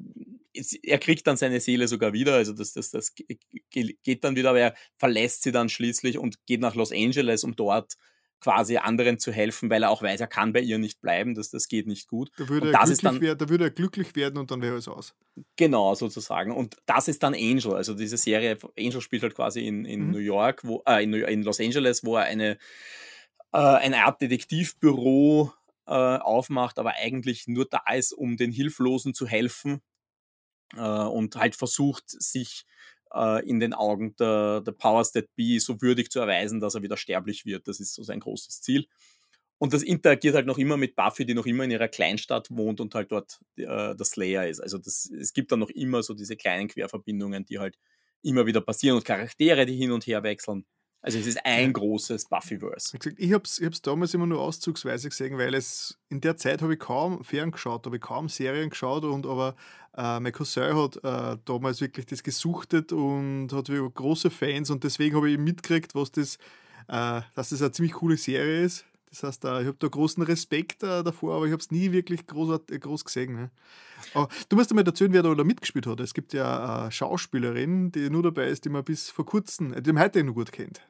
er kriegt dann seine Seele sogar wieder, also das, das, das geht dann wieder, aber er verlässt sie dann schließlich und geht nach Los Angeles, um dort quasi anderen zu helfen, weil er auch weiß, er kann bei ihr nicht bleiben, dass das geht nicht gut. Da würde, er glücklich, dann, werden, da würde er glücklich werden und dann wäre es aus. Genau, sozusagen. Und das ist dann Angel. Also diese Serie, Angel spielt halt quasi in, in mhm. New York, wo, äh, in, in, Los Angeles, wo er eine, äh, eine Art Detektivbüro äh, aufmacht, aber eigentlich nur da ist, um den Hilflosen zu helfen äh, und halt versucht, sich äh, in den Augen der, der Powers That Be so würdig zu erweisen, dass er wieder sterblich wird. Das ist so sein großes Ziel. Und das interagiert halt noch immer mit Buffy, die noch immer in ihrer Kleinstadt wohnt und halt dort äh, das Slayer ist. Also das, es gibt dann noch immer so diese kleinen Querverbindungen, die halt immer wieder passieren und Charaktere, die hin und her wechseln. Also es ist ein großes Buffyverse. Ich habe es ich damals immer nur auszugsweise gesehen, weil es in der Zeit habe ich kaum Fern geschaut, habe ich kaum Serien geschaut und aber äh, mein Cousin hat äh, damals wirklich das gesuchtet und hat große Fans und deswegen habe ich mitgekriegt, was das, äh, dass das eine ziemlich coole Serie ist. Das heißt, äh, ich habe da großen Respekt äh, davor, aber ich habe es nie wirklich groß, groß gesehen. Ne? Aber du musst mir erzählen, wer da mitgespielt hat. Es gibt ja eine Schauspielerin, die nur dabei ist, die man bis vor kurzem, die man heute noch gut kennt.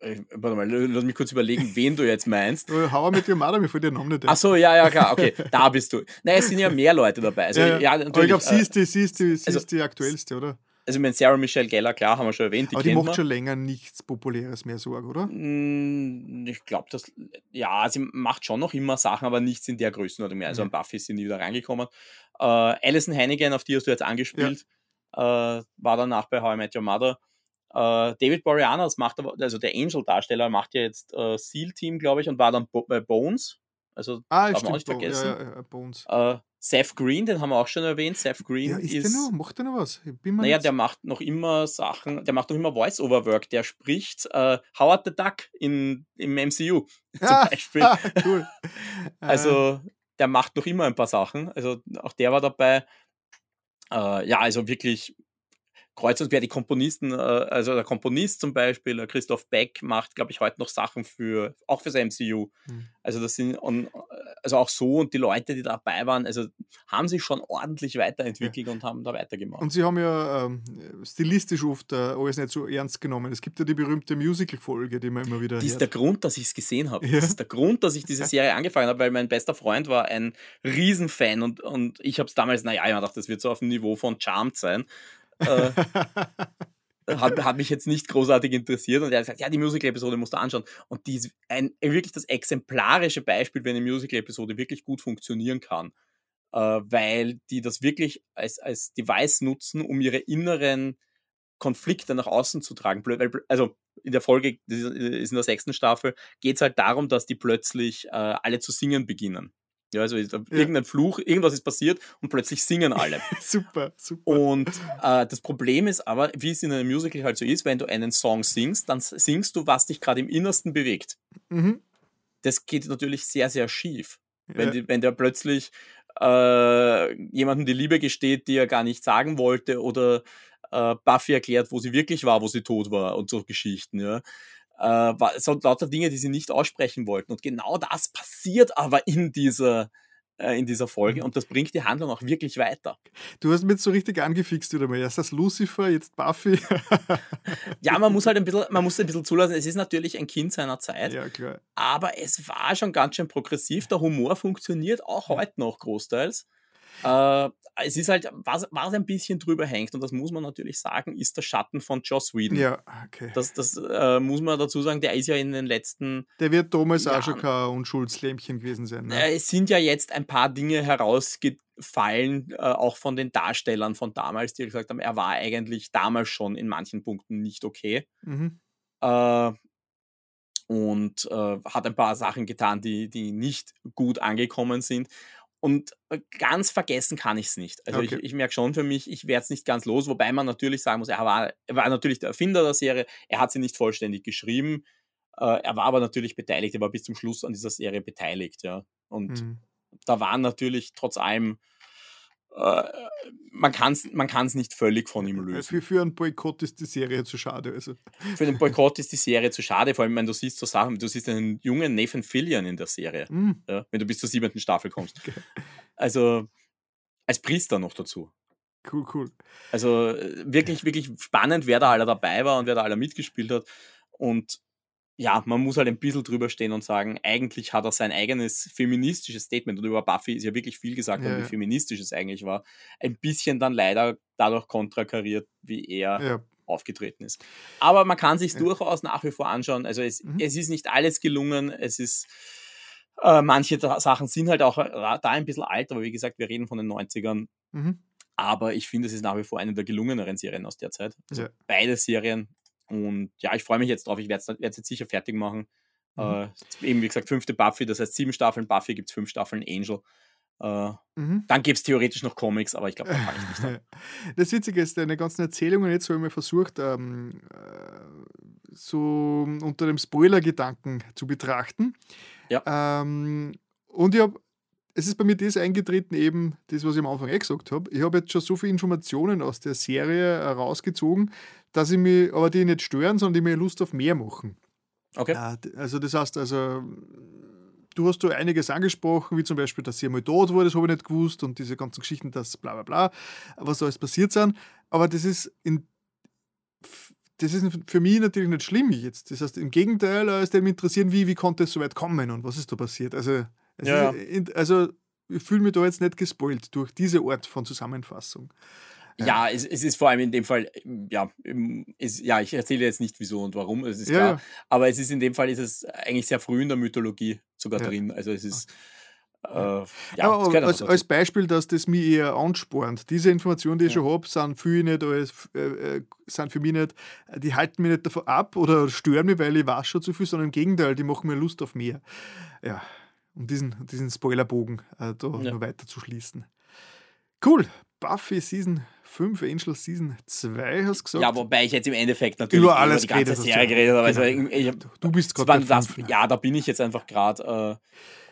Äh, warte mal, lass mich kurz überlegen, wen du jetzt meinst. Hauer mit dem Mother, mir fällt der Name nicht Ach so, ja, ja, klar, okay, da bist du. Nein, es sind ja mehr Leute dabei. Also, ja, ja. Aber ich glaube, sie ist, die, sie, ist die, sie also, ist die aktuellste, oder? Also, ich meine, Sarah Michelle Geller, klar, haben wir schon erwähnt. Die Aber die macht man. schon länger nichts Populäres mehr, Sorge, oder? Mm, ich glaube, dass, ja, sie macht schon noch immer Sachen, aber nichts in der Größenordnung mehr. Also, mhm. an Buffy sind die wieder reingekommen. Uh, Alison Hannigan, auf die hast du jetzt angespielt, ja. uh, war danach bei How I Met Your Mother. Äh, David Boreanaz macht aber, also der Angel-Darsteller macht ja jetzt äh, SEAL-Team, glaube ich, und war dann bei Bones. Also Ah, darf man auch nicht Bo- vergessen. Ja, ja, ja, Bones. Äh, Seth Green, den haben wir auch schon erwähnt. Seth Green Ja, ist, ist, der noch? Macht der noch was? Naja, der macht noch immer Sachen, der macht noch immer Voice-Over-Work. Der spricht äh, Howard the Duck in, im MCU zum Ah, Beispiel. ah, cool. Äh, Also der macht noch immer ein paar Sachen. Also auch der war dabei. Äh, ja, also wirklich kreuz und quer die Komponisten, äh, also der Komponist zum Beispiel, äh, Christoph Beck, macht, glaube ich, heute noch Sachen für, auch fürs MCU. Hm. Also das sind, und, also auch so und die Leute, die dabei waren, also haben sich schon ordentlich weiterentwickelt und haben da weitergemacht. Und sie haben ja ähm, stilistisch oft äh, alles nicht so ernst genommen. Es gibt ja die berühmte Musical-Folge, die man immer wieder Das ist der Grund, dass ich es gesehen habe. Ja. Das ist der Grund, dass ich diese Serie angefangen habe, weil mein bester Freund war ein Riesenfan und, und ich habe es damals, naja, ich hab gedacht, das wird so auf dem Niveau von Charmed sein. Äh, hat, hat mich jetzt nicht großartig interessiert und er hat gesagt, ja, die Musical-Episode musst du anschauen. Und die ist ein, wirklich das exemplarische Beispiel, wenn eine Musical-Episode wirklich gut funktionieren kann. Äh, weil die das wirklich als, als Device nutzen, um ihre inneren Konflikte nach außen zu tragen. Also in der Folge, das ist in der sechsten Staffel, geht es halt darum, dass die plötzlich äh, alle zu singen beginnen. Ja, also irgendein Fluch, irgendwas ist passiert und plötzlich singen alle. super, super. Und äh, das Problem ist aber, wie es in einem Musical halt so ist, wenn du einen Song singst, dann singst du, was dich gerade im Innersten bewegt. Mhm. Das geht natürlich sehr, sehr schief. Ja. Wenn, die, wenn der plötzlich äh, jemandem die Liebe gesteht, die er gar nicht sagen wollte, oder äh, Buffy erklärt, wo sie wirklich war, wo sie tot war und so Geschichten, ja. Äh, so lauter Dinge, die sie nicht aussprechen wollten. Und genau das passiert aber in dieser, äh, in dieser Folge und das bringt die Handlung auch wirklich weiter. Du hast mich jetzt so richtig angefixt wieder mal. Erst das Lucifer, jetzt Buffy. Ja, man muss halt ein bisschen, man muss ein bisschen zulassen. Es ist natürlich ein Kind seiner Zeit, ja, klar. aber es war schon ganz schön progressiv. Der Humor funktioniert auch heute noch großteils. Äh, es ist halt, was, was ein bisschen drüber hängt, und das muss man natürlich sagen, ist der Schatten von Joss Whedon. Ja, okay. Das, das äh, muss man dazu sagen, der ist ja in den letzten, Der wird damals Ja. auch schon kein Unschuldslämmchen gewesen sein. Ne? äh, es sind ja jetzt ein paar Dinge herausgefallen, äh, auch von den Darstellern von damals, die gesagt haben, er war eigentlich damals schon in manchen Punkten nicht okay. Mhm. äh, und äh, hat ein paar Sachen getan, die, die nicht gut angekommen sind. Und äh, ganz vergessen kann ich es nicht. Also Okay. ich, ich merke schon für mich, ich werde es nicht ganz los, wobei man natürlich sagen muss, er war, er war natürlich der Erfinder der Serie, er hat sie nicht vollständig geschrieben, äh, er war aber natürlich beteiligt, er war bis zum Schluss an dieser Serie beteiligt, ja. Und Mhm. da waren natürlich trotz allem, äh, man kann es man kann's nicht völlig von ihm lösen. Für, für einen Boykott ist die Serie zu schade. Also. Für den Boykott ist die Serie zu schade, vor allem wenn du siehst so Sachen, du siehst einen jungen Nathan Fillion in der Serie, Mhm. ja, wenn du bis zur siebenten Staffel kommst. Okay. Also als Priester noch dazu. Cool, cool. Also äh, wirklich, wirklich spannend, wer da alle dabei war und wer da alle mitgespielt hat. Und ja, man muss halt ein bisschen drüber stehen und sagen, eigentlich hat er sein eigenes feministisches Statement, und über Buffy ist ja wirklich viel gesagt worden, Ja, wie feministisch es eigentlich war, ein bisschen dann leider dadurch kontrakariert, wie er Ja, aufgetreten ist. Aber man kann sich Ja. durchaus nach wie vor anschauen. Also es, Mhm. es ist nicht alles gelungen. Es ist äh, manche Sachen sind halt auch äh, da ein bisschen alt, aber wie gesagt, wir reden von den 90ern. mhm. Aber ich finde, es ist nach wie vor eine der gelungeneren Serien aus der Zeit. Also beide Serien. Und ja, ich freue mich jetzt drauf. Ich werde es jetzt sicher fertig machen. Mhm. Äh, eben, wie gesagt, fünfte Buffy, das heißt sieben Staffeln Buffy, gibt es fünf Staffeln Angel. Äh, Mhm. dann gibt es theoretisch noch Comics, aber ich glaube, da fange ich nicht an. Das Witzige ist, deine ganzen Erzählungen jetzt habe ich mal versucht, ähm, äh, so unter dem Spoiler-Gedanken zu betrachten. Ja. Ähm, und ich habe, es ist bei mir das eingetreten, eben das, was ich am Anfang eh gesagt habe. Ich habe jetzt schon so viele Informationen aus der Serie herausgezogen, dass ich mich, aber die nicht stören, sondern die mir Lust auf mehr machen. Okay. Ja, d- also das heißt, also du hast da einiges angesprochen, wie zum Beispiel, dass sie einmal tot wurde, das habe ich nicht gewusst und diese ganzen Geschichten, dass bla bla bla, was da alles passiert sind. Aber das ist in das ist für mich natürlich nicht schlimm jetzt. Das heißt, im Gegenteil, äh, es würde mich interessieren, wie, wie konnte es so weit kommen und was ist da passiert. Also, Ja, ist, also ich fühle mich da jetzt nicht gespoilt durch diese Art von Zusammenfassung. Ja, es, es ist vor allem in dem Fall, ja, ist, ja, ich erzähle jetzt nicht wieso und warum, es ist Ja, klar. ja. Aber es ist in dem Fall ist es eigentlich sehr früh in der Mythologie sogar Ja. drin. Also es ist, Äh, ja, aber als, als, Beispiel, dass das mich eher anspornt. Diese Informationen, die ich schon habe, sind für, nicht als, äh, äh, sind für mich nicht, die halten mich nicht davon ab oder stören mich, weil ich weiß schon zu viel, sondern im Gegenteil, die machen mir Lust auf mehr. Ja, um diesen, diesen Spoilerbogen äh, da ja. noch weiter zu schließen. Cool. Buffy Season 5, Angel Season 2, hast du gesagt? Ja, wobei ich jetzt im Endeffekt natürlich über, alles über die ganze Serie geredet habe. Also genau. ich, du bist gerade Ja, da bin ich jetzt einfach gerade.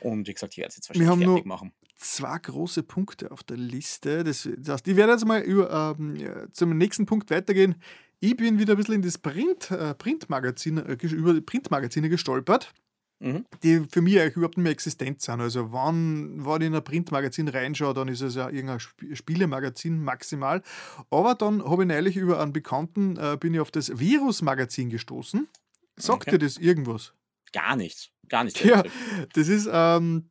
Äh, und wie gesagt, ich werde es jetzt wahrscheinlich Wir haben fertig machen. Zwei große Punkte auf der Liste. Das, das heißt, ich werde jetzt mal über, ähm, zum nächsten Punkt weitergehen. Ich bin wieder ein bisschen in das Print, äh, Printmagazin, äh, über Printmagazine gestolpert mhm. die für mich eigentlich überhaupt nicht mehr existent sind. Also, wann, wenn ich in ein Printmagazin reinschaue, dann ist es ja irgendein Spielemagazin maximal. Aber dann habe ich neulich über einen Bekannten, äh, bin ich auf das Virus-Magazin gestoßen. Sagt okay. dir das irgendwas? Gar nichts. Gar nichts. Ja, das ist. Ähm,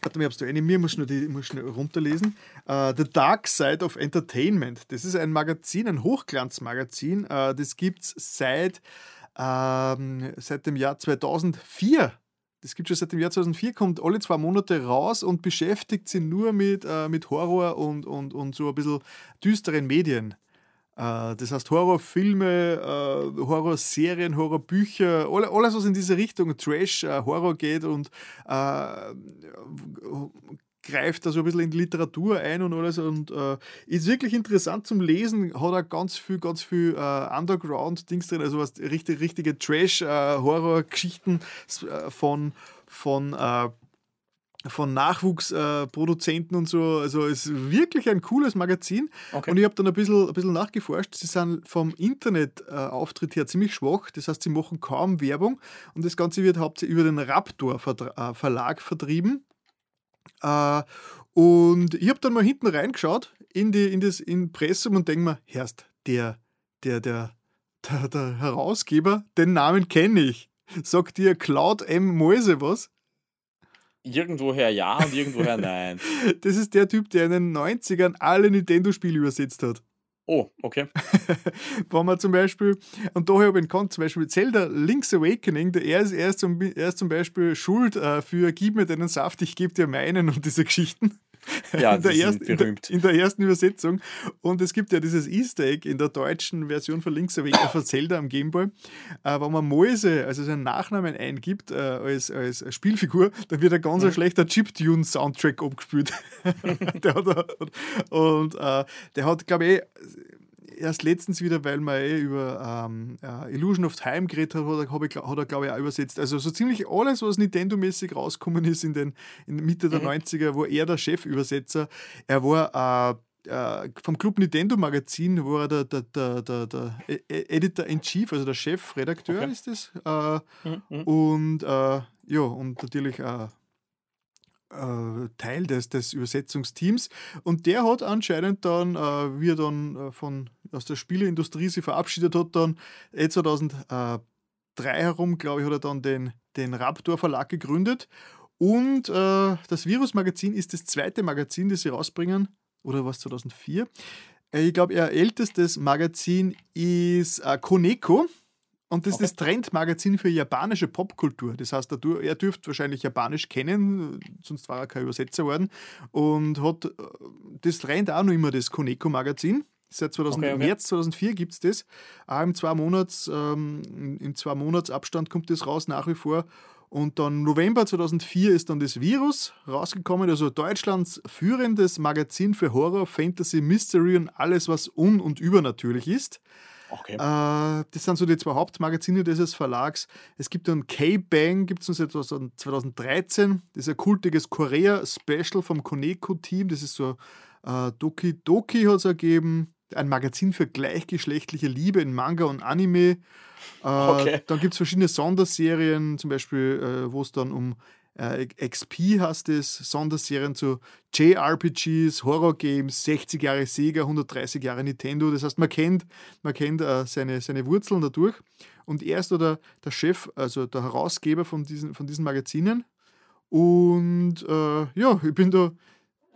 Warte mal, ich hab's da eine mir, muss schnell, die, muss schnell runterlesen. Uh, The Dark Side of Entertainment. Das ist ein Magazin, ein Hochglanzmagazin. Uh, das gibt's seit, uh, seit dem Jahr 2004 das gibt schon seit dem Jahr 2004, kommt alle zwei Monate raus und beschäftigt sich nur mit, äh, mit Horror und, und, und so ein bisschen düsteren Medien. Äh, das heißt Horrorfilme, äh, Horrorserien, Horrorbücher, alles, was in diese Richtung Trash, äh, Horror geht und äh, greift da so ein bisschen in die Literatur ein und alles und äh, ist wirklich interessant zum Lesen, hat auch ganz viel, ganz viel äh, Underground-Dings drin, also was richtig, richtige Trash-Horror-Geschichten äh, von, von äh, von Nachwuchsproduzenten äh, und so. Also es ist wirklich ein cooles Magazin. Okay. Und ich habe dann ein bisschen, ein bisschen nachgeforscht. Sie sind vom Internetauftritt her ziemlich schwach. Das heißt, sie machen kaum Werbung. Und das Ganze wird hauptsächlich über den Raptor äh, Verlag vertrieben. Äh, und ich habe dann mal hinten reingeschaut in, die, in das Impressum und denke mir, Herst, der, der, der, der, der Herausgeber, den Namen kenne ich. Sagt dir Cloud M. Mäuse was? Irgendwoher ja und irgendwoher nein. das ist der Typ, der in den 90ern alle Nintendo-Spiele übersetzt hat. Oh, okay. Wenn man zum Beispiel, und daher habe ich ihn zum Beispiel Zelda Link's Awakening, der, er, ist, er, ist zum, er ist zum Beispiel schuld äh, für Gib mir deinen Saft, ich gebe dir meinen und diese Geschichten. Ja, in, der ersten, berühmt. In der, in der, ersten Übersetzung. Und es gibt ja dieses Easter Egg in der deutschen Version von Link's Awakening von Zelda am Gameboy. Äh, wenn man Mäuse, also seinen Nachnamen eingibt äh, als, als Spielfigur, dann wird ein ganz mhm. schlechter Chiptune-Soundtrack abgespielt. der hat, und äh, der hat, glaube ich, erst letztens wieder, weil man eh über ähm, uh, Illusion of Time geredet hat, hat er, hat er glaube ich, auch übersetzt. Also so ziemlich alles, was Nintendo-mäßig rausgekommen ist in den in Mitte der mhm. 90er, wo er der Chefübersetzer. Er war äh, äh, vom Club Nintendo Magazin war er der, der, der, der, e-, e-, Editor in Chief, also der Chefredakteur okay. ist das. Äh, mhm. mhm. Und äh, ja, und natürlich äh, äh, Teil des, des Übersetzungsteams. Und der hat anscheinend dann, äh, wie er dann äh, von, aus der Spieleindustrie sich verabschiedet hat, dann eh 2003 herum, glaube ich, hat er dann den, den Raptor Verlag gegründet. Und äh, das Virus-Magazin ist das zweite Magazin, das sie rausbringen, oder was 2004. Äh, ich glaube, ihr ältestes Magazin ist äh, Koneko. Und das okay. ist das Trendmagazin für japanische Popkultur. Das heißt, er, er dürfte wahrscheinlich Japanisch kennen, sonst war er kein Übersetzer worden. Und hat äh, das Trend auch noch immer das Koneko-Magazin. Seit 2000, okay, okay. März 2004 gibt es das. Auch im zwei Monats, ähm, im zwei Monats Abstand kommt das raus nach wie vor. Und dann November 2004 ist dann das Virus rausgekommen, also Deutschlands führendes Magazin für Horror, Fantasy, Mystery und alles, was un- und übernatürlich ist. Okay. Äh, das sind so die zwei Hauptmagazine dieses Verlags. Es gibt dann K-Bang, gibt es seit 2013. Das ist ein kultiges Korea-Special vom Koneko-Team. Das ist so äh, Doki Doki hat es ergeben. Ein Magazin für gleichgeschlechtliche Liebe in Manga und Anime. Äh, okay. Dann gibt es verschiedene Sonderserien, zum Beispiel, äh, wo es dann um äh, XP heißt es, Sonderserien zu JRPGs, Horror-Games, 60 Jahre Sega, 130 Jahre Nintendo. Das heißt, man kennt, man kennt äh, seine, seine Wurzeln dadurch. Und er ist der, der Chef, also der Herausgeber von diesen, von diesen Magazinen. Und äh, ja, ich bin da,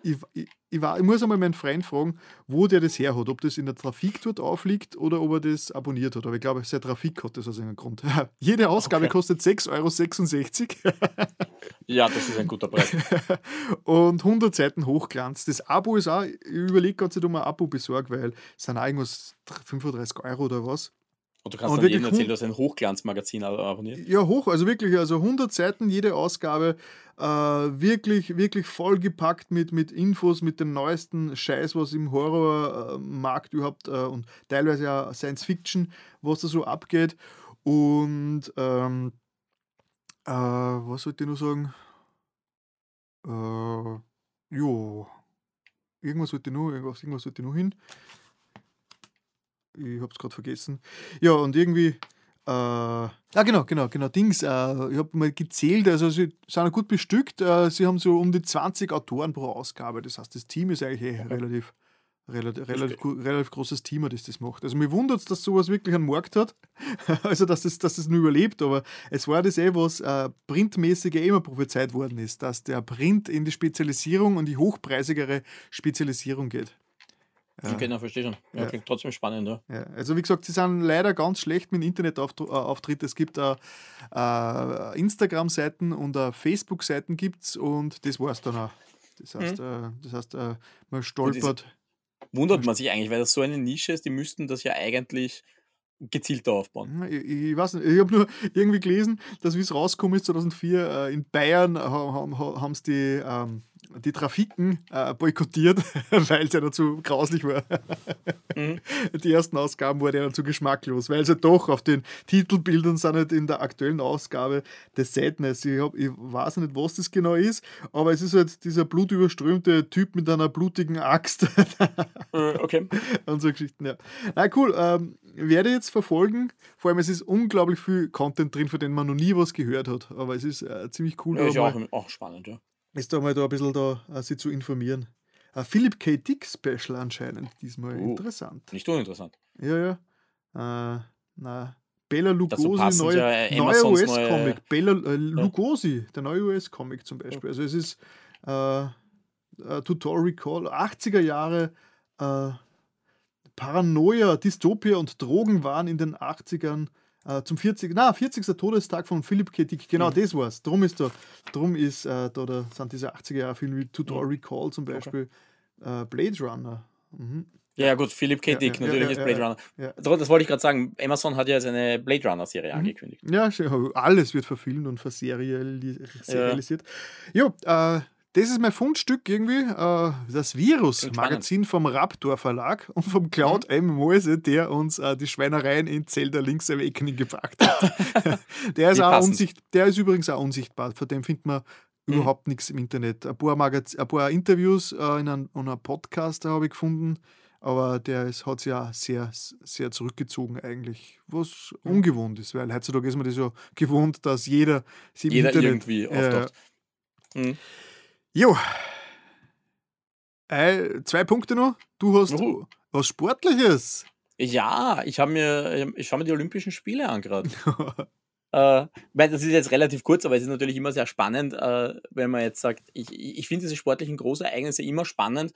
ich, ich, ich, war, ich muss einmal meinen Freund fragen, wo der das her hat. Ob das in der Trafik dort aufliegt oder ob er das abonniert hat. Aber ich glaube, sein Trafik hat das aus irgendeinem Grund. Jede Ausgabe okay. kostet 6,66 Euro. Ja, das ist ein guter Preis. und 100 Seiten Hochglanz. Das Abo ist auch, ich überlege gerade, ob ich ein Abo besorge, weil es sind auch irgendwas 35 Euro oder was. Und du kannst und dann jedem erzählen, du hast ein Hochglanzmagazin abonniert. Ja, hoch, also wirklich, also 100 Seiten jede Ausgabe, äh, wirklich, wirklich vollgepackt mit, mit Infos, mit dem neuesten Scheiß, was im Horrormarkt überhaupt äh, und teilweise ja Science Fiction, was da so abgeht. Und ähm, äh, was sollte ich noch sagen? Äh, jo, irgendwas sollte ich noch, irgendwas, irgendwas sollte ich noch hin. Ich habe es gerade vergessen. Ja, und irgendwie. Äh, ja, genau, genau, genau, Dings. Äh, ich habe mal gezählt, also sie sind gut bestückt. Äh, sie haben so um die 20 Autoren pro Ausgabe. Das heißt, das Team ist eigentlich eh relativ, relativ, relativ, relativ großes Team, das das macht. Also mir wundert es, dass sowas wirklich einen Markt hat. also, dass es dass das nur überlebt. Aber es war das eh, was äh, printmäßig immer prophezeit worden ist, dass der Print in die Spezialisierung und die hochpreisigere Spezialisierung geht. Ja. Genau, verstehe schon. Ja, ja. Klingt trotzdem spannend, ja. ja. Also wie gesagt, sie sind leider ganz schlecht mit Internetauftritt. Es gibt uh, uh, Instagram-Seiten und uh, Facebook-Seiten gibt's und das war es dann auch. Das heißt, mhm. das heißt man stolpert. Wundert man sich eigentlich, weil das so eine Nische ist, die müssten das ja eigentlich gezielter aufbauen. Ich, ich weiß nicht, ich habe nur irgendwie gelesen, dass wie es rausgekommen ist 2004 äh, in Bayern haben, sie die, ähm, die Trafiken äh, boykottiert, weil es ja dazu grauslich war. Mhm. Die ersten Ausgaben wurden ja dazu geschmacklos, weil sie doch auf den Titelbildern sind nicht in der aktuellen Ausgabe des Sadness. Ich, hab, ich weiß nicht, was das genau ist, aber es ist halt dieser blutüberströmte Typ mit einer blutigen Axt. Äh, okay. Und so Geschichten, ja. Na cool, ähm, werde jetzt verfolgen. Vor allem, es ist unglaublich viel Content drin, von dem man noch nie was gehört hat. Aber es ist äh, ziemlich cool. Ja, ist auch, auch spannend, ja. Ist da mal da ein bisschen da, uh, sich zu informieren. Uh, Philip K. Dick Special anscheinend diesmal. Uh, Interessant. Nicht uninteressant. Ja, ja. Uh, na, Bella Lugosi, neue, ja neuer US-Comic. Neue... Bella äh, Lugosi, der neue US-Comic zum Beispiel. Also es ist äh, Tutorial Recall, 80er Jahre äh, Paranoia, Dystopia und Drogenwahn in den 80ern äh, zum 40. Na, 40. Todestag von Philipp K. Dick. Genau, mhm. das war's. Drum ist da, drum ist äh, da, da sind diese 80er Jahre Filme wie Tutorial mhm. Recall zum Beispiel, okay. äh, Blade Runner. Mhm. Ja, gut, Philipp K. Dick, ja, natürlich ja, ist Blade Runner. Das wollte ich gerade sagen. Amazon hat ja seine Blade Runner-Serie mhm. angekündigt. Ja, alles wird verfilmt und verserialisiert. Ja, äh, das ist mein Fundstück irgendwie, äh, das Virus-Magazin vom Raptor Verlag und vom Cloud mhm. M. Mose, der uns äh, die Schweinereien in Zelda Links Awakening gebracht hat. der, ist auch unsicht, der ist übrigens auch unsichtbar, von dem findet man mhm. überhaupt nichts im Internet. Ein paar, Magaz ein paar Interviews äh, in einem, in einem Podcast habe ich gefunden, aber der ist, hat sich ja sehr, sehr zurückgezogen eigentlich, was mhm. ungewohnt ist, weil heutzutage ist man das ja gewohnt, dass jeder sich im jeder Internet, irgendwie auftaucht. Mhm. Jo. Äh, zwei Punkte noch. Du hast Uhu. was Sportliches. Ja, ich habe mir, ich schaue mir die Olympischen Spiele an gerade. äh, weil das ist jetzt relativ kurz, aber es ist natürlich immer sehr spannend, äh, wenn man jetzt sagt, ich, ich finde diese sportlichen Großereignisse immer spannend,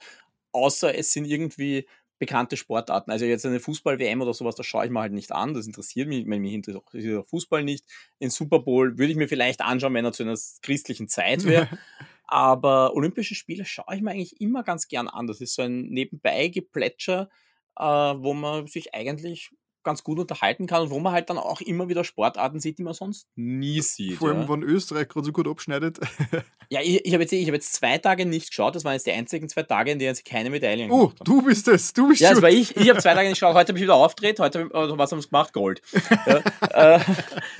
außer es sind irgendwie bekannte Sportarten. Also jetzt eine Fußball-WM oder sowas, das schaue ich mir halt nicht an. Das interessiert mich, wenn mich interessiert Fußball nicht. Den Super Bowl würde ich mir vielleicht anschauen, wenn er zu einer christlichen Zeit wäre. Aber Olympische Spiele schaue ich mir eigentlich immer ganz gern an. Das ist so ein Nebenbei-Geplätscher, äh, wo man sich eigentlich ganz gut unterhalten kann und wo man halt dann auch immer wieder Sportarten sieht, die man sonst nie sieht. Vor allem, ja. wenn Österreich gerade so gut abschneidet. ja, ich, ich habe jetzt, hab jetzt zwei Tage nicht geschaut. Das waren jetzt die einzigen zwei Tage, in denen sie keine Medaillen Oh, du bist es. Du bist Ja, das war ich. Ich habe zwei Tage nicht geschaut. Heute habe ich wieder aufgedreht. Heute, was haben sie gemacht? Gold. ja, äh,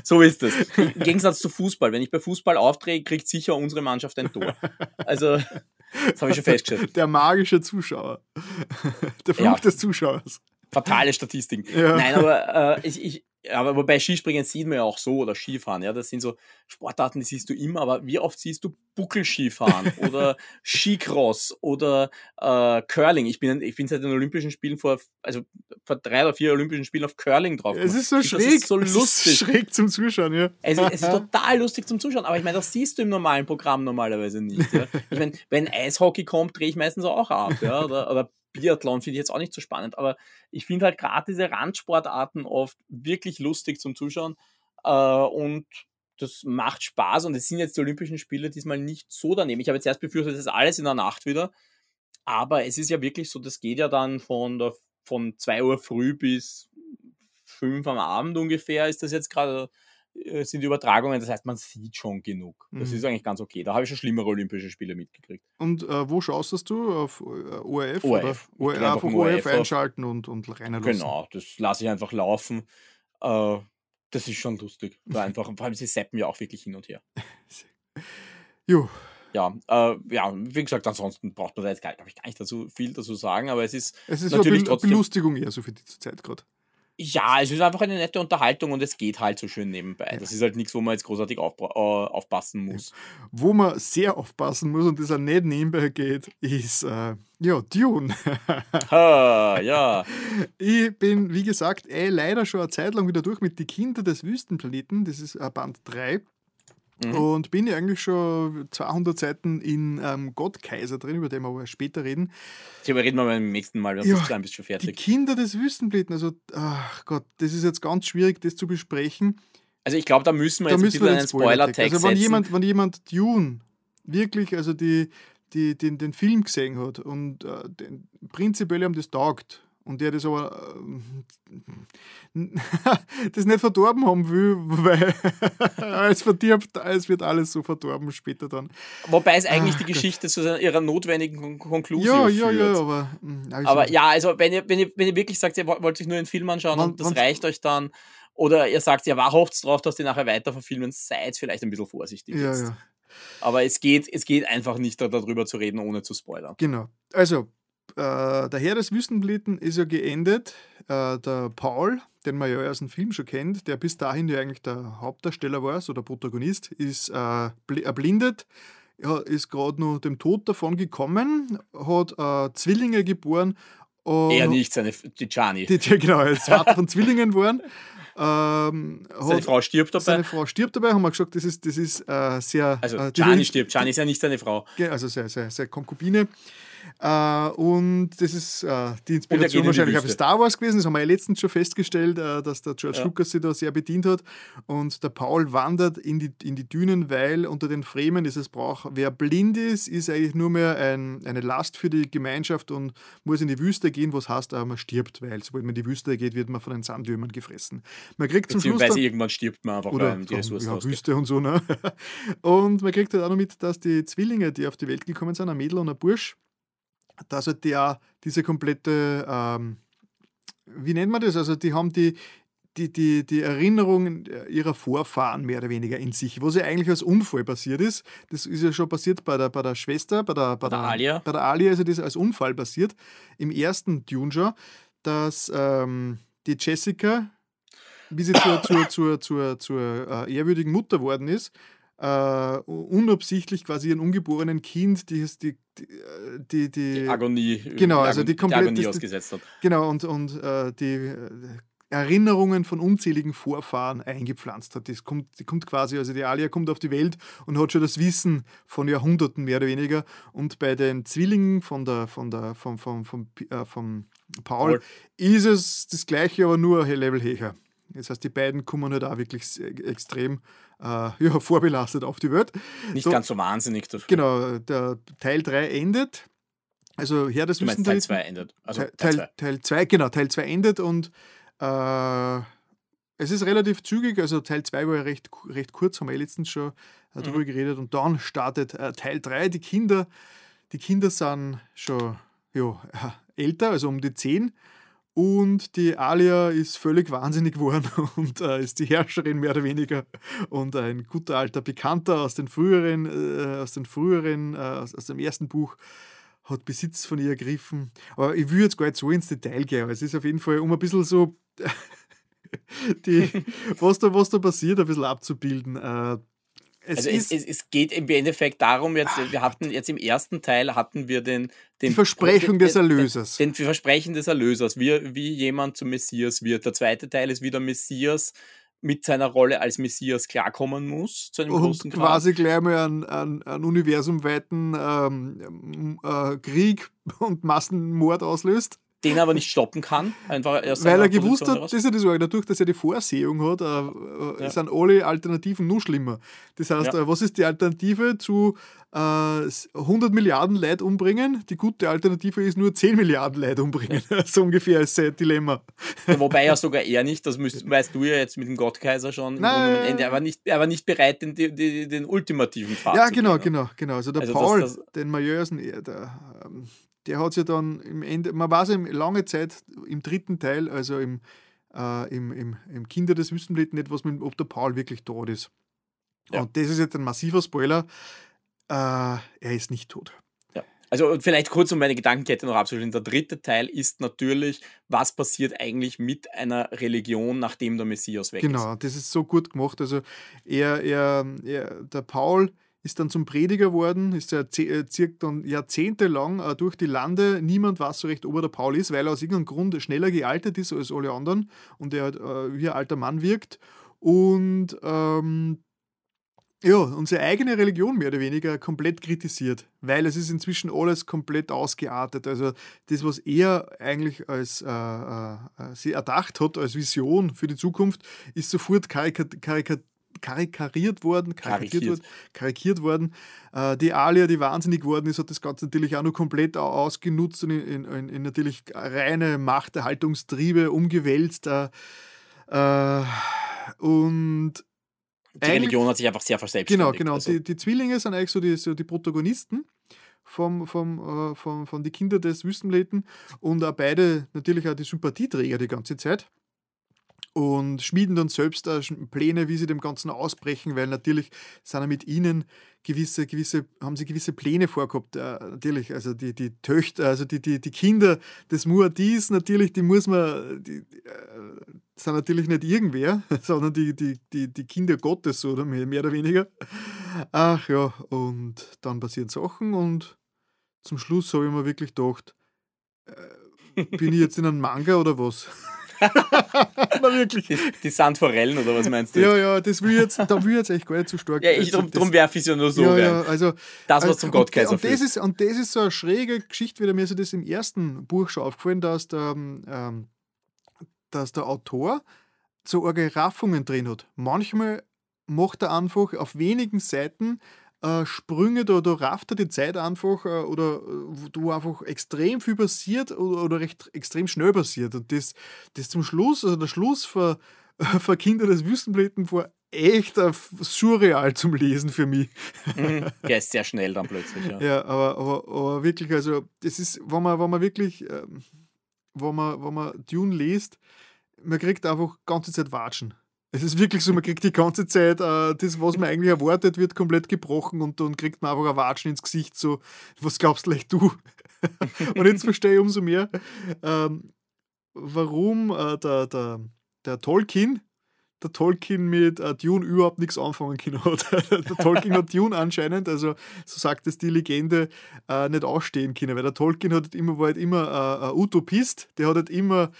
so ist es. Im Gegensatz zu Fußball. Wenn ich bei Fußball aufdrehe, kriegt sicher unsere Mannschaft ein Tor. Also, das habe ich schon festgestellt. Der magische Zuschauer. Der Fluch ja. des Zuschauers fatale Statistiken. Ja. Nein, aber äh, ich, ich, aber bei Skispringen sieht man ja auch so oder Skifahren, ja, das sind so Sportarten, die siehst du immer, aber wie oft siehst du Buckelskifahren oder Skicross oder äh, Curling? Ich bin, ich bin seit den Olympischen Spielen vor, also vor drei oder vier Olympischen Spielen auf Curling drauf. Es ist so schräg, das ist so lustig. Ist schräg zum Zuschauen, ja. Es, es, ist total lustig zum Zuschauen, aber ich meine, das siehst du im normalen Programm normalerweise nicht. Ja? Ich meine, wenn Eishockey kommt, drehe ich meistens auch ab, ja, oder, oder Biathlon finde ich jetzt auch nicht so spannend, aber ich finde halt gerade diese Randsportarten oft wirklich lustig zum Zuschauen. Äh, und das macht Spaß und es sind jetzt die Olympischen Spiele diesmal nicht so daneben. Ich habe jetzt erst befürchtet, das ist alles in der Nacht wieder. Aber es ist ja wirklich so, das geht ja dann von, der, von 2 Uhr früh bis 5 am Abend ungefähr, ist das jetzt gerade, sind die Übertragungen. Das heißt, man sieht schon genug. Das Mhm. ist eigentlich ganz okay. Da habe ich schon schlimmere Olympische Spiele mitgekriegt. Und äh, wo schaust du? Auf äh, ORF? ORF. Oder? ORF nur ORF ORF einschalten und, und rein lassen. Genau, das lasse ich einfach laufen. Äh, das ist schon lustig. Da einfach, vor allem, sie seppen ja auch wirklich hin und her. Jo, Ja, äh, ja, wie gesagt, ansonsten braucht man da jetzt, glaube ich, gar nicht dazu, viel dazu sagen, aber es ist, es ist so Natürlich eine Be trotzdem- Belustigung eher so für die Zeit gerade. Ja, es ist einfach eine nette Unterhaltung und es geht halt so schön nebenbei. Das ist halt nichts, wo man jetzt großartig aufbra- äh, aufpassen muss. Wo man sehr aufpassen muss und das auch nicht nebenbei geht, ist äh, ja Dune. ha, ja. Ich bin, wie gesagt, eh leider schon eine Zeit lang wieder durch mit Die Kinder des Wüstenplaneten. Das ist äh, Band 3. Mhm. Und bin ja eigentlich schon 200 Seiten in ähm, Gottkaiser drin, über den wir aber später reden. Darüber reden wir beim nächsten Mal, wenn Ja, bis bist du schon Die fertig. Kinder des Wüstenplaneten, also, ach Gott, das ist jetzt ganz schwierig, das zu besprechen. Also ich glaube, da müssen wir da jetzt ein müssen bisschen wir einen. Spoiler-Tag Also wenn setzen. jemand, wenn jemand Dune wirklich, also die, die, den, den Film gesehen hat und äh, den, prinzipiell haben das taugt und der das aber äh, das nicht verdorben haben will, weil es verdirbt, es wird alles so verdorben später dann. Wobei es eigentlich Ach die Gott. Geschichte zu seiner- ihrer notwendigen Kon Konklusion Ja, führt. ja, ja, aber. Aber ja, also wenn ihr, wenn ihr, wenn ihr wirklich sagt, ihr wollt euch nur einen Film anschauen Man- und das reicht euch dann, oder ihr sagt, ihr hofft drauf, dass die nachher weiter verfilmen, seid vielleicht ein bisschen vorsichtig ja, jetzt. ja. Aber es geht, es geht einfach nicht da, darüber zu reden, ohne zu spoilern. Genau. Also, äh, der Herr des Wüstenblitten ist ja geendet. Äh, der Paul, den man ja aus dem Film schon kennt, der bis dahin ja eigentlich der Hauptdarsteller war, so der Protagonist, ist äh, bl- erblindet, ja, ist gerade noch dem Tod davon gekommen, hat äh, Zwillinge geboren. Er nicht, seine die Gianni. Die, die, genau, er ist Vater von Zwillingen geworden. Ähm, seine Frau stirbt dabei. seine Frau stirbt dabei, haben wir gesagt, das ist, das ist äh, sehr. also äh, Gianni stirbt. Gianni ist ja nicht seine Frau. Also sehr, sehr, sehr Konkubine. Äh, und das ist äh, die Inspiration wahrscheinlich auf Wüste. Star Wars gewesen. Das haben wir ja letztens schon festgestellt, äh, dass der George Ja. Lucas sich da sehr bedient hat. Und der Paul wandert in die, in die Dünen, weil unter den Fremen ist es Brauch, wer blind ist, ist eigentlich nur mehr ein, eine Last für die Gemeinschaft und muss in die Wüste gehen, was heißt, man stirbt, weil sobald man in die Wüste geht, wird man von den Sandwürmern gefressen. Man kriegt zum Schluss. Beziehungsweise dann- irgendwann stirbt man einfach, oder weil die Ressourcen ja. Wüste und so. Ne? Und man kriegt halt auch noch mit, dass die Zwillinge, die auf die Welt gekommen sind, ein Mädel und ein Bursch, dass halt auch diese komplette, ähm, wie nennt man das? Also die haben die, die, die, die Erinnerungen ihrer Vorfahren mehr oder weniger in sich, was ja eigentlich als Unfall passiert ist. Das ist ja schon passiert bei der, bei der Schwester, bei der, bei der Alia. Bei der Alia ist ja das als Unfall passiert. Im ersten Dune schon, dass ähm, die Jessica, wie sie zur, zur, zur, zur, zur äh, ehrwürdigen Mutter worden ist, äh, unabsichtlich quasi ihren ungeborenen Kind, die, die, die, die, Die Agonie, Genau, also die Agon- komplett- Agonie ausgesetzt hat. Genau, und, und äh, die äh, Erinnerungen von unzähligen Vorfahren eingepflanzt hat. Das kommt, die kommt quasi, also die Alia kommt auf die Welt und hat schon das Wissen von Jahrhunderten mehr oder weniger. Und bei den Zwillingen von der, von der, vom, vom, vom, äh, vom Paul Paul. ist es das gleiche, aber nur Level höher. Das heißt, die beiden kommen halt auch wirklich se- extrem äh, ja, vorbelastet auf die Welt. Nicht So. ganz so wahnsinnig dafür. Genau, der Teil 3 endet. Also Herr des meinst Teil Wüstenplaneten- 2 endet. Also Teil, Teil Teil, Teil 2, genau, Teil 2 endet und äh, es ist relativ zügig, also Teil 2 war ja recht, recht kurz, haben wir ja letztens schon äh, darüber geredet und dann startet äh, Teil 3. Die Kinder, die Kinder sind schon ja, älter, also um die 10 und die Alia ist völlig wahnsinnig geworden und äh, ist die Herrscherin mehr oder weniger und ein guter alter Bekannter aus den früheren, äh, aus den früheren, äh, aus, aus dem ersten Buch hat Besitz von ihr ergriffen. Aber ich will jetzt gar nicht so ins Detail gehen, aber es ist auf jeden Fall, um ein bisschen so die, was, da, was da passiert, ein bisschen abzubilden. Es Also es, es, es geht im Endeffekt darum, jetzt, wir hatten jetzt im ersten Teil hatten wir den, den die Versprechung des Erlösers. Den, den Versprechen des Erlösers, wie, wie jemand zum Messias wird. Der zweite Teil ist wieder Messias mit seiner Rolle als Messias klarkommen muss, zu einem und großen Grad. quasi gleich mal einen, einen, einen universumweiten ähm, äh, Krieg und Massenmord auslöst. Den er aber nicht stoppen kann. Einfach aus Weil er gewusst Position hat, das ist ja das Arge, dadurch, dass er die Vorsehung hat, äh, äh, Ja. sind alle Alternativen nur schlimmer. Das heißt, Ja. äh, was ist die Alternative zu äh, s- 100 Milliarden Leute umbringen? Die gute Alternative ist nur 10 Milliarden Leute umbringen. so ungefähr ist sein Dilemma. Ja, wobei ja sogar er nicht, das müsst, weißt du ja jetzt mit dem Gottkaiser schon. Ende, Er war nicht, er war nicht bereit, den, den, den, den ultimativen Pfad ja, zu genau, genau, genau. Also der Also das- Paul, das- den Majorsen, der, der, ähm, der hat ja dann im Ende, man weiß ja lange Zeit im dritten Teil, also im, äh, im, im, im Kinder des Wüstenblitten nicht, was mit, ob der Paul wirklich tot ist. Ja. Und das ist jetzt ein massiver Spoiler. Äh, er ist nicht tot. Ja. Also vielleicht kurz, um meine Gedankenkette noch abzuschließen. Der dritte Teil ist natürlich, was passiert eigentlich mit einer Religion, nachdem der Messias weg ist. Genau, das ist so gut gemacht. Also er, er, er, der Paul ist dann zum Prediger geworden, ist ja ze- äh, circa dann jahrzehntelang äh, durch die Lande. Niemand weiß so recht, ob er der Paul ist, weil er aus irgendeinem Grund schneller gealtert ist als alle anderen und er äh, wie ein alter Mann wirkt. Und ähm, ja, unsere eigene Religion mehr oder weniger komplett kritisiert, weil es ist inzwischen alles komplett ausgeartet. Also das, was er eigentlich als äh, äh, sie erdacht hat als Vision für die Zukunft, ist sofort karika karika karikariert worden, karikiert Karikiert. worden, karikiert worden. Äh, die Alia, die wahnsinnig geworden ist, hat das Ganze natürlich auch noch komplett au- ausgenutzt und in, in, in, natürlich reine Machterhaltungstriebe umgewälzt. Äh, äh, und Die Religion hat sich einfach sehr Genau, verselbstständigt. genau. Also, Die, die Zwillinge sind eigentlich so die, so die Protagonisten vom, vom, äh, vom, von die Kinder des Wüstenbleten und auch beide natürlich auch die Sympathieträger die ganze Zeit und schmieden dann selbst Pläne, wie sie dem Ganzen ausbrechen, weil natürlich sind mit ihnen gewisse, gewisse, haben sie gewisse Pläne vorgehabt. Äh, natürlich, also die, die Töchter, also die, die, die Kinder des Muad'Dis, natürlich, die muss man, die, äh, sind natürlich nicht irgendwer, sondern die, die, die, die Kinder Gottes, oder mehr, mehr oder weniger. Ach ja, und dann passieren Sachen und zum Schluss habe ich mir wirklich gedacht, äh, bin ich jetzt in einem Manga oder was? Na wirklich. die, die Sandforellen oder was meinst du? Ja, jetzt? ja, das will jetzt, da will jetzt echt gar nicht zu stark. Ja, ich, drum, das- drum werfe ich es ja nur so ja, rein. ja, also Das, was also, zum und- Gottkaiser und, das führt. ist Und das ist so eine schräge Geschichte, wieder mir ist das im ersten Buch schon aufgefallen, dass der, ähm, dass der Autor so Raffungen drin hat. Manchmal macht er einfach auf wenigen Seiten äh, Sprünge, da, da rafft er die Zeit einfach äh, oder äh, wo einfach extrem viel passiert oder, oder recht extrem schnell passiert. Und das, das zum Schluss, also der Schluss für, für Kinder des Wüstenblüten war echt äh, surreal zum Lesen für mich. Mhm. Der ist sehr schnell dann plötzlich. Ja. Ja, aber, aber, aber wirklich, also das ist, wenn man, wenn man wirklich, ähm, wenn man, wenn man Dune liest, man kriegt einfach ganze Zeit Watschen. Es ist wirklich so, man kriegt die ganze Zeit, äh, das, was man eigentlich erwartet, wird komplett gebrochen und dann kriegt man einfach ein Watschen ins Gesicht, so, was glaubst du, leicht du? und jetzt verstehe ich umso mehr, ähm, warum äh, der, der, der Tolkien, der Tolkien mit äh, Dune überhaupt nichts anfangen können der Tolkien hat Dune anscheinend, also so sagt es die Legende, äh, nicht ausstehen können, weil der Tolkien hat halt immer, war halt immer äh, ein Utopist, der hat halt immer,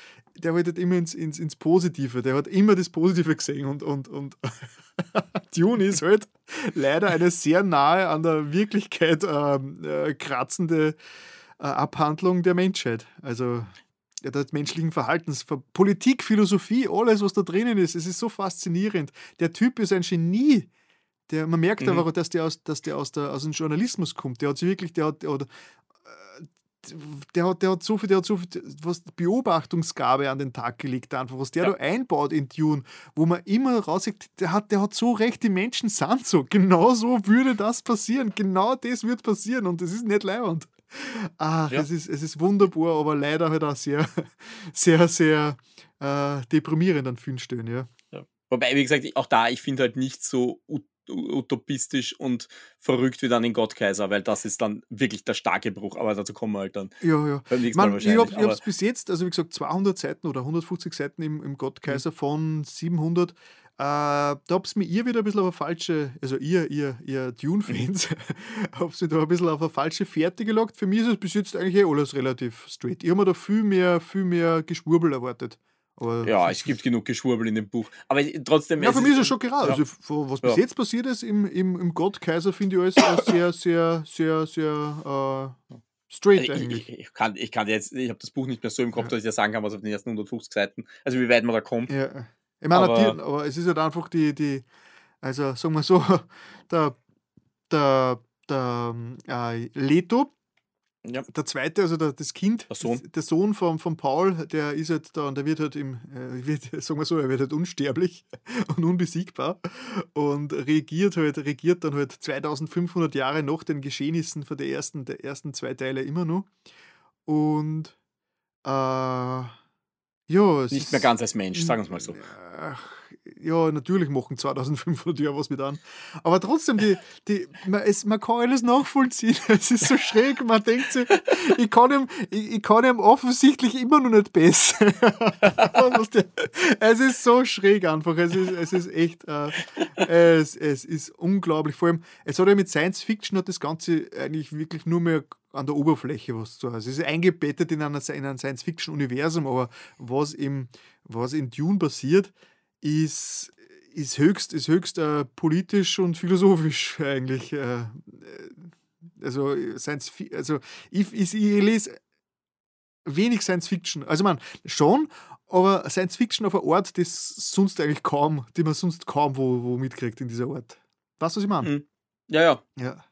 der wollte immer ins, ins, ins Positive, der hat immer das Positive gesehen und, und, und Dune ist halt leider eine sehr nahe an der Wirklichkeit ähm, äh, kratzende äh, Abhandlung der Menschheit. Also ja, des menschlichen Verhaltens, Ver- Politik, Philosophie, alles, was da drinnen ist. Es ist so faszinierend. Der Typ ist ein Genie. Der, man merkt Mhm. aber, dass der, aus, dass der aus, der aus dem Journalismus kommt. Der hat sich wirklich, der hat, der, hat- der hat, der hat so viel, der hat so viel was Beobachtungsgabe an den Tag gelegt, einfach, was der Ja. da einbaut in Dune, wo man immer raussieht, der hat, der hat so recht, die Menschen sind so. Genau so würde das passieren. Genau das wird passieren und das ist nicht leibend. Ach, Ja. es, ist, es ist wunderbar, aber leider halt auch sehr, sehr, sehr äh, deprimierend an vielen Stellen, ja. Wobei, wie gesagt, auch da, ich finde halt nicht so utopistisch und verrückt wie dann den Gottkaiser, weil das ist dann wirklich der starke Bruch, aber dazu kommen wir halt dann Ja, ja. beim nächsten Mal Man, ich wahrscheinlich. habe es bis jetzt, also wie gesagt, 200 Seiten oder 150 Seiten im, im Gottkaiser von 700. Äh, da habt ihr mir ihr wieder ein bisschen auf eine falsche, also ihr, ihr, ihr Dune-Fans, habt ihr da ein bisschen auf eine falsche Fährte gelockt. Für mich ist es bis jetzt eigentlich eh alles relativ straight. Ich habe mir da viel mehr, viel mehr Geschwurbel erwartet. Aber ja, es gibt genug Geschwurbel in dem Buch. Aber trotzdem. Ja, für mich ist es schon gerade. ja. Also, was bis Ja. jetzt passiert ist im, im, im Gottkaiser, finde ich alles als sehr, sehr, sehr, sehr straight Also ich, eigentlich. ich, ich, kann, ich kann jetzt, ich habe das Buch nicht mehr so im Kopf, dass ich ja sagen kann, was auf den ersten 150 Seiten, also wie weit man da kommt. Ja. Ich meine, Aber- aber, aber es ist halt einfach die, die also sagen wir so, der, der, der äh, Leto, Ja. der zweite, also der, das Kind, Der Sohn. der Sohn von, von Paul, der ist halt da und der wird halt im, äh, wird, sagen wir so, er wird halt unsterblich und unbesiegbar und regiert halt, regiert dann halt 2500 Jahre nach den Geschehnissen von der ersten, der ersten zwei Teile immer noch. Und äh, ja, Nicht mehr ganz als Mensch, sagen wir es mal so. Ach, ja, natürlich machen 2500 Jahre was mit an. Aber trotzdem, die, die, man, es, man kann alles nachvollziehen. Es ist so schräg. Man denkt sich, ich kann ihm, ich, ich kann ihm offensichtlich immer noch nicht besser. Es ist so schräg einfach. Es ist, es ist echt, äh, es, es ist unglaublich. Vor allem, es hat ja mit Science Fiction hat das Ganze eigentlich wirklich nur mehr an der Oberfläche was zu. Also Es ist eingebettet in, einer, in einem Science-Fiction-Universum, aber was, im, was in Dune passiert, ist, ist höchst, ist höchst äh, politisch und philosophisch eigentlich. Äh, äh, also, Science, Fi- also ich, ich, ich lese wenig Science Fiction. Also man schon, aber Science Fiction auf eine Art, das sonst eigentlich kaum, die man sonst kaum wo, wo mitkriegt in dieser Art. Weißt du, was ich meine? Mhm. Ja, ja. Ja.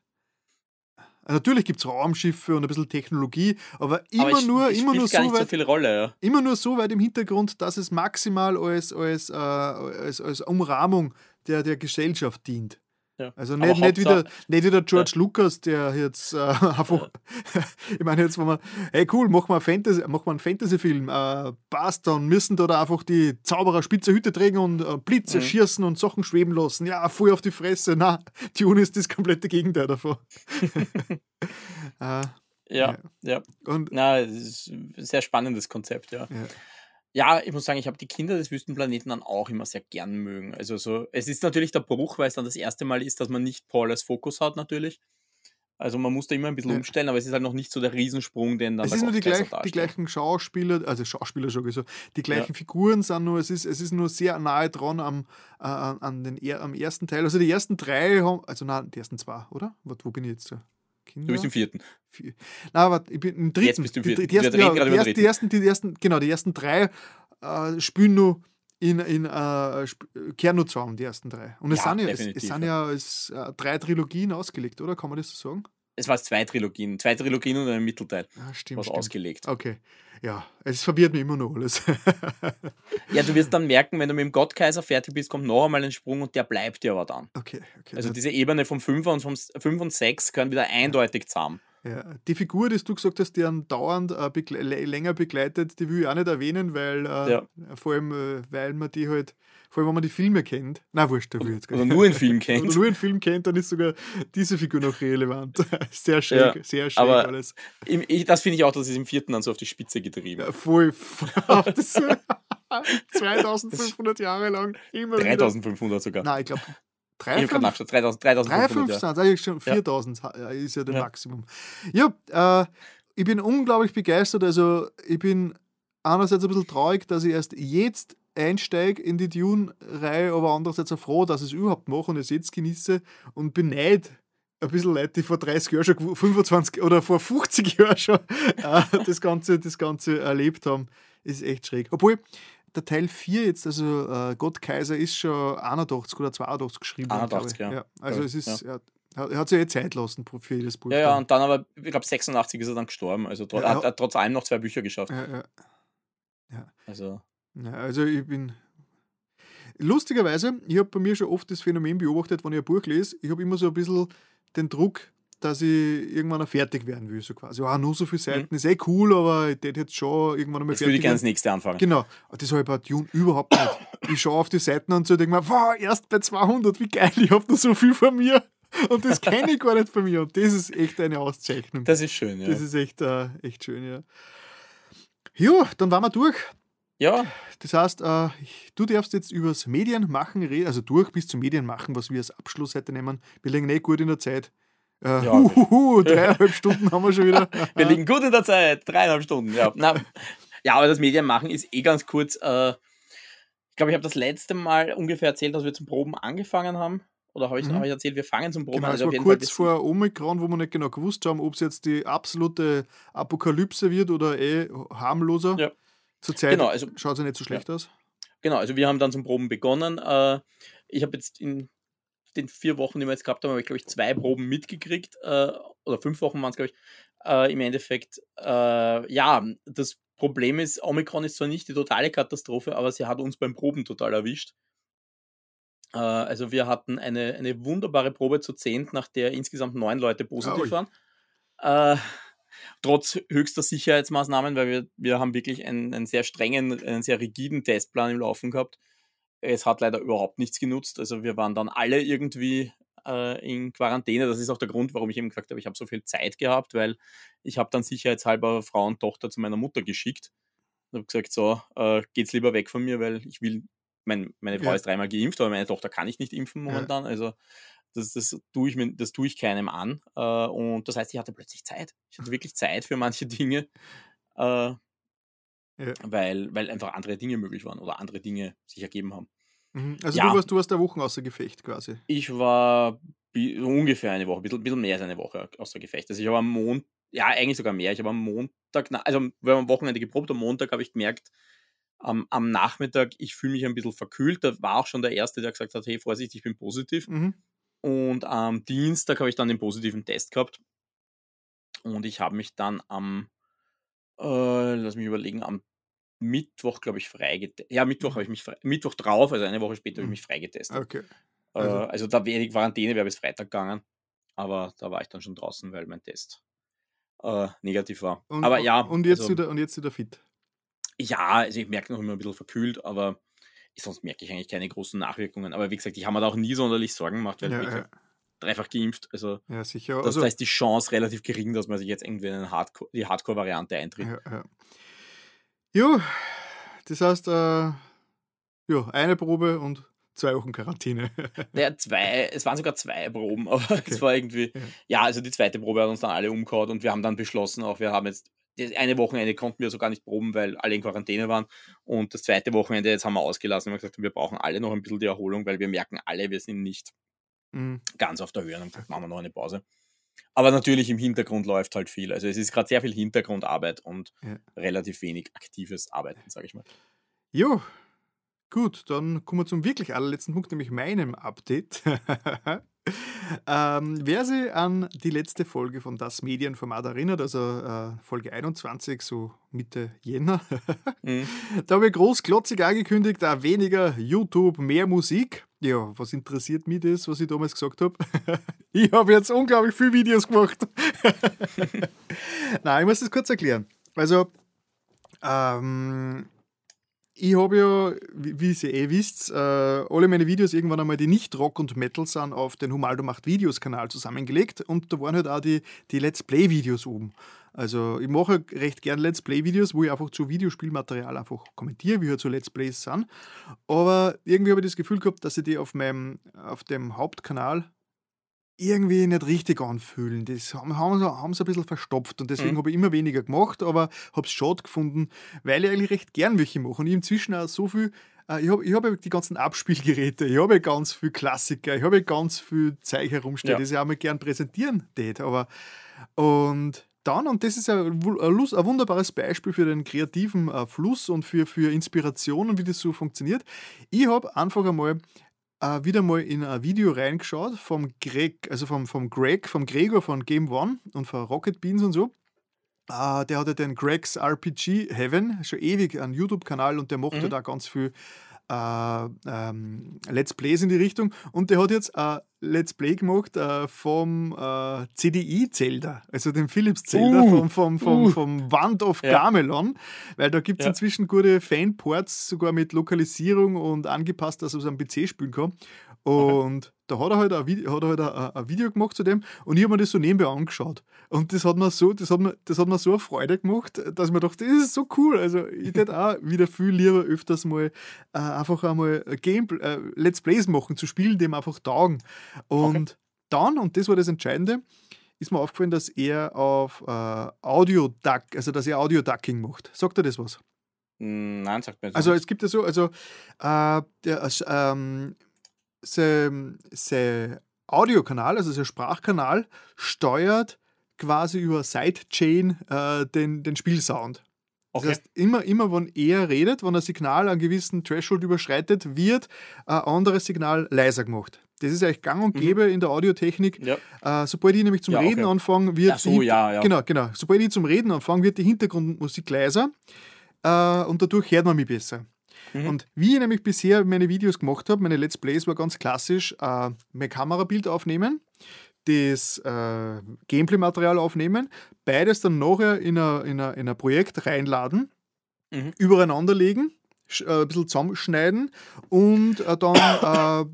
Natürlich gibt es Raumschiffe und ein bisschen Technologie, aber immer Aber ich, nur, ich immer nur so so weit, viel Rolle, ja. immer nur so weit im Hintergrund, dass es maximal als, als, äh, als, als Umrahmung der, der Gesellschaft dient. Ja. Also nicht, nicht, wieder, nicht wieder George Lucas, der jetzt äh, einfach, ich meine jetzt, wenn man, hey cool, machen wir, einen Fantasy, wir einen Fantasy-Film, äh, passt, dann müssen da, da einfach die Zauberer spitze Hüte tragen und äh, Blitze Mhm. schießen und Sachen schweben lassen. Ja, voll auf die Fresse. Na, Dune ist das komplette Gegenteil davon. äh, Ja, ja. und Na, es ist ein sehr spannendes Konzept, ja. Ja. Ja, ich muss sagen, ich habe die Kinder des Wüstenplaneten dann auch immer sehr gern mögen. Also so, es ist natürlich der Bruch, weil es dann das erste Mal ist, dass man nicht Paul als Fokus hat, natürlich. Also man muss da immer ein bisschen Ja. umstellen, aber es ist halt noch nicht so der Riesensprung, den dann es der ist nur die, gleich, die gleichen Schauspieler, also Schauspieler schon gesagt, die gleichen Figuren sind nur, es ist, es ist nur sehr nahe dran am, äh, an den, am ersten Teil. Also die ersten drei haben, also nein, die ersten zwei, oder? Wo, wo bin ich jetzt? Kinder? Du bist im vierten. Vier. Nein, aber ich bin im dritten. Jetzt bist du im die, vierten. die, ersten, Wir reden ja, die, ersten, die, ersten, die ersten, genau, die ersten drei äh, spielen nur in, in äh, kehren nur zusammen, die ersten drei. Und es Ja, sind ja, es, es sind ja als, äh, drei Trilogien ausgelegt, oder? Kann man das so sagen? Es waren zwei Trilogien. Zwei Trilogien und ein Mittelteil. Ja, stimmt. Was stimmt. ausgelegt. Okay. Ja, es verwirrt mich immer noch alles. Ja, du wirst dann merken, wenn du mit dem Gottkaiser fertig bist, kommt noch einmal ein Sprung und der bleibt dir aber dann. okay, okay. Also diese Ebene vom 5 und vom 5 und 6 gehören wieder eindeutig zusammen. Ja. Die Figur, die du gesagt hast, die einen dauernd äh, begle lä- länger begleitet, die will ich auch nicht erwähnen, weil äh, Ja. vor allem, äh, weil man die halt, vor allem, wenn man die Filme kennt. Na, wurscht, da will ich jetzt gar Oder nicht. nur einen Film Oder kennt. nur einen Film kennt, dann ist sogar diese Figur noch relevant. sehr schräg, Ja, sehr schräg aber- alles. Im, ich, das finde ich auch, das ist im vierten dann so auf die Spitze getrieben. Ja, voll. das, 2500 Jahre lang immer wieder. 3500 sogar. Nein, ich glaube, ich habe gerade 3, nachgeschaut. 3000, 3500. 5 Ja. 4000 äh, ist ja der Ja. Maximum. Ja, äh, ich bin unglaublich begeistert. Also, ich bin einerseits ein bisschen traurig, dass ich erst jetzt einsteige in die Dune-Reihe, aber andererseits auch froh, dass ich es überhaupt mache und es jetzt genieße und beneid ein bisschen Leute, die vor 30 Jahren schon, gew- 25 oder vor 50 Jahren schon äh, das, Ganze, das Ganze erlebt haben. Ist echt schräg. Obwohl, der Teil 4 jetzt, also äh, Gott Kaiser, ist schon 81 oder 82 geschrieben. worden, 81, glaube ich. ja. Also Ja, es ist, er, er hat sich ja eh Zeit lassen für jedes Buch. Ja, ja, und dann aber, ich glaube, 86 ist er dann gestorben. Also Ja, hat, hat trotz allem noch zwei Bücher geschafft. ja, ja. Also, Ja, also ich bin. Lustigerweise, ich habe bei mir schon oft das Phänomen beobachtet, wenn ich ein Buch lese, ich habe immer so ein bisschen den Druck, dass ich irgendwann auch fertig werden will. So quasi, ja, nur so viele Seiten ist eh cool, aber ich hätte jetzt schon irgendwann einmal jetzt würde fertig ich gerne das nächste anfangen. Genau, das habe ich bei Dune überhaupt nicht. Ich schaue auf die Seiten und so denke mir, wow, erst bei 200, wie geil, ich habe noch so viel von mir. Und das kenne ich gar nicht von mir. Und das ist echt eine Auszeichnung. Das ist schön, ja. Das ist echt, äh, echt schön, ja. Ja, dann waren wir durch. ja, Das heißt, äh, du darfst jetzt übers Medienmachen reden, also durch bis zum Medienmachen, was wir als Abschluss heute nehmen. Wir liegen nicht gut in der Zeit. Äh, Ja, huhuhu, dreieinhalb Stunden haben wir schon wieder. wir liegen gut in der Zeit. Dreieinhalb Stunden, ja. Na, ja, aber das Medienmachen ist eh ganz kurz. Äh, ich glaube, ich habe das letzte Mal ungefähr erzählt, dass wir zum Proben angefangen haben. Oder habe ich, Mhm. hab ich erzählt, wir fangen zum Proben Genau, an. Also war kurz vor Omikron, wo wir nicht genau gewusst haben, ob es jetzt die absolute Apokalypse wird oder eh harmloser. Ja. Zurzeit Genau, also- schaut es ja nicht so schlecht aus. Genau, also wir haben dann zum Proben begonnen. Äh, ich habe jetzt in den vier Wochen, die wir jetzt gehabt haben, habe ich, glaube ich, zwei Proben mitgekriegt. Äh, oder fünf Wochen waren es, glaube ich. Äh, Im Endeffekt, äh, ja, das Problem ist, Omikron ist zwar nicht die totale Katastrophe, aber sie hat uns beim Proben total erwischt. Äh, also wir hatten eine, eine wunderbare Probe zu zehnt, nach der insgesamt neun Leute positiv Ui. waren. Äh, trotz höchster Sicherheitsmaßnahmen, weil wir, wir haben wirklich einen, einen sehr strengen, einen sehr rigiden Testplan im Laufen gehabt. Es hat leider überhaupt nichts genutzt. Also wir waren dann alle irgendwie äh, in Quarantäne. Das ist auch der Grund, warum ich eben gesagt habe, ich habe so viel Zeit gehabt, weil ich habe dann sicherheitshalber Frau und Tochter zu meiner Mutter geschickt und habe gesagt, so, äh, geht's lieber weg von mir, weil ich will, mein, meine Frau Ja. ist dreimal geimpft, aber meine Tochter kann ich nicht impfen momentan. Also das, das tue ich mir, das tue ich keinem an. Äh, und das heißt, ich hatte plötzlich Zeit. Ich hatte wirklich Zeit für manche Dinge, äh, Ja. weil, weil einfach andere Dinge möglich waren oder andere Dinge sich ergeben haben. Mhm. Also Ja. du warst, du warst der Wochen außer Gefecht quasi. Ich war ungefähr eine Woche, ein bisschen, bisschen mehr als eine Woche außer Gefecht. Also ich habe am Montag, ja, eigentlich sogar mehr. Ich habe am Montag, also wir haben am Wochenende geprobt, am Montag habe ich gemerkt, am, am Nachmittag, ich fühle mich ein bisschen verkühlt. Da war auch schon der Erste, der gesagt hat, hey, Vorsicht, ich bin positiv. Mhm. Und am Dienstag habe ich dann den positiven Test gehabt. Und ich habe mich dann am, äh, lass mich überlegen, am Mittwoch, glaube ich, freigetestet. Ja, Mittwoch habe ich mich Mittwoch drauf, also eine Woche später habe ich Mhm. mich freigetestet. Okay. Äh, Also- Also, da die Quarantäne wäre bis Freitag gegangen. Aber da war ich dann schon draußen, weil mein Test äh, negativ war. Und, aber ja, und, jetzt also, wieder, und jetzt wieder fit. ja, also ich merke noch immer ein bisschen verkühlt, aber sonst merke ich eigentlich keine großen Nachwirkungen. Aber wie gesagt, ich habe mir da auch nie sonderlich Sorgen gemacht, weil Ja, wie ja, gesagt, dreifach geimpft. Also ja, sicher. das, Also, ist die Chance relativ gering, dass man sich jetzt irgendwie in eine Hardcore, die Hardcore-Variante eintritt. ja, ja. Jo, das heißt, äh, ja, eine Probe und zwei Wochen Quarantäne. Naja, zwei, es waren sogar zwei Proben, aber Okay. es war irgendwie, Ja. ja. also die zweite Probe hat uns dann alle umgehauen und wir haben dann beschlossen, auch wir haben jetzt, das eine Wochenende konnten wir sogar nicht proben, weil alle in Quarantäne waren und das zweite Wochenende, jetzt haben wir ausgelassen und haben gesagt, wir brauchen alle noch ein bisschen die Erholung, weil wir merken alle, wir sind nicht Mhm. ganz auf der Höhe und gesagt, machen wir noch eine Pause. Aber natürlich im Hintergrund läuft halt viel. Also es ist gerade sehr viel Hintergrundarbeit und Ja. relativ wenig aktives Arbeiten, sage ich mal. Jo, gut, dann kommen wir zum wirklich allerletzten Punkt, nämlich meinem Update. ähm, wer sich an die letzte Folge von Das Medienformat erinnert, also äh, Folge 21, so Mitte Jänner, Mhm. da habe ich großklotzig angekündigt, auch weniger YouTube, mehr Musik. Ja, was interessiert mich das, was ich damals gesagt habe? ich habe jetzt unglaublich viele Videos gemacht. Nein, ich muss das kurz erklären. Also, ähm, ich habe ja, wie, ihr eh wisst, äh, alle meine Videos irgendwann einmal, die nicht Rock und Metal sind, auf den Humaldo macht Videos Kanal zusammengelegt und da waren halt auch die, die Let's Play Videos oben. Also ich mache recht gern Let's Play Videos, wo ich einfach zu Videospielmaterial einfach kommentiere, wie halt so Let's Plays sind. Aber irgendwie habe ich das Gefühl gehabt, dass ich die auf meinem, auf dem Hauptkanal irgendwie nicht richtig anfühlen. Das haben, haben, sie, haben sie ein bisschen verstopft und deswegen Mhm. habe ich immer weniger gemacht, aber habe es schade gefunden, weil ich eigentlich recht gern welche mache. Und ich inzwischen auch so viel, äh, ich habe ich hab die ganzen Abspielgeräte, ich habe ganz viel Klassiker, ich habe ganz viel Zeug herumstehen, Ja. das ich auch mal gern präsentieren tät. Aber und dann, und das ist ja ein ein wunderbares Beispiel für den kreativen äh, Fluss und für, für Inspiration und wie das so funktioniert. Ich habe einfach einmal äh, wieder mal in ein Video reingeschaut vom Greg, also vom, vom Greg, vom Gregor von Game One und von Rocket Beans und so. Äh, der hat ja den Greg's RPG Heaven, schon ewig einen YouTube-Kanal und der macht Mhm. da ganz viel äh, ähm, Let's Plays in die Richtung. Und der hat jetzt ein Let's Play gemacht äh, vom äh, CDI-Zelda, also dem Philips-Zelda Uh, vom, vom, vom, uh. vom Wand of Ja. Gamelon, weil da gibt es Ja. inzwischen gute Fanports, sogar mit Lokalisierung und angepasst, dass er es am PC spielen kann. Und da hat er halt, ein, Video, hat er halt ein, ein Video gemacht zu dem und ich habe mir das so nebenbei angeschaut. Und das hat mir so, das hat mir, das hat mir so eine Freude gemacht, dass ich mir dachte, das ist so cool. Also ich hätte auch wieder viel lieber öfters mal äh, einfach einmal Game, äh, Let's Plays machen, zu Spielen, dem einfach taugen. Und dann, und das war das Entscheidende, ist mir aufgefallen, dass er auf äh, Audio-Duck, also dass er Audio-Ducking macht. Sagt er das was? Mm, Nein, sagt mir jetzt Also es gibt ja so, also äh, der, äh, ähm, sein, sein Audiokanal, also sein Sprachkanal, steuert quasi über Sidechain äh, den, den Spielsound. Das Okay. heißt, immer, immer, wenn er redet, wenn ein Signal einen gewissen Threshold überschreitet, wird ein anderes Signal leiser gemacht. Das ist eigentlich gang und gäbe in der Audiotechnik. Ja. Äh, sobald ich nämlich zum Mhm. Ja, Reden okay. anfange, wird Ach so, die ja, ja. Genau, genau. Sobald ich zum Reden anfange, wird die Hintergrundmusik leiser äh, und dadurch hört man mich besser. Mhm. Und wie ich nämlich bisher meine Videos gemacht habe, meine Let's Plays war ganz klassisch, äh, mein Kamerabild aufnehmen, das äh, Gameplay-Material aufnehmen, beides dann nachher in ein, in ein, in ein Projekt reinladen, Mhm. übereinander legen, äh, ein bisschen zusammenschneiden und äh, dann äh,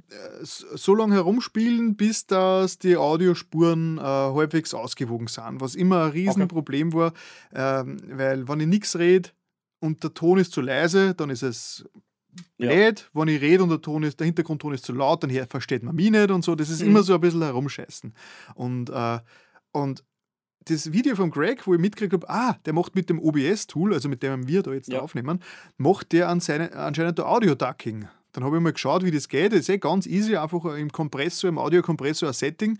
so lange herumspielen, bis dass die Audiospuren äh, halbwegs ausgewogen sind, was immer ein Riesenproblem war, ähm, weil wenn ich nichts rede und der Ton ist zu leise, dann ist es Ja. blöd. Wenn ich rede und der, Ton ist, der Hintergrundton ist zu laut, dann versteht man mich nicht und so. Das ist Mhm. immer so ein bisschen herumscheißen. Und, äh, und das Video von Greg, wo ich mitgekriegt habe, ah, der macht mit dem OBS-Tool, also mit dem wir da jetzt Ja. aufnehmen, macht der an seine, anscheinend der Audio-Ducking. Dann habe ich mal geschaut, wie das geht. Das ist eh ganz easy, einfach im Kompressor, im Audiokompressor ein Setting.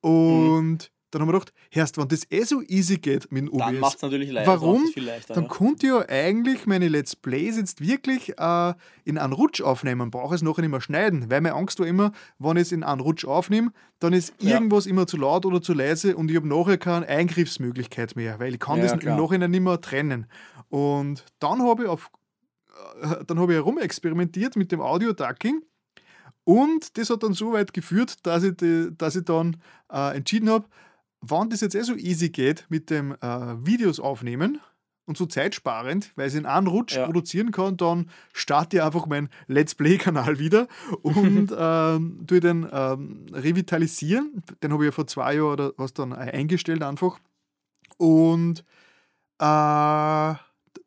Und dann haben wir gedacht, Herrst, wenn das eh so easy geht mit dem OBS, Dann macht es natürlich leichter. Warum? leichter, dann ja. konnte ich ja eigentlich meine Let's Plays jetzt wirklich äh, in einen Rutsch aufnehmen, brauche es nachher nicht mehr schneiden, weil meine Angst war immer, wenn ich es in einen Rutsch aufnehme, dann ist Ja. irgendwas immer zu laut oder zu leise und ich habe nachher keine Eingriffsmöglichkeit mehr, weil ich kann Ja, das im klar. Nachhinein nicht mehr trennen. Und dann habe ich auf äh, dann habe ich herumexperimentiert mit dem Audio-Ducking und das hat dann so weit geführt, dass ich, die, dass ich dann äh, entschieden habe, wann das jetzt eh so easy geht mit dem äh, Videos aufnehmen und so zeitsparend, weil ich in einem Rutsch Ja. produzieren kann, dann starte ich einfach meinen Let's Play-Kanal wieder und ähm, tue den ähm, revitalisieren. Den habe ich ja vor zwei Jahren oder was dann äh, eingestellt einfach. Und äh,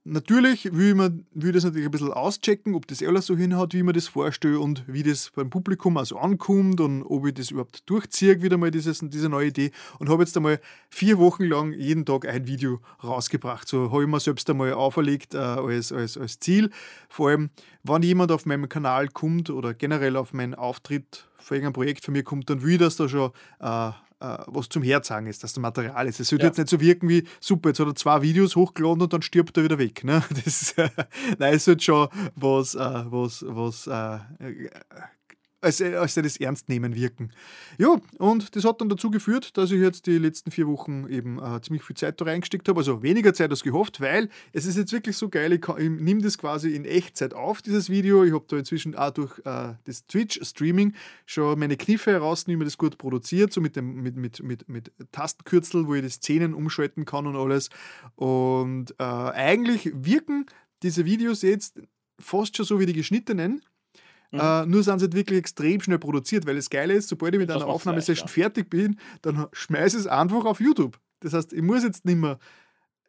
natürlich will, man, will das natürlich ein bisschen auschecken, ob das alles so hinhaut, wie man das vorstellt und wie das beim Publikum also ankommt und ob ich das überhaupt durchziehe, wieder mal dieses, diese neue Idee. Und habe jetzt einmal vier Wochen lang jeden Tag ein Video rausgebracht. So habe ich mir selbst einmal auferlegt äh, als, als, als Ziel. Vor allem, wenn jemand auf meinem Kanal kommt oder generell auf meinen Auftritt für irgendein Projekt von mir kommt, dann will ich, dass da schon äh, äh, was zum Herzagen ist, dass da Material ist. Es sollte Ja. jetzt nicht so wirken wie, super, jetzt hat er zwei Videos hochgeladen und dann stirbt er wieder weg. Ne? Das, ist, äh, nein, es sollte schon was, äh, was, was äh, äh, als, als das ernst nehmen wirken. Ja, und das hat dann dazu geführt, dass ich jetzt die letzten vier Wochen eben äh, ziemlich viel Zeit da reingesteckt habe, also weniger Zeit als gehofft, weil es ist jetzt wirklich so geil, ich, ich nehme das quasi in Echtzeit auf, dieses Video. Ich habe da inzwischen auch durch äh, das Twitch-Streaming schon meine Kniffe heraus, wie man das gut produziert, so mit, dem, mit, mit, mit, mit Tastenkürzel, wo ich die Szenen umschalten kann und alles. Und äh, eigentlich wirken diese Videos jetzt fast schon so wie die geschnittenen. Mhm. Äh, nur sind sie wirklich extrem schnell produziert, weil das Geile ist, sobald ich mit Das einer Aufnahmesession leicht, fertig bin, dann schmeiße ich es einfach auf YouTube. Das heißt, ich muss jetzt nicht mehr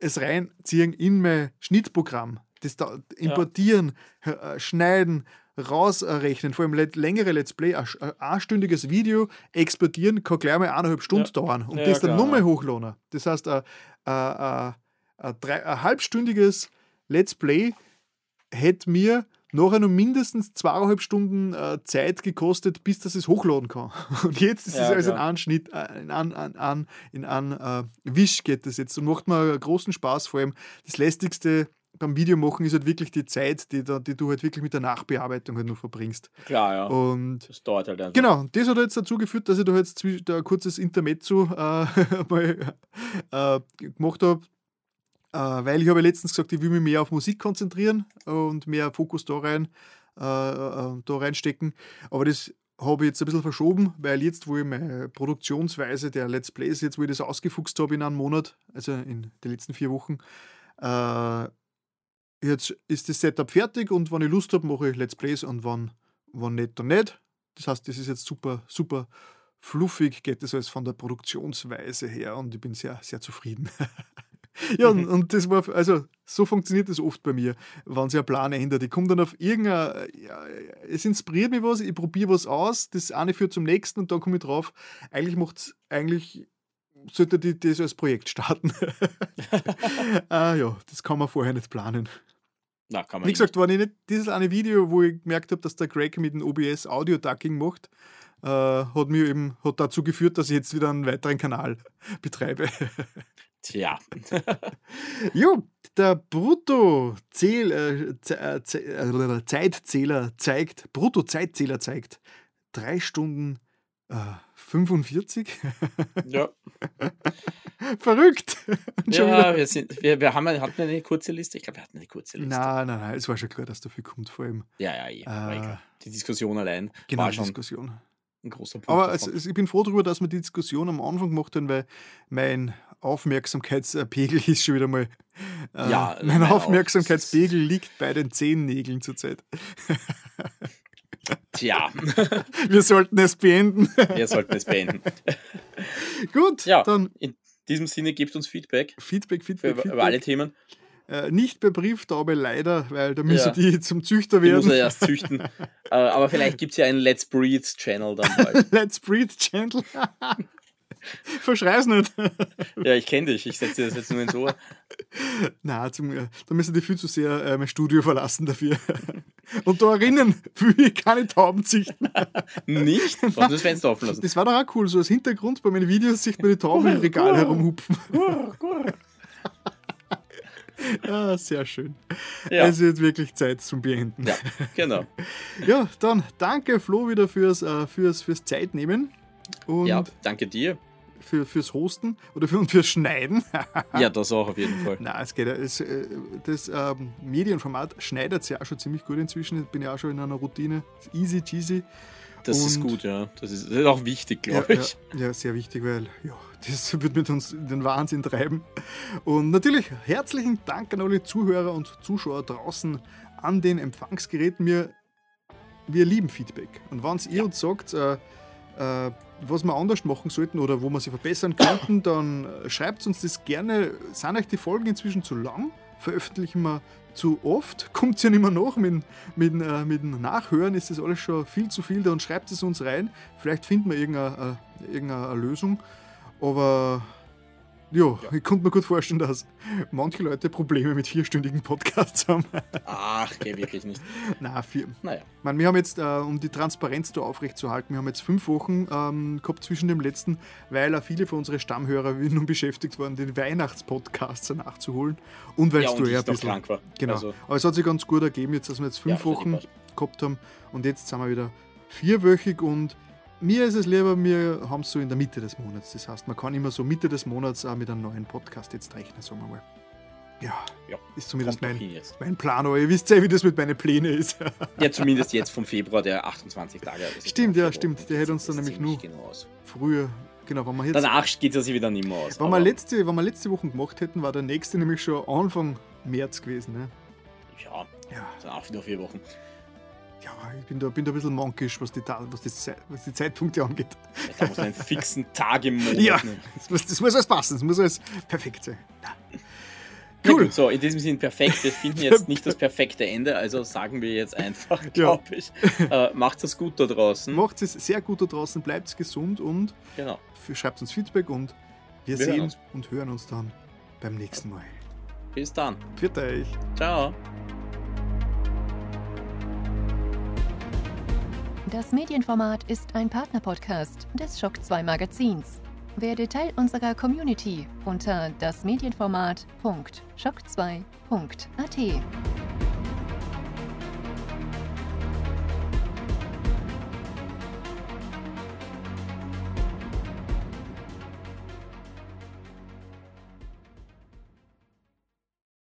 es reinziehen in mein Schnittprogramm. Das da importieren, äh, schneiden, rausrechnen, vor allem längere Let's Play, ein, ein einstündiges Video exportieren, kann gleich mal eineinhalb Stunden Ja. dauern und Ja, das dann nochmal ja. hochladen. Das heißt, ein, ein, ein, ein, drei- ein halbstündiges Let's Play hätte mir nachher noch mindestens zweieinhalb Stunden äh, Zeit gekostet, bis das es hochladen kann. Und jetzt ist es Ja, alles in klar. einem Schnitt, äh, in einem, an, an, in einem äh, Wisch geht das jetzt und macht mir großen Spaß. Vor allem das lästigste beim Videomachen ist halt wirklich die Zeit, die, da, die du halt wirklich mit der Nachbearbeitung halt nur verbringst. Klar, ja. Und Das dauert halt einfach. Genau, das hat jetzt dazu geführt, dass ich da jetzt da ein kurzes Intermezzo äh, mal äh, gemacht habe, weil ich habe letztens gesagt, ich will mich mehr auf Musik konzentrieren und mehr Fokus da rein, äh, äh, da reinstecken. Aber das habe ich jetzt ein bisschen verschoben, weil jetzt, wo ich meine Produktionsweise der Let's Plays, jetzt wo ich das ausgefuchst habe in einem Monat, also in den letzten vier Wochen, äh, jetzt ist das Setup fertig und wenn ich Lust habe, mache ich Let's Plays und wann, wann nicht, dann nicht. Das heißt, das ist jetzt super, super fluffig, geht das alles von der Produktionsweise her und ich bin sehr, sehr zufrieden. ja, und, und das war, also so funktioniert das oft bei mir, wenn sich ein Plan ändert. Ich komme dann auf irgendein, ja, es inspiriert mich was, ich probiere was aus, das eine führt zum nächsten und dann komme ich drauf, eigentlich macht's, eigentlich sollte die das als Projekt starten. ah ja, das kann man vorher nicht planen. Na, kann man Wie eh gesagt, war nicht dieses eine Video, wo ich gemerkt habe, dass der Greg mit dem OBS Audio-Ducking macht, äh, hat mir eben hat dazu geführt, dass ich jetzt wieder einen weiteren Kanal betreibe. Tja, jo, der Brutto-Zehl, äh, äh, äh, Zeitzähler zeigt, Brutto-Zeitzähler zeigt 3 Stunden äh, 45. ja. Verrückt! Ja wir, sind, wir, wir haben, hatten wir eine kurze Liste? Ich glaube, wir hatten eine kurze Liste. Nein, nein, nein, es war schon klar, dass dafür kommt, vor allem Ja, ja, eh Äh. Die Diskussion allein genau war schon Diskussion. ein großer Punkt. Aber es, ich bin froh darüber, dass wir die Diskussion am Anfang gemacht haben, weil mein Aufmerksamkeitspegel ist schon wieder mal. Äh, Ja, mein. Aufmerksamkeitspegel liegt bei den Zehennägeln zurzeit. Tja, Wir sollten es beenden. wir sollten es beenden. Gut, Ja, dann in diesem Sinne gebt uns Feedback Feedback, Feedback, über, Feedback. über alle Themen. Äh, nicht bei Brieftaube leider, weil da müssen Ja. die zum Züchter Die muss er werden. erst züchten. äh, aber vielleicht gibt es ja einen Let's Breed Channel dann bald. Let's Breed Channel. Verschrei's nicht. ja, ich kenne dich. Ich setze dir das jetzt nur ins Ohr. Na, zum, äh, da müssen die viel zu sehr äh, mein Studio verlassen dafür. Und da erinnern will ich keine Tauben züchten. Nicht? Brauchst du das Fenster offen lassen? Das war doch auch cool, so als Hintergrund bei meinen Videos sieht man die Tauben im Regal herumhupfen. Ah, sehr schön. Ja. Es wird wirklich Zeit zum Beenden. ja, genau. Ja, dann danke Flo wieder fürs, äh, fürs, fürs Zeitnehmen und Ja, danke dir. Für, fürs Hosten oder für, und fürs Schneiden. Ja, das auch auf jeden Fall. Na, es geht ja. Es, äh, das ähm, Medienformat schneidet sich auch schon ziemlich gut inzwischen. Ich bin ja auch schon in einer Routine. Easy cheesy. Das ist Und- gut, ja. Das ist, das ist auch wichtig, glaube ja, ich. Ja, ja, sehr wichtig, weil ja, das wird mit uns den Wahnsinn treiben. Und natürlich herzlichen Dank an alle Zuhörer und Zuschauer draußen an den Empfangsgeräten. Wir, wir lieben Feedback. Und wenn ihr uns sagt, äh, was wir anders machen sollten oder wo wir sie verbessern könnten, dann äh, schreibt uns das gerne. Sind euch die Folgen inzwischen zu lang? Veröffentlichen wir zu oft? Kommt ja nicht mehr nach mit, mit, äh, mit dem Nachhören? Ist das alles schon viel zu viel? Dann schreibt es uns rein. Vielleicht finden wir irgendeine, äh, irgendeine Lösung. Aber ja, ich konnte mir gut vorstellen, dass manche Leute Probleme mit vierstündigen Podcasts haben. Ach, geh wirklich nicht. Na, vier. Naja. Ich meine, wir haben jetzt, äh, um die Transparenz da aufrechtzuerhalten, wir haben jetzt fünf Wochen ähm, gehabt zwischen dem letzten, weil auch viele von unseren Stammhörer nun beschäftigt waren, den Weihnachtspodcast nachzuholen. Und weil Ja, du eher ein bisschen. krank war. Genau. Also, Aber es hat sich ganz gut ergeben, jetzt, dass wir jetzt fünf Ja, Wochen gehabt haben und jetzt sind wir wieder vierwöchig und mir ist es lieber, wir haben es so in der Mitte des Monats. Das heißt, man kann immer so Mitte des Monats auch mit einem neuen Podcast jetzt rechnen, sagen wir mal. Ja, Ja, ist zumindest mein, mein Plan, aber ihr wisst ja, wie das mit meinen Plänen ist. Ja, zumindest jetzt vom Februar, der 28 Tage. Stimmt, ja, Februar. stimmt. Der hätte uns dann nämlich nur- Genau. Früher, genau, wenn wir jetzt. Danach geht es ja wieder nicht mehr aus. wenn, wir letzte, wenn wir letzte Woche gemacht hätten, war der nächste nämlich schon Anfang März gewesen. Ne? Ja, Ja, das sind auch wieder vier Wochen. Ja ich bin da, bin da ein bisschen monkisch, was die, was, die was die Zeitpunkte angeht. Da muss einen fixen Tag im Monat Ja, das muss, das muss alles passen, das muss alles perfekt sein. Ja. Cool. gut, so, in diesem Sinne perfekt. Wir finden jetzt nicht das perfekte Ende, also sagen wir jetzt einfach, glaube ich. Äh, macht es gut da draußen. Macht es sehr gut da draußen, bleibt gesund und Genau. schreibt uns Feedback und wir, Wir sehen uns. und hören uns dann beim nächsten Mal. Bis dann. Für euch. Ciao. Das Medienformat ist ein Partnerpodcast des Schock 2 Magazins. Werde Teil unserer Community unter dasmedienformat.schock2.at.